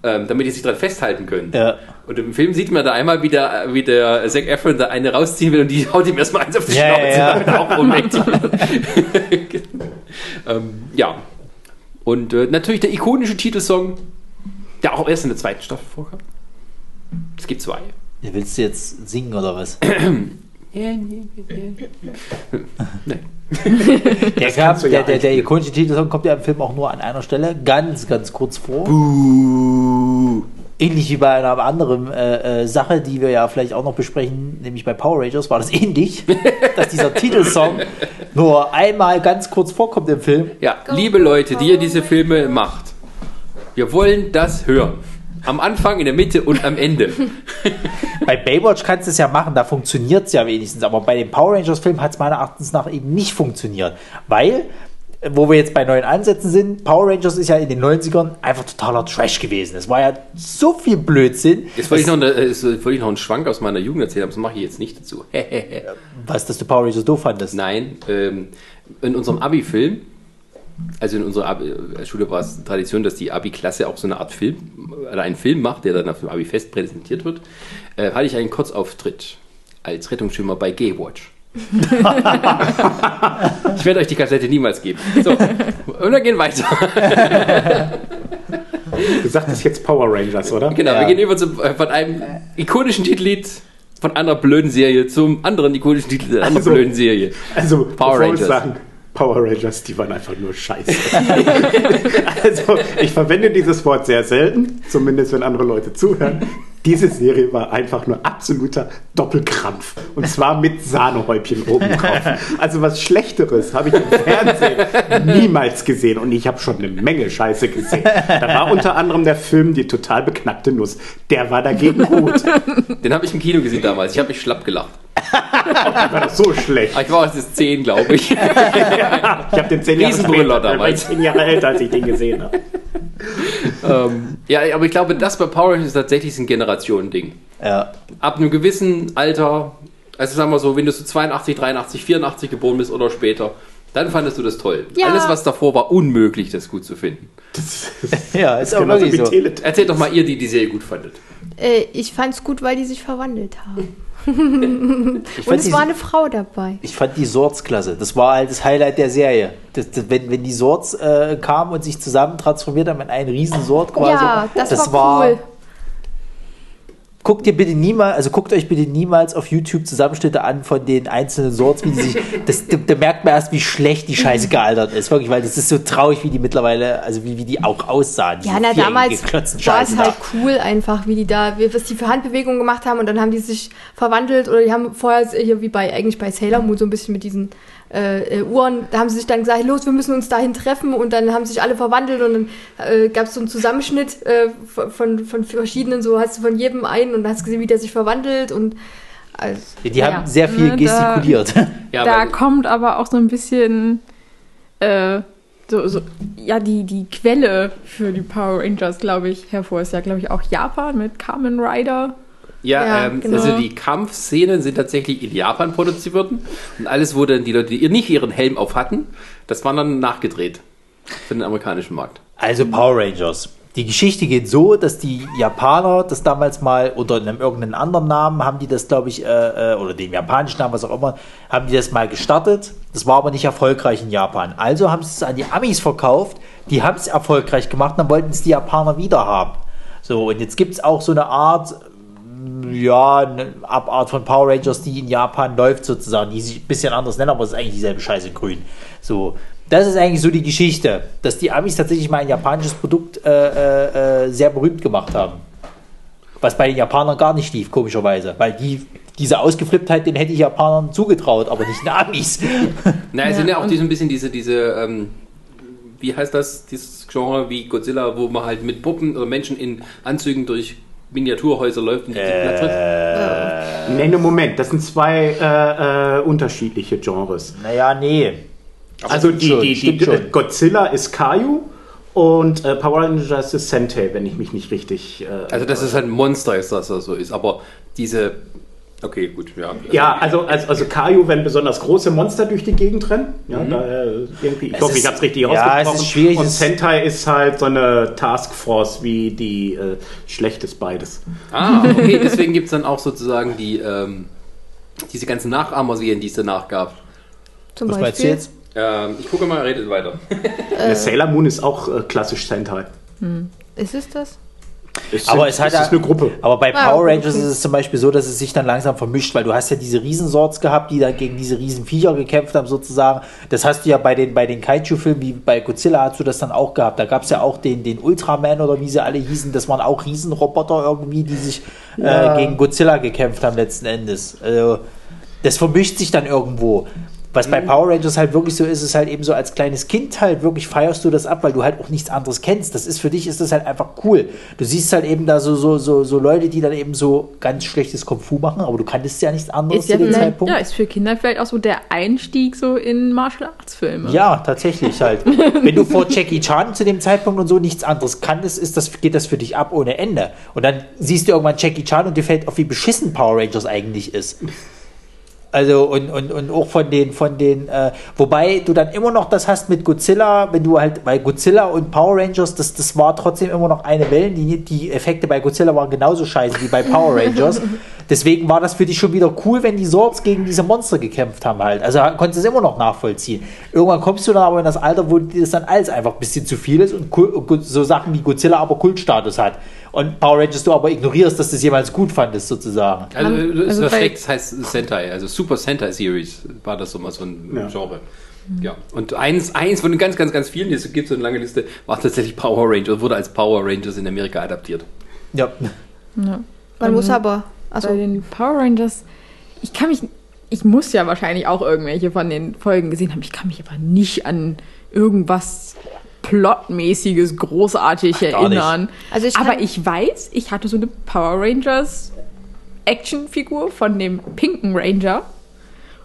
ähm, damit die sich dran festhalten können. Ja. Und im Film sieht man da einmal, wie der, wie der Zac Efron da eine rausziehen will und die haut ihm erstmal eins auf die Ja, ja, Schnauze, ja. damit er auch wird. ähm, ja. Und äh, natürlich der ikonische Titelsong, der auch erst in der zweiten Staffel vorkam. Es gibt zwei. Willst du jetzt singen oder was? Der, kam, ja der, der, der ikonische Titelsong kommt ja im Film auch nur an einer Stelle, ganz, ganz kurz vor. Ähnlich wie bei einer anderen äh, äh, Sache, die wir ja vielleicht auch noch besprechen, nämlich bei Power Rangers war das ähnlich, dass dieser Titelsong nur einmal ganz kurz vorkommt im Film. Ja, liebe Leute, die ihr diese Filme macht, wir wollen das hören. Am Anfang, in der Mitte und am Ende. Bei Baywatch kannst du es ja machen, da funktioniert es ja wenigstens, aber bei dem Power Rangers Film hat es meiner Erachtens nach eben nicht funktioniert, weil, äh, wo wir jetzt bei neuen Ansätzen sind, Power Rangers ist ja in den 90ern einfach totaler Trash gewesen. Es war ja so viel Blödsinn, Jetzt wollte ich, noch eine, äh, jetzt wollte ich noch einen Schwank aus meiner Jugend erzählen, aber das mache ich jetzt nicht dazu. was, dass du Power Rangers doof fandest. Nein, ähm, in unserem Abi-Film, also in unserer Abi äh, Schule war es Tradition, dass die Abi-Klasse auch so eine Art Film oder einen Film macht, der dann auf dem Abi-Fest präsentiert wird, äh, hatte ich einen Kurzauftritt als Rettungsschwimmer bei Gaywatch. ich werde euch die Kassette niemals geben. So, und wir gehen weiter. Du sagtest jetzt Power Rangers, oder? Genau, Ja. wir gehen über zu, äh, von einem ikonischen Titellied von einer blöden Serie zum anderen ikonischen Titel anderen Also, blöden Serie. Also, Power Rangers. sagen, Power Rangers, die waren einfach nur scheiße. also, ich verwende dieses Wort sehr selten, zumindest wenn andere Leute zuhören. Diese Serie war einfach nur absoluter Doppelkrampf. Und zwar mit Sahnehäubchen oben drauf. Also was Schlechteres habe ich im Fernsehen niemals gesehen. Und ich habe schon eine Menge Scheiße gesehen. Da war unter anderem der Film Die total beknackte Nuss. Der war dagegen gut. Den habe ich im Kino gesehen damals. Ich habe mich schlapp gelacht. War das so schlecht? Ich war jetzt 10, glaube ich. Ich habe den zehn Jahre Riesenbrüller später, war ich damals. zehn Jahre älter, als ich den gesehen habe. ähm, ja, aber ich glaube, das bei Power Rangers ist tatsächlich ein Generationending. Ja. Ab einem gewissen Alter, also sagen wir so, wenn du so 82, 83, 84 geboren bist oder später, dann fandest du das toll. Ja. Alles, was davor war, unmöglich, das gut zu finden. Ja, ist auch Genauso wirklich wie so. Teletubbies. Erzählt doch mal ihr, die die Serie gut fandet. Äh, ich fand's gut, weil die sich verwandelt haben. Und es die, war eine Frau dabei. ich fand die Swords klasse. Das war halt das Highlight der Serie. Das, das, wenn, wenn die Swords äh, kamen und sich zusammen transformiert haben in einen riesen Sword quasi. Ja, das, war cool. Guckt ihr bitte niemals, also guckt euch bitte niemals auf YouTube Zusammenschnitte an von den einzelnen Swords, wie die sich, das, da, da merkt man erst, wie schlecht die Scheiße gealtert ist. Wirklich, weil das ist so traurig, wie die mittlerweile, also wie, wie die auch aussahen. Ja, na, damals war es halt cool einfach, wie die da, was die für Handbewegungen gemacht haben und dann haben die sich verwandelt oder die haben vorher hier wie bei, eigentlich bei Sailor Moon so ein bisschen mit diesen äh, äh, Uhren, da haben sie sich dann gesagt, los, wir müssen uns dahin treffen und dann haben sich alle verwandelt und dann äh, gab es so einen Zusammenschnitt äh, von, von, verschiedenen, so hast du von jedem einen und hast gesehen, wie der sich verwandelt und also, Die haben ja. sehr viel Ne, da- gestikuliert. Ja, da kommt aber auch so ein bisschen äh, so, so, ja, die, die Quelle für die Power Rangers, glaube ich, hervor. Ist ja, glaube ich, auch Japan mit Kamen Rider. Ja, Ja, ähm, genau. also die Kampfszenen sind tatsächlich in Japan produziert worden. Und alles, wo dann die Leute, die nicht ihren Helm auf hatten, das war dann nachgedreht für den amerikanischen Markt. Also Power Rangers. Die Geschichte geht so, dass die Japaner das damals mal unter einem irgendeinen anderen Namen haben die das, glaube ich, äh, äh, oder dem japanischen Namen, was auch immer, haben die das mal gestartet. Das war aber nicht erfolgreich in Japan. Also haben sie es an die Amis verkauft. Die haben es erfolgreich gemacht, dann wollten es die Japaner wieder haben. So, und jetzt gibt es auch so eine Art, ja, eine Abart von Power Rangers, die in Japan läuft sozusagen, die sich ein bisschen anders nennen, aber es ist eigentlich dieselbe Scheiße in grün. So, das ist eigentlich so die Geschichte, dass die Amis tatsächlich mal ein japanisches Produkt äh, äh, äh, sehr berühmt gemacht haben. Was bei den Japanern gar nicht lief, komischerweise, weil die diese Ausgeflipptheit, den hätte ich Japanern zugetraut, aber nicht den Amis. Na, es Ja, sind ja auch diese, ein bisschen diese, diese, ähm, wie heißt das, dieses Genre wie Godzilla, wo man halt mit Puppen oder Menschen in Anzügen durch Miniaturhäuser läuft und die Platz wird. Nee, ne, Moment, das sind zwei äh, äh, unterschiedliche Genres. naja, nee. Also stimmt die, schon, die, die schon. Godzilla ist Kaiju und äh, Power Rangers ist Sentai, wenn ich mich nicht richtig. Äh, Also das ist halt ein Monster, ist das so ist. Aber diese, okay, gut, ja. ja, also, also, also Kaiju, wenn besonders große Monster durch die Gegend rennen. Ja, da, äh, irgendwie, ich Mhm. Es hoffe, ich ist- habe es richtig ja, es ausgesprochen. ist schwierig, Und Sentai ist halt so eine Taskforce wie die äh, schlechtes beides. Ah, okay, deswegen gibt es dann auch sozusagen die, ähm, diese ganzen Nachahmer-Serien, die es danach gab. Zum Was meinst du Beispiel. jetzt? Ähm, ich gucke mal, redet weiter. Der Sailor Moon ist auch äh, klassisch Sentai. Ist es das? Es Aber sind- es hat ist eine Gruppe. Aber bei Power. Rangers ist es zum Beispiel so, dass es sich dann langsam vermischt, weil du hast ja diese Riesensorts gehabt, die dann gegen diese Riesenviecher gekämpft haben sozusagen. Das hast du ja bei den, bei den Kaiju-Filmen, wie bei Godzilla hast du das dann auch gehabt. Da gab es ja auch den, den Ultraman oder wie sie alle hießen. Das waren auch Riesenroboter irgendwie, die sich Ja. äh, gegen Godzilla gekämpft haben letzten Endes. Also, das vermischt sich dann irgendwo. Was bei Power Rangers halt wirklich so ist, ist halt eben so als kleines Kind halt wirklich feierst du das ab, weil du halt auch nichts anderes kennst. Das ist für dich ist das halt einfach cool. Du siehst halt eben da so, so, so, so Leute, die dann eben so ganz schlechtes Kung Fu machen, aber du kanntest ja nichts anderes Ist ja, zu dem vielleicht, Zeitpunkt. ja, ist für Kinder vielleicht auch so der Einstieg so in Martial Arts Filme. Ja, tatsächlich halt. Wenn du vor Jackie Chan zu dem Zeitpunkt und so nichts anderes kanntest, ist das, geht das für dich ab ohne Ende. Und dann siehst du irgendwann Jackie Chan und dir fällt auf, wie beschissen Power Rangers eigentlich ist. Also und, und, und auch von den, von den, äh, wobei du dann immer noch das hast mit Godzilla, wenn du halt bei Godzilla und Power Rangers, das, das war trotzdem immer noch eine Wellenlinie. Die Effekte bei Godzilla waren genauso scheiße wie bei Power Rangers. Deswegen war das für dich schon wieder cool, wenn die Swords gegen diese Monster gekämpft haben halt. Also konntest du es immer noch nachvollziehen. Irgendwann kommst du dann aber in das Alter, wo dir das dann alles einfach ein bisschen zu viel ist und so Sachen wie Godzilla aber Kultstatus hat. Und Power Rangers du aber ignorierst, dass du es jemals gut fandest sozusagen. Also, das also bei- recht, das heißt Sentai, also Super Sentai Series war das so mal so ein Ja. Genre. Ja, und eins, eins von den ganz, ganz, ganz vielen, es gibt so eine lange Liste, war tatsächlich Power Rangers, wurde als Power Rangers in Amerika adaptiert. Ja. Man muss aber. Also, Bei den Power Rangers, ich kann mich, ich muss ja wahrscheinlich auch irgendwelche von den Folgen gesehen haben. Ich kann mich aber nicht an irgendwas plotmäßiges großartig gar erinnern. Also ich aber ich weiß, ich hatte so eine Power Rangers Actionfigur von dem pinken Ranger.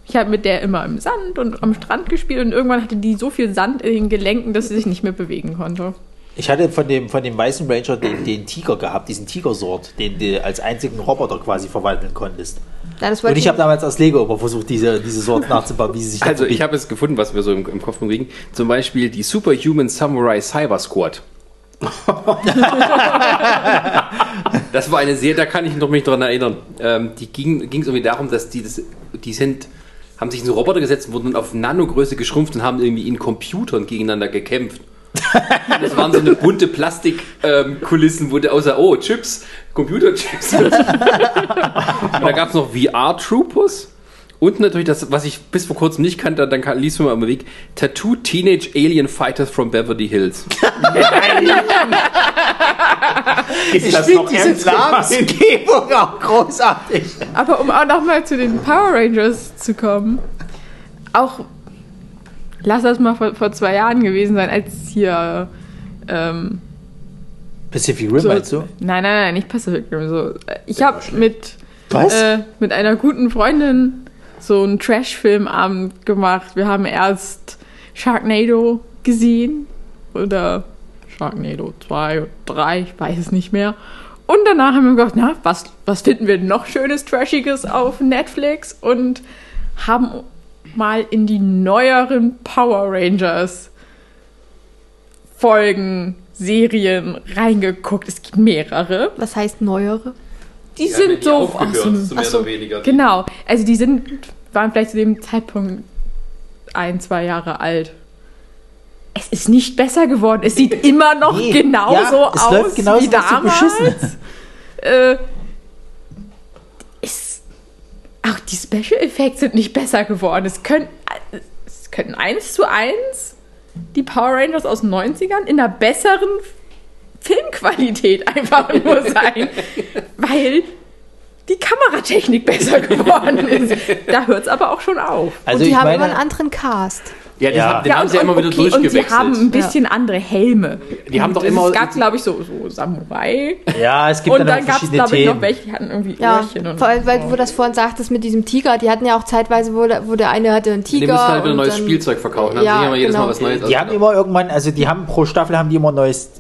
Ich habe mit der immer im Sand und am Strand gespielt und irgendwann hatte die so viel Sand in den Gelenken, dass sie sich nicht mehr bewegen konnte. Ich hatte von dem, von dem weißen Ranger den, den Tiger gehabt, diesen Tigersort, den du als einzigen Roboter quasi verwandeln konntest. das Und ich habe damals als Lego immer versucht, diese, diese Sort nachzubauen, wie sie sich da Also ich habe es gefunden, was wir so im, im Kopf kriegen. Zum Beispiel die Superhuman Samurai Cyber Squad. das war eine Serie, da kann ich noch mich dran erinnern. Ähm, die ging es irgendwie darum, dass die das, die sind, haben sich in so Roboter gesetzt wurden auf Nanogröße geschrumpft und haben irgendwie in Computern gegeneinander gekämpft. Das waren so eine bunte Plastikkulissen, wo du außer, oh, Chips, Computerchips. und da gab es noch VR-Troopers. Und natürlich das, was ich bis vor kurzem nicht kannte, dann kann, liest man mal am Weg, Tattoo Teenage Alien Fighters from Beverly Hills. Ist Ich das finde noch diese? Namensgebung auch großartig. Aber um auch nochmal zu den Power Rangers zu kommen, auch lass das mal vor, vor zwei Jahren gewesen sein, als hier ähm, Pacific Rim so, meinst du? Nein, nein, nein, nicht Pacific Rim. So, ich habe mit äh, mit einer guten Freundin so einen Trash-Filmabend gemacht. Wir haben erst Sharknado gesehen oder Sharknado 2 oder 3, ich weiß es nicht mehr. Und danach haben wir gedacht, na, was, was finden wir noch schönes Trashiges auf Netflix und haben mal in die neueren Power Rangers Folgen, Serien reingeguckt. Es gibt mehrere. Was heißt neuere? Die sind so dem, so mehr ach so, oder weniger. Genau, also die sind, waren vielleicht zu dem Zeitpunkt ein, zwei Jahre alt. Es ist nicht besser geworden. Es sieht immer noch Nee, genauso ja, aus läuft genauso, wie damals. beschissen. Äh, auch die Special Effects sind nicht besser geworden. Es, können, es könnten eins zu eins die Power Rangers aus den 90ern in einer besseren Filmqualität einfach nur sein. weil die Kameratechnik besser geworden ist. Da hört es aber auch schon auf. Also und die haben meine, immer einen anderen Cast. Ja, die Ja. haben, den haben sie ja und- immer wieder okay, Und sie durchgewechselt. haben ein bisschen andere Helme. Die haben doch Und immer- Es gab, glaube ich, so, so Samurai. ja, es gibt Und dann, dann auch gab es, verschiedene glaube ich, noch welche, die hatten irgendwie Ja, Öhrchen. Und vor allem, weil du das vorhin sagtest mit diesem Tiger. Die hatten ja auch zeitweise, wo der, wo der eine hatte einen Tiger. Die mussten halt wieder und neues dann- Spielzeug verkaufen. Dann Ja, haben sie immer jedes genau. Mal was Neues. Die haben immer irgendwann, also die haben pro Staffel haben die immer ein neues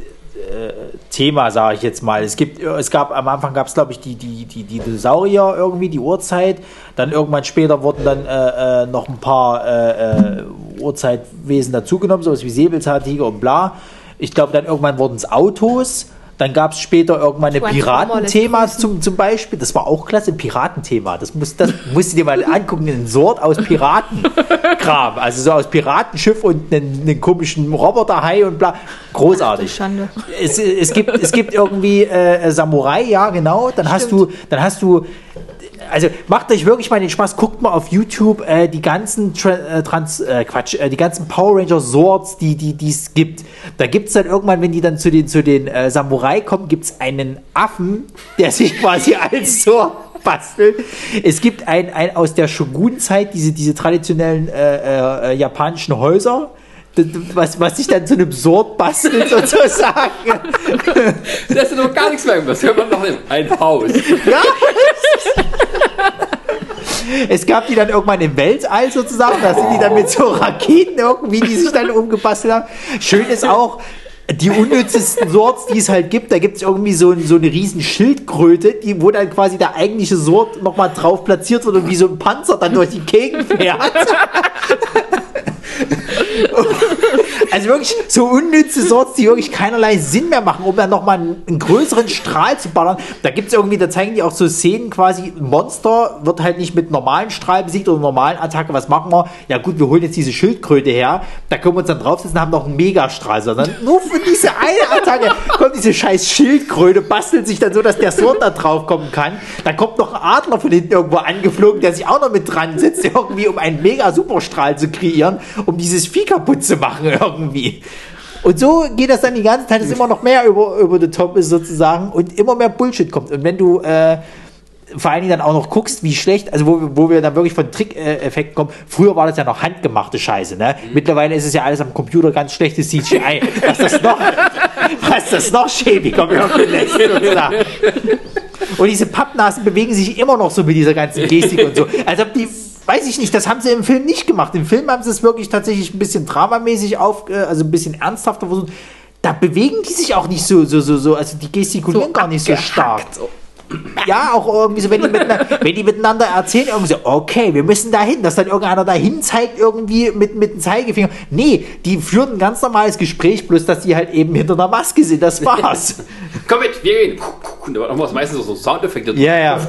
Thema, sage ich jetzt mal. Es gibt, es gab am Anfang gab es glaube ich die die die die Dinosaurier irgendwie die Uhrzeit. Dann irgendwann später wurden dann äh, äh, noch ein paar äh, äh, Urzeitwesen dazugenommen, sowas wie Säbelzahntiger und bla. Ich glaube dann irgendwann wurden es Autos. Dann gab es später irgendwann ein Transformer Piratenthema zum, zum Beispiel. Das war auch klasse, ein Piratenthema. Das, muss, das musst du dir mal angucken. Ein Sort aus Piratenkram. Also so aus Piratenschiff und einen, einen komischen Roboterhai und bla. Großartig. Schande. Es, es, gibt, es gibt irgendwie äh, Samurai, ja genau. Dann hast du, dann hast du also macht euch wirklich mal den Spaß, guckt mal auf YouTube äh, die ganzen Tra äh, Trans äh, Quatsch, äh, die ganzen Power Ranger Swords, die die die es gibt. Da gibt es dann irgendwann, wenn die dann zu den zu den äh, Samurai kommen, gibt es einen Affen, der sich quasi als Sword bastelt. Es gibt ein, ein aus der Shogun-Zeit diese diese traditionellen äh, äh, japanischen Häuser. Was, was sich dann zu einem Sword bastelt, sozusagen. Das ist noch gar nichts mehr. Was hört man noch hin? Ein Haus. Ja. Es gab die dann irgendwann im Weltall sozusagen, da sind die dann mit so Raketen irgendwie, die sich dann umgebastelt haben. Schön ist auch, die unnützesten Sorts, die es halt gibt, da gibt es irgendwie so, ein- so eine riesen Schildkröte, die, wo dann quasi der eigentliche Sort nochmal drauf platziert wird und wie so ein Panzer dann durch die Gegend fährt. Also wirklich so unnütze Sorts, die wirklich keinerlei Sinn mehr machen, um dann nochmal einen, einen größeren Strahl zu ballern. Da gibt es irgendwie, da zeigen die auch so Szenen quasi, Monster wird halt nicht mit normalen Strahl besiegt oder normalen Attacke. Was machen wir? Ja gut, wir holen jetzt diese Schildkröte her, da können wir uns dann draufsetzen, haben noch einen Megastrahl, sondern nur für diese eine Attacke kommt diese scheiß Schildkröte, bastelt sich dann so, dass der Sword da drauf kommen kann. Dann kommt noch ein Adler von hinten irgendwo angeflogen, der sich auch noch mit dran sitzt, irgendwie um einen mega Superstrahl zu kreieren, um dieses Vieh kaputt zu machen irgendwie. Und so geht das dann die ganze Zeit, dass immer noch mehr über, über the top ist sozusagen und immer mehr Bullshit kommt. Und wenn du äh, vor allen Dingen dann auch noch guckst, wie schlecht, also wo, wir- wo wir dann wirklich von Trick-Effekten kommen. Früher war das ja noch handgemachte Scheiße, ne? Mittlerweile ist es ja alles am Computer ganz schlechtes CGI. was das noch, was das noch schäbiger wirken lässt, sozusagen. Und diese Pappnasen bewegen sich immer noch so mit dieser ganzen Gestik und so. Als ob die, weiß ich nicht, das haben sie im Film nicht gemacht. Im Film haben sie es wirklich tatsächlich ein bisschen dramamäßig auf, äh, also ein bisschen ernsthafter versucht. Da bewegen die sich auch nicht so, so, so, so, also die gestikulieren gar nicht so stark. Ja, auch irgendwie so, wenn die, miteinander, wenn die miteinander erzählen, irgendwie so, okay, wir müssen da hin, dass dann irgendeiner dahin zeigt, irgendwie mit, mit dem Zeigefinger. Nee, die führen ein ganz normales Gespräch, bloß dass die halt eben hinter einer Maske sind, das war's. Komm mit, wir gehen. Und da war meistens so Soundeffekte, Ja, ja.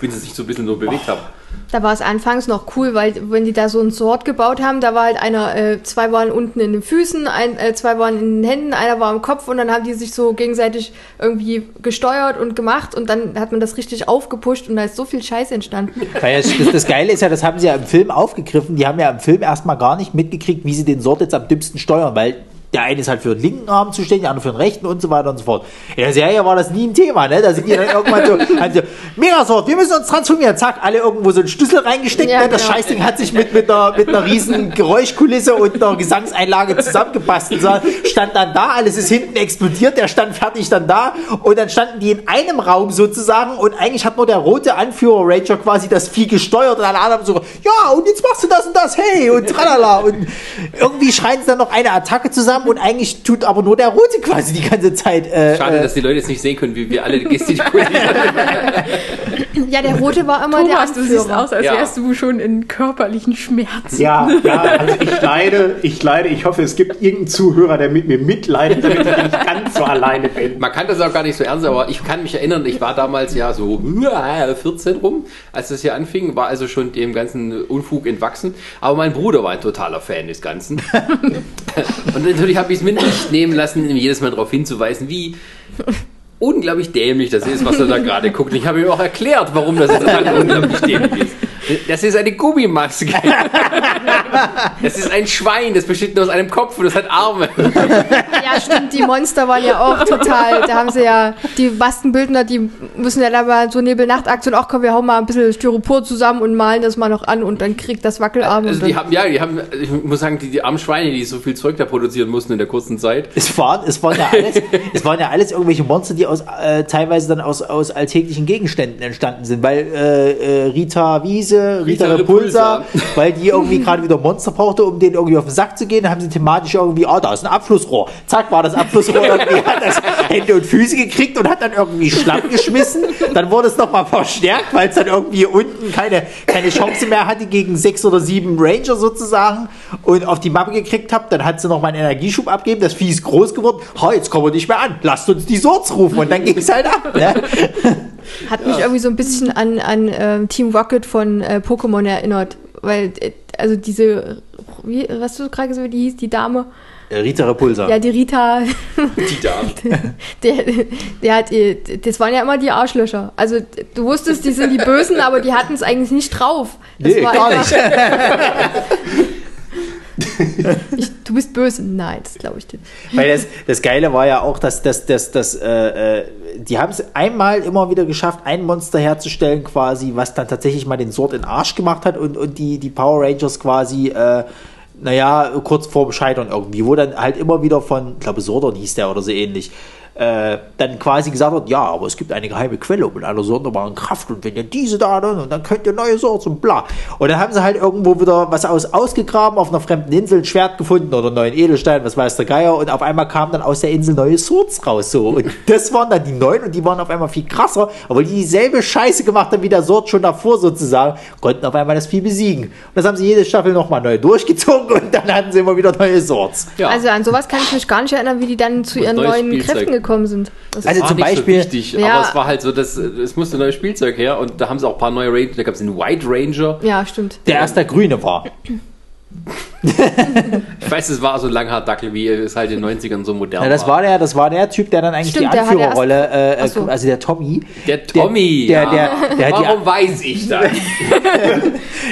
wenn sie sich so ein bisschen so bewegt haben. Da war es anfangs noch cool, weil wenn die da so ein Sword gebaut haben, da war halt einer, äh, zwei waren unten in den Füßen, ein, äh, zwei waren in den Händen, einer war im Kopf und dann haben die sich so gegenseitig irgendwie gesteuert und gemacht und dann hat man das richtig aufgepusht und da ist so viel Scheiß entstanden. Das, das Geile ist ja, das haben sie ja im Film aufgegriffen. Die haben ja im Film erstmal gar nicht mitgekriegt, wie sie den Sort jetzt am dümmsten steuern, weil der eine ist halt für den linken Arm zuständig, der andere für den rechten und so weiter und so fort. In der Serie war das nie ein Thema, ne? Da sind die dann irgendwann so, also, Megasort, wir müssen uns transformieren. Zack, alle irgendwo so einen Schlüssel reingesteckt. Ja, ne? Das genau. Scheißding hat sich mit, mit, einer, mit einer riesen Geräuschkulisse und einer Gesangseinlage zusammengepasst. So, stand dann da, alles ist hinten explodiert, der stand fertig dann da und dann standen die in einem Raum sozusagen und eigentlich hat nur der rote Anführer Ranger quasi das Vieh gesteuert und alle anderen so, ja und jetzt machst du das und das, hey und tralala und irgendwie schreien sie dann noch eine Attacke zusammen und eigentlich tut aber nur der rote quasi die ganze Zeit äh, Schade, äh, dass die Leute jetzt nicht sehen können, wie wir alle gestikulieren. Ja, der Rote war immer der Thomas, du siehst Anführer. aus, als Ja. wärst du schon in körperlichen Schmerzen. Ja, ja, also ich leide, ich leide. Ich hoffe, es gibt irgendeinen Zuhörer, der mit mir mitleidet, damit ich nicht ganz so alleine bin. Man kann das auch gar nicht so ernst, aber ich kann mich erinnern, ich war damals ja so äh, 14 rum, als das hier anfing, war also schon dem ganzen Unfug entwachsen. Aber mein Bruder war ein totaler Fan des Ganzen. Und natürlich habe ich es mir nicht nehmen lassen, ihm jedes Mal darauf hinzuweisen, wie unglaublich dämlich das ist, was er da gerade guckt. Ich habe ihm auch erklärt, warum das jetzt unglaublich dämlich ist. Das ist eine Gummimaske. Das ist ein Schwein, das besteht nur aus einem Kopf und das hat Arme. Ja, stimmt, die Monster waren ja auch total, da haben sie ja, die Baskenbildner, die müssen ja da mal so Nebel-Nacht-Aktion, ach komm, wir hauen mal ein bisschen Styropor zusammen und malen das mal noch an und dann kriegt das Wackelarm. Also die dann, haben, ja, die haben, ich muss sagen, die, die armen Schweine, die so viel Zeug da produzieren mussten in der kurzen Zeit. Es waren, es, waren ja alles, es waren ja alles irgendwelche Monster, die aus, äh, teilweise dann aus, aus alltäglichen Gegenständen entstanden sind, weil äh, äh, Rita Wiese, Rita, Rita Repulsa, weil die irgendwie gerade wieder Monster brauchte, um denen irgendwie auf den Sack zu gehen, dann haben sie thematisch irgendwie, ah, da ist ein Abflussrohr. Zack, war das Abflussrohr irgendwie, hat das Hände und Füße gekriegt und hat dann irgendwie Schlamm geschmissen. Dann wurde es nochmal verstärkt, weil es dann irgendwie unten keine, keine Chance mehr hatte gegen sechs oder sieben Ranger sozusagen und auf die Mappe gekriegt habt, dann hat sie nochmal einen Energieschub abgegeben, das Vieh ist groß geworden, ha, jetzt kommen wir nicht mehr an, lasst uns die Sorts rufen und dann ging es halt ab. Ne? Hat mich irgendwie so ein bisschen an, an ähm, Team Rocket von äh, Pokémon erinnert, weil, äh, also diese, wie, was du gerade gesagt hast, wie die hieß, die Dame, Äh, Rita Repulsa. ja, die Rita, Die Damen. der, der hat, äh, das waren ja immer die Arschlöcher. Also du wusstest, die sind die Bösen, aber die hatten es eigentlich nicht drauf. Das Nee, war gar einfach- nicht. Ich, du bist böse. Nein, das glaube ich dir. Weil das, das Geile war ja auch, dass, dass, dass, dass äh, äh, die haben es einmal immer wieder geschafft, ein Monster herzustellen, quasi, was dann tatsächlich mal den Sort in Arsch gemacht hat und, und die, die Power Rangers quasi, äh, naja, kurz vorm Scheitern irgendwie, wo dann halt immer wieder von, ich glaube, Sordon hieß der oder so ähnlich, äh, dann quasi gesagt wird, ja, aber es gibt eine geheime Quelle mit einer sonderbaren Kraft und wenn ihr diese da, dann, und dann könnt ihr neue Sorts und bla. Und dann haben sie halt irgendwo wieder was aus, ausgegraben, auf einer fremden Insel ein Schwert gefunden oder einen neuen Edelstein, was weiß der Geier, und auf einmal kamen dann aus der Insel neue Swords raus, so. Und das waren dann die neuen und die waren auf einmal viel krasser, aber die dieselbe Scheiße gemacht haben wie der Sword schon davor sozusagen, konnten auf einmal das Vieh besiegen. Und das haben sie jede Staffel nochmal neu durchgezogen und dann hatten sie immer wieder neue Swords. Ja. Also an sowas kann ich mich gar nicht erinnern, wie die dann zu Und ihren neuen Spielzeug. Kräften gekommen sind. Das Also war zum nicht Beispiel- so wichtig, Ja. aber es war halt so, dass es musste neues Spielzeug her und da haben sie auch ein paar neue Ranger, da gab es den White Ranger. ja, stimmt. Der erst der Grüne war. Ich weiß, es war so ein Langhaar-Dackel, wie es halt in den 90ern so modern Ja, das war der, das war der Typ, der dann eigentlich Stimmt, die Anführerrolle, äh, Ach so. also der Tommy. Der Tommy, der, ja. der, der, der, Warum weiß ich das?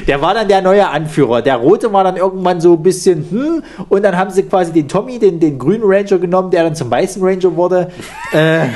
der war dann der neue Anführer. Der Rote war dann irgendwann so ein bisschen, hm, und dann haben sie quasi den Tommy, den, den grünen Ranger genommen, der dann zum weißen Ranger wurde. äh,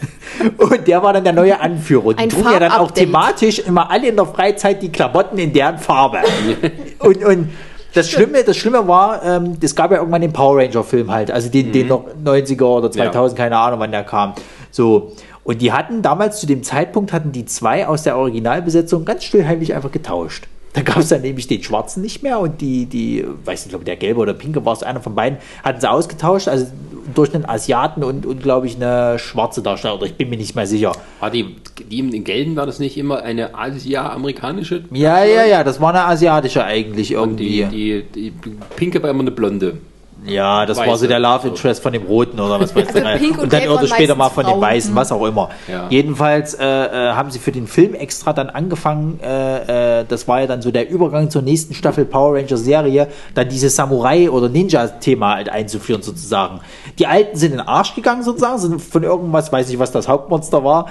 und der war dann der neue Anführer. Und die Ein trugen ja dann auch thematisch immer alle in der Freizeit die Klamotten in deren Farbe. und, und das Schlimme, das Schlimme war, ähm, es gab ja irgendwann den Power Ranger Film halt, also den, den noch 90er oder 2000, keine Ahnung, wann der kam. So. Und die hatten damals zu dem Zeitpunkt hatten die zwei aus der Originalbesetzung ganz stillheimlich einfach getauscht. Da gab es dann nämlich den Schwarzen nicht mehr und die, die, weiß nicht, glaube der Gelbe oder Pinke war es, einer von beiden, hatten sie ausgetauscht, also durch einen Asiaten und, und glaube ich, eine schwarze Darsteller, oder ich bin mir nicht mehr sicher. War die, die im Gelben war das nicht immer eine Asia-amerikanische? Ja, ja, ja, das war eine asiatische eigentlich Und die, irgendwie. die, die Pinke war immer eine Blonde. Ja, das war Weiße. so der Love Interest von dem Roten oder was weiß Also ich. Und und dann irgendwann später mal von den Frauen. Weißen, was auch immer. Ja. Jedenfalls äh, äh, haben sie für den Film extra dann angefangen, äh, äh, das war ja dann so der Übergang zur nächsten Staffel Power Ranger Serie, dann dieses Samurai- oder Ninja-Thema halt einzuführen sozusagen. Die Alten sind in den Arsch gegangen sozusagen, sind von irgendwas, weiß ich was das Hauptmonster war.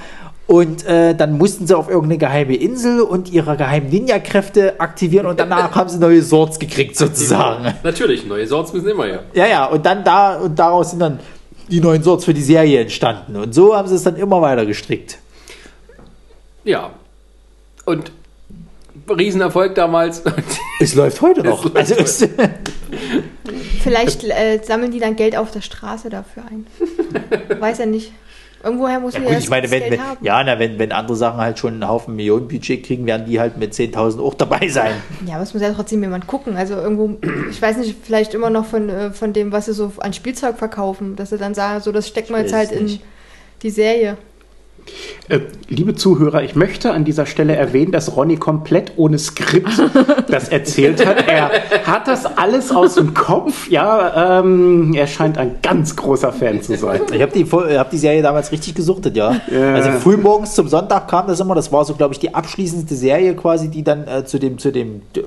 Und äh, dann mussten sie auf irgendeine geheime Insel und ihre geheimen Ninja-Kräfte aktivieren und danach haben sie neue Swords gekriegt sozusagen. Natürlich, neue Sorts müssen immer her. Ja, ja, und dann da und daraus sind dann die neuen Sorts für die Serie entstanden. Und so haben sie es dann immer weiter gestrickt. Ja. Und Riesenerfolg damals. Es läuft heute noch. läuft Also es, Vielleicht äh, sammeln die dann Geld auf der Straße dafür ein. Weiß ja nicht. Irgendwoher muss ja, man gut, ja ich meine, wenn, wenn, ja, na, wenn, wenn andere Sachen halt schon einen Haufen Millionenbudget kriegen, werden die halt mit 10.000 auch dabei sein. Ja, aber es muss ja trotzdem jemand gucken. Also irgendwo, ich weiß nicht, vielleicht immer noch von, äh, von dem, was sie so an Spielzeug verkaufen, dass sie dann sagen, so das wir Ich jetzt halt weiß in nicht. die Serie. Äh, liebe Zuhörer, ich möchte an dieser Stelle erwähnen, dass Ronny komplett ohne Skript das erzählt hat. Er hat das alles aus dem Kopf. Ja, ähm, er scheint ein ganz großer Fan zu sein. Ich habe die, hab die Serie damals richtig gesuchtet, ja. Ja. Also frühmorgens zum Sonntag kam das immer. Das war so, glaube ich, die abschließendste Serie quasi, die dann äh, zu dem, zu dem äh,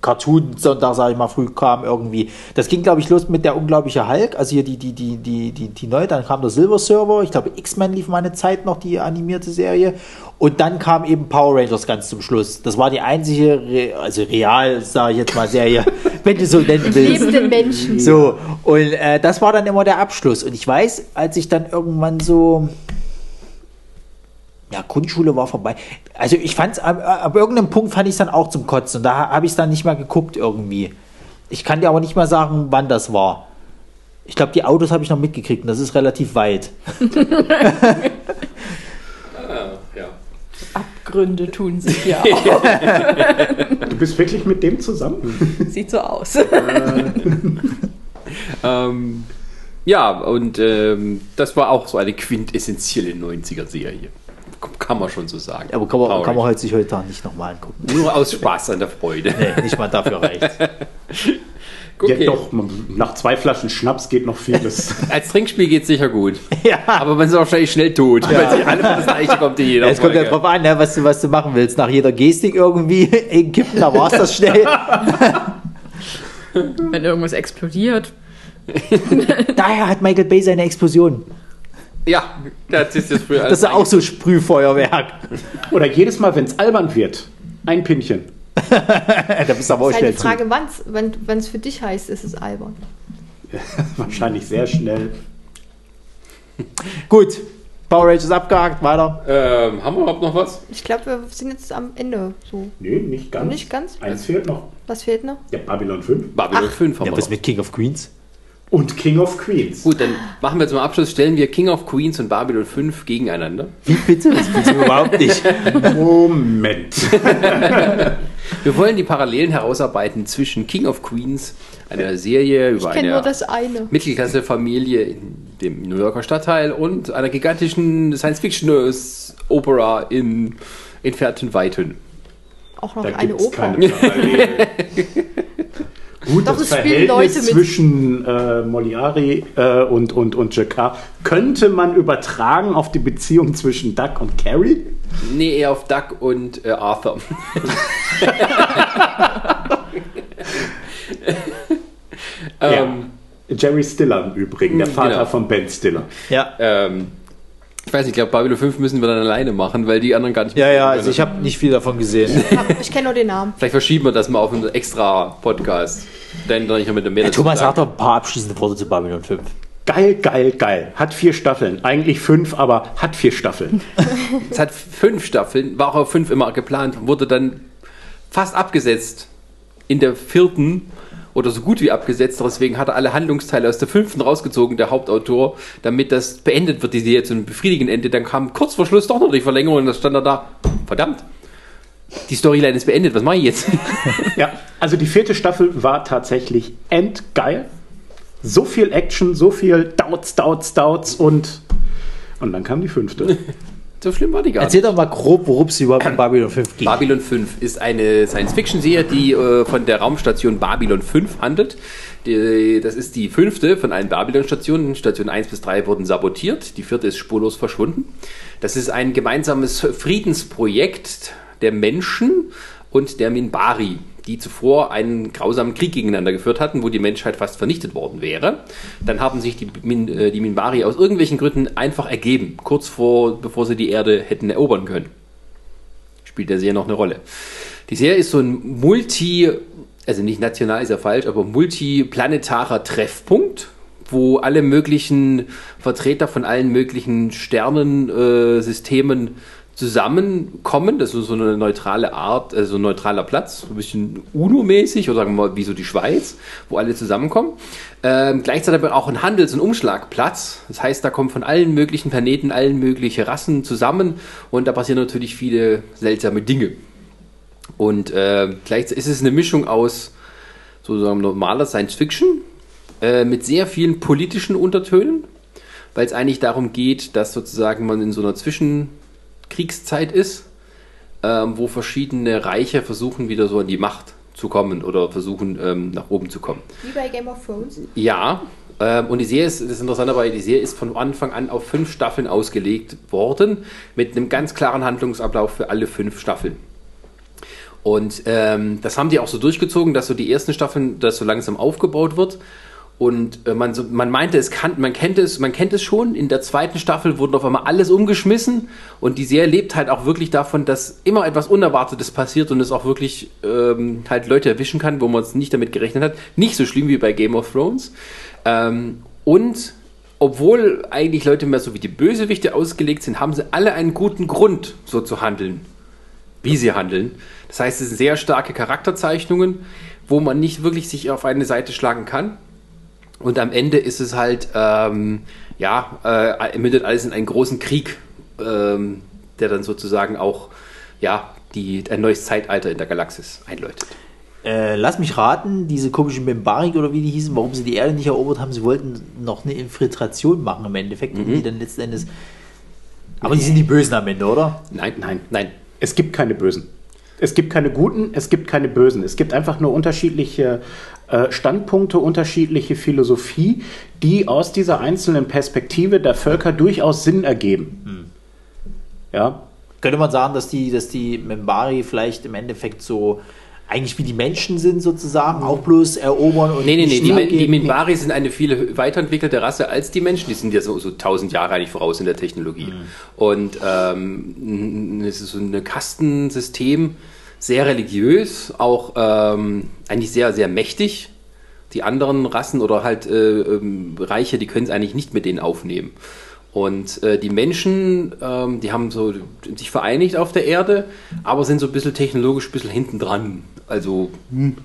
Cartoon-Sonntag, sage ich mal, früh kam irgendwie. Das ging, glaube ich, los mit der unglaubliche Hulk, also hier die, die, die, die, die, die neue, dann kam der Silver Server, ich glaube, X-Men lief mal eine Zeit noch, die animierte Serie. Und dann kam eben Power Rangers ganz zum Schluss. Das war die einzige, Re also real, sage ich jetzt mal, Serie, wenn du so nennen willst. Lebende Menschen. So, und äh, das war dann immer der Abschluss. Und ich weiß, als ich dann irgendwann so. Ja, Grundschule war vorbei. Also ich fand es, ab, ab irgendeinem Punkt fand ich es dann auch zum Kotzen. Und da habe ich es dann nicht mehr geguckt irgendwie. Ich kann dir aber nicht mal sagen, wann das war. Ich glaube, die Autos habe ich noch mitgekriegt und das ist relativ weit. ja. Abgründe tun sich ja auch. Du bist wirklich mit dem zusammen? Sieht so aus. Ähm, ja, und ähm, das war auch so eine quintessentielle 90er-Serie. Kann man schon so sagen. Aber kann man, Power kann man heute sich heute Tag nicht nochmal angucken. Nur aus Spaß an der Freude. Nee, nicht mal dafür reicht. Okay. Ja, doch, nach zwei Flaschen Schnaps geht noch vieles. Als Trinkspiel geht es sicher gut. Ja. Aber man ist wahrscheinlich schnell tot, weil sich alle das gleiche kommt in jeder Ja, es kommt ja drauf an, ne, was, du, was du machen willst. Nach jeder Gestik irgendwie in kippen, da war es das schnell. Wenn irgendwas explodiert. Daher hat Michael Bay seine Explosion. Ja, das ist das früher. Das ist auch so Sprühfeuerwerk. Oder jedes Mal, wenn es albern wird, ein Pinchen. da bist du aber auch ist halt schnell die zu. Frage, wann's, wenn es für dich heißt, ist es albern. Wahrscheinlich sehr schnell. Gut, Power Rangers abgehakt, weiter. Ähm, haben wir überhaupt noch was? Ich glaube, wir sind jetzt am Ende so. Nee, nicht ganz. Nicht ganz? Eins fehlt noch. Was fehlt noch? Ja, Babylon 5. Babylon 5 haben Ja, wir was noch. mit King of Queens? Und King of Queens. Gut, dann machen wir zum Abschluss, stellen wir King of Queens und Babylon 5 gegeneinander. Wie bitte? Das bitte überhaupt nicht. Moment. Wir wollen die Parallelen herausarbeiten zwischen King of Queens, einer Serie über eine eine. Mittelklasse-Familie in dem New Yorker Stadtteil und einer gigantischen Science-Fiction-Opera in entfernten Weiten. Auch noch Da eine Oper. keine. Gut, Doch, das es spielen Verhältnis Leute mit. zwischen äh, Moliari äh, und, und, und Jacquard könnte man übertragen auf die Beziehung zwischen Duck und Carrie. Nee, eher auf Duck und äh, Arthur. ähm, Jerry Stiller im Übrigen, der Mhm, Vater genau. von Ben Stiller. Ja. ähm, ich weiß nicht, ich glaube, Babylon 5 müssen wir dann alleine machen, weil die anderen gar nicht Ja, mehr ja, können. also ich habe nicht viel davon gesehen. Ich kenne nur den Namen. Vielleicht verschieben wir das mal auf einen extra Podcast. Denn dann ich mit dem mehr Ja, dazu Thomas hat doch ein paar abschließende Worte zu Babylon 5. Geil, geil, geil. Hat vier Staffeln. Eigentlich fünf, aber hat vier Staffeln. Es hat fünf Staffeln, war auch auf fünf immer geplant, wurde dann fast abgesetzt in der vierten oder so gut wie abgesetzt. Deswegen hat er alle Handlungsteile aus der fünften rausgezogen, der Hauptautor, damit das beendet wird, die Serie zu einem befriedigenden Ende. Dann kam kurz vor Schluss doch noch die Verlängerung und dann stand er da. Verdammt, die Storyline ist beendet, was mache ich jetzt? Ja, also die vierte Staffel war tatsächlich endgeil. So viel Action, so viel Doubts, Doubts, Doubts und, und dann kam die fünfte. so schlimm war die gar nicht. Erzähl doch mal grob, worum es überhaupt in Babylon 5 geht. Babylon 5 ist eine Science-Fiction-Serie, die äh, von der Raumstation Babylon 5 handelt. Die, das ist die fünfte von allen Babylon-Stationen. Station 1 bis 3 wurden sabotiert, die vierte ist spurlos verschwunden. Das ist ein gemeinsames Friedensprojekt der Menschen und der Minbari, die zuvor einen grausamen Krieg gegeneinander geführt hatten, wo die Menschheit fast vernichtet worden wäre. Dann haben sich die, Min, äh, die Minbari aus irgendwelchen Gründen einfach ergeben, kurz vor, bevor sie die Erde hätten erobern können spielt der Serie noch eine Rolle. Die Serie ist so ein Multi, also nicht national ist ja falsch, aber multiplanetarer Treffpunkt, wo alle möglichen Vertreter von allen möglichen Sternensystemen äh, zusammenkommen. Das ist so eine neutrale Art, also ein neutraler Platz, ein bisschen UNO-mäßig oder sagen wir mal wie so die Schweiz, wo alle zusammenkommen. Ähm, gleichzeitig aber auch ein Handels- und Umschlagplatz. Das heißt, da kommen von allen möglichen Planeten, allen möglichen Rassen zusammen und da passieren natürlich viele seltsame Dinge. Und äh, gleichzeitig ist es eine Mischung aus sozusagen normaler Science Fiction äh, mit sehr vielen politischen Untertönen, weil es eigentlich darum geht, dass sozusagen man in so einer Zwischenkriegszeit ist, ähm, wo verschiedene Reiche versuchen, wieder so an die Macht zu kommen oder versuchen, ähm, nach oben zu kommen. Wie bei Game of Thrones. Ja, ähm, und die Serie ist, das Interessante dabei, die Serie ist von Anfang an auf fünf Staffeln ausgelegt worden, mit einem ganz klaren Handlungsablauf für alle fünf Staffeln. Und ähm, das haben die auch so durchgezogen, dass so die ersten Staffeln, das so langsam aufgebaut wird. Und äh, man, man meinte, es kann, man kennt es, man kennt es schon. In der zweiten Staffel wurden auf einmal alles umgeschmissen und die Serie lebt halt auch wirklich davon, dass immer etwas Unerwartetes passiert und es auch wirklich ähm, halt Leute erwischen kann, wo man es nicht damit gerechnet hat. Nicht so schlimm wie bei Game of Thrones. Ähm, und obwohl eigentlich Leute mehr so wie die Bösewichte ausgelegt sind, haben sie alle einen guten Grund, so zu handeln, wie sie handeln. Das heißt, es sind sehr starke Charakterzeichnungen, wo man nicht wirklich sich auf eine Seite schlagen kann. Und am Ende ist es halt, ähm, ja, äh, mündet alles in einen großen Krieg, ähm, der dann sozusagen auch, ja, die, ein neues Zeitalter in der Galaxis einläutet. Äh, lass mich raten, diese komischen Membarik oder wie die hießen, warum sie die Erde nicht erobert haben, sie wollten noch eine Infiltration machen im Endeffekt, um die dann letzten Endes. Aber die sind die Bösen am Ende, oder? Nein, Nein. nein. Es gibt keine Bösen. Es gibt keine Guten, es gibt keine Bösen. Es gibt einfach nur unterschiedliche äh, Standpunkte, unterschiedliche Philosophie, die aus dieser einzelnen Perspektive der Völker durchaus Sinn ergeben. Ja, Könnte man sagen, dass die, dass die Membari vielleicht im Endeffekt so eigentlich wie die Menschen sind sozusagen, auch bloß erobern und Nee, nee, nee. Die, die Minbari sind eine viel weiterentwickelte Rasse als die Menschen. Die sind ja so, so 1000 Jahre eigentlich voraus in der Technologie. Und ähm, es ist so ein Kastensystem, sehr religiös, auch ähm, eigentlich sehr, sehr mächtig. Die anderen Rassen oder halt äh, ähm, Reiche, die können es eigentlich nicht mit denen aufnehmen. Und äh, die Menschen, ähm, die haben so sich vereinigt auf der Erde, aber sind so ein bisschen technologisch ein bisschen hinten dran. Also hm,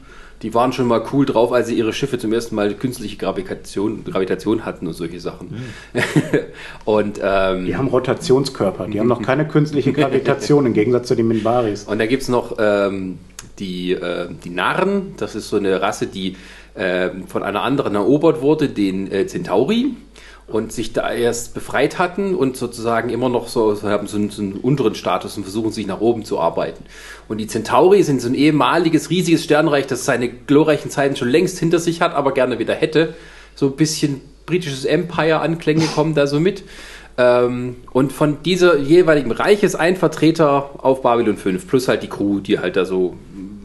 die waren schon mal cool drauf, als sie ihre Schiffe zum ersten Mal künstliche Gravitation, Gravitation hatten und solche Sachen. und, ähm, Die haben Rotationskörper, die haben noch keine künstliche Gravitation im Gegensatz zu den Minbaris. und da gibt's noch ähm, die, äh, die Narren, das ist so eine Rasse, die äh, von einer anderen erobert wurde, den äh, Centauri. Und sich da erst befreit hatten und sozusagen immer noch so, so haben so einen, so einen unteren Status und versuchen sich nach oben zu arbeiten. Und die Centauri sind so ein ehemaliges, riesiges Sternreich, das seine glorreichen Zeiten schon längst hinter sich hat, aber gerne wieder hätte. So ein bisschen britisches Empire-Anklänge kommen da so mit. Ähm, und von dieser jeweiligen Reich ist ein Vertreter auf Babylon 5, plus halt die Crew, die halt da so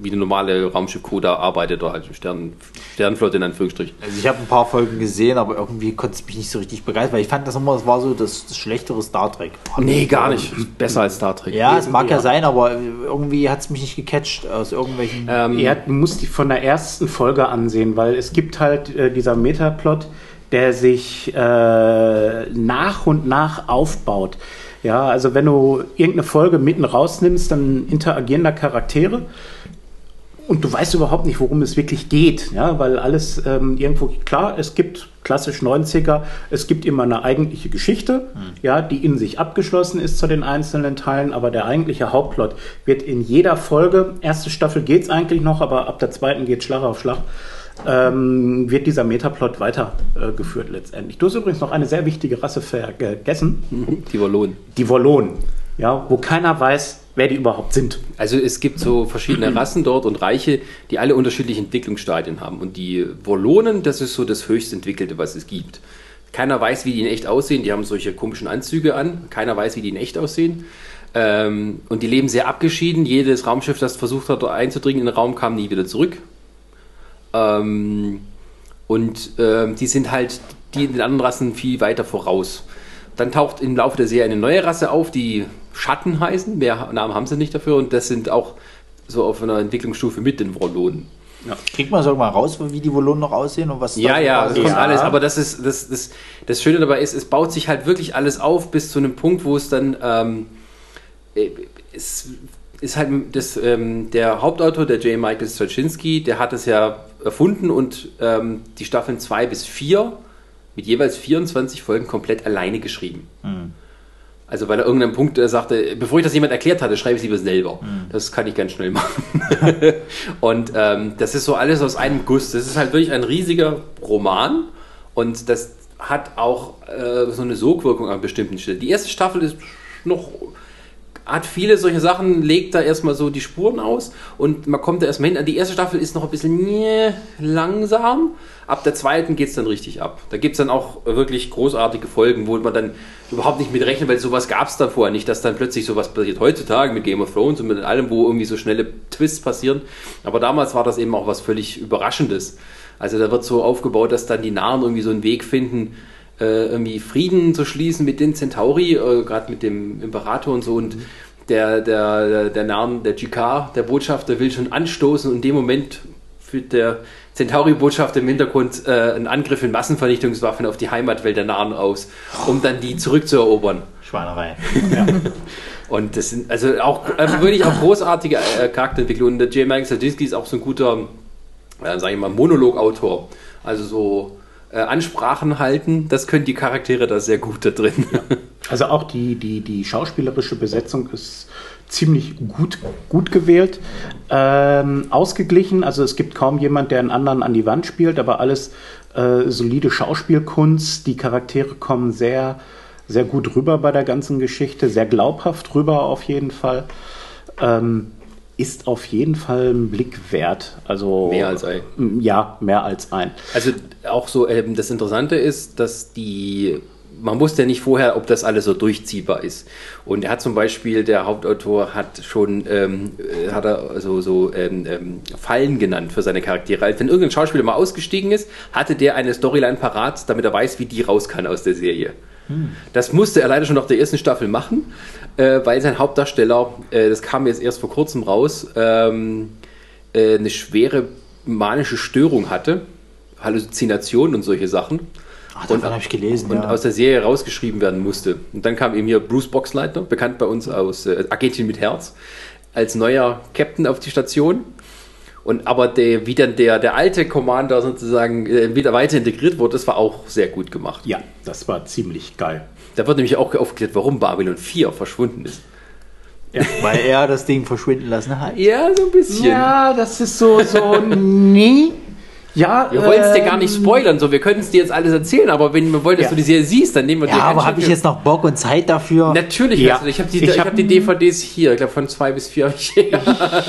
wie eine normale Raumschiff-Crew da arbeitet, oder halt Stern, Sternenflotte in Anführungsstrichen. Also ich habe ein paar Folgen gesehen, aber irgendwie konnte es mich nicht so richtig begeistern, weil ich fand das immer, das war so das, das schlechtere Star Trek. Nee, gar nicht. Besser als Star Trek. Ja, es mag ja sein, aber irgendwie hat es mich nicht gecatcht aus irgendwelchen. Ähm, Ja, du musst die von der ersten Folge ansehen, weil es gibt halt äh, dieser Metaplot, der sich äh, nach und nach aufbaut. Ja, also wenn du irgendeine Folge mitten rausnimmst, dann interagieren da Charaktere und du weißt überhaupt nicht, worum es wirklich geht, ja, weil alles ähm, irgendwo klar, es gibt klassisch 90er, es gibt immer eine eigentliche Geschichte, ja, die in sich abgeschlossen ist zu den einzelnen Teilen, aber der eigentliche Hauptplot wird in jeder Folge, erste Staffel geht's eigentlich noch, aber ab der zweiten geht Schlag auf Schlag, ähm, wird dieser Metaplot weitergeführt äh, letztendlich. Du hast übrigens noch eine sehr wichtige Rasse vergessen, die Wallonen. die Wollonen, ja, wo keiner weiß, wer die überhaupt sind. Also es gibt so verschiedene Rassen dort und Reiche, die alle unterschiedliche Entwicklungsstadien haben. Und die Wollonen, das ist so das höchst entwickelte, was es gibt. Keiner weiß, wie die in echt aussehen. Die haben solche komischen Anzüge an. Keiner weiß, wie die in echt aussehen. Ähm, und die leben sehr abgeschieden. Jedes Raumschiff, das versucht hat, dort einzudringen in den Raum, kam nie wieder zurück. Ähm, und ähm, die sind halt die in den anderen Rassen viel weiter voraus. Dann taucht im Laufe der Serie eine neue Rasse auf, die Schatten heißen. Mehr Namen haben sie nicht dafür. Und das sind auch so auf einer Entwicklungsstufe mit den Wollonen. Kriegt man so mal raus, wie die Volumen noch aussehen und was Ja, ja, das kommt alles. Aber das ist das, das, das Schöne dabei ist, es baut sich halt wirklich alles auf bis zu einem Punkt, wo es dann ähm, äh, es ist halt das, ähm, der Hauptautor, der J. Michael Straczynski, der hat es ja erfunden und ähm, die Staffeln 2 bis 4 mit jeweils 24 Folgen komplett alleine geschrieben. Also weil er irgendeinem Punkt äh, sagte, bevor ich das jemand erklärt hatte, schreibe ich es lieber selber. Das kann ich ganz schnell machen. und ähm, das ist so alles aus einem Guss. Das ist halt wirklich ein riesiger Roman und das hat auch äh, so eine Sogwirkung an bestimmten Stellen. Die erste Staffel ist noch hat viele solche Sachen, legt da erstmal so die Spuren aus und man kommt da erstmal hin. Die erste Staffel ist noch ein bisschen langsam. Ab der zweiten geht es dann richtig ab. Da gibt es dann auch wirklich großartige Folgen, wo man dann überhaupt nicht mit rechnet, weil sowas gab es da vorher nicht, dass dann plötzlich sowas passiert. Heutzutage mit Game of Thrones und mit allem, wo irgendwie so schnelle Twists passieren. Aber damals war das eben auch was völlig Überraschendes. Also da wird so aufgebaut, dass dann die Nahen irgendwie so einen Weg finden, irgendwie Frieden zu schließen mit den Centauri, äh, gerade mit dem Imperator und so. Und der, der, der, der Narren, der Jikar, der Botschafter, will schon anstoßen und in dem Moment führt der Centauri-Botschafter im Hintergrund äh, einen Angriff in Massenvernichtungswaffen auf die Heimatwelt der Narren aus, um dann die zurückzuerobern. Schweinerei. Und das sind also auch äh, wirklich auch großartige äh, Charakterentwicklungen. Und der J. Michael Straczynski ist auch so ein guter, äh, sage ich mal, Monologautor. Also so äh, Ansprachen halten, das können die Charaktere da sehr gut da drin. Also auch die, die, die schauspielerische Besetzung ist ziemlich gut, gut gewählt. Ähm, ausgeglichen, also es gibt kaum jemand, der einen anderen an die Wand spielt, aber alles äh, solide Schauspielkunst. Die Charaktere kommen sehr, sehr gut rüber bei der ganzen Geschichte, sehr glaubhaft rüber auf jeden Fall. Ähm, ist auf jeden Fall ein Blick wert. Also Mehr als ein. Ja, mehr als ein. Also auch so, ähm, das Interessante ist, dass die, man wusste ja nicht vorher, ob das alles so durchziehbar ist. Und er hat zum Beispiel, der Hauptautor hat schon, ähm, äh, hat er also so ähm, ähm, Fallen genannt für seine Charaktere. Also wenn irgendein Schauspieler mal ausgestiegen ist, hatte der eine Storyline parat, damit er weiß, wie die raus kann aus der Serie. Das musste er leider schon nach der ersten Staffel machen, äh, weil sein Hauptdarsteller, äh, das kam jetzt erst vor kurzem raus, ähm, äh, eine schwere manische Störung hatte, Halluzinationen und solche Sachen. Ach, davon habe ich gelesen. Und ja. aus der Serie rausgeschrieben werden musste. Und dann kam eben hier Bruce Boxleitner, bekannt bei uns aus äh, Agentin mit Herz, als neuer Captain auf die Station. Und aber der, wie dann der, der alte Commander sozusagen äh, wieder weiter integriert wurde, das war auch sehr gut gemacht. Ja, das war ziemlich geil. Da wird nämlich auch aufgeklärt, warum Babylon 4 verschwunden ist. Weil er das Ding verschwinden lassen hat. Ja, so ein bisschen. Ja, das ist so, so, nee. Ja, Wir wollen es dir gar ähm, nicht spoilern, so wir können es dir jetzt alles erzählen, aber wenn wir wollen, dass Ja. du die Serie siehst, dann nehmen wir Ja, dir aber habe ich jetzt noch Bock und Zeit dafür? Natürlich, Ja. ich habe die, Ich ich hab- hab die DVDs hier, ich glaube von zwei bis vier. Ich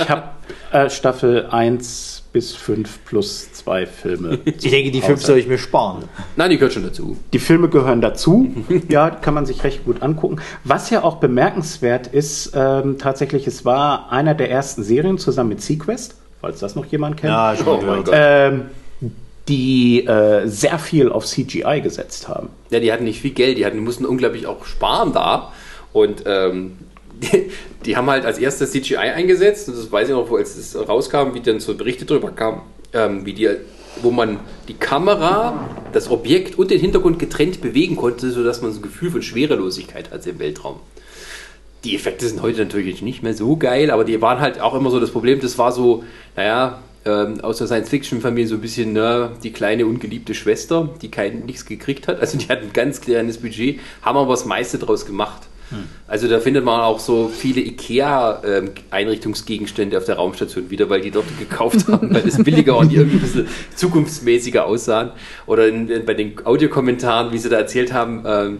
habe äh, Staffel 1 bis 5 plus zwei Filme. Ich denke, die fünf soll ich mir sparen. Nein, die gehört schon dazu. Die Filme gehören dazu. Ja, kann man sich recht gut angucken. Was ja auch bemerkenswert ist, ähm, tatsächlich, es war einer der ersten Serien zusammen mit Sequest, falls das noch jemand kennt. Ja, schon Oh mein ähm, die äh, sehr viel auf CGI gesetzt haben. Ja, die hatten nicht viel Geld, die, hatten, die mussten unglaublich auch sparen da. Und ähm, die, die haben halt als erstes CGI eingesetzt. Und das weiß ich noch, wo als es rauskam, wie dann so Berichte drüber kamen, ähm, wie die, wo man die Kamera, das Objekt und den Hintergrund getrennt bewegen konnte, sodass man so ein Gefühl von Schwerelosigkeit hat im Weltraum. Die Effekte sind heute natürlich nicht mehr so geil, aber die waren halt auch immer so das Problem. Das war so, naja, ähm, aus der Science-Fiction-Familie so ein bisschen ne, die kleine ungeliebte Schwester, die kein nichts gekriegt hat. Also die hatten ein ganz kleines Budget, haben aber das meiste draus gemacht. Also da findet man auch so viele IKEA-Einrichtungsgegenstände auf der Raumstation wieder, weil die dort gekauft haben, weil es billiger und irgendwie ein bisschen zukunftsmäßiger aussahen. Oder in, in, bei den Audiokommentaren, wie sie da erzählt haben, ähm,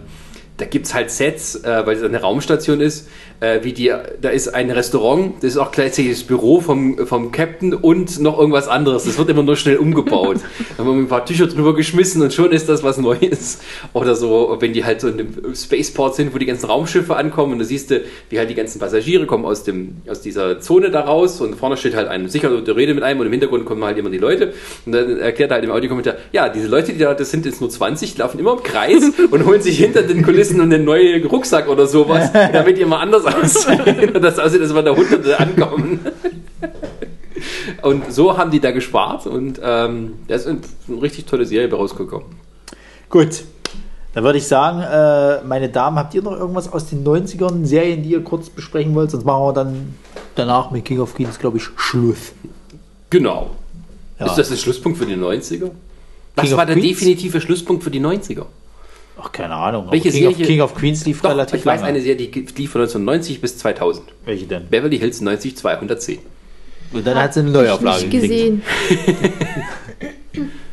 da gibt es halt Sets, äh, weil es eine Raumstation ist, äh, wie die, da ist ein Restaurant, das ist auch gleichzeitig das Büro vom, vom Captain und noch irgendwas anderes. Das wird immer nur schnell umgebaut. Da haben wir ein paar Tücher drüber geschmissen und schon ist das was Neues. Oder so, wenn die halt so in einem Spaceport sind, wo die ganzen Raumschiffe ankommen und da siehst du, wie halt die ganzen Passagiere kommen aus, dem, aus dieser Zone da raus und vorne steht halt ein Sicherheit der Rede mit einem und im Hintergrund kommen halt immer die Leute und dann erklärt er halt im Audiokommentar, ja, diese Leute, die da, das sind jetzt nur 20, die laufen immer im Kreis und holen sich hinter den Kulissen einen neuen Rucksack oder sowas, damit die immer anders und das aussieht, als wenn da Hunderte ankommen. Und so haben die da gespart und ähm, da ist eine, richtig tolle Serie rausgekommen. Gut. Dann würde ich sagen, äh, meine Damen, habt ihr noch irgendwas aus den 90ern, Serien, die ihr kurz besprechen wollt? Sonst machen wir dann danach mit King of Queens, glaube ich, Schluss. Genau. Ja. Ist das der Schlusspunkt für die 90er? Was King war der Queens? definitive Schlusspunkt für die 90er? Ach, keine Ahnung. Welche King, of, Serie? King of Queens lief Doch, relativ ich weiß lange. eine Serie, die lief von 1990 bis 2000. Welche denn? Beverly Hills 90 210. Und dann hat sie eine Neuauflage Nicht gekriegt. gesehen.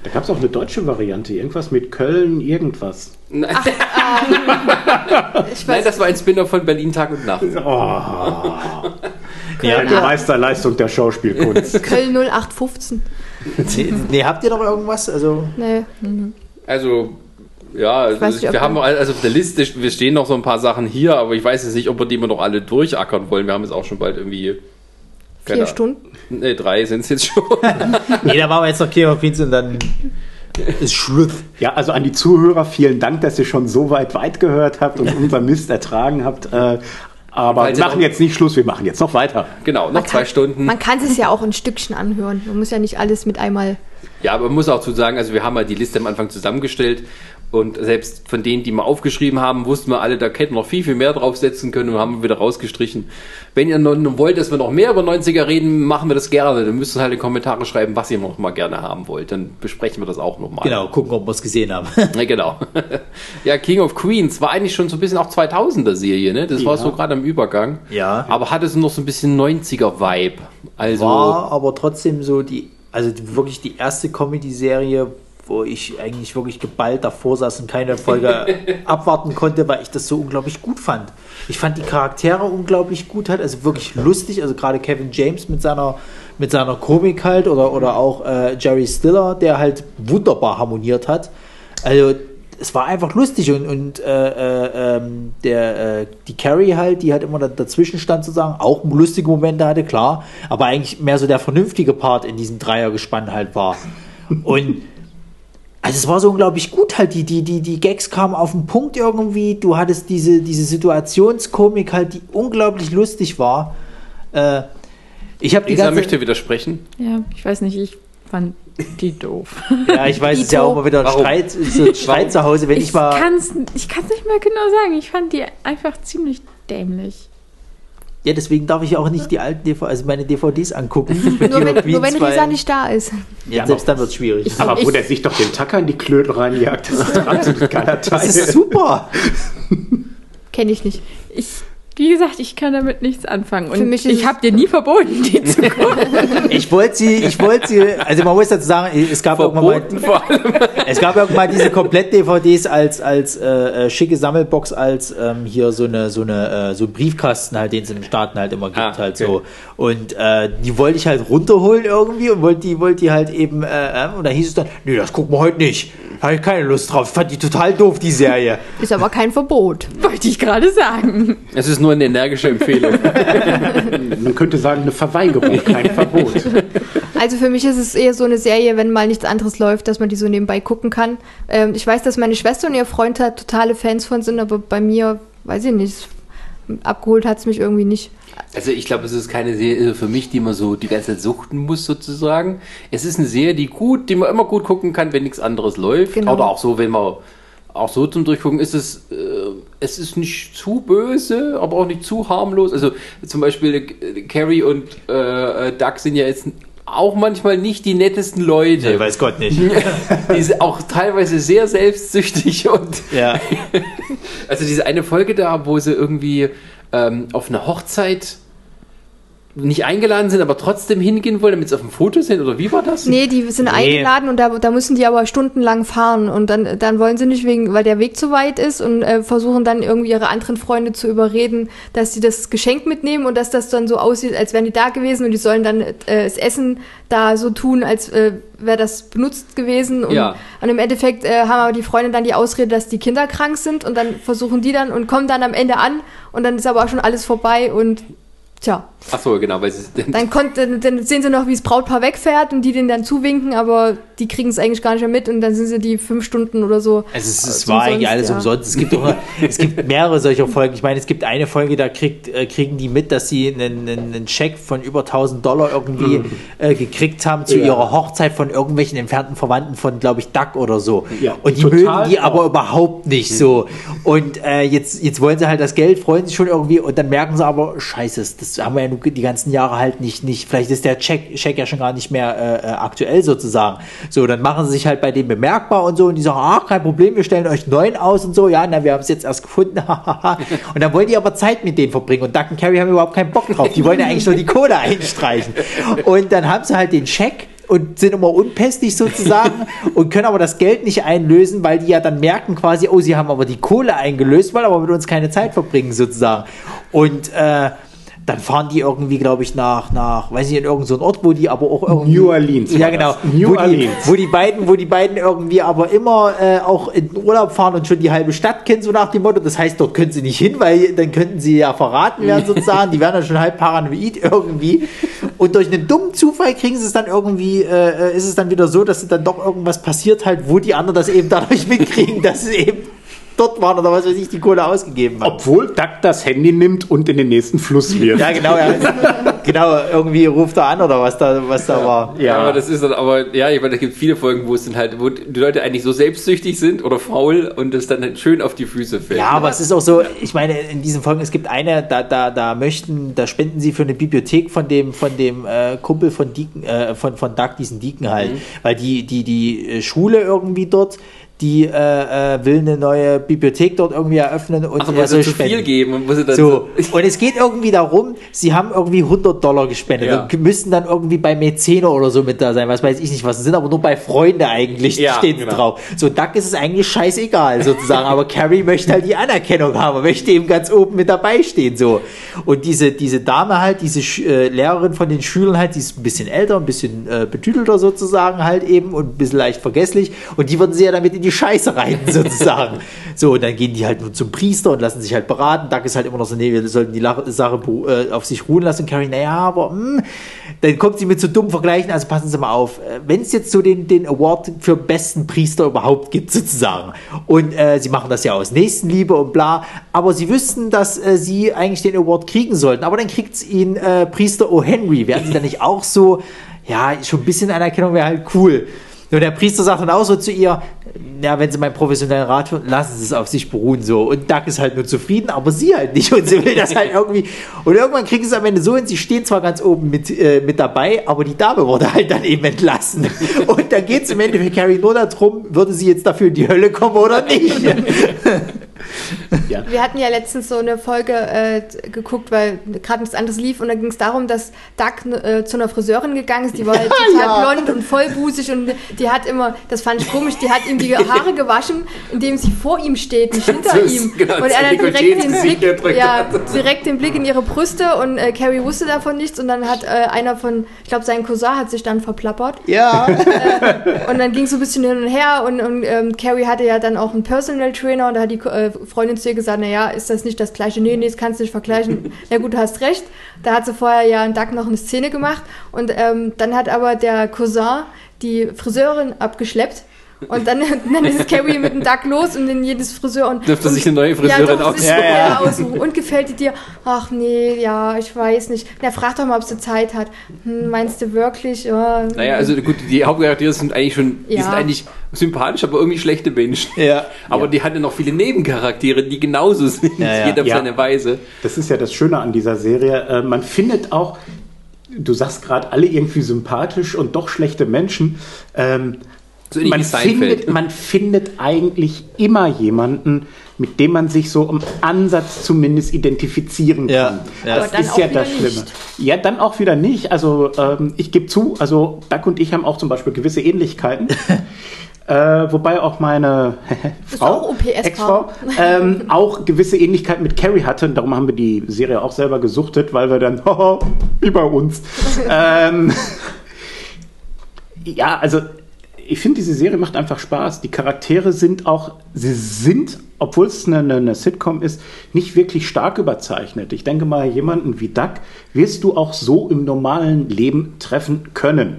Da gab es auch eine deutsche Variante, irgendwas mit Köln, irgendwas. Nein, Ich Nein weiß, das war ein Spin-off von Berlin Tag und Nacht. Ja, Eine Meisterleistung der Schauspielkunst. Köln 0815. nee, nee, habt ihr noch irgendwas? Also, Nee. Also, ja, also weiß nicht, wir haben also auf der Liste, wir stehen noch so ein paar Sachen hier, aber ich weiß jetzt nicht, ob wir die mal noch alle durchackern wollen. Wir haben jetzt auch schon bald irgendwie. Vier. Stunden. Ne, drei sind es jetzt schon. nee, da machen wir jetzt noch King of Queens und dann ist Schluss. Ja, also an die Zuhörer, vielen Dank, dass ihr schon so weit weit gehört habt und unser Mist ertragen habt. Äh, aber wir machen jetzt nicht Schluss, wir machen jetzt noch weiter. genau, noch zwei Stunden. Man kann es ja auch ein Stückchen anhören. Man muss ja nicht alles mit einmal. Ja, aber man muss auch zu sagen, also wir haben halt die Liste am Anfang zusammengestellt und selbst von denen, die wir aufgeschrieben haben, wussten wir alle, da hätten wir noch viel, viel mehr draufsetzen können und haben wir wieder rausgestrichen. Wenn ihr noch wollt, dass wir noch mehr über 90er reden, machen wir das gerne. Dann müsst ihr halt in die Kommentare schreiben, was ihr noch mal gerne haben wollt. Dann besprechen wir das auch nochmal. Genau, gucken, ob wir es gesehen haben. Ja, genau. ja, King of Queens war eigentlich schon so ein bisschen auch 2000er Serie, ne? Das war Ja. so gerade am Übergang. Ja. Aber hatte so noch so ein bisschen 90er Vibe. Also War aber trotzdem so die, also wirklich die erste Comedy-Serie, wo ich eigentlich wirklich geballt davor saß und keine Folge abwarten konnte, weil ich das so unglaublich gut fand. Ich fand die Charaktere unglaublich gut halt, also wirklich lustig, also gerade Kevin James mit seiner mit seiner Komik halt oder, oder auch äh, Jerry Stiller, der halt wunderbar harmoniert hat. Also es war einfach lustig und, und äh, äh, ähm, der, äh, die Carrie halt, die halt immer da, dazwischen stand sozusagen, auch lustige Momente hatte, klar, aber eigentlich mehr so der vernünftige Part in diesem Dreiergespann halt war. Und also es war so unglaublich gut halt, die, die, die, die Gags kamen auf den Punkt irgendwie, du hattest diese, diese Situationskomik halt, die unglaublich lustig war. Äh, ich habe die Lisa ganze möchte widersprechen. Ja, ich weiß nicht, ich fand die doof. Ja, ich weiß, es ist ja auch immer wieder Warum? Streit, so Streit zu Hause, wenn ich, Ich mal. kann es ich kann's nicht mehr genau sagen. Ich fand die einfach ziemlich dämlich. Ja, deswegen darf ich auch nicht die alten DVD, also meine DVDs angucken. Nur wenn, nur wenn Risa nicht da ist. Ja, selbst dann wird es schwierig. Aber wo der sich doch den Tacker in die Klöten reinjagt, das ist ein absolut geiler Teil. Das ist super. Kenne ich nicht. Ich, wie gesagt, ich kann damit nichts anfangen. Und ich habe dir nie verboten, die zu gucken. Ich wollte sie, ich wollte sie, also man muss dazu sagen, es gab irgendwann mal, Verboten vor allem. es gab irgendwann mal diese Komplett-DVDs als, als äh, äh, schicke Sammelbox, als ähm, hier so eine, so eine, äh, so ein Briefkasten halt, den es in den Staaten halt immer gibt, Ah, halt okay. so. Und äh, die wollte ich halt runterholen irgendwie und wollte die, wollte die halt eben, äh, äh, und da hieß es dann, nee, das gucken wir heute nicht. Habe ich keine Lust drauf. Ich fand die total doof, die Serie. Ist aber kein Verbot. Wollte ich gerade sagen. Es ist nur eine energische Empfehlung. Man könnte sagen, eine Verweigerung, kein Verbot. Also für mich ist es eher so eine Serie, wenn mal nichts anderes läuft, dass man die so nebenbei gucken kann. Ähm, ich weiß, dass meine Schwester und ihr Freund da totale Fans von sind, aber bei mir, weiß ich nicht, abgeholt hat es mich irgendwie nicht. Also ich glaube, es ist keine Serie für mich, die man so die ganze Zeit suchten muss sozusagen. Es ist eine Serie, die gut, die man immer gut gucken kann, wenn nichts anderes läuft. Genau. Oder auch so, wenn man auch so zum Durchgucken ist es, äh, es ist nicht zu böse, aber auch nicht zu harmlos. Also zum Beispiel äh, Carrie und äh, äh, Doug sind ja jetzt auch manchmal nicht die nettesten Leute. Nee, weiß Gott nicht. die sind auch teilweise sehr selbstsüchtig und Ja. also diese eine Folge da, wo sie irgendwie ähm, auf eine Hochzeit nicht eingeladen sind, aber trotzdem hingehen wollen, damit sie auf dem Foto sind, oder wie war das? Nee, die sind Nee. eingeladen und da, da müssen die aber stundenlang fahren und dann, dann wollen sie nicht wegen, weil der Weg zu weit ist und äh, versuchen dann irgendwie ihre anderen Freunde zu überreden, dass sie das Geschenk mitnehmen und dass das dann so aussieht, als wären die da gewesen und die sollen dann äh, das Essen da so tun, als äh, wäre das benutzt gewesen und, Ja. und im Endeffekt äh, haben aber die Freunde dann die Ausrede, dass die Kinder krank sind und dann versuchen die dann und kommen dann am Ende an und dann ist aber auch schon alles vorbei und tja. Ach so, genau, weil sie Dann, konnt, dann, dann sehen sie noch, wie das Brautpaar wegfährt und die denen dann zuwinken, aber die kriegen es eigentlich gar nicht mehr mit und dann sind sie die fünf Stunden oder so. Also es, es Äh, war eigentlich alles ja. umsonst. Es gibt, auch, es gibt mehrere solcher Folgen. Ich meine, es gibt eine Folge, da kriegt, äh, kriegen die mit, dass sie einen, einen, Scheck von über 1000 Dollar irgendwie äh, gekriegt haben zu Ja. ihrer Hochzeit von irgendwelchen entfernten Verwandten von, glaube ich, Duck oder so. Ja, Und die mögen die aber auch. überhaupt nicht so. Und äh, jetzt, jetzt wollen sie halt das Geld, freuen sich schon irgendwie und dann merken sie aber, scheiße, das haben wir ja die ganzen Jahre halt nicht, nicht vielleicht ist der Check, Check ja schon gar nicht mehr äh, äh, aktuell sozusagen. So, dann machen sie sich halt bei denen bemerkbar und so und die sagen, ach, kein Problem, wir stellen euch neuen aus und so, ja, na, wir haben es jetzt erst gefunden, und dann wollen die aber Zeit mit denen verbringen und Duck und Carrie haben überhaupt keinen Bock drauf, die wollen ja eigentlich nur die Kohle einstreichen. Und dann haben sie halt den Check und sind immer unpässlich sozusagen und können aber das Geld nicht einlösen, weil die ja dann merken quasi, oh, sie haben aber die Kohle eingelöst, wollen aber mit uns keine Zeit verbringen sozusagen. Und äh, dann fahren die irgendwie, glaube ich, nach, nach, weiß ich, in irgendeinen so Ort, wo die aber auch irgendwie. New Orleans Ja, genau. New wo, die, Orleans. wo die beiden, wo die beiden irgendwie aber immer äh, auch in den Urlaub fahren und schon die halbe Stadt kennen, so nach dem Motto. Das heißt, dort können sie nicht hin, weil dann könnten sie ja verraten werden sozusagen. Die werden dann schon halb paranoid irgendwie. Und durch einen dummen Zufall kriegen sie es dann irgendwie, äh, ist es dann wieder so, dass dann doch irgendwas passiert halt, wo die anderen das eben dadurch mitkriegen, dass sie eben dort waren oder was weiß ich, die Kohle ausgegeben haben. Obwohl Duck das Handy nimmt und in den nächsten Fluss wirft. Ja, genau, ja. genau, irgendwie ruft er an oder was da, was da war. Ja, aber das ist dann aber, ja, ich meine, es gibt viele Folgen, wo es dann halt, wo die Leute eigentlich so selbstsüchtig sind oder faul und es dann halt schön auf die Füße fällt. Ja, aber es ist auch so, ich meine, in diesen Folgen, es gibt eine, da, da, da möchten, da spenden sie für eine Bibliothek von dem, von dem äh, Kumpel von Deacon, äh, von, von Doug, diesen Deacon halt. Weil die, die, die äh, Schule irgendwie dort, die äh, äh, will eine neue Bibliothek dort irgendwie eröffnen und Ach, er soll zu spenden. viel geben und muss dann So, und es geht irgendwie darum, sie haben irgendwie 100 Dollar gespendet Ja. und müssen dann irgendwie bei Mäzene oder so mit da sein, was weiß ich nicht, was sind aber nur bei Freunde eigentlich, Ja, steht genau. drauf. So, Duck ist es eigentlich scheißegal sozusagen, aber Carrie möchte halt die Anerkennung haben, möchte eben ganz oben mit dabei stehen, so. Und diese, diese Dame halt, diese Sch äh, Lehrerin von den Schülern halt, die ist ein bisschen älter, ein bisschen äh, betütelter sozusagen halt eben und ein bisschen leicht vergesslich und die würden sie ja damit in die Scheiße reiten sozusagen. so, und dann gehen die halt nur zum Priester und lassen sich halt beraten. Duck ist halt immer noch so, nee, wir sollten die Sache äh, auf sich ruhen lassen. Carrie, naja, aber hm, dann kommt sie mit so dummen Vergleichen, also passen Sie mal auf. Wenn es jetzt so den, den Award für besten Priester überhaupt gibt, sozusagen, und äh, sie machen das ja aus Nächstenliebe und bla, aber sie wüssten, dass äh, sie eigentlich den Award kriegen sollten, aber dann kriegt ihn äh, Priester O. Henry. Werden sie dann nicht auch so, ja, schon ein bisschen Anerkennung wäre halt cool. Und der Priester sagt dann auch so zu ihr, ja, wenn sie meinen professionellen Rat hören, lassen sie es auf sich beruhen so. Und Duck ist halt nur zufrieden, aber sie halt nicht. Und sie will das halt irgendwie. Und irgendwann kriegen sie es am Ende so hin, sie stehen zwar ganz oben mit, äh, mit dabei, aber die Dame wurde halt dann eben entlassen. Und dann geht es im Endeffekt Carrie nur darum, würde sie jetzt dafür in die Hölle kommen oder nicht. Ja. Wir hatten ja letztens so eine Folge äh, geguckt, weil gerade nichts anderes lief und da ging es darum, dass Doug äh, zu einer Friseurin gegangen ist, die war halt total blond und vollbusig und die hat immer, das fand ich komisch, die hat ihm die Haare gewaschen, indem sie vor ihm steht, nicht hinter ist ihm. genau, und er Dekolleté direkt den Blick, ja, hat. direkt den Blick in ihre Brüste und äh, Carrie wusste davon nichts und dann hat äh, einer von, ich glaube sein Cousin hat sich dann verplappert ja. und dann ging es so ein bisschen hin und her und, und ähm, Carrie hatte ja dann auch einen Personal Trainer und da hat die äh, Freundin zu ihr gesagt, naja, ist das nicht das gleiche? Nee, nee, das kannst du nicht vergleichen. Na gut, du hast recht. Da hat sie vorher ja in Duck noch eine Szene gemacht und ähm, dann hat aber der Cousin die Friseurin abgeschleppt. Und dann, dann ist Carrie mit dem Duck los und in jedes Friseur und Dürfte und, sich eine neue Friseurin ja, aussuchen. Ja, ja. aussuchen. Und gefällt die dir? Ach nee, ja, ich weiß nicht. Na, frag doch mal, ob sie Zeit hat. Hm, meinst du wirklich? Ja, Naja, also gut, die Hauptcharaktere sind eigentlich schon, die sind eigentlich sympathisch, aber irgendwie schlechte Menschen. Ja. Aber die hatten noch viele Nebencharaktere, die genauso sind, Ja, ja. jeder auf Ja. seine Weise. Das ist ja das Schöne an dieser Serie. Äh, man findet auch, du sagst gerade, alle irgendwie sympathisch und doch schlechte Menschen. Ähm, So man, findet, man findet eigentlich immer jemanden, mit dem man sich so im Ansatz zumindest identifizieren Ja, kann. ja. Aber Das ist ja das Schlimme. nicht. Ja, dann auch wieder nicht. Also ähm, ich gebe zu, also Duck und ich haben auch zum Beispiel gewisse Ähnlichkeiten. Äh, wobei auch meine Frau? Ex-Frau, ähm, auch gewisse Ähnlichkeiten mit Carrie hatte. Und darum haben wir die Serie auch selber gesuchtet, weil wir dann, wie bei uns. ähm, ja, also ich finde, diese Serie macht einfach Spaß. Die Charaktere sind auch, sie sind, obwohl es eine, eine, Sitcom ist, nicht wirklich stark überzeichnet. Ich denke mal, jemanden wie Duck wirst du auch so im normalen Leben treffen können.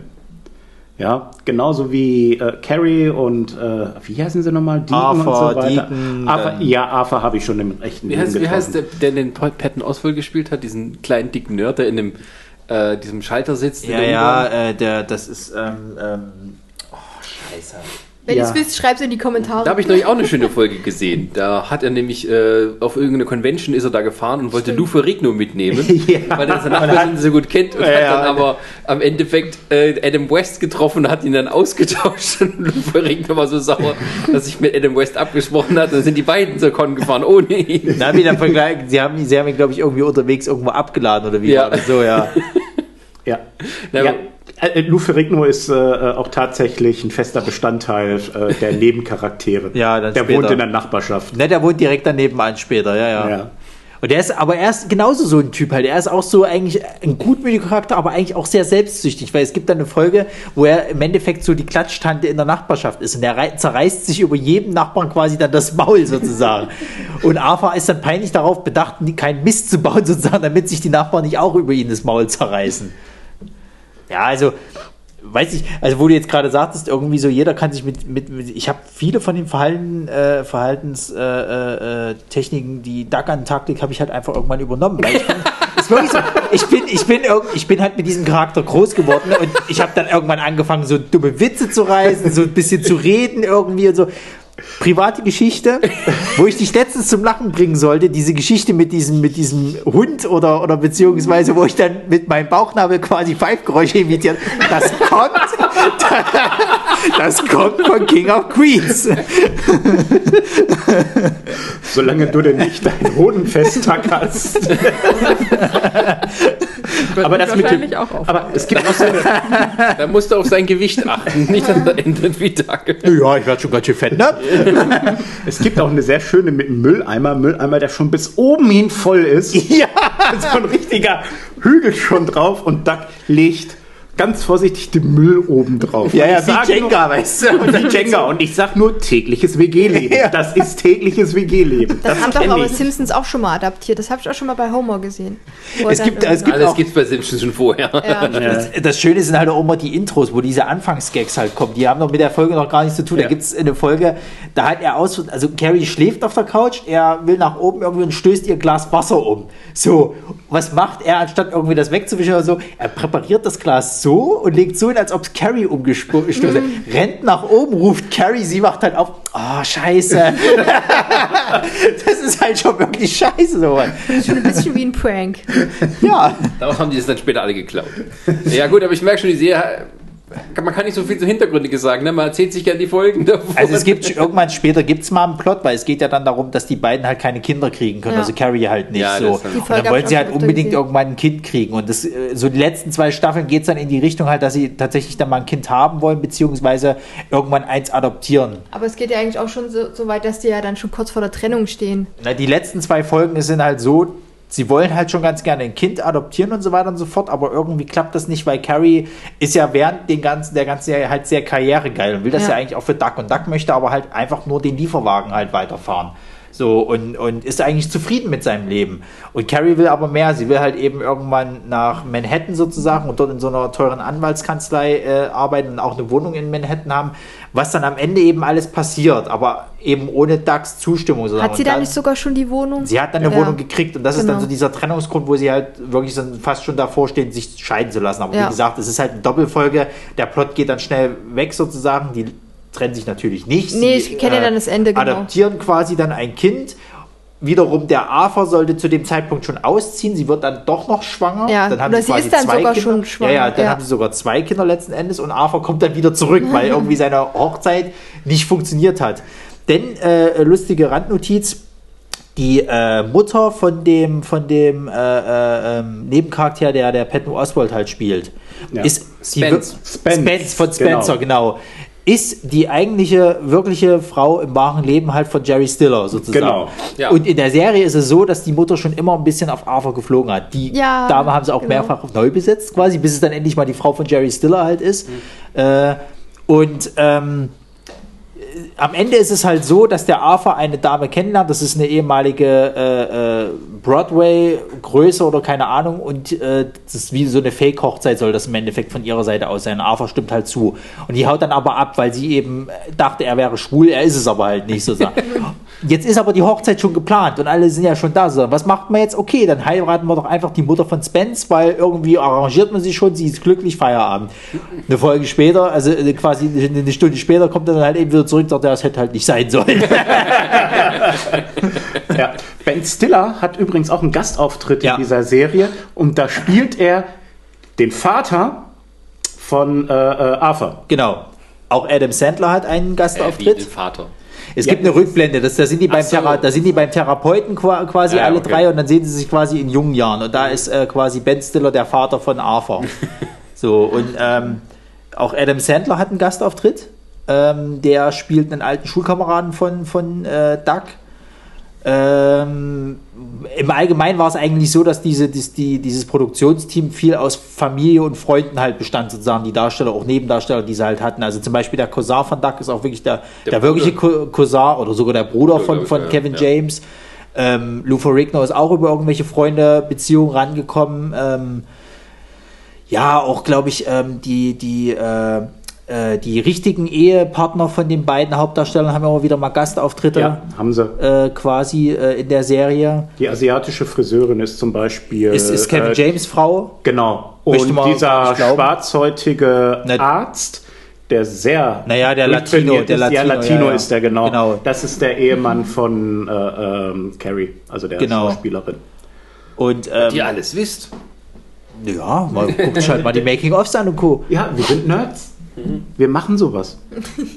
Ja, genauso wie äh, Carrie und äh, wie heißen sie nochmal? Deacon Arthur, und so weiter. Deacon, Arthur, ja, Arthur habe ich schon im echten Wie Leben heißt, wie heißt der, der den Patton Oswald gespielt hat, diesen kleinen dicken Nerd, der in dem, äh, diesem Schalter sitzt? Ja, der ja, äh, der, das ist, ähm, ähm, scheiße. Wenn Ja. ihr es wisst, schreibt es in die Kommentare. Da habe ich neulich auch eine schöne Folge gesehen. Da hat er nämlich äh, auf irgendeine Convention ist er da gefahren und wollte Lou Ferrigno mitnehmen, Ja. weil er seine Nachbarin so gut kennt und Ja, hat ja. dann aber am Endeffekt äh, Adam West getroffen und hat ihn dann ausgetauscht. Und Lou Ferrigno war so sauer, dass ich mit Adam West abgesprochen hat. Dann sind die beiden zur Con gefahren ohne ihn. Na, wieder Vergleich, sie haben, sie haben ihn, glaube ich, irgendwie unterwegs irgendwo abgeladen oder wie Ja. war das so, ja. Ja. Ja, ja. Äh, Lou Ferrigno ist äh, auch tatsächlich ein fester Bestandteil äh, der Nebencharaktere. Ja, dann der später. wohnt in der Nachbarschaft. Ne, der wohnt direkt daneben an später, ja, ja. Ja. Und der ist, aber er ist genauso so ein Typ halt. Er ist auch so eigentlich ein gutmütiger Charakter, aber eigentlich auch sehr selbstsüchtig, weil es gibt dann eine Folge, wo er im Endeffekt so die Klatschtante in der Nachbarschaft ist und er rei- zerreißt sich über jedem Nachbarn quasi dann das Maul sozusagen. und Arthur ist dann peinlich darauf bedacht, keinen Mist zu bauen sozusagen, damit sich die Nachbarn nicht auch über ihn das Maul zerreißen. Ja, also weiß ich, also wo du jetzt gerade sagtest, irgendwie so, jeder kann sich mit, mit, mit ich habe viele von den Verhalten, äh, Verhaltenstechniken, äh, äh, Techniken, die Duck an den Tag legt, habe ich halt einfach irgendwann übernommen. Weil ich bin, ist wirklich so, ich bin, ich bin, ich bin halt mit diesem Charakter groß geworden und ich habe dann irgendwann angefangen, so dumme Witze zu reißen, so ein bisschen zu reden irgendwie und so. Private Geschichte, wo ich dich letztens zum Lachen bringen sollte, diese Geschichte mit diesem, mit diesem Hund oder, oder beziehungsweise, wo ich dann mit meinem Bauchnabel quasi Pfeifgeräusche imitiert, das kommt, das kommt von King of Queens. Solange du denn nicht deinen Hoden festtackerst. aber das mit dem, wahrscheinlich auch auf. aber es gibt auch so eine, Da musst du auf sein Gewicht achten, nicht dass er endet wie Duck. Ja, ich werde schon ganz schön fett, ne? es gibt auch eine sehr schöne mit einem Mülleimer, Mülleimer, der schon bis oben hin voll ist. Ja. so ein richtiger Hügel schon drauf und Duck legt ganz vorsichtig den Müll oben drauf. Ja, ja, wie Jenga, nur- weißt du? Und wie Jenga. Und ich sag nur tägliches WG-Leben. Ja. Das ist tägliches WG-Leben. Das, haben doch aber ich. Simpsons auch schon mal adaptiert. Das habe ich auch schon mal bei Homer gesehen. Es gibt, es gibt Alles auch, gibt's bei Simpsons schon vorher. Ja. das, das Schöne sind halt auch immer die Intros, wo diese Anfangsgags halt kommen. Die haben noch mit der Folge noch gar nichts zu tun. Da Ja. gibt es eine Folge, da hat er aus, also Carrie schläft auf der Couch, er will nach oben irgendwie und stößt ihr Glas Wasser um. So, was macht er, anstatt irgendwie das wegzuwischen oder so? Er präpariert das Glas so und legt so hin, als ob es Carrie umgestoßen Mhm. rennt nach oben, ruft Carrie, sie macht halt auf, oh, scheiße. das ist halt schon wirklich scheiße, sowas. Schon ein bisschen wie ein Prank. Ja, Daraus haben die es dann später alle geklaut. Ja gut, aber ich merke schon, die Serie, man kann nicht so viel zu Hintergründiges sagen, ne? man erzählt sich gerne die Folgen davon. also es gibt irgendwann später gibt es mal einen Plot, weil es geht ja dann darum, dass die beiden halt keine Kinder kriegen können, Ja. also Carrie halt nicht Ja, so. Die Und dann wollen sie halt unbedingt irgendwann ein Kind kriegen und das, äh, so die letzten zwei Staffeln geht es dann in die Richtung halt, dass sie tatsächlich dann mal ein Kind haben wollen, beziehungsweise irgendwann eins adoptieren. Aber es geht ja eigentlich auch schon so, so weit, dass die ja dann schon kurz vor der Trennung stehen. Na, die letzten zwei Folgen sind halt so, sie wollen halt schon ganz gerne ein Kind adoptieren und so weiter und so fort, aber irgendwie klappt das nicht, weil Carrie ist ja während den ganzen, der ganzen Serie halt sehr karrieregeil und will das ja. Ja. eigentlich auch für Duck und Duck möchte aber halt einfach nur den Lieferwagen halt weiterfahren. So, und, und ist eigentlich zufrieden mit seinem Leben. Und Carrie will aber mehr. Sie will halt eben irgendwann nach Manhattan sozusagen und dort in so einer teuren Anwaltskanzlei äh, arbeiten und auch eine Wohnung in Manhattan haben, was dann am Ende eben alles passiert, aber eben ohne Ducks Zustimmung. sozusagen. Hat sie da nicht sogar schon die Wohnung? Sie hat dann eine Ja. Wohnung gekriegt und das ist dann Genau. so dieser Trennungsgrund, wo sie halt wirklich so fast schon davor steht, sich scheiden zu lassen. Aber wie Ja. gesagt, es ist halt eine Doppelfolge. Der Plot geht dann schnell weg sozusagen. Die trennen sich natürlich nicht. Nee, Sie, ich kenne dann das Ende, genau. Adoptieren quasi dann ein Kind. Wiederum der Afer sollte zu dem Zeitpunkt schon ausziehen. Sie wird dann doch noch schwanger. Ja, dann haben oder sie sie quasi ist dann zwei sogar Kinder. schon schwanger, Ja, ja, dann ja. haben sie sogar zwei Kinder letzten Endes und Arthur kommt dann wieder zurück, weil irgendwie seine Hochzeit nicht funktioniert hat. Denn äh, lustige Randnotiz, die äh, Mutter von dem von dem äh, äh, ähm, Nebencharakter, der der Patton Oswald halt spielt, Ja. ist Spence. Spence. Spence von Spencer, genau. Ist die eigentliche, wirkliche Frau im wahren Leben halt von Jerry Stiller sozusagen. Genau. Ja. Und in der Serie ist es so, dass die Mutter schon immer ein bisschen auf Arthur geflogen hat. Die Ja, Dame haben sie auch genau. mehrfach neu besetzt, quasi, bis es dann endlich mal die Frau von Jerry Stiller halt ist. Äh, und ähm, am Ende ist es halt so, dass der Arthur eine Dame kennenlernt. Das ist eine ehemalige äh, äh, Broadway-Größe oder keine Ahnung. Und äh, das ist wie so eine Fake-Hochzeit, soll das im Endeffekt von ihrer Seite aus sein. Arthur stimmt halt zu. Und die haut dann aber ab, weil sie eben dachte, er wäre schwul. Er ist es aber halt nicht sozusagen. Jetzt ist aber die Hochzeit schon geplant und alle sind ja schon da. So, was macht man jetzt? Okay, dann heiraten wir doch einfach die Mutter von Spence, weil irgendwie arrangiert man sich schon, sie ist glücklich, Feierabend. Eine Folge später, also äh, quasi eine Stunde später, kommt er dann halt eben wieder zurück, sagt, er, das hätte halt nicht sein sollen. Ja. Ben Stiller hat übrigens auch einen Gastauftritt Ja. in dieser Serie und da spielt er den Vater von äh, äh, Arthur. genau. Auch Adam Sandler hat einen Äh, wie den Gastauftritt. Vater. Es Ja. gibt eine Rückblende, das, da, sind die beim so. Thera da sind die beim Therapeuten qua- quasi Ja, alle okay. drei und dann sehen sie sich quasi in jungen Jahren. Und da ist äh, quasi Ben Stiller der Vater von Arthur. so, und ähm, auch Adam Sandler hat einen Gastauftritt. Ähm, der spielt einen alten Schulkameraden von, von äh, Doug. Ähm, Im Allgemeinen war es eigentlich so, dass diese, dies, die, dieses Produktionsteam viel aus Familie und Freunden halt bestand, sozusagen die Darsteller, auch Nebendarsteller, die sie halt hatten. Also zum Beispiel der Cousin von Doug ist auch wirklich der, der, Der wirkliche Co- Cousin oder sogar der Bruder von, ich, von Kevin ja. James. Ähm, Lou Ferrigno ist auch über irgendwelche Freunde, Beziehungen rangekommen. Ähm, ja, auch glaube ich, ähm, die, die, äh, äh, die richtigen Ehepartner von den beiden Hauptdarstellern haben immer wieder mal Gastauftritte Ja, haben sie. äh, quasi äh, in der Serie. Die asiatische Friseurin ist zum Beispiel. Ist, ist Kevin äh, James Frau? Genau. Und man dieser schwarzhäutige Ne- Arzt, der sehr. Naja, der Latino, der ist. ja, Latino, Latino ja, ja. ist der, genau. Genau. Das ist der Ehemann von äh, ähm, Carrie, also der Genau. Schauspielerin. Und ähm, Die alles wisst. ja, mal guckt halt mal die Making-ofs an und Co. Ja, wir sind Nerds. Wir machen sowas.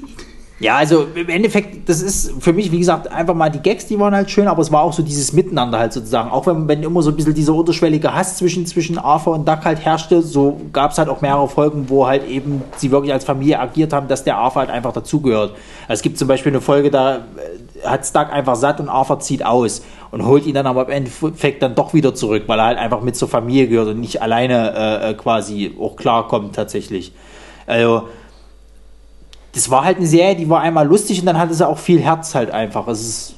Ja, also im Endeffekt, das ist für mich, wie gesagt, einfach mal die Gags, die waren halt schön, aber es war auch so dieses Miteinander halt sozusagen. Auch wenn, wenn immer so ein bisschen dieser unterschwellige Hass zwischen, zwischen Arthur und Duck halt herrschte, so gab es halt auch mehrere Folgen, wo halt eben sie wirklich als Familie agiert haben, dass der Arthur halt einfach dazugehört. Also es gibt zum Beispiel eine Folge, da äh, hat Duck einfach satt und Arthur zieht aus und holt ihn dann aber im Endeffekt dann doch wieder zurück, weil er halt einfach mit zur Familie gehört und nicht alleine äh, äh, quasi auch klarkommt tatsächlich. Also das war halt eine Serie, die war einmal lustig und dann hatte sie auch viel Herz halt einfach. Es ist,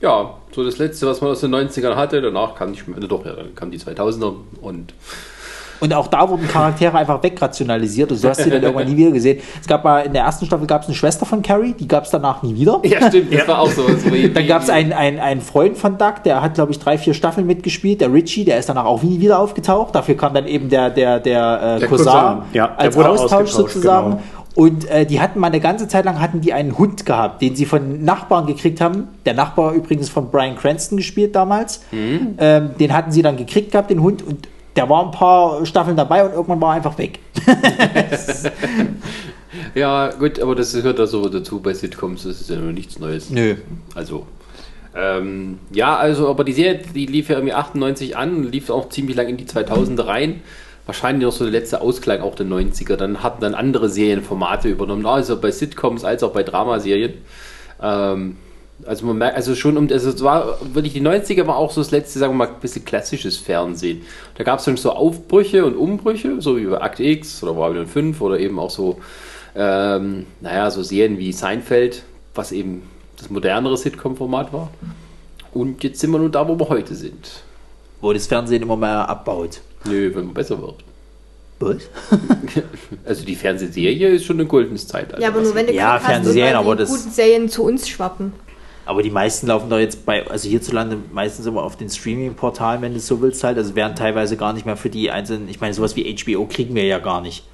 Ja, so das letzte, was man aus den 90ern hatte. Danach kam nicht mehr, doch, ja, kam die 2000er und Und auch da wurden Charaktere einfach wegrationalisiert. Also du hast sie dann irgendwann nie wieder gesehen. Es gab mal in der ersten Staffel gab es eine Schwester von Carrie, die gab es danach nie wieder. Ja, stimmt, das war auch so. so Dann gab es einen, einen, einen Freund von Doug, der hat, glaube ich, drei, vier Staffeln mitgespielt. Der Richie, der ist danach auch nie wieder aufgetaucht. Dafür kam dann eben der, der, der, äh, Der Cousin, Cousin, ja, der als wurde Austausch ausgetauscht, sozusagen. genau. Und äh, die hatten mal eine ganze Zeit lang hatten die einen Hund gehabt, den sie von Nachbarn gekriegt haben. Der Nachbar übrigens von Brian Cranston gespielt damals. Mhm. Ähm, den hatten sie dann gekriegt gehabt, den Hund. Und der war ein paar Staffeln dabei und irgendwann war er einfach weg. Ja, gut, aber das gehört da so dazu bei Sitcoms, das ist ja nur nichts Neues. Nö. Also, ähm, ja, also, aber die Serie, die lief ja irgendwie 98 an und lief auch ziemlich lang in die 2000er rein. Wahrscheinlich noch so der letzte Ausklang auch der 90er. Dann hatten dann andere Serienformate übernommen, also bei Sitcoms als auch bei Dramaserien. Ähm, also man merkt, also schon um, also es war wirklich die 90er war auch so das letzte, sagen wir mal, ein bisschen klassisches Fernsehen. Da gab es dann so Aufbrüche und Umbrüche, so wie bei Akt X oder Babylon 5 oder eben auch so, ähm, naja, so Serien wie Seinfeld, was eben das modernere Sitcom-Format war. Und jetzt sind wir nun da, wo wir heute sind. Wo das Fernsehen immer mehr abbaut. Nö, wenn man besser wird. Was? Also die Fernsehserie ist schon ein goldenes Zeitalter. Ja, aber nur wenn du Ja, Glück hast, aber die das- guten Serien zu uns schwappen. Aber die meisten laufen doch jetzt bei, also hierzulande meistens immer auf den Streaming-Portalen, wenn du es so willst halt. Also werden teilweise gar nicht mehr für die einzelnen, ich meine, sowas wie HBO kriegen wir ja gar nicht.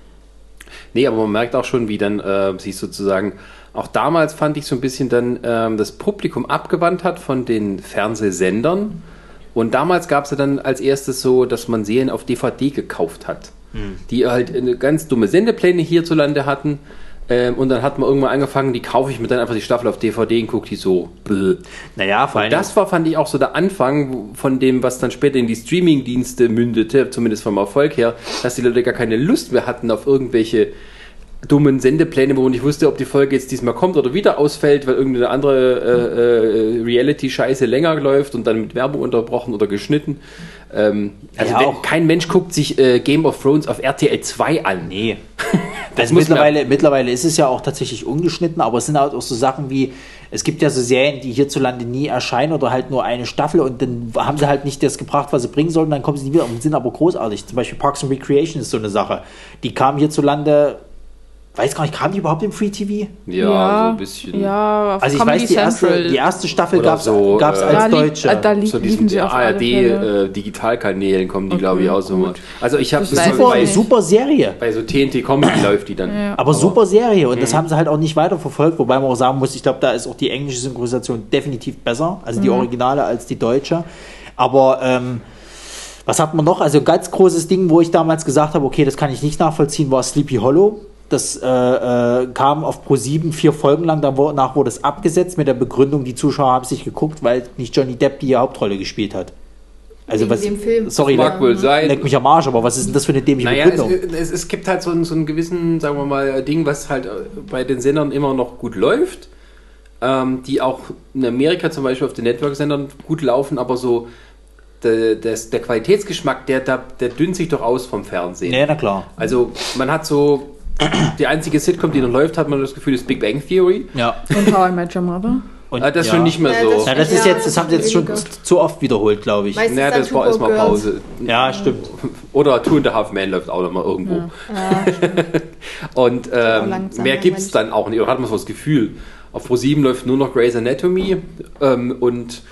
Nee, aber man merkt auch schon, wie dann äh, sich sozusagen, auch damals fand ich so ein bisschen dann ähm, das Publikum abgewandt hat von den Fernsehsendern. Und damals gab es ja dann als erstes so, dass man Serien auf DVD gekauft hat. Die halt ganz dumme Sendepläne hierzulande hatten. Ähm, und dann hat man irgendwann angefangen, die kaufe ich mir dann einfach die Staffel auf DVD und gucke die so. Bäh. Naja, vor allem. Das war, fand ich, auch so der Anfang von dem, was dann später in die Streaming-Dienste mündete, zumindest vom Erfolg her, dass die Leute gar keine Lust mehr hatten auf irgendwelche dummen Sendepläne, wo man nicht wusste, ob die Folge jetzt diesmal kommt oder wieder ausfällt, weil irgendeine andere äh, äh, Reality-Scheiße länger läuft und dann mit Werbung unterbrochen oder geschnitten. Ähm, also Ja, wenn, auch- kein Mensch guckt sich äh, Game of Thrones auf RTL 2 an. Nee. Das mittlerweile, mittlerweile ist es ja auch tatsächlich ungeschnitten, aber es sind halt auch so Sachen wie, es gibt ja so Serien, die hierzulande nie erscheinen oder halt nur eine Staffel und dann haben sie halt nicht das gebracht, was sie bringen sollten, dann kommen sie nie wieder und sind aber großartig. Zum Beispiel Parks and Recreation ist so eine Sache. Die kam hierzulande, weiß gar nicht, kam die überhaupt im Free TV? Ja, so ein bisschen. Ja, auf Also ich Comedy weiß, die erste, die erste Staffel gab es so, äh, als da, Deutsche. äh, da lief, Zu liefen diesen. ARD-Digitalkanälen kommen die, glaube ich, Okay, auch so. gut. Also ich habe super, nicht. super Serie. bei so TNT Comedy läuft die dann. Aber super Serie und das haben sie halt auch nicht weiter verfolgt, wobei man auch sagen muss, ich glaube, da ist auch die englische Synchronisation definitiv besser, also die Originale als die deutsche. Aber ähm, was hat man noch? Also ein ganz großes Ding, wo ich damals gesagt habe, okay, das kann ich nicht nachvollziehen, war Sleepy Hollow. Das äh, äh, kam auf Pro 7 vier Folgen lang, danach wurde es abgesetzt mit der Begründung, die Zuschauer haben sich geguckt, weil nicht Johnny Depp die Hauptrolle gespielt hat. Also was, dem Film. sorry, Mag leck, wohl sein. leck mich am Arsch, aber was ist denn das für eine dämliche Naja, es, Begründung? es, es gibt halt so einen, so einen gewissen, sagen wir mal, Ding, was halt äh, bei den Sendern immer noch gut läuft, ähm, die auch in Amerika zum Beispiel auf den Network-Sendern gut laufen, aber so der, das, der Qualitätsgeschmack, der, der, der dünnt sich doch aus vom Fernsehen. nee, na klar. Also man hat so, die einzige Sitcom, die noch läuft, hat man das Gefühl, ist Big Bang Theory. Ja. Und How I Met Your Mother. Und, Ah, das ist ja. schon nicht mehr Ja, so. das- Ja, das ist Ja, jetzt, das haben sie jetzt schon zu oft wiederholt, glaube ich. Meistens Naja, das war erstmal. Pause. Ja, stimmt. Oder Two and a Half Men läuft auch noch mal irgendwo. Und ähm, mehr gibt es dann auch nicht. Oder hat man so das Gefühl. Auf Pro7 läuft nur noch Grey's Anatomy ähm, und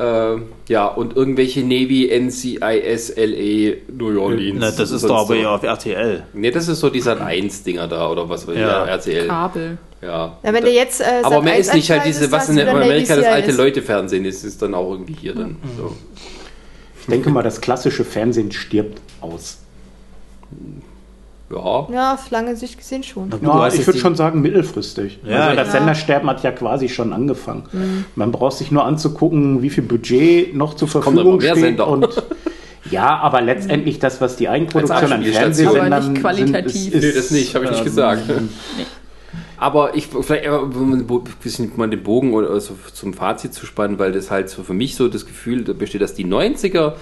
äh, ja, und irgendwelche Navy, NCIS, LA, New Orleans. Na, das ist doch aber so. ja auf RTL. Nee, das ist so die Sat 1 Dinger da oder was weiß ich, Ja. ja, RTL. Kabel. Ja. Ja, wenn du jetzt, äh, aber mehr 1 ist nicht halt diese, was in Amerika das alte. Leute-Fernsehen ist, ist dann auch irgendwie hier dann. So. Ich denke mal, das klassische Fernsehen stirbt aus. Ja. Ja, auf lange Sicht gesehen schon. Du Ja, ich würde schon sagen mittelfristig. Ja, also das ja. Sendersterben hat ja quasi schon angefangen. Mhm. Man braucht sich nur anzugucken, wie viel Budget noch zur Verfügung immer mehr steht. Sender. Und ja, aber letztendlich das, was die Eigenproduktion an. Fernsehsendern Aber nicht qualitativ. sind, ist, Nee, das nicht, habe ich nicht ähm, gesagt. Aber ich, vielleicht, äh, bo- bisschen mal den Bogen oder so zum Fazit zu spannen, weil das halt so für mich so das Gefühl besteht, dass die 90er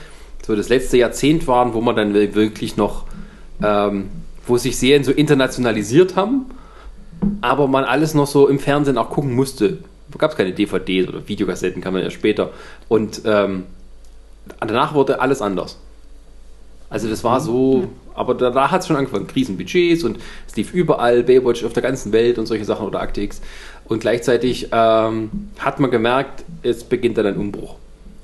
so das letzte Jahrzehnt waren, wo man dann wirklich noch, ähm, wo sich Serien so internationalisiert haben, aber man alles noch so im Fernsehen auch gucken musste. Da gab es keine DVDs oder Videokassetten, kann man ja später. Und ähm, danach wurde alles anders. Also das war so, aber da, da hat es schon angefangen. Krisenbudgets und es lief überall, Baywatch auf der ganzen Welt und solche Sachen oder Akte X. Und gleichzeitig ähm, hat man gemerkt, es beginnt dann ein Umbruch.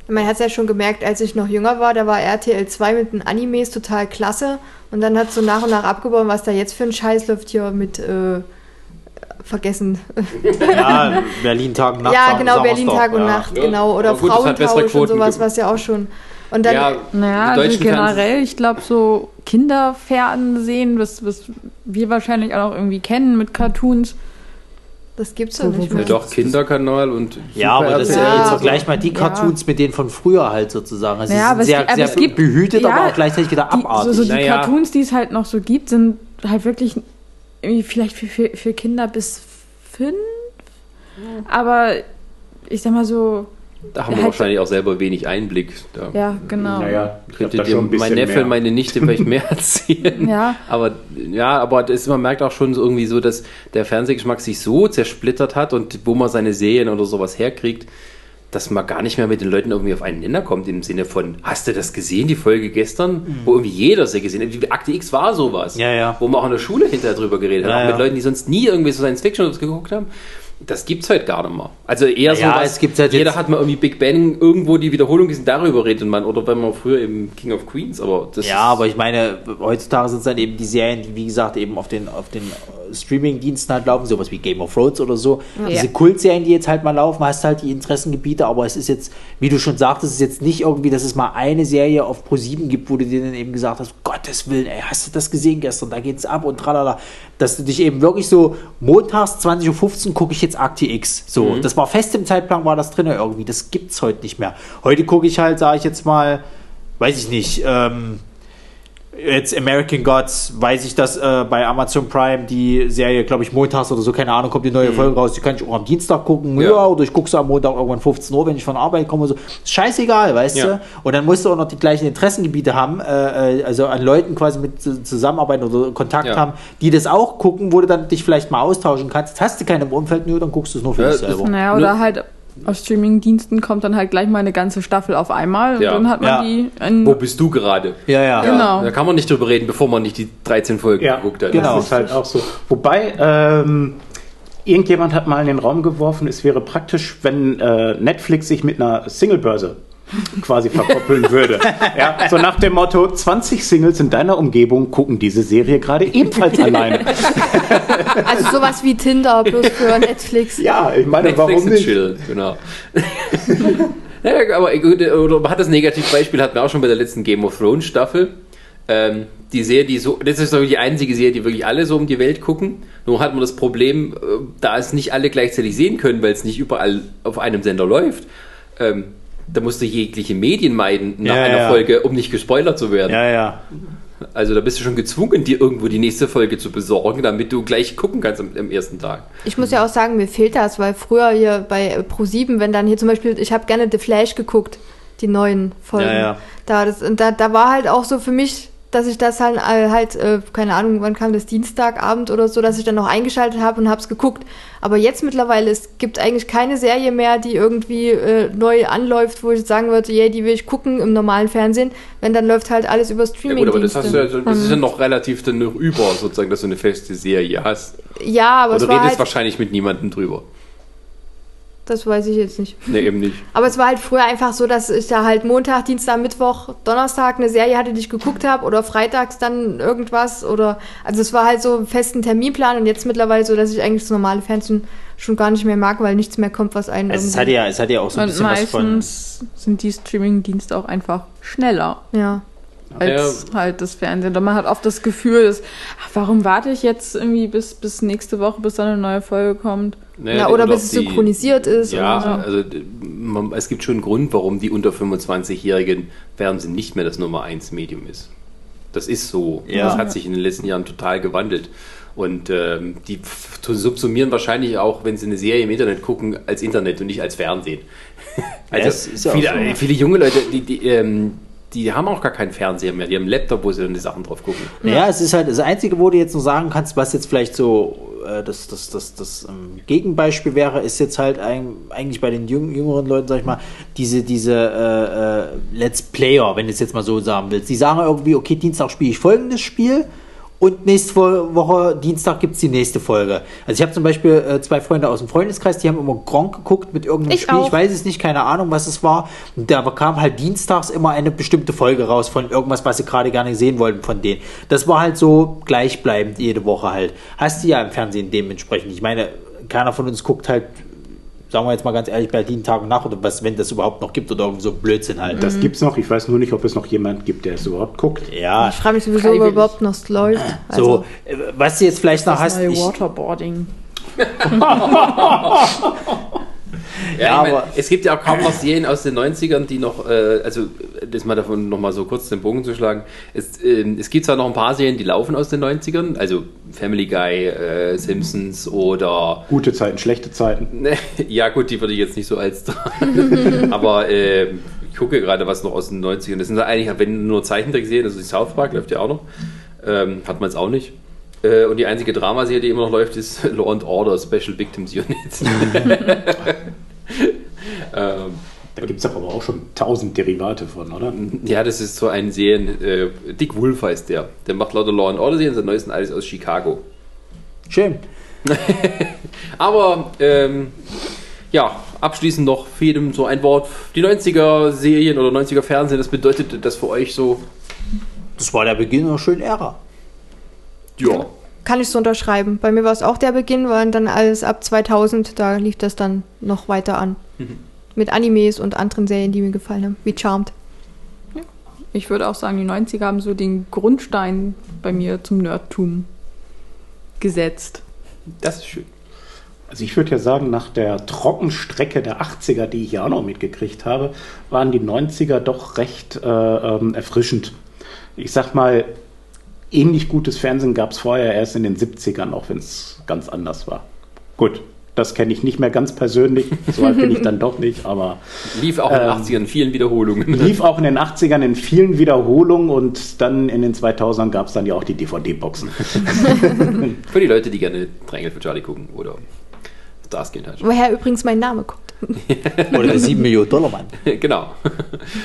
Man hat es ja schon gemerkt, als ich noch jünger war, da war RTL 2 mit den Animes total klasse. Und dann hat so nach und nach abgebaut, was da jetzt für ein Scheiß läuft hier mit äh, vergessen. Ja, Berlin Tag und Nacht. ja, genau, Berlin Tag und ja. Nacht, genau. Oder gut, Frauentausch und sowas, was ja auch schon. Und dann, ja, Naja, also generell, ich glaube, so Kinderfernsehen, was, was wir wahrscheinlich auch noch irgendwie kennen mit Cartoons. Das gibt's ja nicht Ja, mehr. doch, Kinderkanal und Ja, aber das Super ja, Ja, jetzt aber- vergleich mal die ja. Cartoons mit denen von früher halt sozusagen. Also Ja, aber sie es sind gibt- sehr, aber sehr es gibt- behütet, ja, aber auch gleichzeitig wieder Die, so, abartig. so die Naja. Cartoons, die es halt noch so gibt, sind halt wirklich irgendwie vielleicht für, für, für Kinder bis fünf. Aber ich sag mal so, Da haben wir Halt- wahrscheinlich auch selber wenig Einblick. Da ja, genau. Naja, könnte da dir schon ein mein Neffe mehr. und meine Nichte vielleicht mehr erzählen. Ja. Aber ja, aber das, man merkt auch schon so irgendwie so, dass der Fernsehgeschmack sich so zersplittert hat und wo man seine Serien oder sowas herkriegt, dass man gar nicht mehr mit den Leuten irgendwie auf einen Nenner kommt im Sinne von, hast du das gesehen, die Folge gestern? Wo irgendwie jeder sie gesehen hat. Die Akte X war sowas. Mhm. Ja, ja. Wo man auch in der Schule hinterher drüber geredet Ja, hat. Auch ja. mit Leuten, die sonst nie irgendwie so Science Fiction geguckt haben. Das gibt's heute gar nicht mehr. Also eher so, Ja, was, es gibt's halt jeder jetzt- hat mal irgendwie Big Bang irgendwo die Wiederholung gesehen, darüber redet man. Oder wenn man früher im King of Queens, aber das Ja, aber ich meine, heutzutage sind es dann eben die Serien, die wie gesagt eben auf den, auf den äh, Streaming-Diensten halt laufen, sowas wie Game of Thrones oder so. Diese Kultserien, die jetzt halt mal laufen, hast halt die Interessengebiete, aber es ist jetzt, wie du schon sagtest, es ist jetzt nicht irgendwie, dass es mal eine Serie auf Pro7 gibt, wo du dir dann eben gesagt hast, Gottes Willen, ey, hast du das gesehen gestern? Da geht's ab und tralala. Dass du dich eben wirklich so, montags 20.15 Uhr gucke ich jetzt Akte X. So, das war fest im Zeitplan, war das drin irgendwie. Das gibt's heute nicht mehr. Heute gucke ich halt, sage ich jetzt mal, weiß ich nicht, ähm, jetzt American Gods, weiß ich, dass äh, bei Amazon Prime die Serie, glaube ich, montags oder so, keine Ahnung, kommt die neue Folge raus, die kann ich auch am Dienstag gucken, ja, Mhm. Ja. oder ich gucke sie am Montag irgendwann 15 Uhr, wenn ich von Arbeit komme, so. Scheißegal, weißt Ja. du? Und dann musst du auch noch die gleichen Interessengebiete haben, äh, äh, also an Leuten quasi mit zu- zusammenarbeiten oder Kontakt Ja. haben, die das auch gucken, wo du dann dich vielleicht mal austauschen kannst. Jetzt hast du keine im Umfeld, nö, dann guckst du es nur für Ja, dich selber. Naja, oder halt auf Streaming-Diensten kommt dann halt gleich mal eine ganze Staffel auf einmal und Ja. dann hat man Ja. die. in- Wo bist du gerade? Ja, ja. Genau. Da kann man nicht drüber reden, bevor man nicht die 13 Folgen Ja, geguckt hat. genau. Das ist halt auch so. Wobei, ähm, irgendjemand hat mal in den Raum geworfen, es wäre praktisch, wenn äh, Netflix sich mit einer Singlebörse quasi verkoppeln würde. Ja, so nach dem Motto, 20 Singles in deiner Umgebung gucken diese Serie gerade ebenfalls alleine. Also sowas wie Tinder, bloß für Netflix. Ja, ich meine, Netflix warum nicht? Chill, genau. ja, aber gut, oder man hat das Negativbeispiel, hatten wir auch schon bei der letzten Game of Thrones Staffel. Ähm, die Serie, die so, das ist die einzige Serie, die wirklich alle so um die Welt gucken. Nur hat man das Problem, äh, da es nicht alle gleichzeitig sehen können, weil es nicht überall auf einem Sender läuft. Ähm, da musst du jegliche Medien meiden nach Ja, einer ja. Folge, um nicht gespoilert zu werden. Ja, ja. Also da bist du schon gezwungen, dir irgendwo die nächste Folge zu besorgen, damit du gleich gucken kannst am, am ersten Tag. Ich muss ja auch sagen, mir fehlt das, weil früher hier bei Pro7, wenn dann hier zum Beispiel, ich habe gerne The Flash geguckt, die neuen Folgen. Ja, ja. Da, das, und da, da war halt auch so für mich, dass ich das halt, äh, halt äh, keine Ahnung, wann kam das Dienstagabend oder so, dass ich dann noch eingeschaltet habe und habe es geguckt. Aber jetzt mittlerweile, es gibt eigentlich keine Serie mehr, die irgendwie äh, neu anläuft, wo ich sagen würde, yeah, die will ich gucken im normalen Fernsehen. Wenn, dann läuft halt alles über Ja streaming gut, aber das, hast du ja, das ist ja noch relativ dann noch über, sozusagen, dass du eine feste Serie hast. Ja, aber Aber du redest halt, wahrscheinlich mit niemandem drüber. Das weiß ich jetzt nicht. Ne, eben nicht. Aber es war halt früher einfach so, dass ich da halt Montag, Dienstag, Mittwoch, Donnerstag eine Serie hatte, die ich geguckt habe oder freitags dann irgendwas oder also es war halt so einen festen Terminplan und jetzt mittlerweile so, dass ich eigentlich das normale Fernsehen schon gar nicht mehr mag, weil nichts mehr kommt, was einen Es, es, hat ja, es hat ja auch so ein Und bisschen was von. meistens sind die Streaming-Dienste auch einfach schneller ja. Als halt das Fernsehen. Und man hat oft das Gefühl, dass, ach, warum warte ich jetzt irgendwie bis, bis nächste Woche, bis dann eine neue Folge kommt? Ne, ja, oder bis es die- synchronisiert ist Ja, so. also man, es gibt schon einen Grund, warum die unter 25-Jährigen Fernsehen nicht mehr das Nummer 1 Medium ist. Das ist so. Ja. Das hat sich in den letzten Jahren total gewandelt. Und ähm, die subsumieren wahrscheinlich auch, wenn sie eine Serie im Internet gucken, als Internet und nicht als Fernsehen. Also ja auch viele, so. viele junge Leute, die, die, ähm, die haben auch gar keinen Fernseher mehr. Die haben einen Laptop, wo sie dann die Sachen drauf gucken. Ja, es ist halt das Einzige, wo du jetzt noch sagen kannst, was jetzt vielleicht so äh, das, das, das, das ähm, Gegenbeispiel wäre, ist jetzt halt ein, eigentlich bei den jüng, jüngeren Leuten, sag ich mal, diese, diese äh, äh, Let's Player, wenn du es jetzt mal so sagen willst. Die sagen irgendwie, okay, Dienstag spiele ich folgendes Spiel und nächste Wo- Woche, Dienstag gibt es die nächste Folge. Also ich habe zum Beispiel äh, zwei Freunde aus dem Freundeskreis, die haben immer Gronk geguckt mit irgendeinem Ich Spiel. auch. Ich weiß es nicht, keine Ahnung, was es war. Und da kam halt dienstags immer eine bestimmte Folge raus von irgendwas, was sie gerade gerne sehen wollten von denen. Das war halt so gleichbleibend jede Woche halt. Hast du ja im Fernsehen dementsprechend. Ich meine, keiner von uns guckt halt, sagen wir jetzt mal ganz ehrlich, Berlin Tag und Nacht oder was, wenn das überhaupt noch gibt oder irgend so Blödsinn halt. Das gibt's noch. Ich weiß nur nicht, ob es noch jemand gibt, der es überhaupt guckt. ja, Ich frage mich sowieso, ob überhaupt noch es läuft. Also, so, äh, was du jetzt vielleicht noch Das hast, neue ich, Waterboarding. Ja, ich aber- mein, es gibt ja auch kaum noch Serien aus den 90ern, die noch, äh, also das mal davon nochmal so kurz den Bogen zu schlagen. Es, ähm, es gibt zwar noch ein paar Serien, die laufen aus den 90ern, also Family Guy, äh, Simpsons oder Gute Zeiten, schlechte Zeiten. Ja gut, die würde ich jetzt nicht so als dran. Aber ähm, ich gucke gerade was noch aus den 90ern. Das sind eigentlich, wenn nur Zeichentrickserien, also die South Park läuft ja auch noch. Ähm, hat man es auch nicht. Äh, und die einzige Dramaserie, die immer noch läuft, ist Law and Order Special Victims Unit. ähm, Da gibt's doch aber auch schon tausend Derivate von, oder? ja, das ist so ein Serien. Äh, Dick Wolf heißt der. Der macht lauter Law and Order Serien, sein neuesten alles aus Chicago. schön. Aber ähm, ja, abschließend noch für jedem so ein Wort. Die 90er Serien oder 90er Fernsehen, das bedeutet das für euch so, Das war der Beginn einer schönen Ära. Ja. kann ich so unterschreiben. Bei mir war es auch der Beginn, weil dann alles ab 2000, da lief das dann noch weiter an. Mit Animes und anderen Serien, die mir gefallen haben, wie Charmed. Ich würde auch sagen, die 90er haben so den Grundstein bei mir zum Nerdtum gesetzt. Das ist schön. Also ich würde ja sagen, nach der Trockenstrecke der 80er, die ich ja auch noch mitgekriegt habe, waren die 90er doch recht äh, ähm, erfrischend. Ich sag mal, ähnlich gutes Fernsehen gab es vorher erst in den 70ern, auch wenn es ganz anders war. Gut, das kenne ich nicht mehr ganz persönlich, so alt bin ich dann doch nicht, aber Lief auch in den Ähm, 80ern in vielen Wiederholungen. lief auch in den 80ern in vielen Wiederholungen und dann in den 2000ern gab es dann ja auch die DVD-Boxen. Für die Leute, die gerne Triangle für Charlie gucken oder Starsky und Hutch. Woher übrigens mein Name kommt. Oder der 7 Millionen Dollar Mann. genau.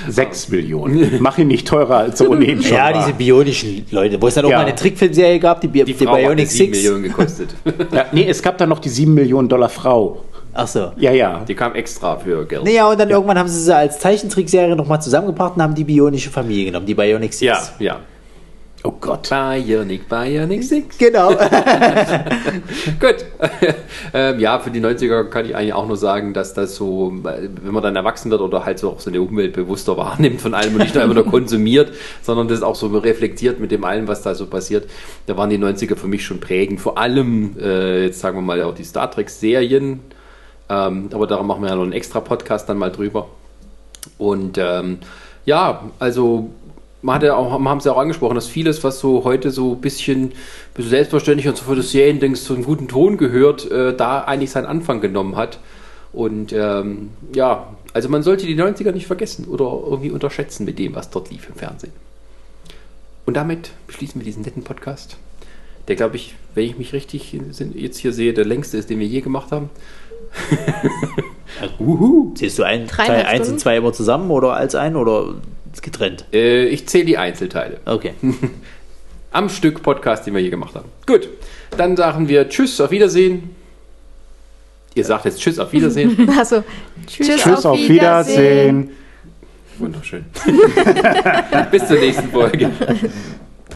Sechs Millionen. Mach ihn nicht teurer, als er ohnehin schon Ja, war. diese bionischen Leute, wo es dann auch Ja. mal eine Trickfilmserie gab, die, Bi- Die die Frau hat Bionic 7 Six. Millionen gekostet. Ja, nee, es gab dann noch die 7 Millionen Dollar Frau. Ach so. Ja, ja. Die kam extra für Geld. Naja, und dann irgendwann haben sie sie als Zeichentrickserie nochmal zusammengebracht und haben die bionische Familie genommen, die Bionic Six. Ja, ja. Oh Gott. Bionic, Bionic 6. Genau. Gut. ähm, ja, für die 90er kann ich eigentlich auch nur sagen, dass das so, wenn man dann erwachsen wird oder halt so auch so eine Umwelt bewusster wahrnimmt von allem und nicht nur einfach nur konsumiert, sondern das auch so reflektiert mit dem allem, was da so passiert, da waren die 90er für mich schon prägend. Vor allem, äh, jetzt sagen wir mal, auch die Star Trek-Serien. Ähm, aber darum machen wir ja noch einen extra Podcast dann mal drüber. Und ähm, ja, also man hat ja auch, man haben es ja auch angesprochen, dass vieles, was so heute so ein bisschen, bisschen selbstverständlich und so für das Seriendings zu einem guten Ton gehört, äh, da eigentlich seinen Anfang genommen hat. Und ähm, ja, also man sollte die 90er nicht vergessen oder irgendwie unterschätzen mit dem, was dort lief im Fernsehen. Und damit beschließen wir diesen netten Podcast, der, glaube ich, wenn ich mich richtig jetzt hier sehe, der längste ist, den wir je gemacht haben. Uhu. Siehst du ein, Teil 1 und Stunden? 2 immer zusammen oder als ein oder getrennt? Äh, ich zähle die Einzelteile. Okay. am Stück Podcast, den wir hier gemacht haben. Gut, dann sagen wir Tschüss, auf Wiedersehen. Ihr sagt jetzt Tschüss, auf Wiedersehen. Also, tschüss, Tschüss, auf Wiedersehen. Wunderschön. Bis zur nächsten Folge.